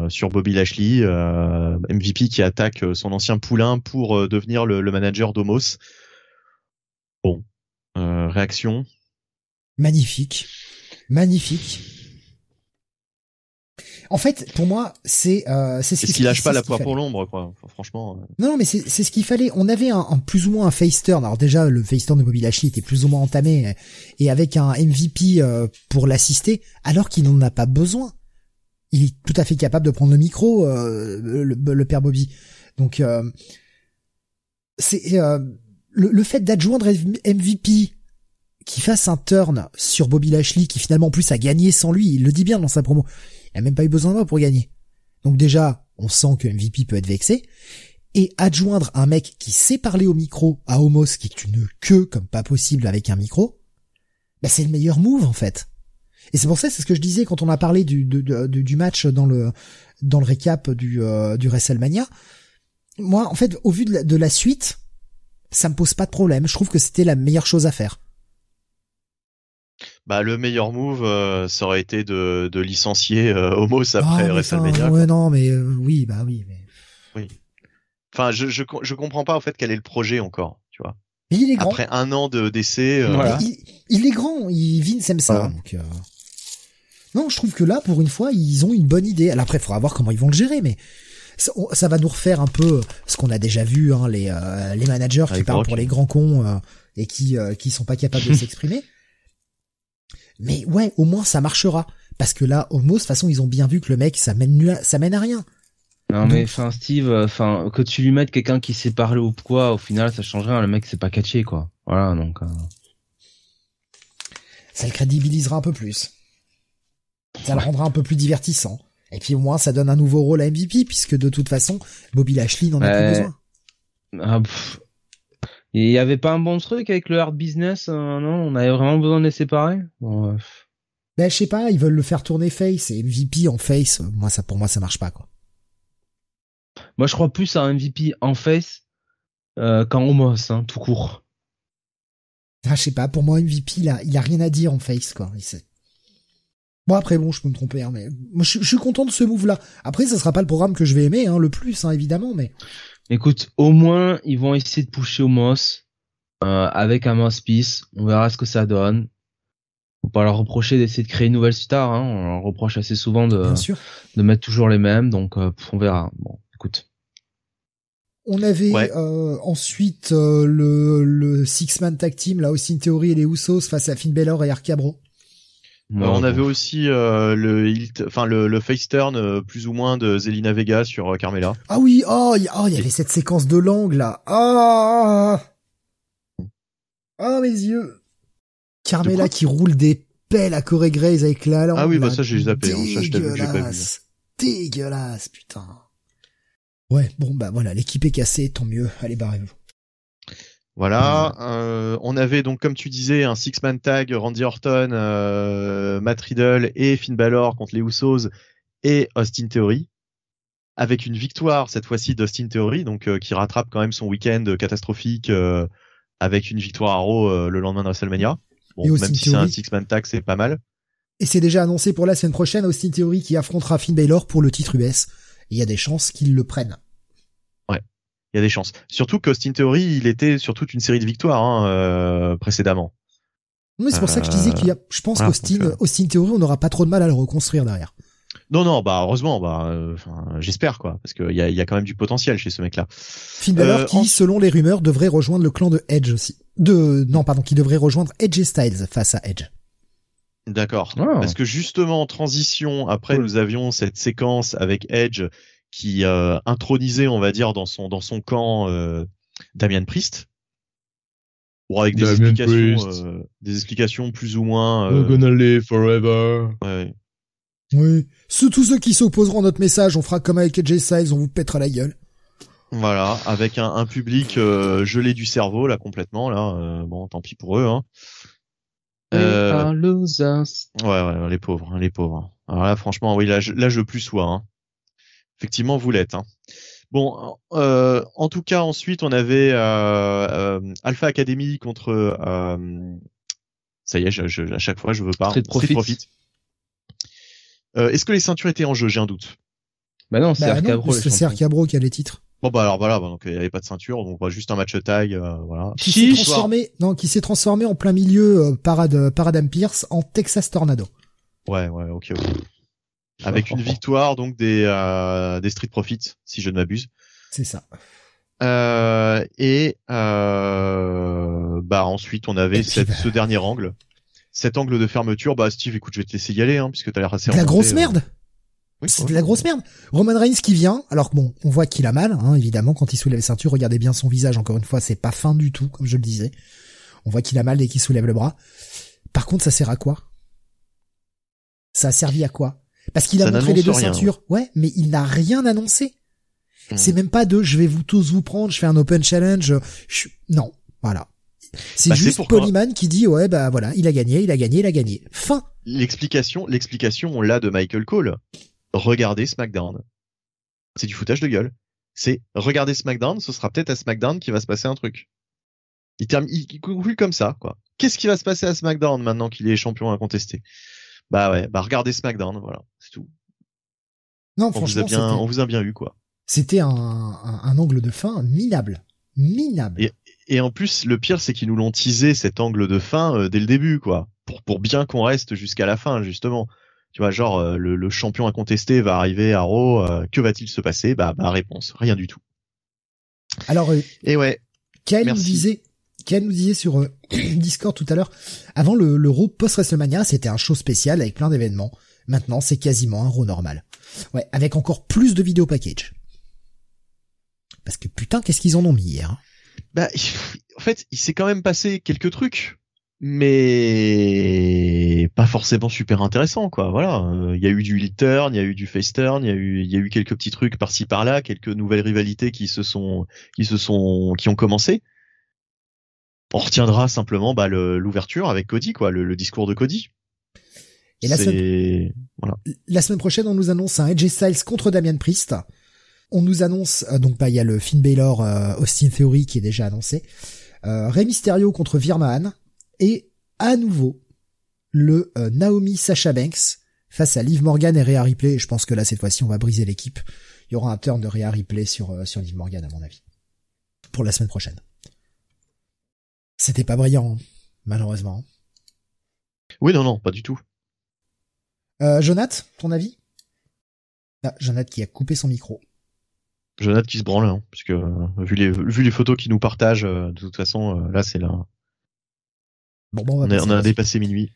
Speaker 4: sur Bobby Lashley, MVP qui attaque son ancien poulain pour devenir le, le manager d'Homos. Bon, réaction
Speaker 2: Magnifique, magnifique. En fait, pour moi, c'est euh, c'est ce
Speaker 4: qui lâche pas la poire pour l'ombre, quoi. franchement. Euh.
Speaker 2: Non, non, mais c'est c'est ce qu'il fallait. On avait un, plus ou moins un face turn. Alors déjà, le face turn de Bobby Lashley était plus ou moins entamé et avec un MVP euh, pour l'assister, alors qu'il n'en a pas besoin. Il est tout à fait capable de prendre le micro, euh, le, le, père Bobby. Donc c'est le, le fait d'adjoindre MVP qui fasse un turn sur Bobby Lashley, qui finalement en plus a gagné sans lui. Il le dit bien dans sa promo il a même pas eu besoin de moi pour gagner. Donc déjà, on sent que MVP peut être vexé. Et adjoindre un mec qui sait parler au micro à Homos, qui est une queue comme pas possible avec un micro, bah c'est le meilleur move en fait. Et c'est pour ça, c'est ce que je disais quand on a parlé du, match dans le dans le récap du, euh, du WrestleMania. Moi, en fait, au vu de la, de la suite, ça me pose pas de problème. Je trouve que c'était la meilleure chose à faire
Speaker 4: bah le meilleur move euh, ça aurait été de, de licencier euh, Homos après ah, WrestleMania.
Speaker 2: ouais non mais euh, oui bah oui mais
Speaker 4: Enfin, je, je je comprends pas en fait quel est le projet encore, tu vois.
Speaker 2: Mais il est grand.
Speaker 4: Après un an de d'essai. euh,
Speaker 3: Voilà.
Speaker 2: Il, il est grand, il Vince aime ça.
Speaker 4: Voilà.
Speaker 2: donc, euh, Non, je trouve que là, pour une fois, ils ont une bonne idée. Alors après, il faudra voir comment ils vont le gérer, mais ça, ça va nous refaire un peu ce qu'on a déjà vu, hein, les euh, les managers qui parlent pour les grands cons euh, et qui euh, qui sont pas capables de *laughs* s'exprimer. Mais ouais, au moins ça marchera. Parce que là, Homos, de toute façon, ils ont bien vu que le mec, ça mène, ça mène à rien.
Speaker 3: Non mais enfin Steve, euh, enfin que tu lui mettes quelqu'un qui sait parler ou quoi, au final ça change rien. Le mec c'est pas catché quoi. Voilà donc. euh,
Speaker 2: Ça le crédibilisera un peu plus. Ça le rendra un peu plus divertissant. Et puis au moins, ça donne un nouveau rôle à MVP, puisque de toute façon, Bobby Lashley n'en a plus besoin.
Speaker 3: ah, pff. Il y avait pas un bon truc avec le hard business, euh, non? On avait vraiment besoin de les séparer? Bon.
Speaker 2: Ben, je sais pas, ils veulent le faire tourner face, et MVP en face, moi, ça, pour moi, ça marche pas, quoi.
Speaker 3: Moi je crois plus à un MVP en face euh, qu'en homos, hein, tout court.
Speaker 2: Ah, je sais pas, pour moi, MVP, il a, il a rien à dire en face, quoi. Il sait- Bon, après, bon, je peux me tromper, hein, mais moi, je, je suis content de ce move-là. Après, ça sera pas le programme que je vais aimer, hein, le plus, hein, évidemment, mais
Speaker 3: Écoute, au moins ils vont essayer de pousser homos euh, avec un mouthpiece. On verra ce que ça donne. Faut pas leur reprocher d'essayer de créer une nouvelle star. Hein. On leur reproche assez souvent de, mettre toujours les mêmes, donc euh, on verra. Bon, écoute.
Speaker 2: On avait
Speaker 4: Ouais.
Speaker 2: euh, ensuite euh, le, le six-man tag team, là, Austin Theory et les Usos face à Finn Balor et Arcabro.
Speaker 4: Euh,
Speaker 3: Moi,
Speaker 4: on avait aussi euh, le hilt- enfin le, le face turn euh, plus ou moins de Zelina Vega sur euh, Carmela.
Speaker 2: Ah oui, oh, il oh, il y avait cette séquence de langue là. Ah, oh, mes yeux. Carmela qui roule des pelles à Corey Graves avec la langue.
Speaker 4: Ah oui, bah ça, j'ai zappé, hein. J'ai pas vu.
Speaker 2: Dégueulasse, putain. Ouais, bon bah voilà, l'équipe est cassée, tant mieux. Allez, barrez-vous.
Speaker 4: Voilà. euh, on avait donc comme tu disais un six man tag Randy Orton, euh, Matt Riddle et Finn Balor contre les Usos et Austin Theory. Avec une victoire cette fois-ci d'Austin Theory, donc euh, qui rattrape quand même son week-end catastrophique euh, avec une victoire à Raw euh, le lendemain de WrestleMania. Bon,
Speaker 2: Et
Speaker 4: même
Speaker 2: Austin
Speaker 4: si c'est un
Speaker 2: Theory.
Speaker 4: six man tag, c'est pas mal.
Speaker 2: Et c'est déjà annoncé pour la semaine prochaine, Austin Theory qui affrontera Finn Balor pour le titre US. Il y a des chances qu'il le prenne.
Speaker 4: Il y a des chances. Surtout qu'Austin Theory, il était sur toute une série de victoires hein, euh, précédemment.
Speaker 2: Mais c'est pour ça que je disais qu'il y a, je pense
Speaker 4: voilà,
Speaker 2: qu'Austin,
Speaker 4: euh,
Speaker 2: Austin Theory, on n'aura pas trop de mal à le reconstruire derrière.
Speaker 4: Non, non, bah heureusement, bah, euh, j'espère quoi, parce qu'il y a, il y a quand même du potentiel chez ce mec-là.
Speaker 2: Finn Balor
Speaker 4: Euh,
Speaker 2: qui,
Speaker 4: en-
Speaker 2: selon les rumeurs, devrait rejoindre le clan de Edge aussi. De, non, pardon, qui devrait rejoindre Edge et Styles face à Edge.
Speaker 4: D'accord.
Speaker 3: Ah.
Speaker 4: Parce que justement, en transition, après
Speaker 3: Cool.
Speaker 4: nous avions cette séquence avec Edge qui euh, intronisait, on va dire, dans son dans son camp euh, Damian Priest. Bon, avec des explications, euh, des explications plus ou moins. euh,
Speaker 3: gonna live forever.
Speaker 4: ouais.
Speaker 2: Oui. Ceux, tous ceux qui s'opposeront à notre message, on fera comme avec et Styles, on vous pètera la gueule.
Speaker 4: Voilà, avec un, un public euh, gelé du cerveau là complètement là. euh, bon, tant pis pour eux. Hein. Euh. Ouais, ouais, les pauvres, hein, les pauvres. Alors là, franchement, oui, là, je, là, je plus sois. Hein. Effectivement, vous l'êtes. Hein. Bon, euh, en tout cas, ensuite, on avait euh, euh, Alpha Academy contre. euh, ça y est, je, je- à chaque fois, je veux pas.
Speaker 3: Street Profits.
Speaker 4: Euh, Est-ce que les ceintures étaient en jeu? J'ai un doute.
Speaker 3: Bah non, c'est
Speaker 2: Bah,
Speaker 3: Arcabro
Speaker 2: c'est qui a les titres.
Speaker 4: Bon bah alors voilà, bah, donc il n'y avait pas de ceinture, donc bah, juste un match tag, euh, voilà.
Speaker 2: Qui s'est transformé, non, qui s'est transformé en plein milieu, euh, parade, Pierce en Texas Tornado.
Speaker 4: Ouais, ouais, ok, ok. Avec une victoire donc des euh, des Street Profits, si je ne m'abuse.
Speaker 2: C'est ça.
Speaker 4: Euh, et euh, bah ensuite on avait cette-
Speaker 2: bah-
Speaker 4: ce dernier angle, cet angle de fermeture. Bah Steve, écoute, je vais te laisser y aller, hein, puisque t'as l'air assez.
Speaker 2: De la grosse merde.
Speaker 4: Oui,
Speaker 2: C'est de la grosse merde. Roman Reigns qui vient, alors que bon, on voit qu'il a mal, hein, évidemment, quand il soulève les ceintures. Regardez bien son visage, encore une fois, c'est pas fin du tout, comme je le disais. On voit qu'il a mal dès qu'il soulève le bras. Par contre, ça sert à quoi? Ça a servi à quoi? Parce qu'il a
Speaker 4: Ça
Speaker 2: montré les deux
Speaker 4: rien,
Speaker 2: ceintures, ouais, mais il n'a rien annoncé.
Speaker 4: Hmm.
Speaker 2: C'est même pas de je vais vous tous vous prendre, je fais un open challenge. Je... Non, voilà. C'est
Speaker 4: Bah,
Speaker 2: juste Polyman qui dit ouais bah voilà, il a gagné, il a gagné, il a gagné. Fin.
Speaker 4: L'explication, l'explication, on l'a de Michael Cole. Regardez SmackDown. C'est du foutage de gueule. C'est regardez SmackDown, ce sera peut-être à SmackDown qu'il va se passer un truc. Il termine, il, il conclut comme ça, quoi. Qu'est-ce qui va se passer à SmackDown maintenant qu'il est champion incontesté? Bah ouais, bah regardez SmackDown, voilà, c'est tout.
Speaker 2: Non,
Speaker 4: On vous a
Speaker 2: franchement,
Speaker 4: bien, on vous a bien eu, quoi.
Speaker 2: C'était un, un, angle de fin minable. Minable.
Speaker 4: Et, en plus, le pire, c'est qu'ils nous l'ont teasé cet angle de fin euh, dès le début, quoi. Pour, pour bien qu'on reste jusqu'à la fin, justement. Tu vois, genre, euh, le, champion incontesté va arriver à Raw, euh, que va-t-il se passer? Bah, bah, réponse, rien du tout.
Speaker 2: Alors,
Speaker 4: et ouais.
Speaker 2: Nous disait, Ken nous disait sur *clears throat* Discord tout à l'heure, avant le, le Raw post-WrestleMania, c'était un show spécial avec plein d'événements. Maintenant, c'est quasiment un Raw normal. Ouais, avec encore plus de vidéos package. Parce que putain, qu'est-ce qu'ils en ont mis hier hein?
Speaker 4: Bah, en fait, il s'est quand même passé quelques trucs, mais pas forcément super intéressant, quoi. Voilà, il y a eu du heel turn, il y a eu du face turn, il y a eu, y a eu quelques petits trucs par-ci par-là, quelques nouvelles rivalités qui se sont, qui se sont, qui ont commencé. On retiendra simplement bah, l'ouverture avec Cody, quoi, le, discours de Cody.
Speaker 2: Et la semaine, voilà. la semaine prochaine, on nous annonce un AJ Styles contre Damian Priest on nous annonce euh, donc bah il y a le Finn Balor euh, Austin Theory qui est déjà annoncé, euh, Rey Mysterio contre Virman et à nouveau le euh, Naomi Sasha Banks face à Liv Morgan et Rhea Ripley. je pense que là cette fois-ci on va briser l'équipe. Il y aura un turn de Rhea Ripley sur sur Liv Morgan à mon avis pour la semaine prochaine. C'était pas brillant malheureusement.
Speaker 4: Oui non non pas du tout.
Speaker 2: Euh, Jonath, ton avis? Ah, Jonath qui a coupé son micro.
Speaker 4: Jonathan qui se branle, hein, puisque euh, vu les vu les photos qu'il nous partage, euh, de toute façon, euh, là c'est là.
Speaker 2: Bon, bon,
Speaker 4: on, a, on a dépassé minuit.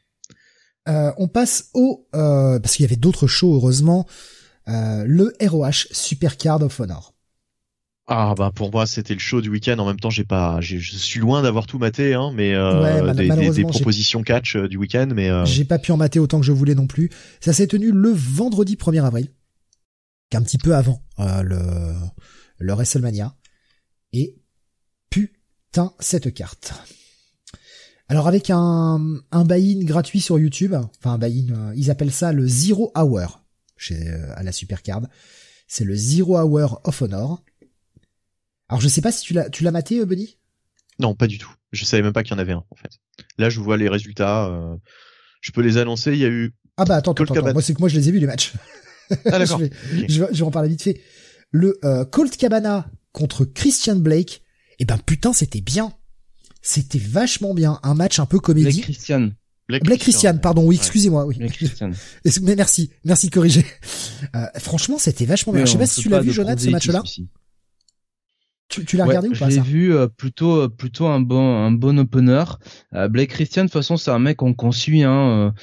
Speaker 2: on passe au parce qu'il y avait d'autres shows heureusement. le ROH Supercard of Honor.
Speaker 4: Ah bah pour moi c'était le show du week-end. En même temps j'ai pas, je suis loin d'avoir tout maté, hein, mais des, des, des, propositions catch du week-end, mais
Speaker 2: j'ai pas pu en mater autant que je voulais non plus. Ça s'est tenu le vendredi 1er avril qu'un petit peu avant euh, le, le WrestleMania. Et putain cette carte. Alors avec un, un buy-in gratuit sur YouTube, enfin un buy-in, euh, ils appellent ça le Zero Hour chez, euh, à la Supercard. C'est le Zero Hour of Honor. Alors je sais pas si tu l'as tu l'as maté, Bunny
Speaker 4: Non, pas du tout. Je savais même pas qu'il y en avait un en fait. Là, je vois les résultats. je peux les annoncer. Il y a eu.
Speaker 2: Ah bah attends, attends, attends. moi c'est que moi je les ai vus les matchs.
Speaker 4: Ah, *laughs* je,
Speaker 2: vais, je, vais, en parler vite fait. Le euh, Colt Cabana contre Christian Blake, eh ben putain, c'était bien. C'était vachement bien. Un match un peu comédie.
Speaker 3: Blake Christian.
Speaker 2: Blake, Christian, *laughs* pardon, oui, excusez-moi, oui.
Speaker 3: Christian.
Speaker 2: Mais merci, merci de corriger. Euh, franchement, c'était vachement bien. je sais pas si tu l'as vu, Jonathan, ce match-là. Tu, tu l'as regardé ou pas
Speaker 3: J'ai vu euh, plutôt euh, plutôt un bon un bon opener. Euh, Blake Christian de toute façon c'est un mec qu'on suit hein,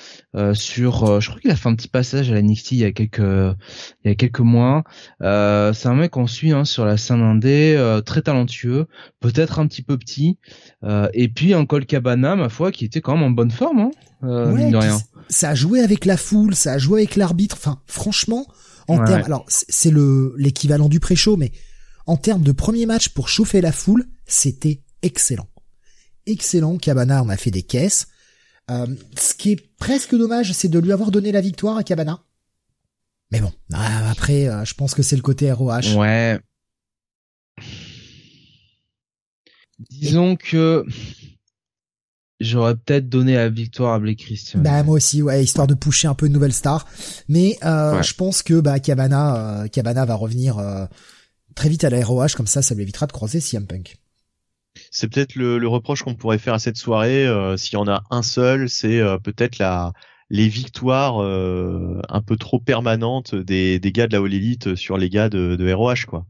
Speaker 3: sur je crois qu'il a fait un petit passage à la NXT il y a quelques il y a quelques mois. c'est un mec qu'on suit hein, sur la scène indé très talentueux, peut-être un petit peu petit et puis un Col Cabana ma foi qui était quand même en bonne forme hein, ouais, de rien.
Speaker 2: Ça a joué avec la foule, ça a joué avec l'arbitre. Enfin franchement en termes alors c'est le l'équivalent du pré-show mais en termes de premier match pour chauffer la foule, c'était excellent. Excellent, Cabana en a fait des caisses. Euh, ce qui est presque dommage, c'est de lui avoir donné la victoire à Cabana. Mais bon, ah, après, euh, je pense que c'est le côté ROH.
Speaker 3: Ouais. Disons que j'aurais peut-être donné la victoire à Blake Christian.
Speaker 2: Bah moi aussi, ouais, histoire de pousser un peu une nouvelle star. Mais euh, je pense que bah Cabana, Cabana va revenir très vite à la ROH, comme ça, ça lui évitera de croiser CM Punk.
Speaker 4: C'est peut-être le, reproche qu'on pourrait faire à cette soirée, euh, s'il y en a un seul, c'est euh, peut-être la les victoires euh, un peu trop permanentes des, des gars de la All Elite sur les gars de, de ROH, quoi.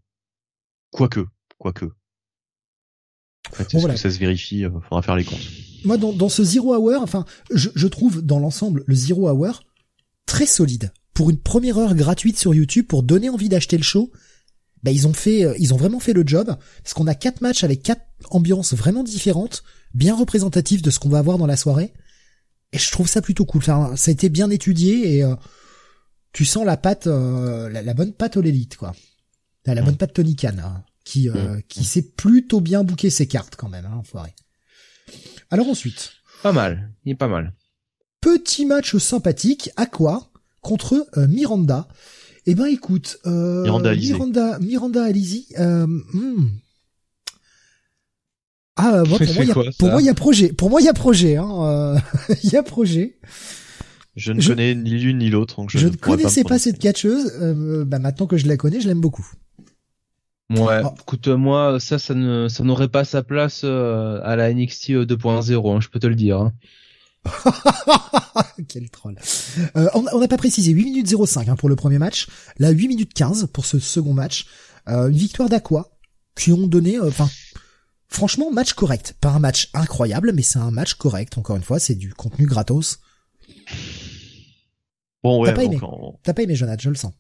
Speaker 4: Quoique, quoique. En fait, est-ce que ça se vérifie Faudra faire les comptes.
Speaker 2: Moi, dans, dans ce Zero Hour, enfin, je, je trouve dans l'ensemble le Zero Hour très solide pour une première heure gratuite sur YouTube pour donner envie d'acheter le show bah, ils ont fait, euh, ils ont vraiment fait le job parce qu'on a quatre matchs avec quatre ambiances vraiment différentes, bien représentatives de ce qu'on va avoir dans la soirée. Et je trouve ça plutôt cool. Enfin, ça a été bien étudié et euh, tu sens la patte, euh, la, bonne patte au l'élite, quoi. La, bonne patte Tony Khan, hein, qui qui sait plutôt bien bouquer ses cartes quand même, hein, enfoiré. Alors ensuite.
Speaker 3: Pas mal, il est pas mal.
Speaker 2: Petit match sympathique, à quoi contre Miranda. Eh ben écoute, euh, Miranda Miranda, Miranda Alizzi, euh, hmm. Ah, moi, *laughs* pour, moi, a, pour moi, il y a projet. Pour moi, il y a projet. Hein. Euh, *laughs* il y a projet.
Speaker 4: Je ne connais ni l'une ni l'autre.
Speaker 2: je, ne connaissais pas, cette catcheuse. Euh, bah, maintenant que je la connais, je l'aime beaucoup.
Speaker 3: Ouais,
Speaker 2: Oh.
Speaker 3: écoute, moi, ça, ça ne, ça n'aurait pas sa place euh, à la NXT 2.0, hein, je peux te le dire. hein. *laughs*
Speaker 2: Quel troll. Euh, on on n'a pas précisé 8 minutes 05 hein, pour le premier match, là 8 minutes 15 pour ce second match. Euh, une victoire d'Aqua qui ont donné euh, enfin franchement match correct, pas un match incroyable mais c'est un match correct encore une fois, c'est du contenu gratos.
Speaker 4: Bon, ouais,
Speaker 2: T'as pas
Speaker 4: donc,
Speaker 2: aimé T'as pas aimé Jonathan, je le sens.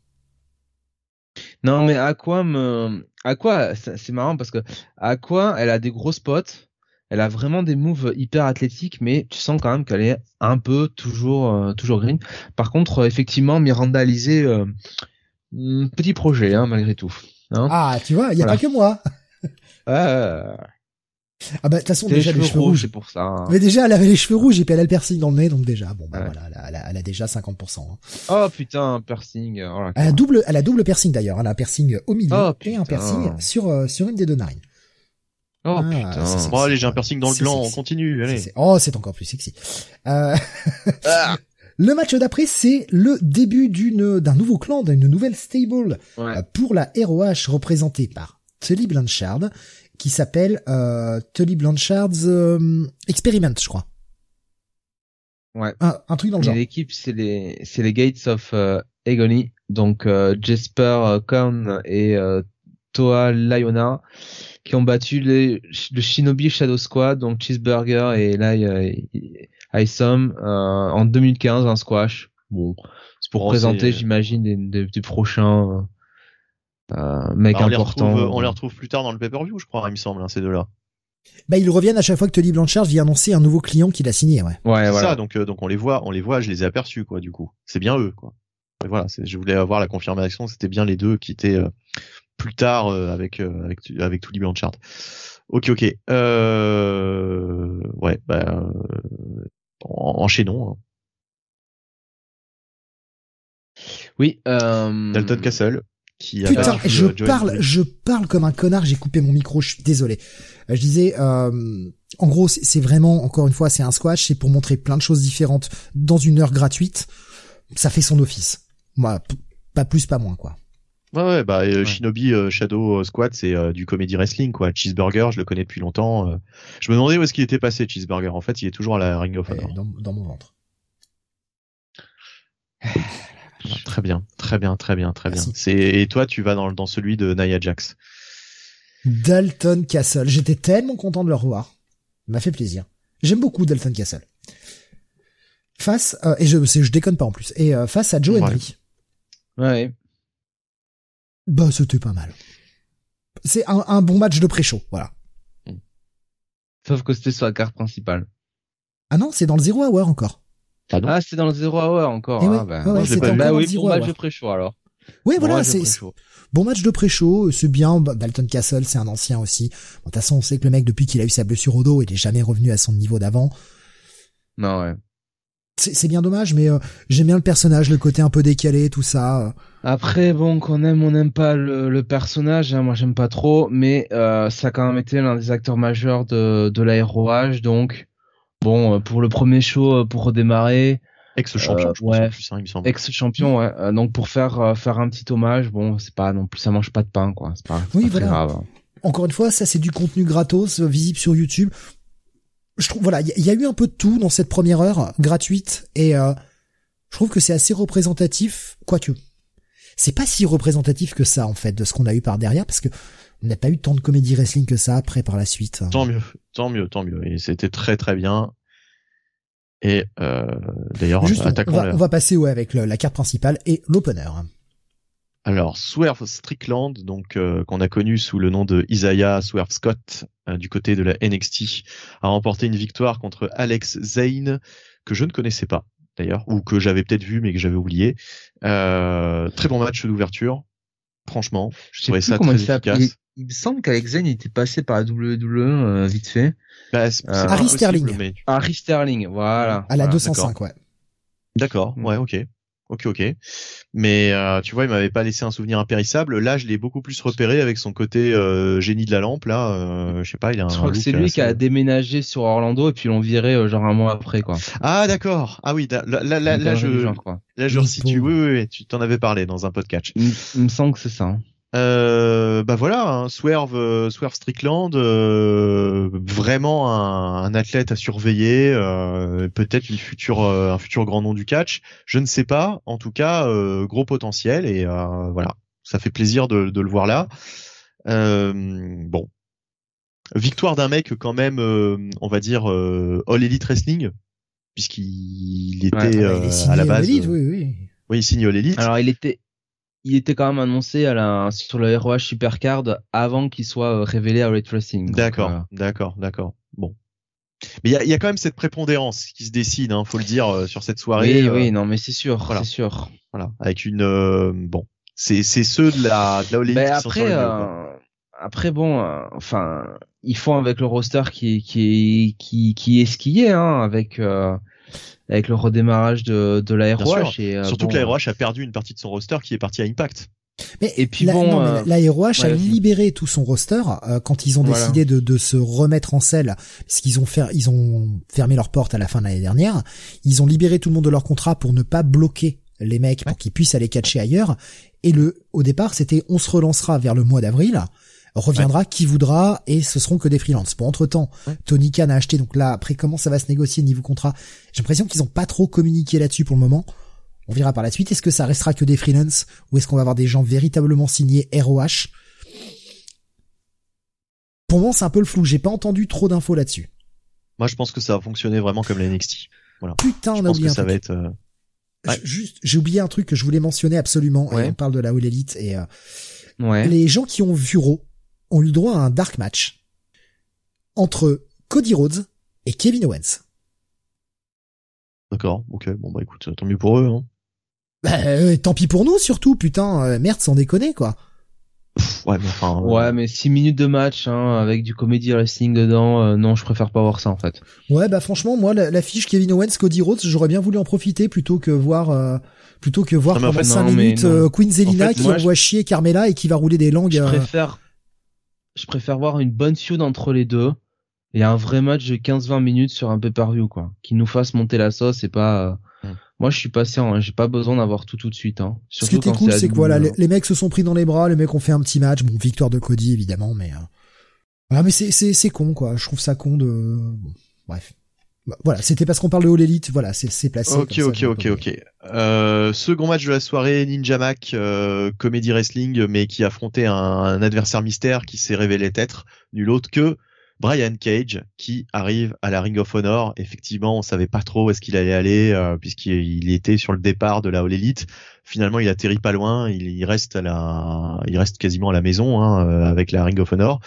Speaker 3: Non, mais Aqua me, Aqua, c'est c'est marrant parce que Aqua, elle a des gros spots, elle a vraiment des moves hyper athlétiques, mais tu sens quand même qu'elle est un peu toujours, euh, toujours green. Par contre, euh, effectivement, Miranda Alizé, euh, hmm, petit projet, hein, malgré tout. Hein
Speaker 2: Ah, tu vois, il y a
Speaker 3: Voilà.
Speaker 2: pas que moi. *laughs*
Speaker 3: Ah,
Speaker 2: Ah bah de toute façon
Speaker 3: les
Speaker 2: déjà les
Speaker 3: cheveux rouges,
Speaker 2: rouges.
Speaker 3: c'est pour ça. hein.
Speaker 2: Mais déjà elle avait les cheveux rouges et puis elle a le piercing dans le nez donc déjà bon bah
Speaker 3: Ouais.
Speaker 2: voilà, elle a, elle a- elle a déjà 50%. hein.
Speaker 3: Oh putain, un piercing. Oh,
Speaker 2: Elle a double, elle a double piercing d'ailleurs. Elle a un piercing au milieu
Speaker 3: Oh,
Speaker 2: et un piercing sur euh, sur une des deux narines.
Speaker 3: Oh
Speaker 2: Ah,
Speaker 3: putain.
Speaker 2: ça, c'est-
Speaker 4: Bon, allez, j'ai un piercing dans le gland, on continue, allez.
Speaker 2: Oh, c'est encore plus sexy. Euh,
Speaker 3: Ah. *laughs*
Speaker 2: le match d'après, c'est le début d'une d'un nouveau clan, d'une nouvelle stable
Speaker 3: Ouais.
Speaker 2: euh, pour la ROH représentée par Tully Blanchard, qui s'appelle euh, Tully Blanchard's euh, Experiment, je crois.
Speaker 3: Ouais.
Speaker 2: Un, un truc dans le
Speaker 3: Et
Speaker 2: genre.
Speaker 3: L'équipe, c'est les, c'est les Gates of euh, Agony. Donc, euh, Jesper euh, Korn et euh, Toa Liona qui ont battu les, le Shinobi Shadow Squad, donc Cheeseburger et euh, Isom, euh, en 2015, un squash. Bon, c'est pour
Speaker 4: Bon,
Speaker 3: présenter,
Speaker 4: c'est-
Speaker 3: j'imagine, des, des, des prochains euh, mecs
Speaker 4: Bah, on, les
Speaker 3: importants.
Speaker 4: retrouve, on les retrouve plus tard dans le pay-per-view, je crois, il me semble, hein, ces deux-là.
Speaker 2: Bah, ils reviennent à chaque fois que Tully Blanchard vient annoncer un nouveau client qu'il a signé, ouais.
Speaker 3: Ouais,
Speaker 4: C'est
Speaker 3: voilà.
Speaker 4: ça, donc, euh, donc on les voit, on les voit, je les ai aperçus, quoi, du coup. C'est bien eux, quoi. Et voilà, je voulais avoir la confirmation, c'était bien les deux qui étaient euh, plus tard euh, avec euh, avec avec Tully Blanchard. Ok, ok. Euh... Ouais, bah en- enchaînons. hein.
Speaker 3: Oui. Euh...
Speaker 4: Dalton Castle qui a
Speaker 2: Putain,
Speaker 4: battu,
Speaker 2: je parle, je parle comme un connard. J'ai coupé mon micro. Je suis désolé. Je disais, euh, en gros, c'est vraiment, encore une fois, c'est un squash. C'est pour montrer plein de choses différentes dans une heure gratuite. Ça fait son office. Moi, pas plus, pas moins, quoi.
Speaker 4: Ouais, ouais, bah euh,
Speaker 3: Ouais.
Speaker 4: Shinobi euh, Shadow Squad, c'est euh, du comedy wrestling, quoi. Cheeseburger, je le connais depuis longtemps. euh. Je me demandais où est-ce qu'il était passé, Cheeseburger. En fait, il est toujours à la Ring of
Speaker 2: Euh,
Speaker 4: Honor.
Speaker 2: dans, dans mon ventre. *sighs*
Speaker 4: Très bien, très bien, très bien, très bien. C'est et toi, tu vas dans dans celui de Nia Jax.
Speaker 2: Dalton Castle. J'étais tellement content de le revoir. Il m'a fait plaisir. J'aime beaucoup Dalton Castle. Face, euh, et je, je déconne pas en plus, et euh, face à Joe
Speaker 4: Ouais.
Speaker 2: Henry.
Speaker 3: Ouais.
Speaker 2: Bah, c'était pas mal. C'est un, un bon match de pré-show, voilà.
Speaker 3: Sauf que c'était sur la carte principale.
Speaker 2: Ah non, c'est dans le Zero Hour encore.
Speaker 4: Ah
Speaker 3: Ah, c'est dans le Zero Hour encore. Ah,
Speaker 2: ouais,
Speaker 3: bah,
Speaker 2: c'était
Speaker 3: pas Bah oui,
Speaker 2: Zero
Speaker 3: pour match
Speaker 2: Hour.
Speaker 3: de pré-show alors.
Speaker 2: Oui,
Speaker 3: Bon
Speaker 2: voilà,
Speaker 3: match de
Speaker 2: c'est
Speaker 3: pré-show.
Speaker 2: bon match de pré-show, c'est bien. Bah, Dalton Castle, c'est un ancien aussi. Bon, de toute façon, on sait que le mec, depuis qu'il a eu sa blessure au dos, il est jamais revenu à son niveau d'avant.
Speaker 3: Non, ouais.
Speaker 2: C'est bien dommage, mais euh, j'aime bien le personnage, le côté un peu décalé, tout ça. euh.
Speaker 3: Après, bon, qu'on aime, on n'aime pas le, le personnage. hein, moi, j'aime pas trop, mais euh, ça a quand même été l'un des acteurs majeurs de, de. Donc, bon, pour le premier show, pour redémarrer,
Speaker 4: Ex-champion,
Speaker 3: Euh,
Speaker 4: je pense,
Speaker 3: ouais.
Speaker 4: hein, il me semble.
Speaker 3: ex-champion, ouais. donc, pour faire euh, faire un petit hommage, bon, c'est pas non plus, ça mange pas de pain, quoi. C'est pas,
Speaker 2: Oui,
Speaker 3: pas très grave. hein.
Speaker 2: Encore une fois, ça c'est du contenu gratos, visible sur YouTube. Je trouve, voilà, il y, a- il y a eu un peu de tout dans cette première heure gratuite, et euh, je trouve que c'est assez représentatif, quoique. C'est pas si représentatif que ça en fait de ce qu'on a eu par derrière, parce que on n'a pas eu tant de comédie wrestling que ça après par la suite.
Speaker 4: Tant mieux, tant mieux, tant mieux. Et c'était très très bien. Et euh, d'ailleurs,
Speaker 2: on, va, on va passer ouais avec le- la carte principale et l'opener.
Speaker 4: Alors, Swerve Strickland, donc euh, qu'on a connu sous le nom de Isaiah Swerve Scott euh, du côté de la NXT, a remporté une victoire contre Alex Zane que je ne connaissais pas d'ailleurs ou que j'avais peut-être vu mais que j'avais oublié. Euh, très bon match d'ouverture, franchement, je trouvais ça
Speaker 3: comment
Speaker 4: très
Speaker 3: il
Speaker 4: efficace.
Speaker 3: Il me semble qu'Alex Zane était passé par la WWE euh, vite fait.
Speaker 4: Bah, c'est- c'est
Speaker 3: Euh,
Speaker 2: Harry Sterling.
Speaker 4: mais-
Speaker 3: Harry Sterling, voilà.
Speaker 2: À la
Speaker 3: Voilà.
Speaker 2: 205, ouais.
Speaker 4: D'accord,
Speaker 3: Mm.
Speaker 4: ouais, ok. Ok, ok. Mais euh, tu vois, il m'avait pas laissé un souvenir impérissable. Là, je l'ai beaucoup plus repéré avec son côté euh, génie de la lampe. Là, euh, je sais pas, il a un.
Speaker 3: Je crois que c'est lui
Speaker 4: assez-
Speaker 3: qui a déménagé sur Orlando et puis l'ont viré euh, genre un mois après quoi.
Speaker 4: Ah d'accord. Ah oui, là, là, là, je,
Speaker 3: genre, quoi.
Speaker 4: là, je resitue. Oui, oui, oui, tu t'en avais parlé dans un podcast.
Speaker 3: Il, me- il me semble que c'est ça. hein.
Speaker 4: Euh, bah voilà, hein, Swerve, euh, Swerve Strickland, euh, vraiment un, un, athlète à surveiller, euh, peut-être une future, euh, un futur grand nom du catch. Je ne sais pas. En tout cas, gros potentiel et voilà, ça fait plaisir de, de le voir là. bon, victoire d'un mec quand même, on va dire All Elite Wrestling, puisqu'il était
Speaker 2: ah bah,
Speaker 4: à la base.
Speaker 2: oui, oui.
Speaker 4: Oui, il signe All Elite.
Speaker 3: Alors il était, il était quand même annoncé à la, sur le ROH Supercard avant qu'il soit euh, révélé à Red Wrestling.
Speaker 4: D'accord, euh, d'accord, d'accord. Bon. Mais il y a, y a, quand même cette prépondérance qui se dessine, hein, faut le dire, euh, sur cette soirée.
Speaker 3: Oui, oui, non, mais c'est sûr, voilà. c'est sûr.
Speaker 4: Voilà, avec une bon, c'est c'est ceux de la de la
Speaker 3: mais après, après bon, enfin, ils font avec le roster qui qui qui qui est ce qui est, hein, avec avec le redémarrage de, de la ROH. Et,
Speaker 4: euh, Surtout que la ROH a perdu une partie de son roster qui est parti à Impact.
Speaker 2: Mais et puis la, bon, euh, la, ROH a libéré tout son roster euh, quand ils ont décidé de, de, se remettre en selle, parce qu'ils ont fait, ils ont fermé leurs portes à la fin de l'année dernière. Ils ont libéré tout le monde de leur contrat pour ne pas bloquer les mecs pour qu'ils puissent aller catcher ailleurs. Et le, au départ, c'était on se relancera vers le mois d'avril reviendra qui voudra et ce seront que des freelances. Pour entre temps, Tony Khan a acheté donc là après comment ça va se négocier niveau contrat. J'ai l'impression qu'ils ont pas trop communiqué là-dessus pour le moment. On verra par la suite. Est-ce que ça restera que des freelances ou est-ce qu'on va avoir des gens véritablement signés ROH Pour moi, c'est un peu le flou. J'ai pas entendu trop d'infos là-dessus.
Speaker 4: Moi, je pense que ça va fonctionner vraiment comme la NXT. Voilà.
Speaker 2: Putain, on a oublié un
Speaker 4: ça
Speaker 2: truc.
Speaker 4: va être. Euh,
Speaker 2: juste, j'ai oublié un truc que je voulais mentionner absolument. on parle de la All Elite et euh,
Speaker 3: ouais.
Speaker 2: les gens qui ont vu Raw ont eu droit à un dark match entre Cody Rhodes et Kevin Owens.
Speaker 4: D'accord, ok, bon bah écoute, tant mieux pour eux. Hein.
Speaker 2: Bah, euh, tant pis pour nous surtout, putain, euh, merde sans déconner quoi.
Speaker 4: ouais, mais enfin.
Speaker 3: Euh, ouais, mais 6 minutes de match hein, avec du comedy wrestling dedans, non, je préfère pas voir ça en fait.
Speaker 2: Ouais, bah franchement, moi la, fiche Kevin Owens, Cody Rhodes, j'aurais bien voulu en profiter plutôt que voir plutôt que voir pendant 5 minutes Queen Zelina qui envoie chier Carmela et qui va rouler des langues.
Speaker 3: Je préfère je préfère voir une bonne feud entre les deux et un vrai match de 15-20 minutes sur un pay-per-view quoi, qui nous fasse monter la sauce et pas. Euh, moi, je suis patient, hein, j'ai pas besoin d'avoir tout tout de suite. Hein.
Speaker 2: Ce qui était cool, c'est que voilà, les, mecs se sont pris dans les bras, les mecs ont fait un petit match, bon, victoire de Cody évidemment, mais euh... mais c'est c'est c'est con quoi. Je trouve ça con de. bref. Bah, voilà, c'était parce qu'on parle de All Elite, voilà, c'est placé.
Speaker 4: Ok, ok, ok, ok. Euh, second match de la soirée, Ninja Mac, euh, comédie wrestling, mais qui affrontait un, adversaire mystère qui s'est révélé être nul autre que Brian Cage, qui arrive à la Ring of Honor. Effectivement, on savait pas trop où est-ce qu'il allait aller, euh, puisqu'il était sur le départ de la All Elite. Finalement, il atterrit pas loin, il, reste à la, il reste quasiment à la maison hein, euh, avec la Ring of Honor.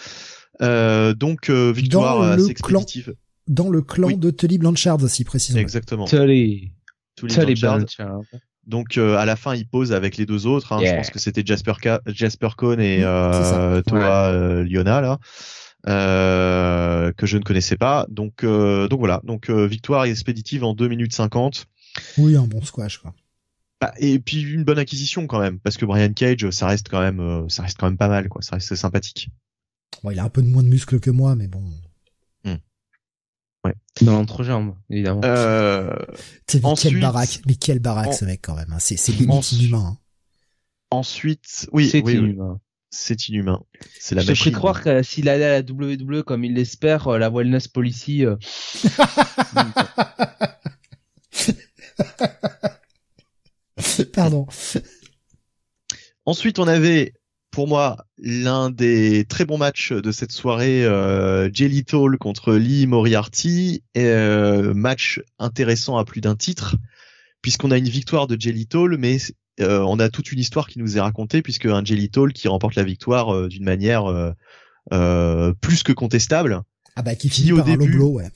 Speaker 4: Euh, donc victoire assez expéditive
Speaker 2: dans le clan de Tully Blanchard aussi précisément.
Speaker 4: Exactement.
Speaker 3: Tully. Tully, Blanchard.
Speaker 4: Donc euh, à la fin, il pose avec les deux autres. Hein. Je pense que c'était Jasper, Jasper Cohn et euh, Toa euh, Liona là, euh, que je ne connaissais pas. Donc donc voilà. Donc victoire expéditive en 2 minutes 50.
Speaker 2: Oui, un bon squash quoi.
Speaker 4: Bah, et puis une bonne acquisition quand même, parce que Brian Cage, ça reste quand même, ça reste quand même pas mal quoi. Ça reste sympathique.
Speaker 2: Bon, il a un peu de moins de muscles que moi, mais bon.
Speaker 3: Dans l'entrejambe, évidemment.
Speaker 4: Euh...
Speaker 2: mais ensuite, quelle baraque, mais quelle baraque ce mec quand même. Hein. C'est c'est limite inhumain. Hein.
Speaker 4: Ensuite, oui,
Speaker 3: c'est
Speaker 4: oui,
Speaker 3: inhumain.
Speaker 4: C'est inhumain. C'est la
Speaker 3: Je
Speaker 4: machine.
Speaker 3: Je croire que s'il allait à la WWE comme il l'espère, euh, la wellness policy. Euh... *laughs*
Speaker 2: Pardon.
Speaker 4: Ensuite, on avait pour moi l'un des très bons matchs de cette soirée, euh, Jelly Toll contre Lee Moriarty, euh, match intéressant à plus d'un titre, puisqu'on a une victoire de Jelly Toll, mais euh, on a toute une histoire qui nous est racontée, puisque un Jelly Toll qui remporte la victoire euh, d'une manière plus que contestable.
Speaker 2: Ah bah qui finit au début, ouais.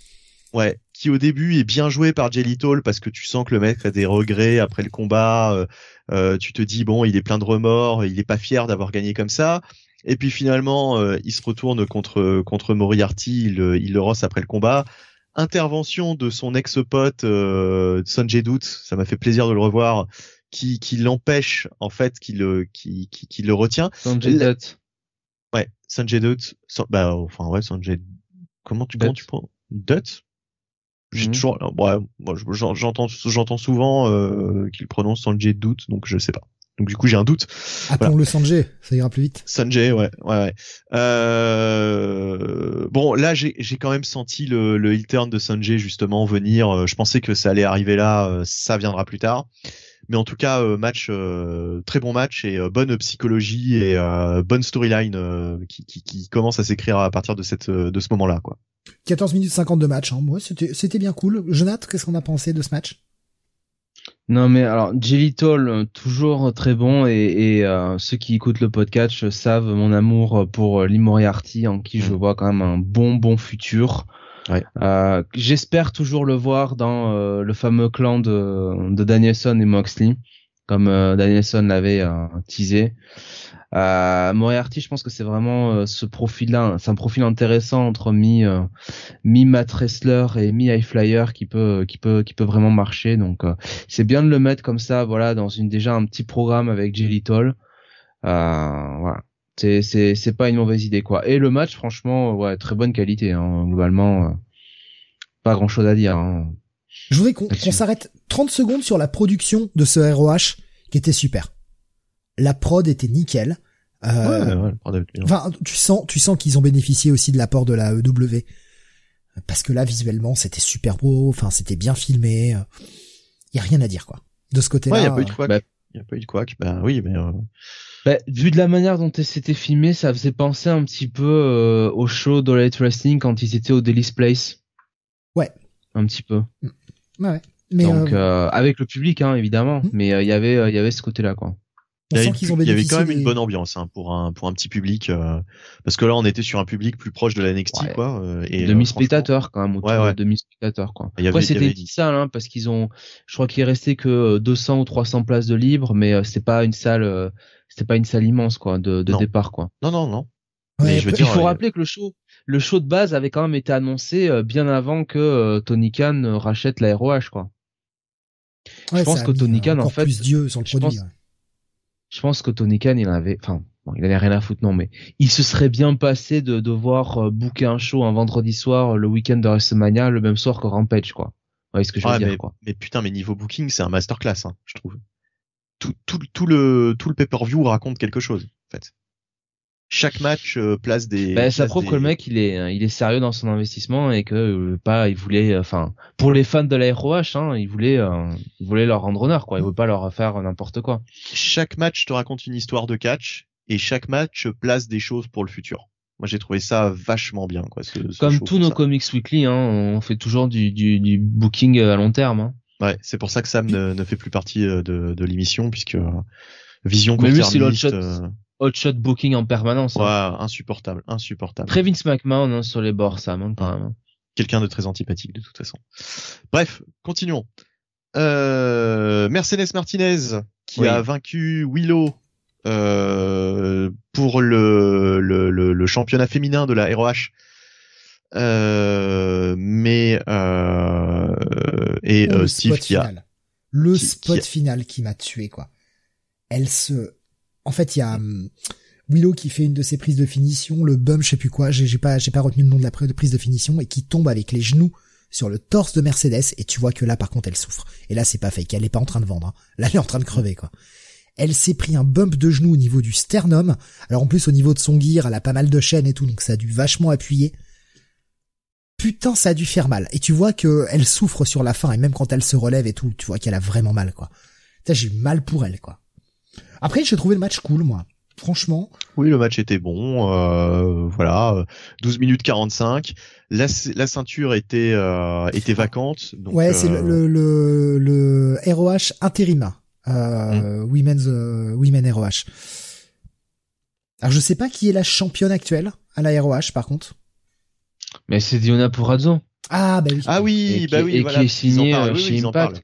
Speaker 4: Ouais, qui au début est bien joué par Jelly Toll parce que tu sens que le mec a des regrets après le combat. Euh, euh, tu te dis bon, il est plein de remords, il est pas fier d'avoir gagné comme ça. Et puis finalement, euh, il se retourne contre contre Moriarty, il, il le rosse après le combat. Intervention de son ex-pote euh, Sanjay Dutt, ça m'a fait plaisir de le revoir, qui, qui l'empêche en fait, qui le qui, qui, qui le retient.
Speaker 3: Sanjay Dutt.
Speaker 4: Ouais, Sanjay Dutt. Bah enfin ouais, Sanjay. Comment tu comment tu prends Dutt? J'ai mhm. toujours, ouais, moi, j'entends, j'entends souvent euh, qu'il prononce de doute, donc je sais pas. Donc du coup j'ai un doute.
Speaker 2: Appelons le Sanjay, ça ira plus vite.
Speaker 4: Sanjay, ouais, ouais. ouais. Euh... Bon, là j'ai j'ai quand même senti le le heel turn de Sanjay justement venir. Euh, je pensais que ça allait arriver là, euh, ça viendra plus tard. Mais en tout cas, euh, match très bon match et bonne psychologie et bonne storyline qui, qui, qui commence à s'écrire à partir de cette de ce moment-là, quoi.
Speaker 2: 14 minutes 50 de match, hein. Ouais, c'était c'était bien cool. Jonathan, qu'est-ce qu'on a pensé de ce match?
Speaker 3: Non mais alors Jelly Toll, toujours très bon et, et euh, ceux qui écoutent le podcast savent mon amour pour Lee Moriarty en qui je mm. vois quand même un bon bon futur.
Speaker 4: Ouais.
Speaker 3: Euh, J'espère toujours le voir dans euh, le fameux clan de, de Danielson et Moxley, comme euh, Danielson l'avait euh, teasé. Euh, Moriarty, je pense que c'est vraiment euh, ce profil-là, c'est un profil intéressant entre mi mi Matt Wrestler et mi High Flyer qui peut qui peut qui peut vraiment marcher. Donc c'est bien de le mettre comme ça, voilà, dans une déjà un petit programme avec Jelly Toll. voilà, c'est c'est c'est pas une mauvaise idée quoi. Et le match, franchement, ouais, très bonne qualité hein, globalement. pas grand chose à dire. Hein.
Speaker 2: Je voudrais qu'on s'arrête 30 secondes sur la production de ce ROH qui était super la prod était nickel.
Speaker 4: Euh,
Speaker 2: enfin, tu sens, tu sens qu'ils ont bénéficié aussi de l'apport de la EW. Parce que là, visuellement, c'était super beau, enfin, c'était bien filmé. Il y a rien à dire, quoi. De ce côté-là.
Speaker 4: il y a pas eu de quoi. Bah, y a pas eu de quoi. Bah oui, mais. Euh...
Speaker 3: Bah, vu de la manière dont c'était filmé, ça faisait penser un petit peu euh, au show de Light Wrestling quand ils étaient au Daily's Place.
Speaker 2: Ouais.
Speaker 3: Un petit peu.
Speaker 2: Ouais. Mais
Speaker 3: Donc euh, avec le public, hein, évidemment. Hmm. Mais il y avait, il y avait ce côté-là, quoi
Speaker 4: il y avait quand même une bonne ambiance hein, pour un pour un petit public euh, parce que là on était sur un public plus proche de la NXT quoi euh,
Speaker 3: et demi spectateurs quand même autour ouais, demi spectateurs quoi. Après c'était avait... salle hein, parce qu'ils ont je crois qu'il est resté que 200 ou 300 places de libre mais euh, c'est pas une salle euh, c'était pas une salle immense quoi de, de départ quoi.
Speaker 4: Non non non.
Speaker 3: mais je veux dire, il faut rappeler que le show le show de base avait quand même été annoncé bien avant que Tony Khan rachète la ROH quoi.
Speaker 2: je pense que Tony Khan en fait plus Dieu sur le produit
Speaker 3: je pense que Tony Khan, il avait, enfin, bon, il avait rien à foutre, non, mais il se serait bien passé de devoir euh, booker un show un vendredi soir, le week-end de WrestleMania, le même soir que Rampage, quoi. Ouais, ce que je veux dire,
Speaker 4: mais,
Speaker 3: quoi.
Speaker 4: Mais putain, mais niveau booking, c'est un masterclass, hein, je trouve. Tout, tout, tout le, tout le pay-per-view raconte quelque chose, en fait chaque match euh, place des.
Speaker 3: Bah, ça prouve que le mec il est euh, il est sérieux dans son investissement et que euh, pas il voulait enfin pour les fans de la ROH hein, il voulait il voulait leur rendre honneur quoi il veut pas leur faire n'importe quoi.
Speaker 4: Chaque match te raconte une histoire de catch et chaque match place des choses pour le futur. Moi j'ai trouvé ça vachement bien quoi. Ce,
Speaker 3: Comme tous nos comics weekly hein, on fait toujours du, du, du booking à long terme. Hein.
Speaker 4: Ouais c'est pour ça que Sam ne, ne fait plus partie de, de l'émission puisque Vision court-termiste
Speaker 3: hotshot booking en permanence.
Speaker 4: Hein. Insupportable, insupportable.
Speaker 3: Très Vince McMahon hein, sur les bords, ça, hein, quand même.
Speaker 4: Quelqu'un de très antipathique de toute façon. Bref, continuons. Euh, Mercedes Martinez qui a vaincu Willow euh, pour le, le, le, championnat féminin de la ROH. Euh, mais euh, et
Speaker 2: oh,
Speaker 4: euh, Steve qui a
Speaker 2: le spot final qui m'a tué quoi. Elle se en fait, il y a hum, Willow qui fait une de ses prises de finition, le bum, je sais plus quoi, j'ai pas, j'ai pas retenu le nom de la prise de finition, et qui tombe avec les genoux sur le torse de Mercedes, et tu vois que là, par contre, elle souffre. Et là, c'est pas fake, elle est pas en train de vendre. Hein. Là, elle est en train de crever, quoi. Elle s'est pris un bump de genou au niveau du sternum. Alors en plus, au niveau de son gear, elle a pas mal de chaînes et tout, donc ça a dû vachement appuyer. Putain, ça a dû faire mal. Et tu vois que elle souffre sur la fin, et même quand elle se relève et tout, tu vois qu'elle a vraiment mal, quoi. J'ai eu mal pour elle, quoi. Après, j'ai trouvé le match cool, moi. Franchement.
Speaker 4: Oui, le match était bon. Euh, voilà, 12 minutes 45. La, la ceinture était euh, était vacante. Donc,
Speaker 2: ouais, c'est le, euh, le, le, ROH intérim. Euh, hmm. Women's euh, Women ROH. Alors je sais pas qui est la championne actuelle à la ROH par contre.
Speaker 3: Mais c'est Diona Purazzo.
Speaker 2: Ah bah oui.
Speaker 4: Ah oui, bah oui,
Speaker 3: et qui est signé chez Impact.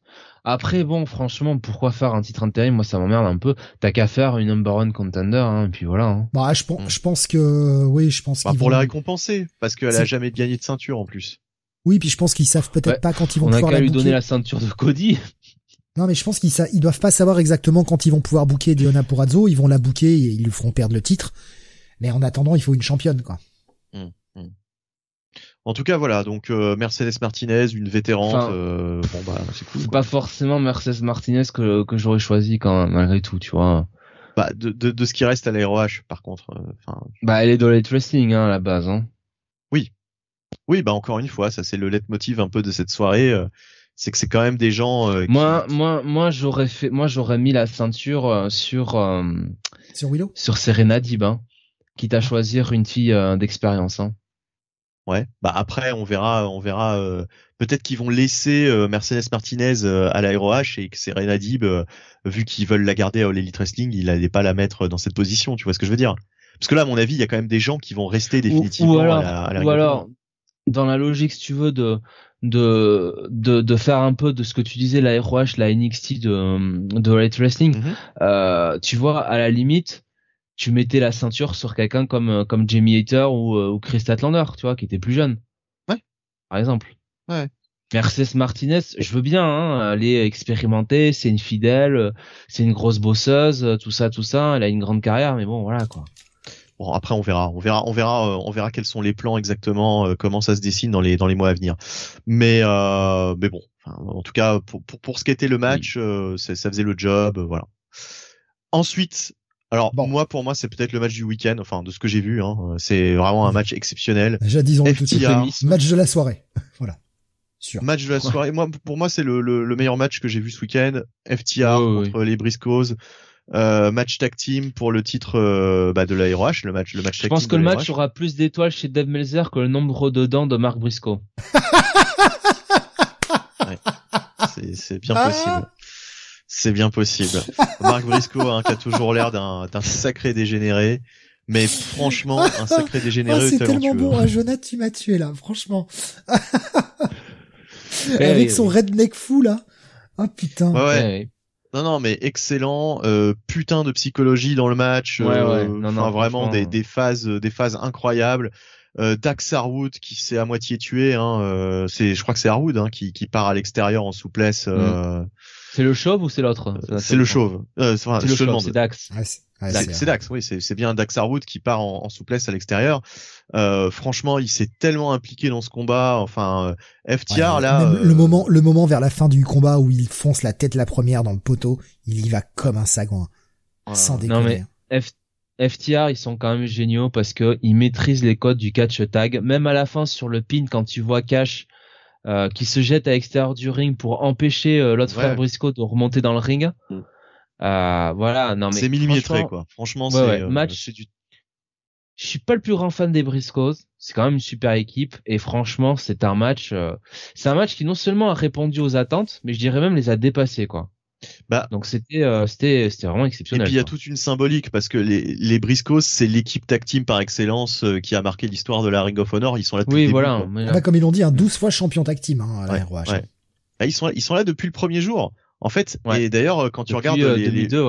Speaker 3: Après, bon, franchement, pourquoi faire un titre intérim? Moi, ça m'emmerde un peu. T'as qu'à faire une number one contender, hein, et puis voilà. Hein.
Speaker 2: Bah, je pense, mm. je pense que, oui, je pense.
Speaker 4: Bah, pour la récompenser, parce qu'elle a jamais gagné de ceinture en plus.
Speaker 2: Oui, puis je pense qu'ils savent peut-être pas quand ils vont
Speaker 3: pouvoir
Speaker 2: la On a qu'à
Speaker 3: lui donner la ceinture de Cody.
Speaker 2: Non, mais je pense qu'ils ils doivent pas savoir exactement quand ils vont pouvoir booker Diona Purazzo. Ils vont la booker et ils lui feront perdre le titre. Mais en attendant, il faut une championne, quoi.
Speaker 4: En tout cas, voilà. Donc Mercedes Martinez, une vétérante.
Speaker 3: Enfin,
Speaker 4: bon bah c'est cool.
Speaker 3: C'est pas forcément Mercedes Martinez que, que j'aurais choisi quand même, malgré tout, tu vois.
Speaker 4: Bah, de, de, de ce qui reste à l'aéroH, par contre. euh,
Speaker 3: Bah, elle est dans les wrestling, hein, à la base, hein.
Speaker 4: oui, bah encore une fois, ça c'est le leitmotiv un peu de cette soirée. euh, c'est que c'est quand même des gens. euh, qui-
Speaker 3: Moi, moi, moi, j'aurais fait, moi, j'aurais mis la ceinture euh, sur, euh,
Speaker 2: Sur Willow?
Speaker 3: sur Serena Dib, hein, quitte à choisir une fille euh, d'expérience, hein.
Speaker 4: Ouais. Bah après, on verra, on verra. euh, Peut-être qu'ils vont laisser euh, Mercedes Martinez euh, à l'aéroH et que c'est Renadib, euh, vu qu'ils veulent la garder à All Elite Wrestling, il n'allait pas la mettre dans cette position. Tu vois ce que je veux dire? Parce que là, à mon avis, il y a quand même des gens qui vont rester définitivement
Speaker 3: ou alors,
Speaker 4: à la, à la
Speaker 3: ou alors, dans la logique, si tu veux, de, de, de, de faire un peu de ce que tu disais, la ROH, la NXT de, de Elite Wrestling,
Speaker 4: Mhm.
Speaker 3: euh, tu vois, à la limite, tu mettais la ceinture sur quelqu'un comme, euh, comme Jamie Hater ou, euh, ou Chris Statlander, tu vois, qui était plus jeune.
Speaker 4: Ouais.
Speaker 3: Par exemple.
Speaker 4: Ouais.
Speaker 3: Mercedes Martinez, je veux bien, hein, elle est expérimentée, c'est une fidèle, euh, c'est une grosse bosseuse, tout ça, tout ça, elle a une grande carrière, mais bon, voilà, quoi.
Speaker 4: Bon, après, on verra, on verra, on verra, euh, on verra quels sont les plans exactement, euh, comment ça se dessine dans les dans les mois à venir. Mais euh, mais bon, enfin, en tout cas, pour pour, pour ce qu'était le match, euh, ça faisait le job, voilà. Ensuite, alors
Speaker 2: Bon.
Speaker 4: moi, pour moi, c'est peut-être le match du week-end, enfin de ce que j'ai vu, hein, euh, c'est vraiment un match exceptionnel. *laughs*
Speaker 2: Déjà, disons-le tout de suite. Match de la soirée. *laughs* voilà. Sûr.
Speaker 4: match de la soirée. Moi, pour moi, c'est le, le, le meilleur match que j'ai vu ce week-end. FTR contre les Briscoes. Euh, match tag team pour le titre euh, bah, de la ROH, le match, le match
Speaker 3: Je
Speaker 4: tag
Speaker 3: pense
Speaker 4: team
Speaker 3: que le match aura plus d'étoiles chez Dave Melzer que le nombre de dents de Mark Briscoe. *laughs*
Speaker 4: C'est, c'est bien
Speaker 2: Ah
Speaker 4: possible. C'est bien possible. *laughs* Marc Briscoe, hein, qui a toujours l'air d'un, d'un sacré dégénéré. Mais franchement, un sacré
Speaker 2: Ah,
Speaker 4: dégénéré
Speaker 2: c'est
Speaker 4: talentueux.
Speaker 2: tellement bon.
Speaker 4: hein.
Speaker 2: Jonathan, tu m'as tué là, franchement. *laughs* Avec son redneck fou là. Ah putain.
Speaker 4: Ouais, ouais.
Speaker 3: Ouais,
Speaker 4: Non, non, mais excellent. Euh, putain de psychologie dans le match.
Speaker 3: Ouais,
Speaker 4: euh,
Speaker 3: ouais. Non, non,
Speaker 4: vraiment
Speaker 3: franchement.
Speaker 4: des, des phases, des phases incroyables. Euh, Dax Harwood qui s'est à moitié tué. Hein, euh, c'est, je crois que c'est Harwood hein, qui, qui part à l'extérieur en souplesse. euh,
Speaker 3: C'est le chauve ou c'est l'autre?
Speaker 4: C'est le chauve. Euh,
Speaker 3: C'est le chauve, c'est Dax.
Speaker 2: Ouais, c'est
Speaker 4: Dax, oui, c'est bien Dax Harwood qui part en, en souplesse à l'extérieur. Euh, franchement, il s'est tellement impliqué dans ce combat. Enfin, euh, FTR
Speaker 2: Ouais,
Speaker 4: là, euh,
Speaker 2: le moment, le moment vers la fin du combat où il fonce la tête la première dans le poteau, il y va comme un sagouin, sans
Speaker 3: Non,
Speaker 2: déconner.
Speaker 3: mais- F- FTR, ils sont quand même géniaux parce que ils maîtrisent les codes du catch tag. Même à la fin sur le pin, quand tu vois Cash euh, qui se jette à l'extérieur du ring pour empêcher euh, l'autre
Speaker 4: Ouais.
Speaker 3: frère Briscoe de remonter dans le ring.
Speaker 4: Mm.
Speaker 3: Euh, voilà, non mais
Speaker 4: c'est millimétré
Speaker 3: franchement,
Speaker 4: quoi. Franchement,
Speaker 3: Ouais,
Speaker 4: c'est
Speaker 3: ouais,
Speaker 4: euh,
Speaker 3: match-
Speaker 4: c'est du
Speaker 3: Je suis pas le plus grand fan des Briscoes. C'est quand même une super équipe et franchement, c'est un match. euh, c'est un match qui non seulement a répondu aux attentes, mais je dirais même les a dépassés quoi.
Speaker 4: Bah,
Speaker 3: Donc c'était euh, c'était c'était vraiment
Speaker 4: Et
Speaker 3: exceptionnel.
Speaker 4: puis il y a toute une symbolique parce que les, les Briscoes, c'est l'équipe tag team par excellence euh, qui a marqué l'histoire de la Ring of Honor. Ils sont là depuis
Speaker 3: Oui,
Speaker 4: le début,
Speaker 3: voilà. mais-
Speaker 2: Ah bah, comme ils l'ont dit, un 12 fois champion tag team hein, à la
Speaker 4: Ouais,
Speaker 2: ROH.
Speaker 4: ouais. Ah, ils sont là, ils sont là depuis le premier jour. En fait,
Speaker 3: Ouais.
Speaker 4: et d'ailleurs euh, quand tu regardes
Speaker 3: euh,
Speaker 4: les, les-
Speaker 3: 2002,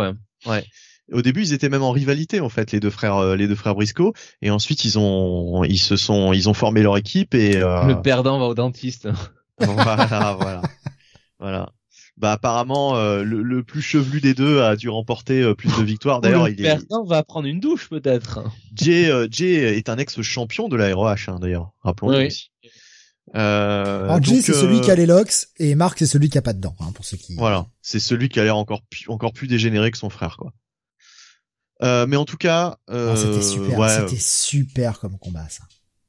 Speaker 3: ouais.
Speaker 4: au début ils étaient même en rivalité en fait les deux frères euh, les deux frères Briscoe et ensuite ils ont ils se sont ils ont formé leur équipe et euh,
Speaker 3: Le perdant va au dentiste. *laughs*
Speaker 4: voilà voilà voilà bah apparemment euh, le, le plus chevelu des deux a dû remporter euh, plus de victoires d'ailleurs
Speaker 3: le
Speaker 4: il est
Speaker 3: va prendre une douche peut-être.
Speaker 4: Jay, euh, Jay est un ex-champion de la ROH hein, d'ailleurs rappelons-le
Speaker 3: Oui.
Speaker 4: euh,
Speaker 2: Alors Jay,
Speaker 4: donc,
Speaker 2: c'est
Speaker 4: euh,
Speaker 2: celui qui a les locks et Marc, c'est celui qui a pas de dents, hein, pour ceux qui.
Speaker 4: Voilà, c'est celui qui a l'air encore plus, encore plus dégénéré que son frère, quoi. Euh, mais en tout cas, euh,
Speaker 2: Ah, c'était super,
Speaker 4: ouais,
Speaker 2: c'était super comme combat ça.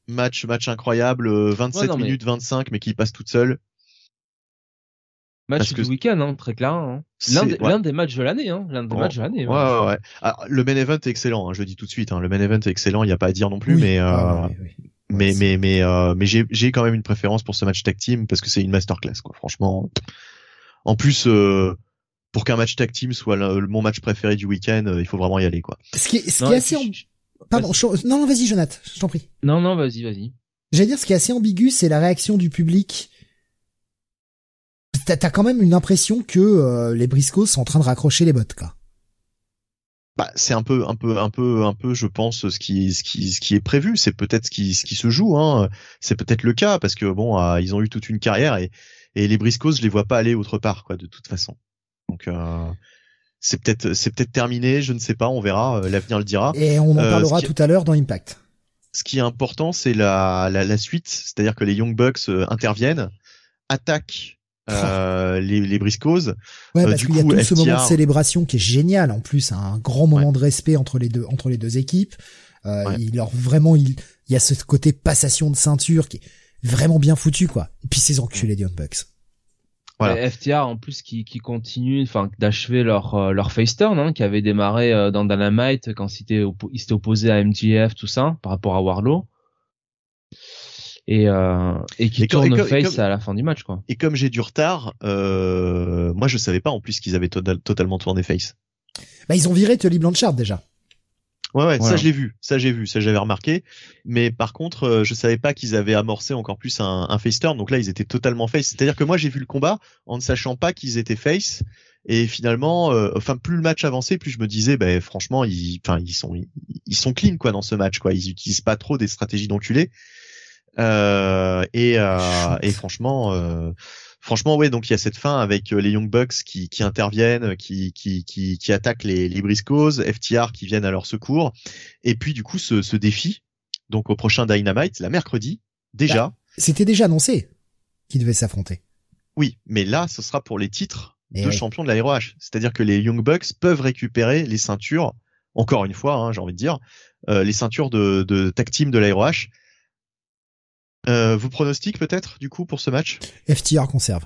Speaker 4: match, match incroyable, euh, 27
Speaker 3: Ouais, non, mais-
Speaker 4: minutes 25, mais qui passe toute seule.
Speaker 3: Match
Speaker 4: Parce
Speaker 3: du
Speaker 4: que-
Speaker 3: week-end, hein, très clair. Hein.
Speaker 4: C'est-
Speaker 3: L'un des,
Speaker 4: ouais.
Speaker 3: des matchs de l'année, hein. L'un des
Speaker 4: Oh,
Speaker 3: matchs de l'année.
Speaker 4: Ouais, ouais, ouais. Alors, le main event est excellent, hein, je le dis tout de suite. Hein, le main event est excellent, il n'y a pas à dire non plus,
Speaker 2: Oui.
Speaker 4: mais euh,
Speaker 2: Ah, oui, oui.
Speaker 4: mais
Speaker 2: Ouais,
Speaker 4: mais mais euh, mais j'ai j'ai quand même une préférence pour ce match tag team parce que c'est une masterclass, quoi. Franchement. En plus, euh, pour qu'un match tag team soit le- mon match préféré du week-end, euh, il faut vraiment y aller, quoi.
Speaker 2: Ce qui est, ce
Speaker 3: Non,
Speaker 2: qui est assez,
Speaker 3: je-
Speaker 2: pardon, je- non, vas-y, Jonathan, je t'en prie.
Speaker 3: Non, non, vas-y, vas-y.
Speaker 2: J'allais dire, ce qui est assez ambigu, c'est la réaction du public. T'as, quand même une impression que euh, les Briscoes sont en train de raccrocher les bottes, quoi.
Speaker 4: Bah, c'est un peu, un peu, un peu, un peu, je pense, ce qui, ce qui, ce qui est prévu. C'est peut-être ce qui, ce qui se joue. Hein. C'est peut-être le cas parce que bon, euh, ils ont eu toute une carrière et, et les Briscoes, je les vois pas aller autre part, quoi, de toute façon. Donc, euh, c'est peut-être, c'est peut-être terminé. Je ne sais pas. On verra. euh, L'avenir le dira.
Speaker 2: Et on en parlera
Speaker 4: qui-
Speaker 2: tout à l'heure dans Impact.
Speaker 4: ce qui est important, c'est la, la, la suite, c'est-à-dire que les Young Bucks interviennent, attaquent euh, les, les Briscoes.
Speaker 2: Ouais,
Speaker 4: Euh,
Speaker 2: parce qu'il y a tout ce moment de
Speaker 4: FTR
Speaker 2: célébration qui est génial en plus, un grand moment de respect entre les deux entre les deux équipes. Euh,
Speaker 4: Ouais.
Speaker 2: Il leur vraiment il, il y a ce côté passation de ceinture qui est vraiment bien foutu quoi. Et puis ces enculés Young Bucks.
Speaker 4: Voilà.
Speaker 3: Et FTR en plus qui, qui continue enfin d'achever leur euh, leur face turn hein, qui avait démarré euh, dans Dynamite quand ils s'étaient oppo- ils s'étaient opposés à MJF tout ça par rapport à Warlow et euh, et qui
Speaker 4: Et
Speaker 3: tourne
Speaker 4: et
Speaker 3: face
Speaker 4: comme-
Speaker 3: à la fin du match quoi.
Speaker 4: Et comme j'ai du retard, euh, moi je savais pas en plus qu'ils avaient total- totalement tourné face.
Speaker 2: Bah ils ont viré Tully Blanchard déjà.
Speaker 4: Ouais, ouais,
Speaker 3: Voilà.
Speaker 4: ça je l'ai vu, ça j'ai vu, ça j'avais remarqué. Mais par contre, euh, je savais pas qu'ils avaient amorcé encore plus un, un face turn. Donc là, ils étaient totalement face. C'est-à-dire que moi, j'ai vu le combat en ne sachant pas qu'ils étaient face. Et finalement, euh, enfin, plus le match avançait, plus je me disais, ben franchement, ils, enfin, ils sont, ils, ils sont clean quoi dans ce match, quoi. Ils utilisent pas trop des stratégies d'enculés. Euh, et, euh, et franchement, euh, franchement, ouais. Donc il y a cette fin avec les Young Bucks qui, qui interviennent, qui, qui, qui, qui attaquent les, les Briscoes, FTR qui viennent à leur secours, et puis du coup ce, ce défi. Donc au prochain Dynamite, la mercredi, déjà.
Speaker 2: C'était déjà annoncé qu'ils devaient s'affronter.
Speaker 4: Oui, mais là, ce sera pour les titres
Speaker 2: Et
Speaker 4: de
Speaker 2: ouais.
Speaker 4: champion de la ROH. C'est-à-dire que les Young Bucks peuvent récupérer les ceintures, encore une fois, hein, j'ai envie de dire, euh, les ceintures de, de tag team de la ROH. Euh, vous pronostic peut-être du coup pour ce match?
Speaker 2: FTR conserve.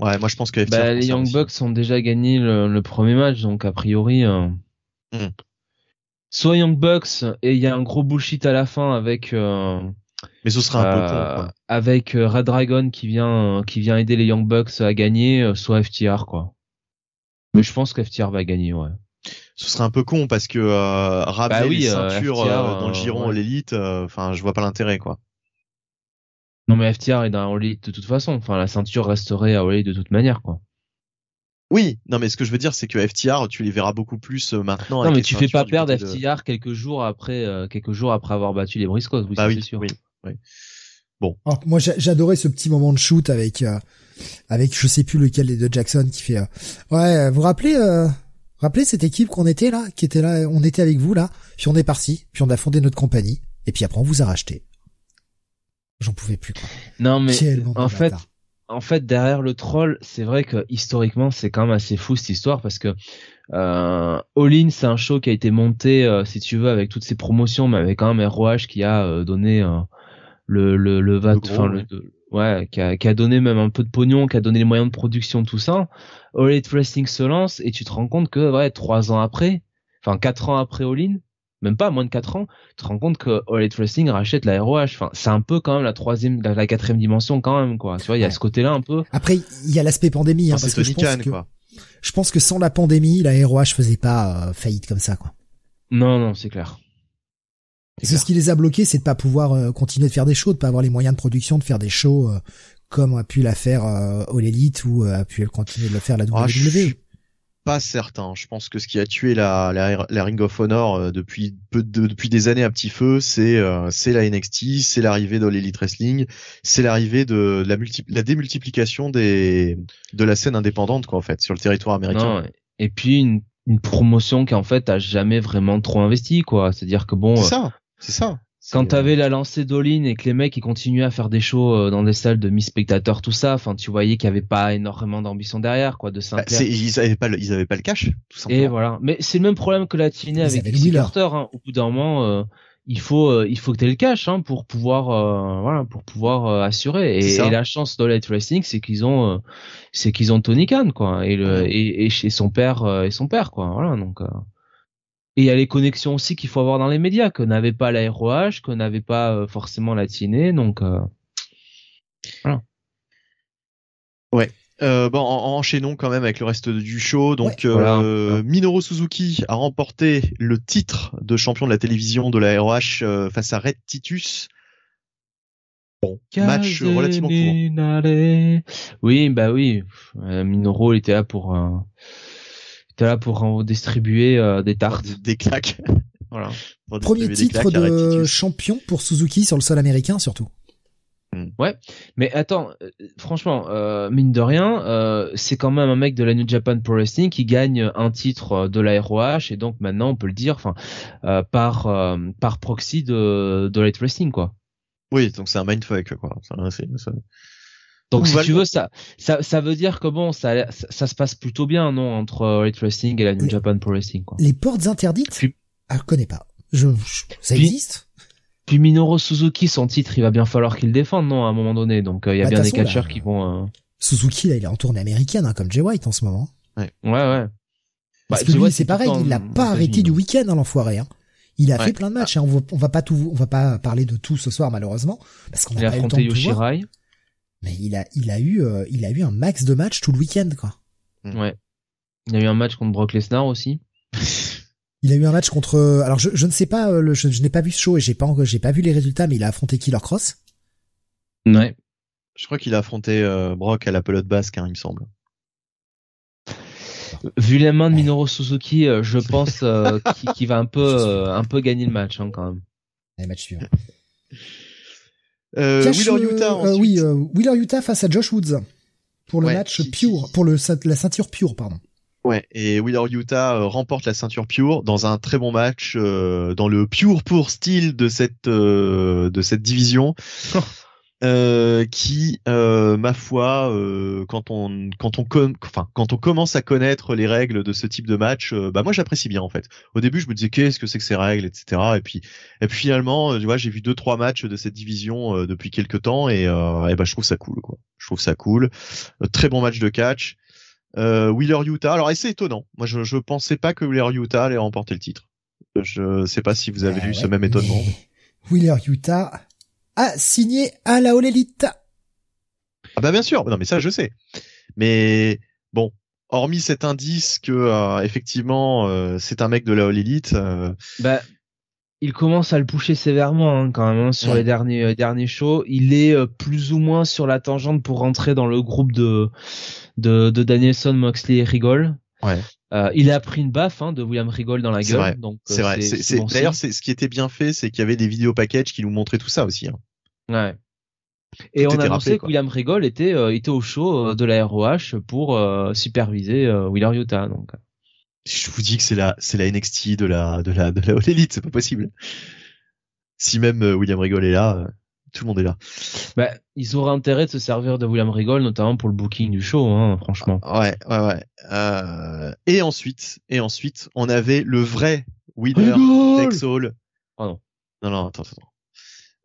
Speaker 4: Ouais, moi je pense que FTR
Speaker 3: Bah, les Young. Bucks ont déjà gagné le, le premier match, donc a priori, euh,
Speaker 4: Hmm.
Speaker 3: soit Young Bucks et il y a un gros bullshit à la fin avec euh,
Speaker 4: Mais ce sera un peu con. Quoi.
Speaker 3: avec euh, Red Dragon qui vient euh, qui vient aider les Young Bucks à gagner, euh, soit FTR quoi. Mais je pense que FTR va gagner, ouais.
Speaker 4: Ce serait un peu con parce que euh, ramener
Speaker 3: Bah oui,
Speaker 4: les
Speaker 3: euh, FTR,
Speaker 4: euh, dans le giron
Speaker 3: ouais.
Speaker 4: l'élite, euh, enfin je vois pas l'intérêt quoi.
Speaker 3: Non mais FTR est dans All Elite de toute façon. Enfin la ceinture resterait à All Elite de toute manière quoi.
Speaker 4: Oui, non mais ce que je veux dire c'est que FTR tu les verras beaucoup plus euh, maintenant.
Speaker 3: Non
Speaker 4: avec
Speaker 3: mais tu fais pas perdre
Speaker 4: de-
Speaker 3: FTR quelques jours après euh, quelques jours après avoir battu les Briscoes, oui,
Speaker 4: Bah oui,
Speaker 3: c'est sûr.
Speaker 4: oui.
Speaker 2: Alors, moi, j'a- j'adorais ce petit moment de shoot avec, euh, avec je sais plus lequel des deux Jackson qui fait, euh, ouais, vous rappelez, euh, rappelez cette équipe qu'on était là, qui était là, on était avec vous là, puis on est parti, puis on a fondé notre compagnie, et puis après on vous a racheté. J'en pouvais plus quoi.
Speaker 3: Non mais en fait en fait derrière le troll, c'est vrai que historiquement c'est quand même assez fou cette histoire parce que euh, All In c'est un show qui a été monté euh, si tu veux avec toutes ces promotions mais avec quand même ROH qui a euh, donné euh, le le le va
Speaker 4: Le gros,
Speaker 3: enfin le
Speaker 4: ouais.
Speaker 3: de- ouais qui a, qui a donné même un peu de pognon, qui a donné les moyens de production tout ça. All Elite Wrestling se lance et tu te rends compte que ouais trois ans après, enfin quatre ans après All In, même pas moins de quatre ans, tu te rends compte que All Elite Wrestling rachète la ROH. Enfin, c'est un peu quand même la troisième, la, la quatrième dimension quand même, quoi. Tu vois, il y a
Speaker 2: Ouais.
Speaker 3: ce côté-là un peu.
Speaker 2: Après, il y a l'aspect pandémie, hein,
Speaker 4: Enfin,
Speaker 2: parce
Speaker 4: c'est
Speaker 2: que je pense que,
Speaker 4: quoi.
Speaker 2: je pense que sans la pandémie, la ROH faisait pas euh, faillite comme ça quoi.
Speaker 3: Non, non, c'est clair.
Speaker 2: Parce que ce qui les a bloqués, c'est de pas pouvoir euh, continuer de faire des shows, de pas avoir les moyens de production, de faire des shows euh, comme a pu la faire euh, All Elite ou euh, a pu continuer de le faire la WWE.
Speaker 4: Ah, je suis pas certain. Je pense que ce qui a tué la, la, la Ring of Honor euh, depuis peu de- depuis des années à petit feu, c'est euh, c'est la NXT, c'est l'arrivée de l'Elite Wrestling, c'est l'arrivée de, la multi, la démultiplication des de la scène indépendante quoi en fait sur le territoire américain.
Speaker 3: Non, et puis une, une promotion qui en fait a jamais vraiment trop investi, quoi. C'est-à-dire que bon,
Speaker 4: C'est
Speaker 3: euh,
Speaker 4: ça, c'est ça.
Speaker 3: Quand t'avais la lancée d'Olin et que les mecs ils continuaient à faire des shows euh, dans des salles de mi-spectateurs, tout ça, enfin tu voyais qu'il y avait pas énormément d'ambition derrière, quoi, de
Speaker 4: bah,
Speaker 3: Sinclair.
Speaker 4: c'est- ils avaient pas le, ils avaient pas le cash tout simplement.
Speaker 3: Et voilà. Mais c'est le même problème que la TNA
Speaker 2: Ils
Speaker 3: avec
Speaker 2: Wheeler.
Speaker 3: Carter. Hein. Au bout d'un moment, euh, il faut euh, il faut que t'aies le cash hein, pour pouvoir euh, voilà pour pouvoir euh, assurer. Et, et la chance de Light Racing, c'est qu'ils ont euh, c'est qu'ils ont Tony Khan quoi et le
Speaker 4: Ouais.
Speaker 3: et, et chez son père euh, et son père quoi. Voilà donc. Euh, Et il y a les connexions aussi qu'il faut avoir dans les médias que n'avait pas la ROH, que n'avait pas euh, forcément la TNA. Donc euh,
Speaker 4: Euh, bon, en, en enchaînons quand même avec le reste du show. Donc,
Speaker 2: Ouais.
Speaker 4: euh,
Speaker 3: Voilà.
Speaker 4: Minoru Suzuki a remporté le titre de champion de la télévision de la ROH euh, face à Red Titus. Bon, match relativement court.
Speaker 3: Oui, bah oui. Euh, Minoru il était là pour était là pour en distribuer euh, des tartes.
Speaker 4: Des, claques. *laughs* voilà. Pour
Speaker 2: Premier titre de champion pour Suzuki sur le sol américain surtout.
Speaker 4: Hmm.
Speaker 3: Ouais, mais attends, euh, franchement, euh, mine de rien, euh, c'est quand même un mec de la New Japan Pro Wrestling qui gagne un titre euh, de la ROH et donc maintenant on peut le dire, enfin, euh, par euh, par proxy de de Light Wrestling quoi.
Speaker 4: Oui, donc c'est un mindfuck quoi. Ça-
Speaker 3: Donc si tu veux, ça, ça ça veut dire que bon, ça ça, ça se passe plutôt bien non entre Light Wrestling et la New. Japan Pro Wrestling quoi.
Speaker 2: Les portes interdites,
Speaker 3: Puis-
Speaker 2: ah, je connais pas. Je, je- ça
Speaker 3: Puis-
Speaker 2: existe
Speaker 3: Puis Minoru Suzuki, son titre, il va bien falloir qu'il le défende non à un moment donné. Donc euh, il y a
Speaker 2: Bah,
Speaker 3: bien
Speaker 2: de
Speaker 3: des catcheurs qui vont. euh,
Speaker 2: Suzuki, là, il est en tournée américaine, hein, comme Jay White en ce moment.
Speaker 3: Ouais ouais.
Speaker 2: Parce
Speaker 3: Bah,
Speaker 2: que
Speaker 3: tu vois,
Speaker 2: lui, c'est pareil, il l'a
Speaker 3: aux
Speaker 2: pas arrêté du week-end, hein, l'enfoiré. Hein. Il a
Speaker 4: Ouais.
Speaker 2: fait plein de matchs. Hein. On, va, on va pas tout, on va pas parler de tout ce soir malheureusement, parce qu'on
Speaker 3: Il a
Speaker 2: n'a pas eu le temps
Speaker 3: affronté
Speaker 2: de tout voir. Mais il a, il a eu, euh, il a eu un max de matchs tout le week-end, quoi.
Speaker 3: Ouais. Il a eu un match contre Brock Lesnar aussi. *laughs*
Speaker 2: Il a eu un match contre, euh, alors je, je ne sais pas, euh, le, je, je n'ai pas vu ce show et j'ai pas, j'ai pas vu les résultats, mais il a affronté Killer Cross.
Speaker 3: Ouais.
Speaker 4: Je crois qu'il a affronté euh, Brock à la pelote basque, hein, il me semble.
Speaker 3: Vu les mains de Minoru Suzuki, euh, je pense euh, qu'il va un peu, *laughs* euh, un peu gagner le match hein, quand même.
Speaker 2: Les matchs suivants. *laughs*
Speaker 4: Euh,
Speaker 2: Cash,
Speaker 4: Wheeler
Speaker 2: euh,
Speaker 4: Utah
Speaker 2: euh,
Speaker 4: ensuite.
Speaker 2: oui, euh, Wheeler Utah face à Josh Woods pour le
Speaker 4: Ouais,
Speaker 2: match
Speaker 4: qui-
Speaker 2: pure,
Speaker 4: qui-
Speaker 2: pour le la ceinture pure, pardon.
Speaker 4: Ouais, et Wheeler Utah remporte la ceinture pure dans un très bon match euh, dans le pure pour style de cette euh, de cette division. *laughs* Euh, qui, euh, ma foi, euh, quand on quand on com- enfin quand on commence à connaître les règles de ce type de match, bah moi j'apprécie bien en fait. Au début je me disais qu'est-ce que c'est que ces règles, etc. Et puis et puis finalement, tu vois, j'ai vu deux trois matchs de cette division depuis quelques temps et, et bah je trouve ça cool quoi. Je trouve ça cool. Très bon match de catch. Wheeler Utah. Alors, et c'est étonnant. Moi, je, je pensais pas que Wheeler Utah allait remporter le titre. Je sais pas si vous avez eu ce
Speaker 2: ouais,
Speaker 4: même étonnement. *laughs*
Speaker 2: Wheeler Utah a signé à la All Elite.
Speaker 4: Ah bah bien sûr. Non, mais ça, je sais. Mais bon, hormis cet indice que euh, effectivement, euh, c'est un mec de la All Elite. euh,
Speaker 3: Bah, il commence à le pousser sévèrement hein, quand même hein, sur
Speaker 4: Ouais.
Speaker 3: les derniers euh, derniers shows. Il est euh, plus ou moins sur la tangente pour rentrer dans le groupe de de, de Danielson, Moxley et Rigol.
Speaker 4: Ouais.
Speaker 3: Euh, il a pris une baffe hein, de William Rigol dans la gueule.
Speaker 4: vrai.
Speaker 3: Donc
Speaker 4: c'est
Speaker 3: euh,
Speaker 4: vrai. C'est,
Speaker 3: bon
Speaker 4: d'ailleurs, c'est ce qui était bien fait, c'est qu'il y avait des vidéos packages qui nous montraient tout ça aussi. hein.
Speaker 3: Ouais. Et
Speaker 4: Tout
Speaker 3: on annonçait
Speaker 4: rappelé,
Speaker 3: que. William Rigol était euh, était au show de la ROH pour euh, superviser Wheeler Utah. Donc
Speaker 4: Je vous dis que c'est la, c'est la NXT de la, de la, de la All Elite. C'est pas possible. Si même William Regal est là, tout le monde est là.
Speaker 3: bah, ils auraient intérêt de se servir de William Rigol, notamment pour le booking du show, hein, franchement.
Speaker 4: Ouais, ouais, ouais. Euh, et ensuite, et ensuite, on avait le vrai winner
Speaker 3: Rigol
Speaker 4: takes all.
Speaker 3: Pardon.
Speaker 4: Non, non, attends, attends.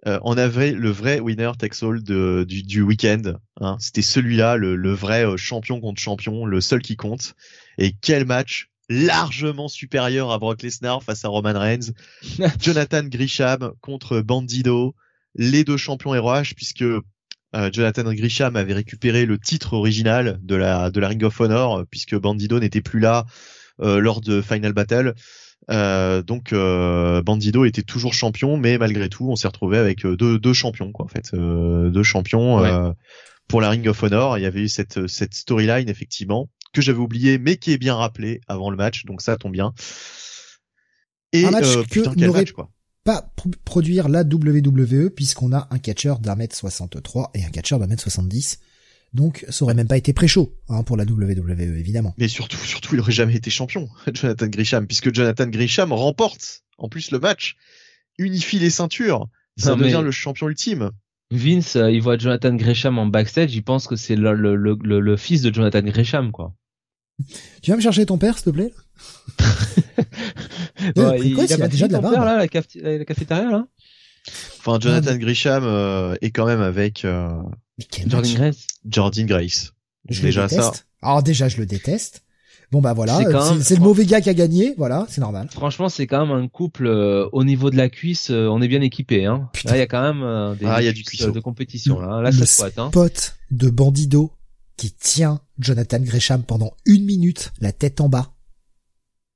Speaker 4: Euh, on avait le vrai winner takes all de, du, du week-end. Hein. C'était celui-là, le, le vrai euh, champion contre champion, le seul qui compte. Et quel match largement supérieur à Brock Lesnar face à Roman Reigns. *laughs* Jonathan Grisham contre Bandido, les deux champions ROH, puisque euh, Jonathan Grisham avait récupéré le titre original de la de la Ring of Honor, puisque Bandido n'était plus là euh, lors de Final Battle. Euh, donc euh, Bandido était toujours champion, mais malgré tout, on s'est retrouvé avec deux, deux champions, quoi, en fait, euh, deux champions euh, pour la Ring of Honor. Il y avait eu cette cette storyline effectivement que j'avais oublié, mais qui est bien rappelé avant le match, donc ça tombe bien. Et
Speaker 2: Un match
Speaker 4: euh,
Speaker 2: que
Speaker 4: putain, quel match, quoi.
Speaker 2: Pas pr- produire la WWE puisqu'on a un catcheur d'un mètre 63 et un catcheur d'un mètre 70. Donc, ça aurait même pas été pré-show hein, pour la WWE, évidemment.
Speaker 4: Mais surtout, surtout, il aurait jamais été champion, *laughs* Jonathan Grisham, puisque Jonathan Grisham remporte en plus le match, unifie les ceintures, ça
Speaker 3: Non, mais-
Speaker 4: devient le champion ultime.
Speaker 3: Vince, euh, il voit Jonathan Gresham en backstage, il pense que c'est le, le, le, le- le fils de Jonathan Gresham, quoi.
Speaker 2: Tu vas me chercher ton père, s'il te plaît? *laughs*
Speaker 3: Ouais,
Speaker 2: Précoce, il a déjà de la
Speaker 3: ton père,
Speaker 2: barbe.
Speaker 3: là, la, café- la cafétéria, là
Speaker 4: Enfin, Jonathan Grisham euh, est quand même avec euh,
Speaker 3: Jordan Grace.
Speaker 4: Jordan Grace.
Speaker 2: Je
Speaker 4: Déjà
Speaker 2: le
Speaker 4: ça.
Speaker 2: Alors déjà, je le déteste. Bon bah voilà,
Speaker 3: C'est
Speaker 2: le mauvais gars qui a gagné, voilà, c'est normal.
Speaker 3: Franchement, c'est quand même un couple euh, au niveau de la cuisse, euh, on est bien équipé, hein.
Speaker 2: Putain.
Speaker 3: Là, il y a quand même euh, des
Speaker 4: Ah, y a du
Speaker 3: euh, de compétition, là. Là,
Speaker 2: le
Speaker 3: hein.
Speaker 2: spot de Bandido qui tient Jonathan Gresham pendant une minute, la tête en bas.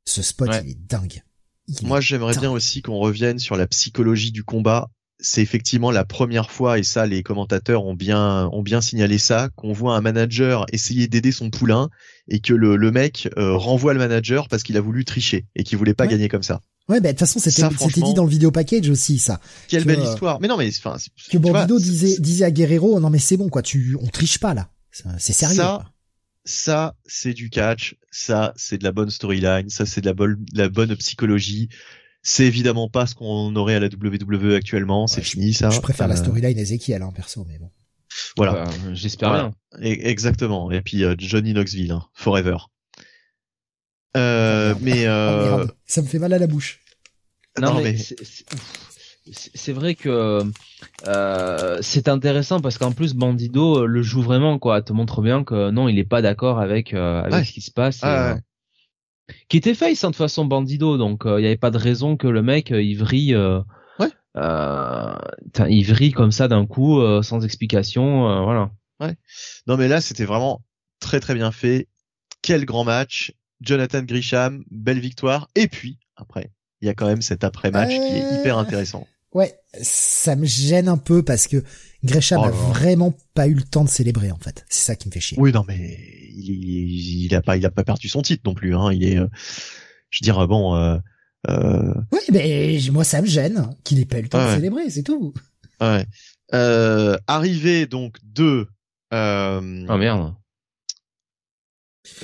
Speaker 2: Ce spot,
Speaker 3: Ouais.
Speaker 2: il est dingue. Il
Speaker 4: Moi, j'aimerais bien aussi qu'on revienne sur la psychologie du combat. C'est effectivement la première fois, et ça, les commentateurs ont bien, ont bien signalé ça, qu'on voit un manager essayer d'aider son poulain et que le, le mec euh, renvoie le manager parce qu'il a voulu tricher et qu'il voulait pas
Speaker 2: Ouais.
Speaker 4: gagner comme ça.
Speaker 2: Ouais, bah de toute façon c'était dit dans le vidéo package aussi ça.
Speaker 4: Quelle
Speaker 2: Que,
Speaker 4: belle
Speaker 2: euh,
Speaker 4: histoire. Mais non, mais enfin,
Speaker 2: Que Bandido disait disait à Guerrero non mais c'est bon quoi, tu on triche pas là. C'est c'est sérieux.
Speaker 4: Ça,
Speaker 2: quoi.
Speaker 4: Ça, c'est du catch. Ça, c'est de la bonne storyline. Ça, c'est de la bonne, la bonne psychologie. C'est évidemment pas ce qu'on aurait à la WWE actuellement. C'est
Speaker 2: Ouais,
Speaker 4: fini, ça.
Speaker 2: Je préfère la
Speaker 4: Euh,
Speaker 2: storyline Ezekiel hein, perso mais bon.
Speaker 4: Voilà.
Speaker 3: Bah, J'espère
Speaker 4: Voilà.
Speaker 3: bien.
Speaker 4: E- Exactement. Et puis euh, Johnny Knoxville, hein, forever. Euh, mais euh, *laughs*
Speaker 2: ça me fait mal à la bouche.
Speaker 3: Non,
Speaker 4: non,
Speaker 3: mais,
Speaker 4: mais-
Speaker 3: c'est- vrai que euh, c'est intéressant parce qu'en plus Bandido euh, le joue vraiment quoi, te montre bien que non il est pas d'accord avec euh, avec
Speaker 4: Ouais.
Speaker 3: ce qui se passe.
Speaker 4: Ah,
Speaker 3: euh,
Speaker 4: ouais.
Speaker 3: qui était face hein, de toute façon Bandido, donc euh, il y avait pas de raison que le mec il vrille, euh,
Speaker 4: Ouais.
Speaker 3: euh, tain, il vrille comme ça d'un coup sans explication, voilà.
Speaker 4: non, mais là, c'était vraiment très très bien fait. Quel grand match. Jonathan Grisham, belle victoire. Et puis après, il y a quand même cet après-match qui est hyper intéressant.
Speaker 2: Ouais, ça me gêne un peu parce que Gresham
Speaker 4: Oh
Speaker 2: a vraiment pas eu le temps de célébrer en fait. C'est ça qui me fait chier.
Speaker 4: Oui, non, mais il, il, il a pas, il a pas perdu son titre non plus. Hein. Il est, euh, je veux dire, bon, euh, euh,
Speaker 2: Oui, mais moi ça me gêne qu'il ait pas eu le temps
Speaker 4: Ouais.
Speaker 2: de célébrer, c'est tout.
Speaker 4: ouais. Euh, arrivé donc de euh,
Speaker 3: Ah merde.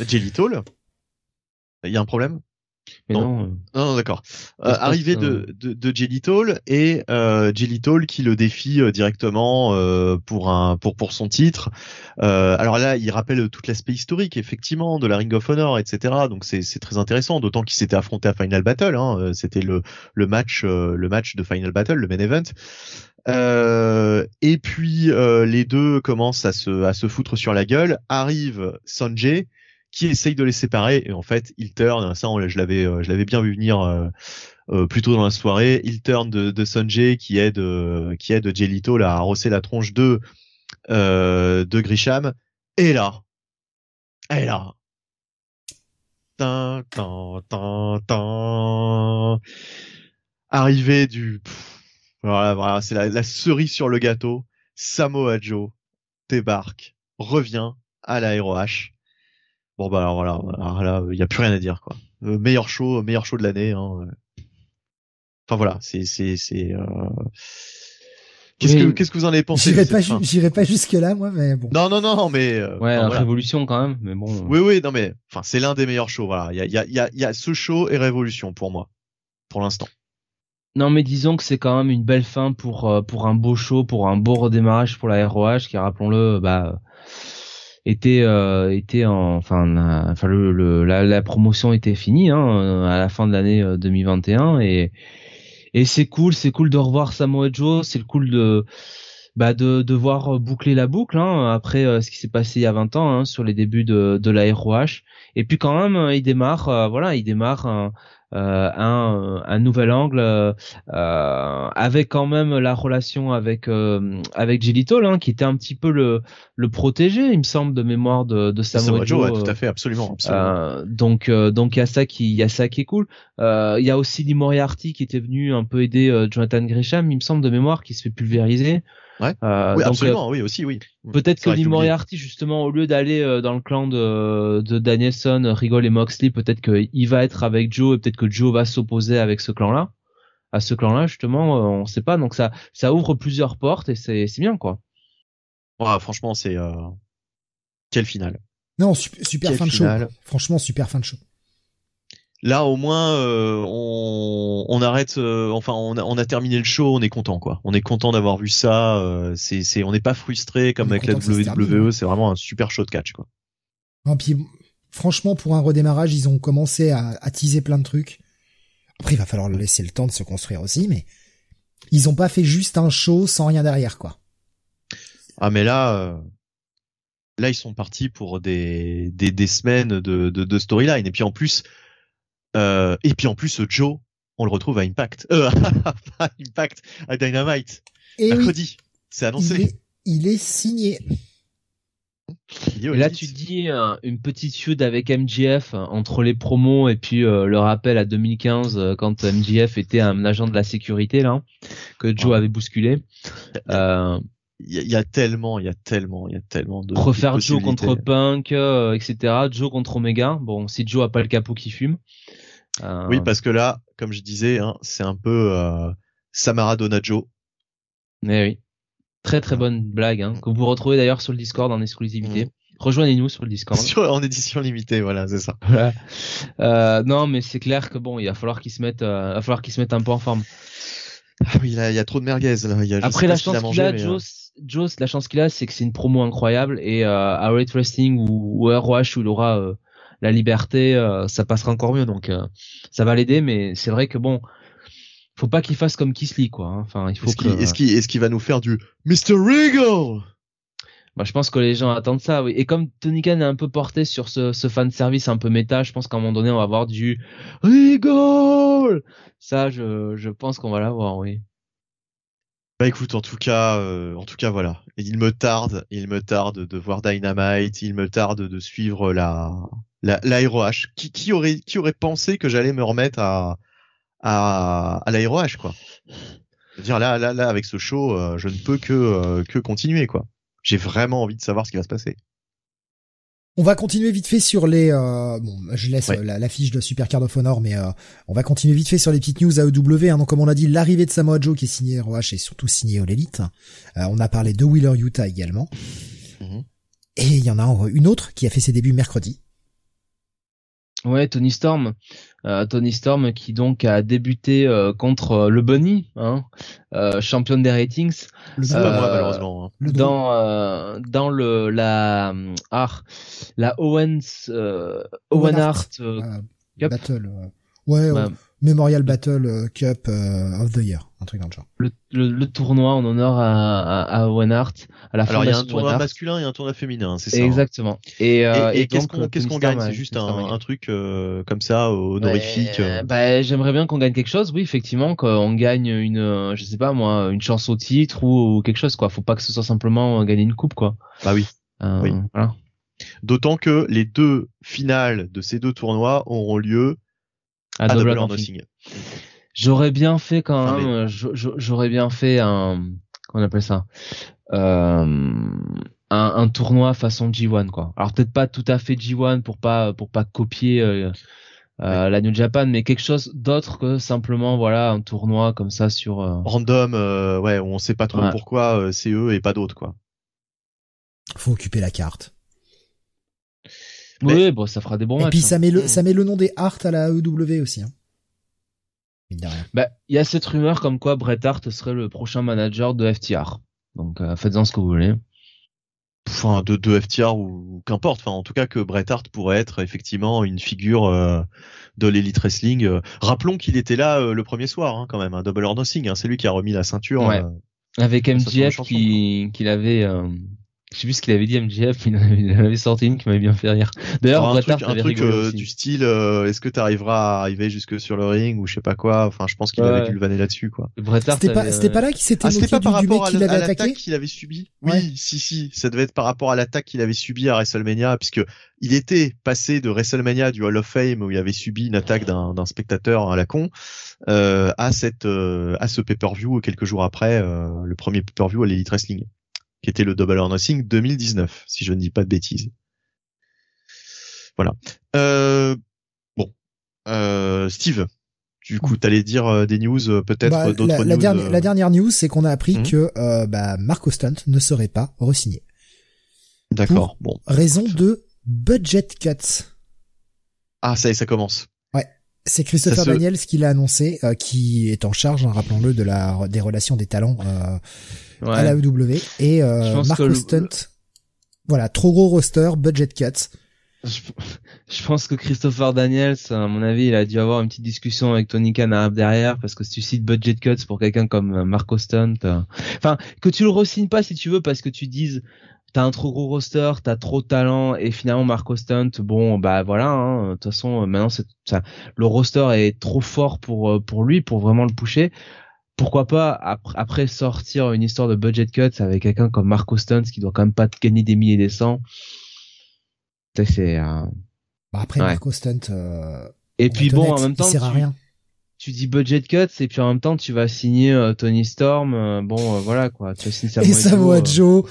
Speaker 4: Jelly Toll. Il y a un problème?
Speaker 3: Mais
Speaker 4: Non.
Speaker 3: non. euh,
Speaker 4: Non, non, d'accord. Euh,
Speaker 3: Ça se passe,
Speaker 4: arrivé
Speaker 3: euh,
Speaker 4: de, de, de Jelly Toll et euh, Jelly Toll qui le défie euh, directement euh, pour un pour pour son titre. Euh, alors là, il rappelle tout l'aspect historique effectivement de la Ring of Honor, etc. Donc c'est c'est très intéressant, d'autant qu'il s'était affronté à Final Battle. Hein. C'était le le match euh, le match de Final Battle, le main event. Euh, et puis euh, les deux commencent à se à se foutre sur la gueule. Arrive Sanjay qui essaye de les séparer et en fait il turn ça je l'avais euh, je l'avais bien vu venir euh, euh, plus tôt dans la soirée il turn de, de Sanjay qui aide qui aide Jelito là à rosser la tronche de euh, de Grisham et là et là tin, tin, tin. arrivée du pff, voilà, voilà c'est la, la cerise sur le gâteau Samoa Joe débarque revient à la ROH Bon bah alors voilà, alors là il y a plus rien à dire quoi. Euh, meilleur show, meilleur show de l'année. Hein. euh. Enfin voilà, c'est c'est c'est. Euh... Qu'est-ce que qu'est-ce que vous en avez pensé?
Speaker 2: J'irai pas, j'irai pas jusque là moi, mais bon.
Speaker 4: Non non non mais. euh,
Speaker 3: Ouais,
Speaker 4: enfin,
Speaker 3: la
Speaker 4: voilà.
Speaker 3: révolution quand même, mais bon.
Speaker 4: Oui oui non mais enfin c'est l'un des meilleurs shows voilà. Il y a il y a il y a, il y a ce show et Révolution pour moi pour l'instant.
Speaker 3: Non, mais disons que c'est quand même une belle fin pour euh, pour un beau show, pour un beau redémarrage pour la ROH, qui rappelons-le, bah était euh, était en, enfin euh, le, le- la, promotion était finie hein, euh, à la fin de l'année euh, 2021 et et c'est cool, c'est cool de revoir Samoa Joe, c'est cool de bah de de voir euh, boucler la boucle hein, après euh, ce qui s'est passé il y a 20 ans hein, sur les débuts de de la ROH et puis quand même euh, il démarre euh, voilà il démarre euh, un, un nouvel angle euh, euh, avec quand même la relation avec euh, avec Jelito hein, qui était un petit peu le le protégé il me semble de mémoire de, de Samoa
Speaker 4: Joe, ouais, tout
Speaker 3: euh,
Speaker 4: à fait, absolument, absolument.
Speaker 3: euh, donc euh, donc il y a ça qui il y a ça qui est cool. Euh, Il y a aussi Lee Moriarty qui était venu un peu aider euh, Jonathan Gresham, il me semble de mémoire, qui se fait pulvériser.
Speaker 4: Ouais.
Speaker 3: Euh,
Speaker 4: oui,
Speaker 3: donc,
Speaker 4: absolument, oui aussi, oui.
Speaker 3: euh, Peut-être que
Speaker 4: oublié.
Speaker 3: Moriarty justement au lieu d'aller euh, dans le clan de, de Danielson, Rigol et Moxley, peut-être qu'il va être avec Joe et peut-être que Joe va s'opposer avec ce clan-là. À ce clan-là justement, euh, on sait pas. Donc ça ça ouvre plusieurs portes et c'est c'est bien quoi.
Speaker 4: Ouais, franchement, c'est euh... quelle finale.
Speaker 2: Non, super, fin de show.
Speaker 4: finale.
Speaker 2: Franchement, super fin de show.
Speaker 4: Là, au moins, euh, on, on arrête. euh, enfin, on a, on a terminé le show. On est content, quoi. On est content d'avoir vu ça. euh, c'est, c'est, on n'est pas frustré comme avec la WWE.
Speaker 2: hein.
Speaker 4: C'est vraiment un super show de catch, quoi.
Speaker 2: Non, puis, franchement, pour un redémarrage, ils ont commencé à, à teaser plein de trucs. Après, il va falloir laisser le temps de se construire aussi, mais ils ont pas fait juste un show sans rien derrière, quoi.
Speaker 4: Ah, mais là, euh, là, ils sont partis pour des, des, des semaines de, de, de storyline. Et puis en plus, euh, et puis en plus, Joe, on le retrouve à Impact. Euh, *laughs* à Impact, à Dynamite.
Speaker 2: Et oui,
Speaker 4: Mercredi. C'est
Speaker 2: il
Speaker 4: annoncé.
Speaker 2: est, il est signé.
Speaker 4: Il est
Speaker 3: là, tu dis euh, une petite feud avec MJF euh, entre les promos et puis euh, le rappel à 2015 euh, quand MJF était un agent de la sécurité là que Joe
Speaker 4: Ouais.
Speaker 3: avait bousculé. Euh,
Speaker 4: il y, a- il y a tellement, il y a tellement, il y a tellement de.
Speaker 3: refaire Joe contre. Punk, euh, etc. Joe contre Omega. Bon, si Joe a pas le capot qui fume. Euh,
Speaker 4: Oui, parce que là, comme je disais, hein, c'est un peu euh, Samara Donaggio.
Speaker 3: Mais oui. Très très bonne blague, hein, que vous retrouvez d'ailleurs sur le Discord en exclusivité.
Speaker 4: Mm.
Speaker 3: Rejoignez-nous sur le Discord.
Speaker 4: Sur- en édition limitée, voilà, c'est ça.
Speaker 3: Voilà. Euh, non, mais c'est clair que bon, il va falloir qu'ils se mettent, euh, va falloir qu'ils se mettent un peu en forme.
Speaker 4: Ah oui, là, il y a trop de merguez. Là. Il y a,
Speaker 3: Après, la
Speaker 4: ce qu'il
Speaker 3: chance
Speaker 4: a mangé,
Speaker 3: a,
Speaker 4: mais, euh,
Speaker 3: Joss, Joss, la chance qu'il a, c'est que c'est une promo incroyable et euh, à Rate Wrestling ou, ou à ROH où il aura euh, la liberté, euh, ça passera encore mieux. Donc, euh, ça va l'aider, mais c'est vrai que bon, faut pas qu'il fasse comme Kisly, quoi. hein. Enfin, il faut
Speaker 4: Est-ce
Speaker 3: que.
Speaker 4: qu'il est-ce qu'il- est-ce qu'il va nous faire du Mr. Regal?
Speaker 3: Bah, je pense que les gens attendent ça, oui. Et comme Tony Khan est un peu porté sur ce, ce fan service un peu méta, je pense qu'à un moment donné, on va avoir du rigole. Ça, je, je pense qu'on va l'avoir, oui.
Speaker 4: Bah écoute, en tout cas, euh, en tout cas voilà. Il me tarde, il me tarde de voir Dynamite, il me tarde de suivre la la. Qui, aurait qui aurait pensé que j'allais me remettre à à, à la ROH quoi? Dire là là là avec ce show, euh, je ne peux que euh, que continuer quoi. J'ai vraiment envie de savoir ce qui va se passer.
Speaker 2: On va continuer vite fait sur les. Euh, bon, je laisse
Speaker 4: Ouais.
Speaker 2: euh, la, la fiche de Super Card of Honor, mais euh, on va continuer vite fait sur les petites news AEW. Hein. Donc, comme on l'a dit, l'arrivée de Samoa Joe qui est signé ROH et surtout signé All Elite. Euh, on a parlé de Wheeler Utah également.
Speaker 4: Mhm.
Speaker 2: Et il y en a une autre qui a fait ses débuts mercredi.
Speaker 3: Ouais, Tony Storm, euh, Tony Storm qui donc a débuté euh, contre euh, le Bunny, hein, euh, championne des ratings,
Speaker 2: Le
Speaker 4: C'est
Speaker 3: Euh,
Speaker 4: pas moi malheureusement. hein.
Speaker 2: le
Speaker 3: dans euh, dans le la ah la Owens euh, Owen
Speaker 2: Owen
Speaker 3: Hart
Speaker 2: Hart.
Speaker 3: euh,
Speaker 2: Euh,
Speaker 3: Cup.
Speaker 2: Battle. euh, ouais,
Speaker 3: bah,
Speaker 2: euh, Memorial Battle euh, Cup euh, of the Year, un truc dans le genre.
Speaker 3: le, le, le tournoi en honneur à, à, à Owen Hart, à la
Speaker 4: Alors il y a un tournoi masculin et un tournoi féminin, c'est ça. hein.
Speaker 3: Exactement. Et, euh,
Speaker 4: Et, et qu'est-ce
Speaker 3: donc,
Speaker 4: qu'on
Speaker 3: euh,
Speaker 4: qu'est-ce qu'on gagne?
Speaker 3: A-
Speaker 4: C'est juste un, un truc euh, comme ça honorifique.
Speaker 3: Ouais,
Speaker 4: euh.
Speaker 3: bah, j'aimerais bien qu'on gagne quelque chose, oui, effectivement, qu'on gagne une, je sais pas moi, une chance au titre ou, ou quelque chose, quoi. Faut pas que ce soit simplement gagner une coupe, quoi.
Speaker 4: Bah oui.
Speaker 3: Euh,
Speaker 4: Oui.
Speaker 3: Voilà.
Speaker 4: D'autant que les deux finales de ces deux tournois auront lieu
Speaker 3: À
Speaker 4: à
Speaker 3: Double
Speaker 4: Double
Speaker 3: or
Speaker 4: or
Speaker 3: Nothing.
Speaker 4: Nothing.
Speaker 3: J'aurais bien fait quand même, j'aurais bien fait un, qu'on appelle ça, euh, un, un tournoi façon G1, quoi. Alors peut-être pas tout à fait G1 pour pas, pour pas copier, euh, euh, la New Japan, mais quelque chose d'autre que simplement, voilà, un tournoi comme ça sur, euh,
Speaker 4: Random, euh, ouais, on sait pas trop
Speaker 3: Ouais.
Speaker 4: pourquoi euh, c'est eux et pas d'autres quoi.
Speaker 2: Faut occuper la carte.
Speaker 3: Oui,
Speaker 4: Mais-
Speaker 3: bon, ça fera des bons
Speaker 2: et
Speaker 3: matchs.
Speaker 2: puis
Speaker 3: hein.
Speaker 2: ça met le
Speaker 4: Mm.
Speaker 2: ça met le nom des Hart à la AEW aussi. Hein.
Speaker 3: Bah, il y a cette rumeur comme quoi Bret Hart serait le prochain manager de FTR. Donc, euh, faites-en ce que vous voulez.
Speaker 4: Enfin, de, de FTR ou, ou qu'importe. Enfin, en tout cas que Bret Hart pourrait être effectivement une figure euh, de l'Elite Wrestling. Euh, Rappelons qu'il était là euh, le premier soir hein, quand même, un Double or Nothing. Hein, c'est lui qui a remis la ceinture.
Speaker 3: Ouais.
Speaker 4: euh,
Speaker 3: Avec MJF qui, qu'il avait, euh, je sais plus ce qu'il avait dit MJF, il en avait, il en avait sorti une qui m'avait bien fait rire. D'ailleurs,
Speaker 4: un
Speaker 3: Bret
Speaker 4: truc,
Speaker 3: Hart
Speaker 4: un truc euh, du style, euh, est-ce que tu arriveras à arriver jusque sur le ring ou je sais pas quoi? Enfin, je pense qu'il
Speaker 3: Ouais.
Speaker 4: avait dû le vanner là-dessus quoi.
Speaker 3: Bret Hart
Speaker 2: C'était pas c'était
Speaker 3: euh,
Speaker 2: pas là qu'il s'était
Speaker 4: Ah, c'était
Speaker 2: moqué
Speaker 4: pas
Speaker 2: du,
Speaker 4: par
Speaker 2: du mec
Speaker 4: rapport
Speaker 2: attaqué
Speaker 4: l'attaque qu'il avait subi? Oui,
Speaker 2: Ouais.
Speaker 4: si, si, ça devait être par rapport à l'attaque qu'il avait subi à WrestleMania, puisque il était passé de WrestleMania du Hall of Fame où il avait subi une attaque d'un d'un spectateur à la con, euh, à cette, euh, à ce pay-per-view quelques jours après, euh, le premier pay-per-view à l'Elite Wrestling, qui était le Double or Nothing 2019, si je ne dis pas de bêtises. Voilà. Euh, bon, euh, Steve. Du coup, t'allais dire euh, des news, peut-être
Speaker 2: Bah,
Speaker 4: d'autres
Speaker 2: la,
Speaker 4: news.
Speaker 2: la dernière, la dernière news, c'est qu'on a appris
Speaker 4: Mhm.
Speaker 2: que euh, bah, Marco Stunt ne serait pas re-signé.
Speaker 4: D'accord. Bon.
Speaker 2: Raison de budget cuts.
Speaker 4: Ah, ça y est, ça commence.
Speaker 2: C'est Christopher
Speaker 4: se-
Speaker 2: Daniels qui l'a annoncé, euh, qui est en charge, hein, rappelons-le, de la des relations des talents euh,
Speaker 3: ouais.
Speaker 2: à la EW. Et euh, Marco
Speaker 3: le-
Speaker 2: Stunt, voilà, trop gros roster, budget cuts.
Speaker 3: Je, je pense que Christopher Daniels, à mon avis, il a dû avoir une petite discussion avec Tony Khan derrière, parce que si tu cites budget cuts pour quelqu'un comme euh, Marco Stunt, euh, enfin, que tu le re-signes pas si tu veux, parce que tu dises, t'as un trop gros roster, t'as trop de talent, et finalement Marco Stunt, bon, bah voilà, hein, de toute façon, euh, maintenant, c'est, ça, le roster est trop fort pour, euh, pour lui, pour vraiment le pousser. Pourquoi pas après, après sortir une histoire de budget cuts avec quelqu'un comme Marco Stunt qui doit quand même pas te gagner des milliers et des cents. Ça, C'est euh,
Speaker 2: Bah, après
Speaker 3: Ouais.
Speaker 2: Marco Stunt, euh,
Speaker 3: et puis bon
Speaker 2: honnête,
Speaker 3: en même temps
Speaker 2: il sert à rien.
Speaker 3: Tu dis budget cuts et puis en même temps tu vas signer euh, Tony Storm. euh, bon, euh, voilà quoi. Tu vas signer
Speaker 2: Et
Speaker 3: Samoa
Speaker 2: Samoa
Speaker 3: Joe,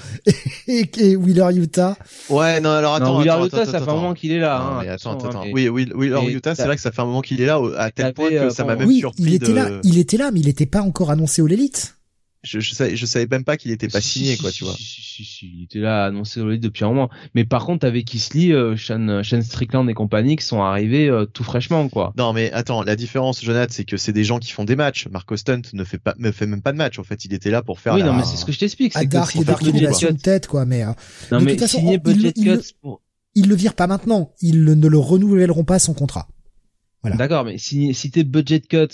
Speaker 2: et, et Wheeler Utah.
Speaker 4: Ouais, non, alors attends.
Speaker 3: Non, Wheeler
Speaker 4: attends,
Speaker 3: Utah,
Speaker 4: attends,
Speaker 3: ça fait un
Speaker 4: attends.
Speaker 3: moment qu'il est là.
Speaker 4: Non,
Speaker 3: hein,
Speaker 4: mais attends, attends.
Speaker 3: mais-
Speaker 4: Oui,
Speaker 3: mais
Speaker 4: Utah, c'est vrai que ça fait un moment qu'il est là, à tel point que ça m'a même
Speaker 2: Oui,
Speaker 4: surpris
Speaker 2: il était
Speaker 4: de...
Speaker 2: là, il était là, mais il était pas encore annoncé au l'élite.
Speaker 4: Je, je savais, je savais même pas qu'il était pas
Speaker 3: Si,
Speaker 4: signé,
Speaker 3: si,
Speaker 4: quoi,
Speaker 3: si,
Speaker 4: tu vois.
Speaker 3: Si, si, si, si, il était là annoncé au lit depuis un moment. Mais par contre, avec Kisly, euh, Sean, Sean Strickland et compagnie qui sont arrivés euh, tout fraîchement, quoi.
Speaker 4: Non, mais attends, la différence, Jonathan, c'est que c'est des gens qui font des matchs. Marco Stunt ne fait pas, ne fait même pas de match. En fait, il était là pour faire
Speaker 3: oui,
Speaker 4: la...
Speaker 3: non, mais c'est ce que je t'explique. C'est que
Speaker 2: Dark
Speaker 3: t'as
Speaker 2: Dark,
Speaker 3: le
Speaker 2: il a une tête, quoi, mais, euh,
Speaker 3: non,
Speaker 2: de
Speaker 3: mais
Speaker 2: toute façon,
Speaker 3: signer
Speaker 2: il-
Speaker 3: budget
Speaker 2: il-
Speaker 3: cuts pour...
Speaker 2: ils le virent pas maintenant. Ils le- ne le renouvelleront pas son contrat. Voilà.
Speaker 3: D'accord, mais si, si t'es budget cuts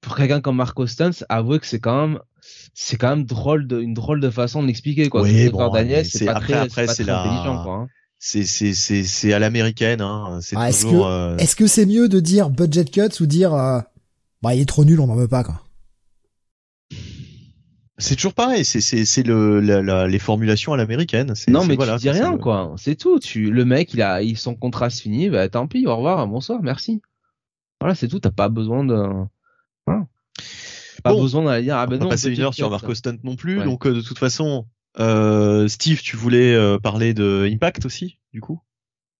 Speaker 3: pour quelqu'un comme Marco Stuntz, avouez que c'est quand même, c'est quand même drôle de, une drôle de façon de l'expliquer, quoi.
Speaker 4: Oui, bon,
Speaker 3: c'est
Speaker 4: c'est-
Speaker 3: pas
Speaker 4: après-
Speaker 3: très,
Speaker 4: après, c'est la-
Speaker 3: intelligent, quoi. hein.
Speaker 4: C'est, c'est, c'est, c'est à l'américaine, hein. C'est
Speaker 2: Ah, est-ce
Speaker 4: toujours,
Speaker 2: que-
Speaker 4: euh,
Speaker 2: Est-ce que c'est mieux de dire budget cuts ou dire, euh, bah, il est trop nul, on n'en veut pas, quoi?
Speaker 4: c'est toujours pareil. C'est, c'est, c'est le, la, la- les formulations à l'américaine.
Speaker 3: Non, mais
Speaker 4: voilà,
Speaker 3: tu dis rien,
Speaker 4: le-
Speaker 3: quoi. C'est tout. Tu, le mec, il a, il, son contrat se finit, bah, tant pis, au revoir, bonsoir, merci. Voilà, c'est tout. T'as pas besoin de, voilà. Pas
Speaker 4: Bon.
Speaker 3: besoin d'aller dire, ah
Speaker 4: On
Speaker 3: ben
Speaker 4: va
Speaker 3: non.
Speaker 4: passer une heure sur. Marco Stunt non plus.
Speaker 3: Ouais.
Speaker 4: Donc, euh, de toute façon, euh, Steve, tu voulais euh, parler de Impact aussi, du coup?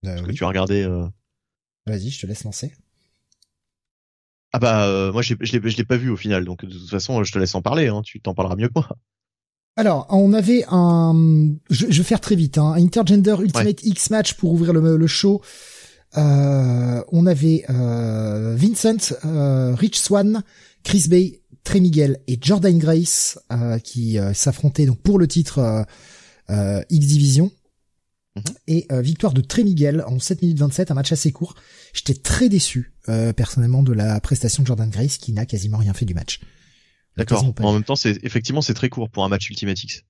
Speaker 2: Euh,
Speaker 4: Parce que tu as regardé, euh,
Speaker 2: Vas-y, je te laisse lancer.
Speaker 4: Ah bah euh, moi je l'ai je l'ai je l'ai pas vu au final donc de toute façon je te laisse en parler hein, tu t'en parleras mieux que moi.
Speaker 2: Alors, on avait un, je, je vais faire très vite, hein, un Intergender Ultimate X match pour ouvrir le, le show. Euh, on avait euh, Vincent, euh, Rich Swan, Chris Bay, Trey Miguel et Jordan Grace euh, qui euh, s'affrontaient donc pour le titre euh, X Division.
Speaker 4: Mhm.
Speaker 2: Et euh, victoire de Trey Miguel en 7 minutes 27, un match assez court. J'étais très déçu euh, personnellement de la prestation de Jordan Grace qui n'a quasiment rien fait du match.
Speaker 4: D'accord. En même temps c'est effectivement c'est très court pour un match Ultimate X.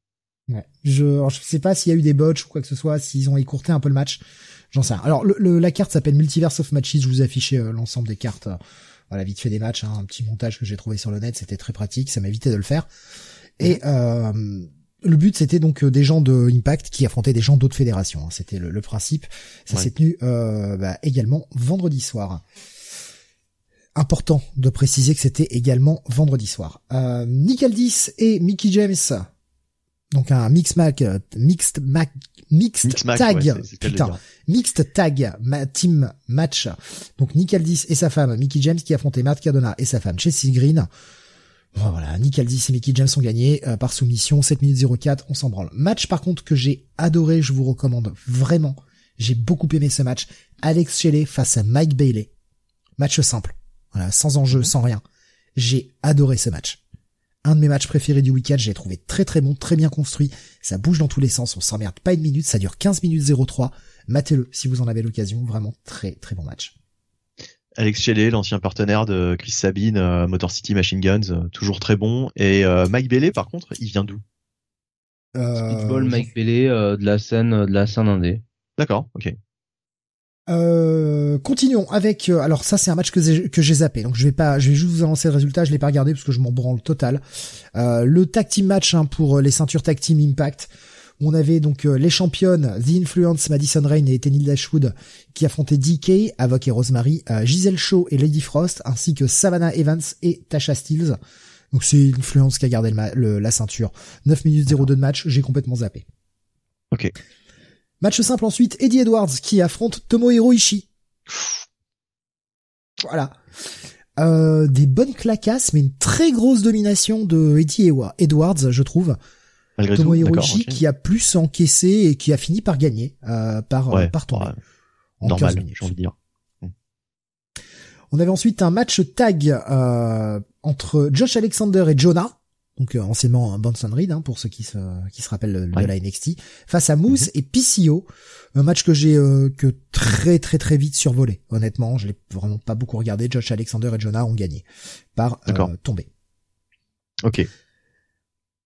Speaker 2: Ouais. Je, alors, je sais pas s'il y a eu des botches ou quoi que ce soit, s'ils ont écourté un peu le match. J'en sais rien. Alors, le, le- la carte s'appelle Multiverse of Matches. Je vous ai affiché euh, l'ensemble des cartes. euh, voilà, vite fait des matchs. hein, un petit montage que j'ai trouvé sur le net. C'était très pratique. Ça m'évitait de le faire. Et euh, le but, c'était donc euh, des gens de Impact qui affrontaient des gens d'autres fédérations. hein. C'était le, le principe. Ça
Speaker 4: Ouais.
Speaker 2: s'est tenu euh, bah, également vendredi soir. Important de préciser que c'était également vendredi soir. Euh, Nick Aldis et Mickey James donc un mix mac, euh, mixed mac, mixed
Speaker 4: Mix Mac,
Speaker 2: tag,
Speaker 4: ouais,
Speaker 2: putain, mixed tag ma, team match. Donc Nick Aldis et sa femme Mickey James qui affrontaient Matt Cardona et sa femme Chelsea Green. Bon, voilà, Nick Aldis et Mickey James ont gagné euh, par soumission 7 minutes 04, on s'en branle. Match par contre que j'ai adoré, je vous recommande vraiment. J'ai beaucoup aimé ce match. Alex Shelley face à Mike Bailey. Match simple. Voilà, sans enjeu, sans rien. J'ai adoré ce match. Un de mes matchs préférés du week-end, j'ai trouvé très très bon, très bien construit. Ça bouge dans tous les sens, on s'emmerde pas une minute, ça dure 15 minutes 03. Matez-le si vous en avez l'occasion, vraiment très très bon match.
Speaker 4: Alex Shelley, l'ancien partenaire de Chris Sabine, euh, Motor City Machine Guns, euh, toujours très bon. Et euh, Mike Bailey, par contre, il vient d'où?
Speaker 2: Euh,
Speaker 3: Speedball, Mike euh, de la scène, euh, de la scène indé.
Speaker 4: D'accord, ok.
Speaker 2: Euh, continuons avec euh, alors ça c'est un match que j'ai que j'ai zappé donc je vais pas je vais juste vous annoncer le résultat je l'ai pas regardé parce que je m'en branle total. Euh, le tag team match hein, pour euh, les ceintures tag team Impact. On avait donc euh, les championnes The Influence Madison Rain et Tenille Dashwood qui affrontaient DK Avoc et Rosemary Giselle Shaw et Lady Frost ainsi que Savannah Evans et Tasha Steeles. Donc c'est Influence qui a gardé la ceinture. 9 minutes 02 de match j'ai complètement zappé.
Speaker 4: Ok.
Speaker 2: Match simple ensuite, Eddie Edwards qui affronte Tomohiro Ishii. Voilà. Euh, des bonnes claquasses, mais une très grosse domination de Eddie Edwards, je trouve.
Speaker 4: Malgré
Speaker 2: Tomohiro. Ishii qui a plus encaissé et qui a fini par gagner euh, par,
Speaker 4: Ouais,
Speaker 2: euh, par tomber.
Speaker 4: ouais,
Speaker 2: en 15
Speaker 4: normal,
Speaker 2: minutes.
Speaker 4: j'ai envie de dire.
Speaker 2: On avait ensuite un match tag euh, entre Josh Alexander et Jonah, donc euh, anciennement un Bonson Reed hein, pour ceux qui se qui se rappellent de la NXT, face à Moose
Speaker 4: Mhm.
Speaker 2: et PCO, un match que j'ai euh, que très très très vite survolé. Honnêtement, je l'ai vraiment pas beaucoup regardé. Josh Alexander et Jonah ont gagné par euh, tomber.
Speaker 4: Ok.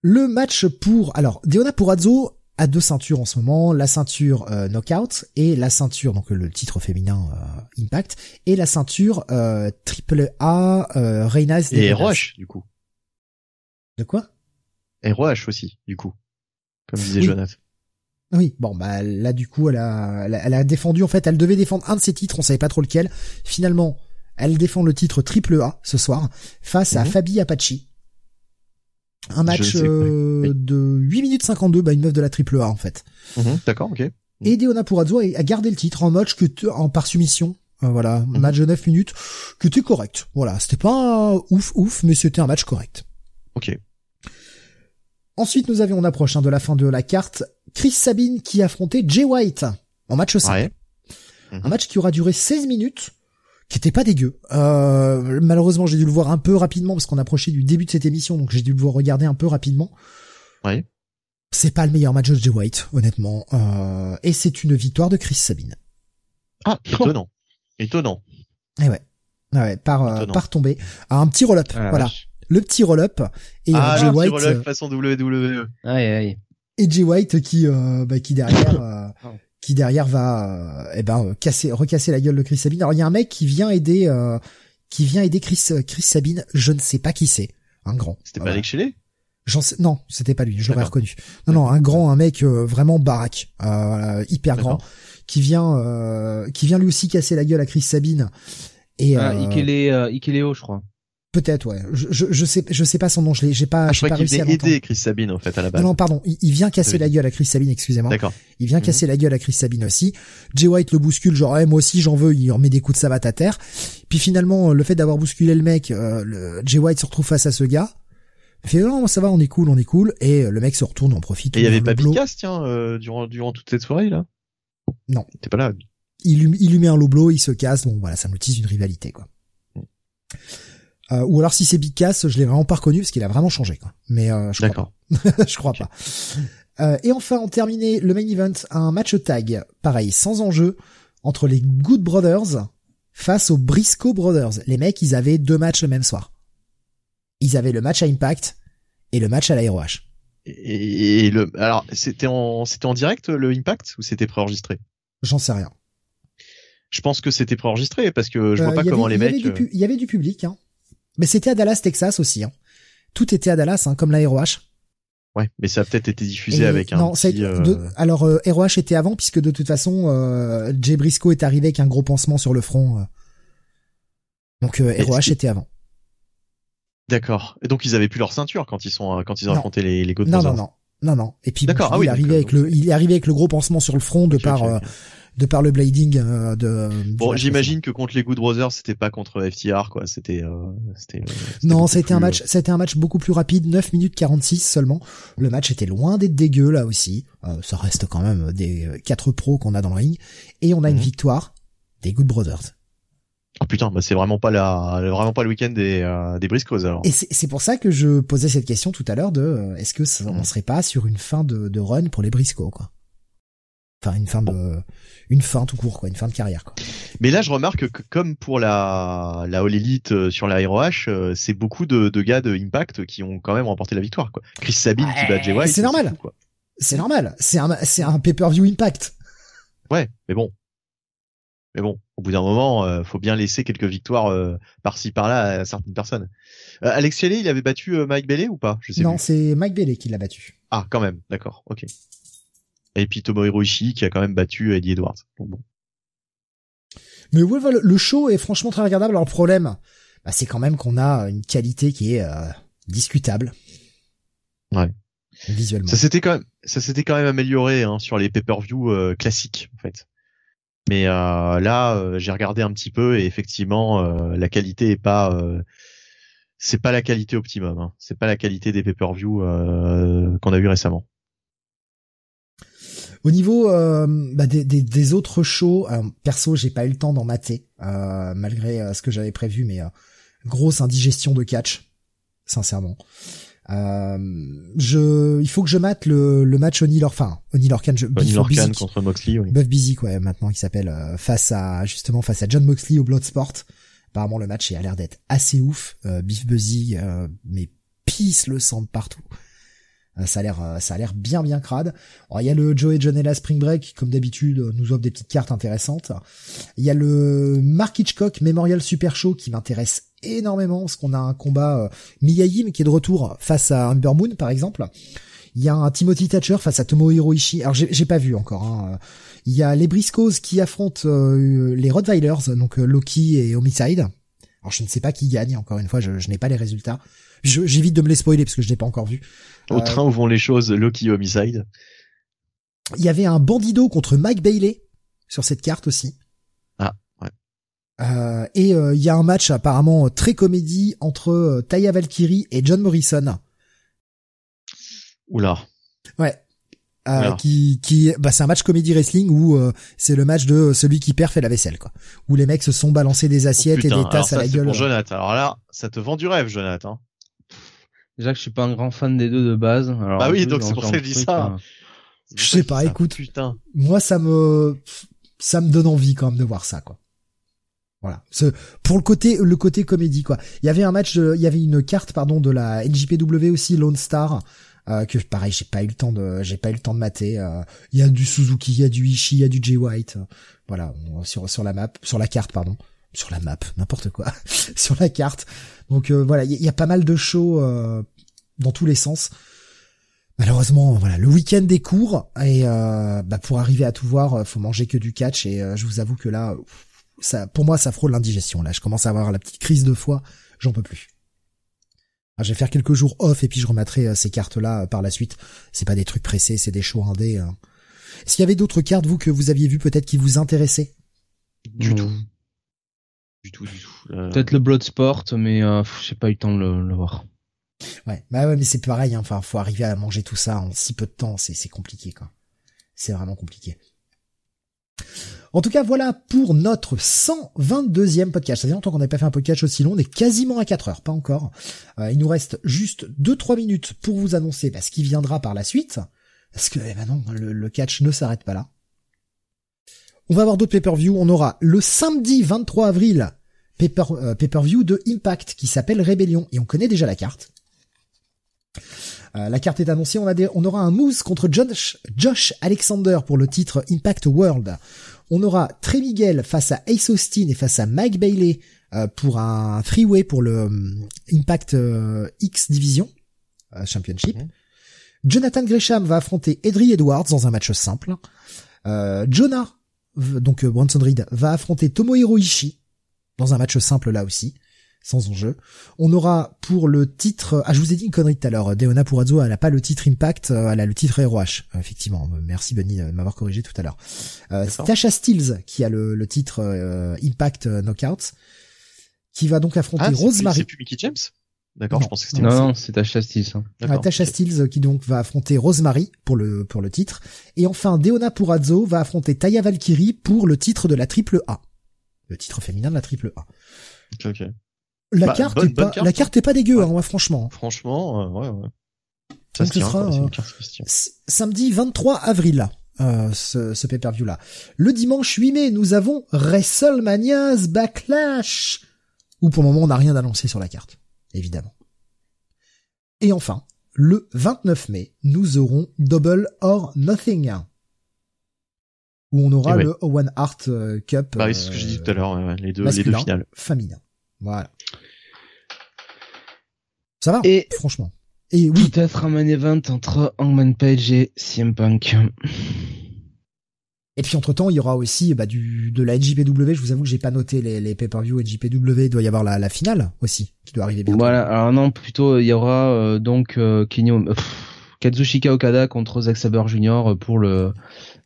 Speaker 2: Le match pour alors Deonna Purazzo a deux ceintures en ce moment, la ceinture euh, Knockout et la ceinture donc le titre féminin euh, Impact et la ceinture euh, Triple A euh,
Speaker 4: Et. ROH, du coup.
Speaker 2: De quoi?
Speaker 4: Et aussi, du coup. Comme disait
Speaker 2: Oui.
Speaker 4: Jonathan.
Speaker 2: Oui, bon bah là du coup elle a, elle a elle a défendu en fait, elle devait défendre un de ses titres, on savait pas trop lequel. Finalement, Elle défend le titre triple A ce soir face à
Speaker 4: Mhm.
Speaker 2: Fabi Apache. Un match euh,
Speaker 4: Oui.
Speaker 2: de 8 minutes 52, bah une meuf de la triple A en fait.
Speaker 4: Mhm, D'accord, ok.
Speaker 2: Et Deonna Purrazzo a, gardé le titre en match que en par soumission. Euh, voilà,
Speaker 4: Mhm.
Speaker 2: match de 9 minutes que était correct. Voilà, c'était pas ouf ouf, mais c'était un match correct.
Speaker 4: Ok.
Speaker 2: Ensuite, nous avions, on approche hein, de la fin de la carte, Chris Sabine qui affrontait Jay White en match 5.
Speaker 4: Ouais.
Speaker 2: Un match qui aura duré 16 minutes, qui était pas dégueu. Euh, malheureusement, j'ai dû le voir un peu rapidement parce qu'on approchait du début de cette émission, donc j'ai dû le voir regarder un peu rapidement.
Speaker 4: Ouais.
Speaker 2: C'est pas le meilleur match de Jay White, honnêtement. Euh, et c'est une victoire de Chris Sabine.
Speaker 4: Ah, étonnant. Étonnant.
Speaker 2: Et ouais. Ah ouais, par, euh, par tomber. à un petit roll-up.
Speaker 3: Ah,
Speaker 2: voilà.
Speaker 3: vache.
Speaker 2: Le petit roll-up. Et
Speaker 4: ah,
Speaker 2: euh, Jay
Speaker 4: le petit
Speaker 2: White. euh,
Speaker 4: façon WWE.
Speaker 3: Aïe, aïe.
Speaker 2: et Jay White qui euh, bah, qui derrière euh,
Speaker 3: Pardon.
Speaker 2: qui derrière va euh, eh ben casser recasser la gueule de Chris Sabine. Alors il y a un mec qui vient aider euh, qui vient aider Chris Chris Sabine, je ne sais pas qui c'est, un grand.
Speaker 4: C'était pas
Speaker 2: Voilà.
Speaker 4: Alex Shelley?
Speaker 2: J'en sais non, c'était pas lui, je l'aurais reconnu. Non non, un grand un mec euh, vraiment baraque, euh, hyper grand qui vient euh, qui vient lui aussi casser la gueule à Chris Sabine. Et
Speaker 3: Ah,
Speaker 2: euh,
Speaker 3: Ikele, euh, Ikeleo, je crois.
Speaker 2: Peut-être ouais. Je, je je sais je sais pas son nom, je l'ai j'ai pas
Speaker 4: Ah, je
Speaker 2: pas réussi à
Speaker 4: aider Chris Sabine, en fait, à la base.
Speaker 2: non, pardon, il, il vient casser
Speaker 4: Oui.
Speaker 2: la gueule à Chris Sabine, excusez-moi.
Speaker 4: D'accord.
Speaker 2: Il vient
Speaker 4: Mhm.
Speaker 2: casser la gueule à Chris Sabine aussi. Jay White le bouscule, genre ouais, moi aussi j'en veux, il remet des coups de savate à terre. Puis finalement, le fait d'avoir bousculé le mec, euh, le, Jay White se retrouve face à ce gars. Il fait non, ça va, on est cool, on est cool. Et euh, le mec se retourne, on profite.
Speaker 4: Et il y avait pas. Bicas, tiens, euh, durant, durant toute cette soirée, là?
Speaker 2: Non.
Speaker 4: T'es pas là.
Speaker 2: Il, lui- il lui met un low blow, il se casse. Bon voilà, ça nous tease une rivalité quoi.
Speaker 4: Mm.
Speaker 2: Euh, ou alors si c'est Big Cass, je l'ai vraiment pas reconnu parce qu'il a vraiment changé quoi. Mais euh, je crois *laughs* je crois pas. Euh, et enfin, on terminait le main event, un match tag, pareil, sans enjeu, entre les Good Brothers face aux Briscoe Brothers. Les mecs, ils avaient deux matchs le même soir. Ils avaient le match à Impact et le match à la ROH.
Speaker 4: Et, et le, alors, c'était en, c'était en direct, le Impact, ou c'était préenregistré?
Speaker 2: J'en sais rien.
Speaker 4: Je pense que c'était préenregistré, parce que je
Speaker 2: Euh,
Speaker 4: vois pas comment les mecs,
Speaker 2: Il y avait du public, hein. Mais c'était à Dallas, Texas aussi. Hein. Tout était à Dallas, hein, comme la ROH.
Speaker 4: euh, ouais, mais ça a peut-être été diffusé
Speaker 2: Et
Speaker 4: avec un
Speaker 2: non, ça a
Speaker 4: euh,
Speaker 2: de- alors euh, ROH était avant puisque de toute façon euh, Jay Briscoe est arrivé avec un gros pansement sur le front. euh. Donc euh, ROH
Speaker 4: c'est-
Speaker 2: était avant.
Speaker 4: D'accord. Et donc ils avaient plus leur ceinture quand ils sont, euh, quand ils ont
Speaker 2: Non.
Speaker 4: affronté les, les God
Speaker 2: Non non non. Non non. Et puis bon,
Speaker 4: ah oui,
Speaker 2: il est arrivé
Speaker 4: euh,
Speaker 2: avec le il est arrivé avec le gros pansement sur le front de par euh. De par le blading euh, de
Speaker 4: Bon, j'imagine que contre les Good Brothers, c'était pas contre FTR, quoi. C'était, euh, c'était. euh, c'était.
Speaker 2: Non, été un
Speaker 4: plus,
Speaker 2: match, a été un match beaucoup plus rapide, 9 minutes 46 seulement. Le match était loin d'être dégueu là aussi. Euh, ça reste quand même des euh, quatre pros qu'on a dans le ring et on a une
Speaker 4: Mhm.
Speaker 2: victoire des Good Brothers.
Speaker 4: euh, Oh putain, bah c'est vraiment pas la, vraiment pas le week-end des, euh, des Briscoes alors.
Speaker 2: Et c'est pour ça que je posais cette question tout à l'heure de euh, est-ce que ça, on
Speaker 4: Mhm.
Speaker 2: serait pas sur une fin de, de run pour les Briscoe quoi Enfin une fin de une fin tout court quoi, une fin de carrière quoi.
Speaker 4: Mais là, je remarque que comme pour la, la All Elite euh, sur la ROH, euh, c'est beaucoup de, de gars de Impact qui ont quand même remporté la victoire, quoi. Chris Sabine qui bat Jay
Speaker 2: Ouais,
Speaker 4: White.
Speaker 2: c'est normal. C'est normal, c'est un c'est un pay-per-view Impact.
Speaker 4: Ouais, mais bon. Mais bon, au bout d'un moment, euh, faut bien laisser quelques victoires euh, par-ci par-là à certaines personnes. Euh, Alex Shelley, il avait battu euh, Mike Bailey ou pas? Je sais
Speaker 2: Non, c'est Mike Bailey qui l'a battu.
Speaker 4: Ah, quand même, d'accord, ok. Et puis Tomohiro Ishii qui a quand même battu Eddie Edwards. Donc bon.
Speaker 2: Mais ouais, voilà, le show est franchement très regardable. Alors le problème, bah, c'est quand même qu'on a une qualité qui est euh, discutable.
Speaker 4: Ouais.
Speaker 2: Visuellement.
Speaker 4: Ça s'était quand même, ça s'était quand même amélioré hein, sur les pay-per-view euh, classiques en fait. Mais euh, là, euh, j'ai regardé un petit peu et effectivement, euh, la qualité est pas, euh, c'est pas la qualité optimum. Hein. C'est pas la qualité des pay-per-view euh, qu'on a vu récemment.
Speaker 2: Au niveau euh, bah, des, des, des autres shows, perso, j'ai pas eu le temps d'en mater, euh, malgré euh, ce que j'avais prévu, mais euh, grosse indigestion de catch, sincèrement. Euh, je, il faut que je mate le, le match Oni Lorcan, Oni Lorcan, je,
Speaker 4: Lorcan contre Moxley. Oui.
Speaker 2: Buff Busy, ouais, maintenant il s'appelle, euh, face à, justement, face à John Moxley au Bloodsport. Apparemment, le match a l'air d'être assez ouf. Euh, Biff Busy, euh, mais pisse le sang de partout. Euh, ça a l'air, euh, ça a l'air bien bien crade. Alors, il y a le Joey Janela Spring Break, comme d'habitude, euh, nous offre des petites cartes intéressantes. Il y a le Mark Hitchcock Memorial Super Show qui m'intéresse énormément, parce qu'on a un combat euh, qui est de retour face à Humber Moon, par exemple. Il y a un Timothy Thatcher face à Tomohiro Ishii. Alors, j'ai pas vu encore, hein. Il y a les Briscoes qui affrontent les Rottweilers, donc Loki et Homicide. Alors je ne sais pas qui gagne. Encore une fois, je, je n'ai pas les résultats. J'évite de me les spoiler parce que je n'ai pas encore vu.
Speaker 4: Au
Speaker 2: Euh,
Speaker 4: train où vont les choses, Loki Homicide.
Speaker 2: Il y avait un bandido contre Mike Bailey sur cette carte aussi.
Speaker 4: Ah, ouais.
Speaker 2: Euh, et euh, il y a un match apparemment très comédie entre Taya Valkyrie et John Morrison.
Speaker 4: Oula.
Speaker 2: Ouais. Euh, qui qui bah c'est un match comédie wrestling où euh, c'est le match de celui qui perd fait la vaisselle quoi où les mecs se sont balancés des assiettes
Speaker 4: Putain,
Speaker 2: et des
Speaker 4: alors
Speaker 2: tasses
Speaker 4: ça,
Speaker 2: à la gueule
Speaker 4: pour Jonathan. Alors là, ça te vend du rêve, Jonathan.
Speaker 3: Déjà que je suis pas un grand fan des deux de base. Alors,
Speaker 4: Bah oui,
Speaker 3: plus,
Speaker 4: donc c'est pour ça que je
Speaker 3: de
Speaker 4: dis
Speaker 3: truc,
Speaker 4: ça.
Speaker 3: euh,
Speaker 2: Je sais pas, écoute.
Speaker 4: Putain.
Speaker 2: moi ça me ça me donne envie quand même de voir ça quoi voilà Ce- pour le côté le côté comédie quoi il y avait un match de- il y avait une carte pardon de la NJPW aussi Lone Star euh, que pareil j'ai pas eu le temps de j'ai pas eu le temps de mater euh, il y a du Suzuki il y a du Ishii il y a du Jay White euh, voilà sur sur la map sur la carte pardon sur la map n'importe quoi *laughs* sur la carte donc euh, voilà il y, a- il y a pas mal de shows euh, dans tous les sens Malheureusement, voilà, le week-end est court et euh, bah, pour arriver à tout voir, faut manger que du catch et euh, je vous avoue que là, ça, pour moi, ça frôle l'indigestion. Là, je commence à avoir la petite crise de foie, j'en peux plus. Ah, je vais faire quelques jours off et puis je remettrai euh, ces cartes-là euh, par la suite. C'est pas des trucs pressés, c'est des shows indés. hein. Est-ce qu'il y avait d'autres cartes vous que vous aviez vues peut-être qui vous intéressaient?
Speaker 4: Du tout. Du tout, du tout. Euh,
Speaker 3: Peut-être le Bloodsport, mais euh, j'ai pas eu le temps de le, le voir.
Speaker 2: Ouais, bah ouais, mais c'est pareil. Hein. Enfin, faut arriver à manger tout ça en si peu de temps. C'est c'est compliqué, quoi. C'est vraiment compliqué. En tout cas, voilà pour notre 122e podcast. Ça fait longtemps qu'on n'avait pas fait un podcast aussi long. On est quasiment à 4 heures, pas encore. Euh, il nous reste juste 2-3 minutes pour vous annoncer bah, ce qui viendra par la suite. Parce que eh ben non, le, le catch ne s'arrête pas là. On va avoir d'autres pay-per-view. On aura le samedi 23 avril euh, pay-per-view de Impact qui s'appelle Rébellion. Et on connaît déjà la carte. Euh, la carte est annoncée, on, a des- on aura un Moose contre Josh, Josh Alexander pour le titre Impact World. On aura Trey Miguel face à Ace Austin et face à Mike Bailey euh, pour un three-way pour le euh, Impact X Division euh, Championship.
Speaker 4: Mhm.
Speaker 2: Jonathan Gresham va affronter Edry Edwards dans un match simple. Euh, Jonah, donc euh, Bronson Reed, va affronter Tomohiro Ishii dans un match simple là aussi, sans enjeu. On aura pour le titre, ah je vous ai dit une connerie tout à l'heure, Deonna Purazzo elle a pas le titre Impact, euh, elle a le titre ROH, effectivement. Merci Bunny de m'avoir corrigé tout à l'heure. Euh, c'est. Tasha Steels qui a le, le titre euh, Impact Knockouts, qui va donc affronter
Speaker 4: Ah,
Speaker 2: Rosemary.
Speaker 4: C'est plus Mickey James? D'accord, je pense que c'était
Speaker 3: Non,
Speaker 4: une-
Speaker 3: non, c'est ta justice. Hein.
Speaker 4: D'accord.
Speaker 2: Tasha Steels euh, qui donc va affronter Rosemary pour le pour le titre et enfin Deonna Purazzo va affronter Taya Valkyrie pour le titre de la triple A. Le titre féminin de la triple A.
Speaker 4: Ok, ok.
Speaker 2: La
Speaker 4: Bah,
Speaker 2: carte
Speaker 4: bonne-
Speaker 2: est pas
Speaker 4: carte,
Speaker 2: la carte est pas dégueu
Speaker 4: Ouais.
Speaker 2: hein, ouais, franchement.
Speaker 4: Franchement, euh, ouais, ouais. Ça
Speaker 2: Donc
Speaker 4: se
Speaker 2: ce
Speaker 4: tient,
Speaker 2: sera,
Speaker 4: quoi,
Speaker 2: euh, Samedi 23 avril euh, ce, ce pay-per-view là. Le dimanche 8 mai, nous avons WrestleMania's Backlash où pour le moment on n'a rien d'annoncé sur la carte, évidemment. Et enfin, le 29 mai, nous aurons Double or Nothing où on aura
Speaker 4: ouais.
Speaker 2: le Owen Hart euh, Cup
Speaker 4: Bah oui, c'est ce que j'ai dit tout à l'heure, les deux, les deux finales.
Speaker 2: féminin. Voilà. Ça va
Speaker 3: Et
Speaker 2: franchement. Et oui,
Speaker 3: peut-être un main event entre Hangman Page et CM Punk.
Speaker 2: Et puis entre temps, il y aura aussi bah, du de la NJPW. Je vous avoue que j'ai pas noté les, les pay-per-view NJPW. Il doit y avoir la, la finale aussi qui doit arriver bientôt.
Speaker 3: Voilà, alors non, plutôt il y aura euh, donc euh, Kenny, euh, pff, Kazushika Okada contre Zack Saber Jr. pour le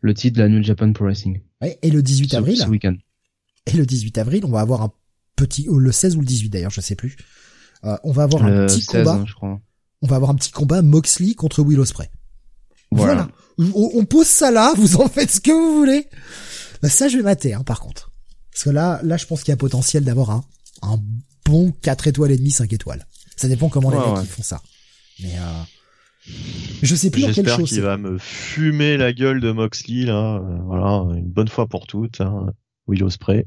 Speaker 3: le titre de la New Japan Pro Wrestling.
Speaker 2: Ouais, et le 18
Speaker 3: Ce-
Speaker 2: avril.
Speaker 3: Ce, week-end.
Speaker 2: Et le 18 avril, on va avoir un petit, ou le 16 ou le 18 d'ailleurs, je sais plus. Euh, on va avoir un petit
Speaker 3: 16,
Speaker 2: combat.
Speaker 3: hein, je crois.
Speaker 2: On va avoir un petit combat Moxley contre Will Ospreay.
Speaker 3: Voilà.
Speaker 2: Voilà. On, on pose ça là, vous en faites ce que vous voulez. Bah, ça, je vais mater, hein, par contre. Parce que là, là, je pense qu'il y a potentiel d'avoir un, un bon 4 étoiles et demi, 5 étoiles. Ça dépend comment les mecs
Speaker 3: ouais.
Speaker 2: ils font ça. Mais euh, je sais plus dans quelle
Speaker 4: J'espère
Speaker 2: chose.
Speaker 4: qu'il
Speaker 2: c'est.
Speaker 4: va me fumer la gueule de Moxley, là. euh, voilà, une bonne fois pour toutes. Hein. Will Ospreay.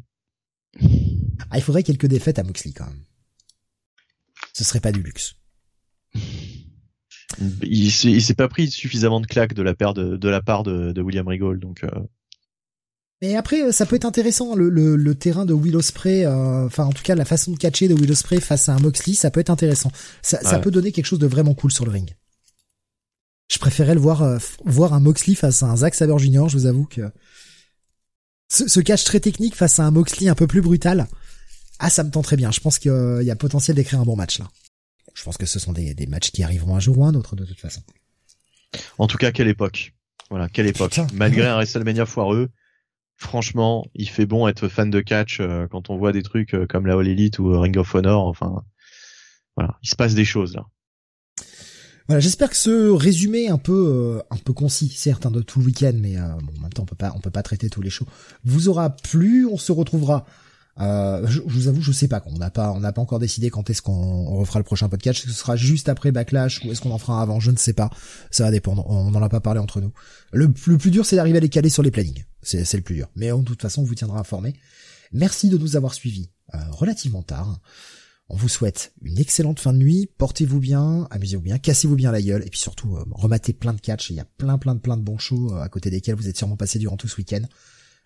Speaker 2: Ah, il faudrait quelques défaites à Moxley quand même. Ce serait pas du luxe.
Speaker 4: Il s'est il s'est pas pris suffisamment de claques de la, part de, de la part de, de William Regal, donc euh,
Speaker 2: Mais après, euh, ça peut être intéressant le, le, le terrain de Will Ospreay, euh, enfin en tout cas la façon de catcher de Will Ospreay face à un Moxley, ça peut être intéressant. Ça, ça peut donner quelque chose de vraiment cool sur le ring. Je préférais le voir euh, voir un Moxley face à un Zack Saber Jr. Je vous avoue que ce, ce catch très technique face à un Moxley un peu plus brutal, Ah, ça me tend très bien. Je pense qu'il y a potentiel d'écrire un bon match là. Je pense que ce sont des, des matchs qui arriveront un jour ou un autre de toute façon.
Speaker 4: En tout cas, quelle époque. Voilà, quelle époque.
Speaker 2: Putain.
Speaker 4: Malgré un WrestleMania foireux, franchement, il fait bon être fan de catch euh, quand on voit des trucs euh, comme la All Elite ou euh, Ring of Honor. Enfin, voilà, il se passe des choses là.
Speaker 2: Voilà, j'espère que ce résumé un peu euh, un peu concis, certes, hein, de tout le week-end, mais bon, en même temps, on peut pas on peut pas traiter tous les shows. Vous aura plu. On se retrouvera. Euh, je, vous avoue, je sais pas. On n'a pas on n'a pas encore décidé quand est-ce qu'on on refera le prochain podcast. Est-ce que ce sera juste après Backlash ou est-ce qu'on en fera avant? Je ne sais pas. Ça va dépendre. On n'en a pas parlé entre nous. Le, plus dur, c'est d'arriver à les caler sur les plannings. C'est le plus dur. Mais en toute façon, on vous tiendra informé. Merci de nous avoir suivis euh, relativement tard. On vous souhaite une excellente fin de nuit, portez-vous bien, amusez-vous bien, cassez-vous bien la gueule, et puis surtout, euh, rematez plein de catch, il y a plein plein plein de bons shows à côté desquels vous êtes sûrement passé durant tout ce week-end.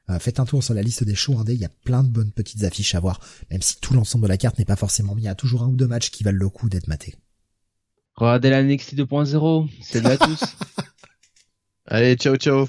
Speaker 2: Euh, faites un tour sur la liste des shows indés, il y a plein de bonnes petites affiches à voir, même si tout l'ensemble de la carte n'est pas forcément mis, il y a toujours un ou deux matchs qui valent le coup d'être matés.
Speaker 3: Regardez la NXT 2.0, c'est de à tous. *laughs*
Speaker 4: Allez, ciao ciao.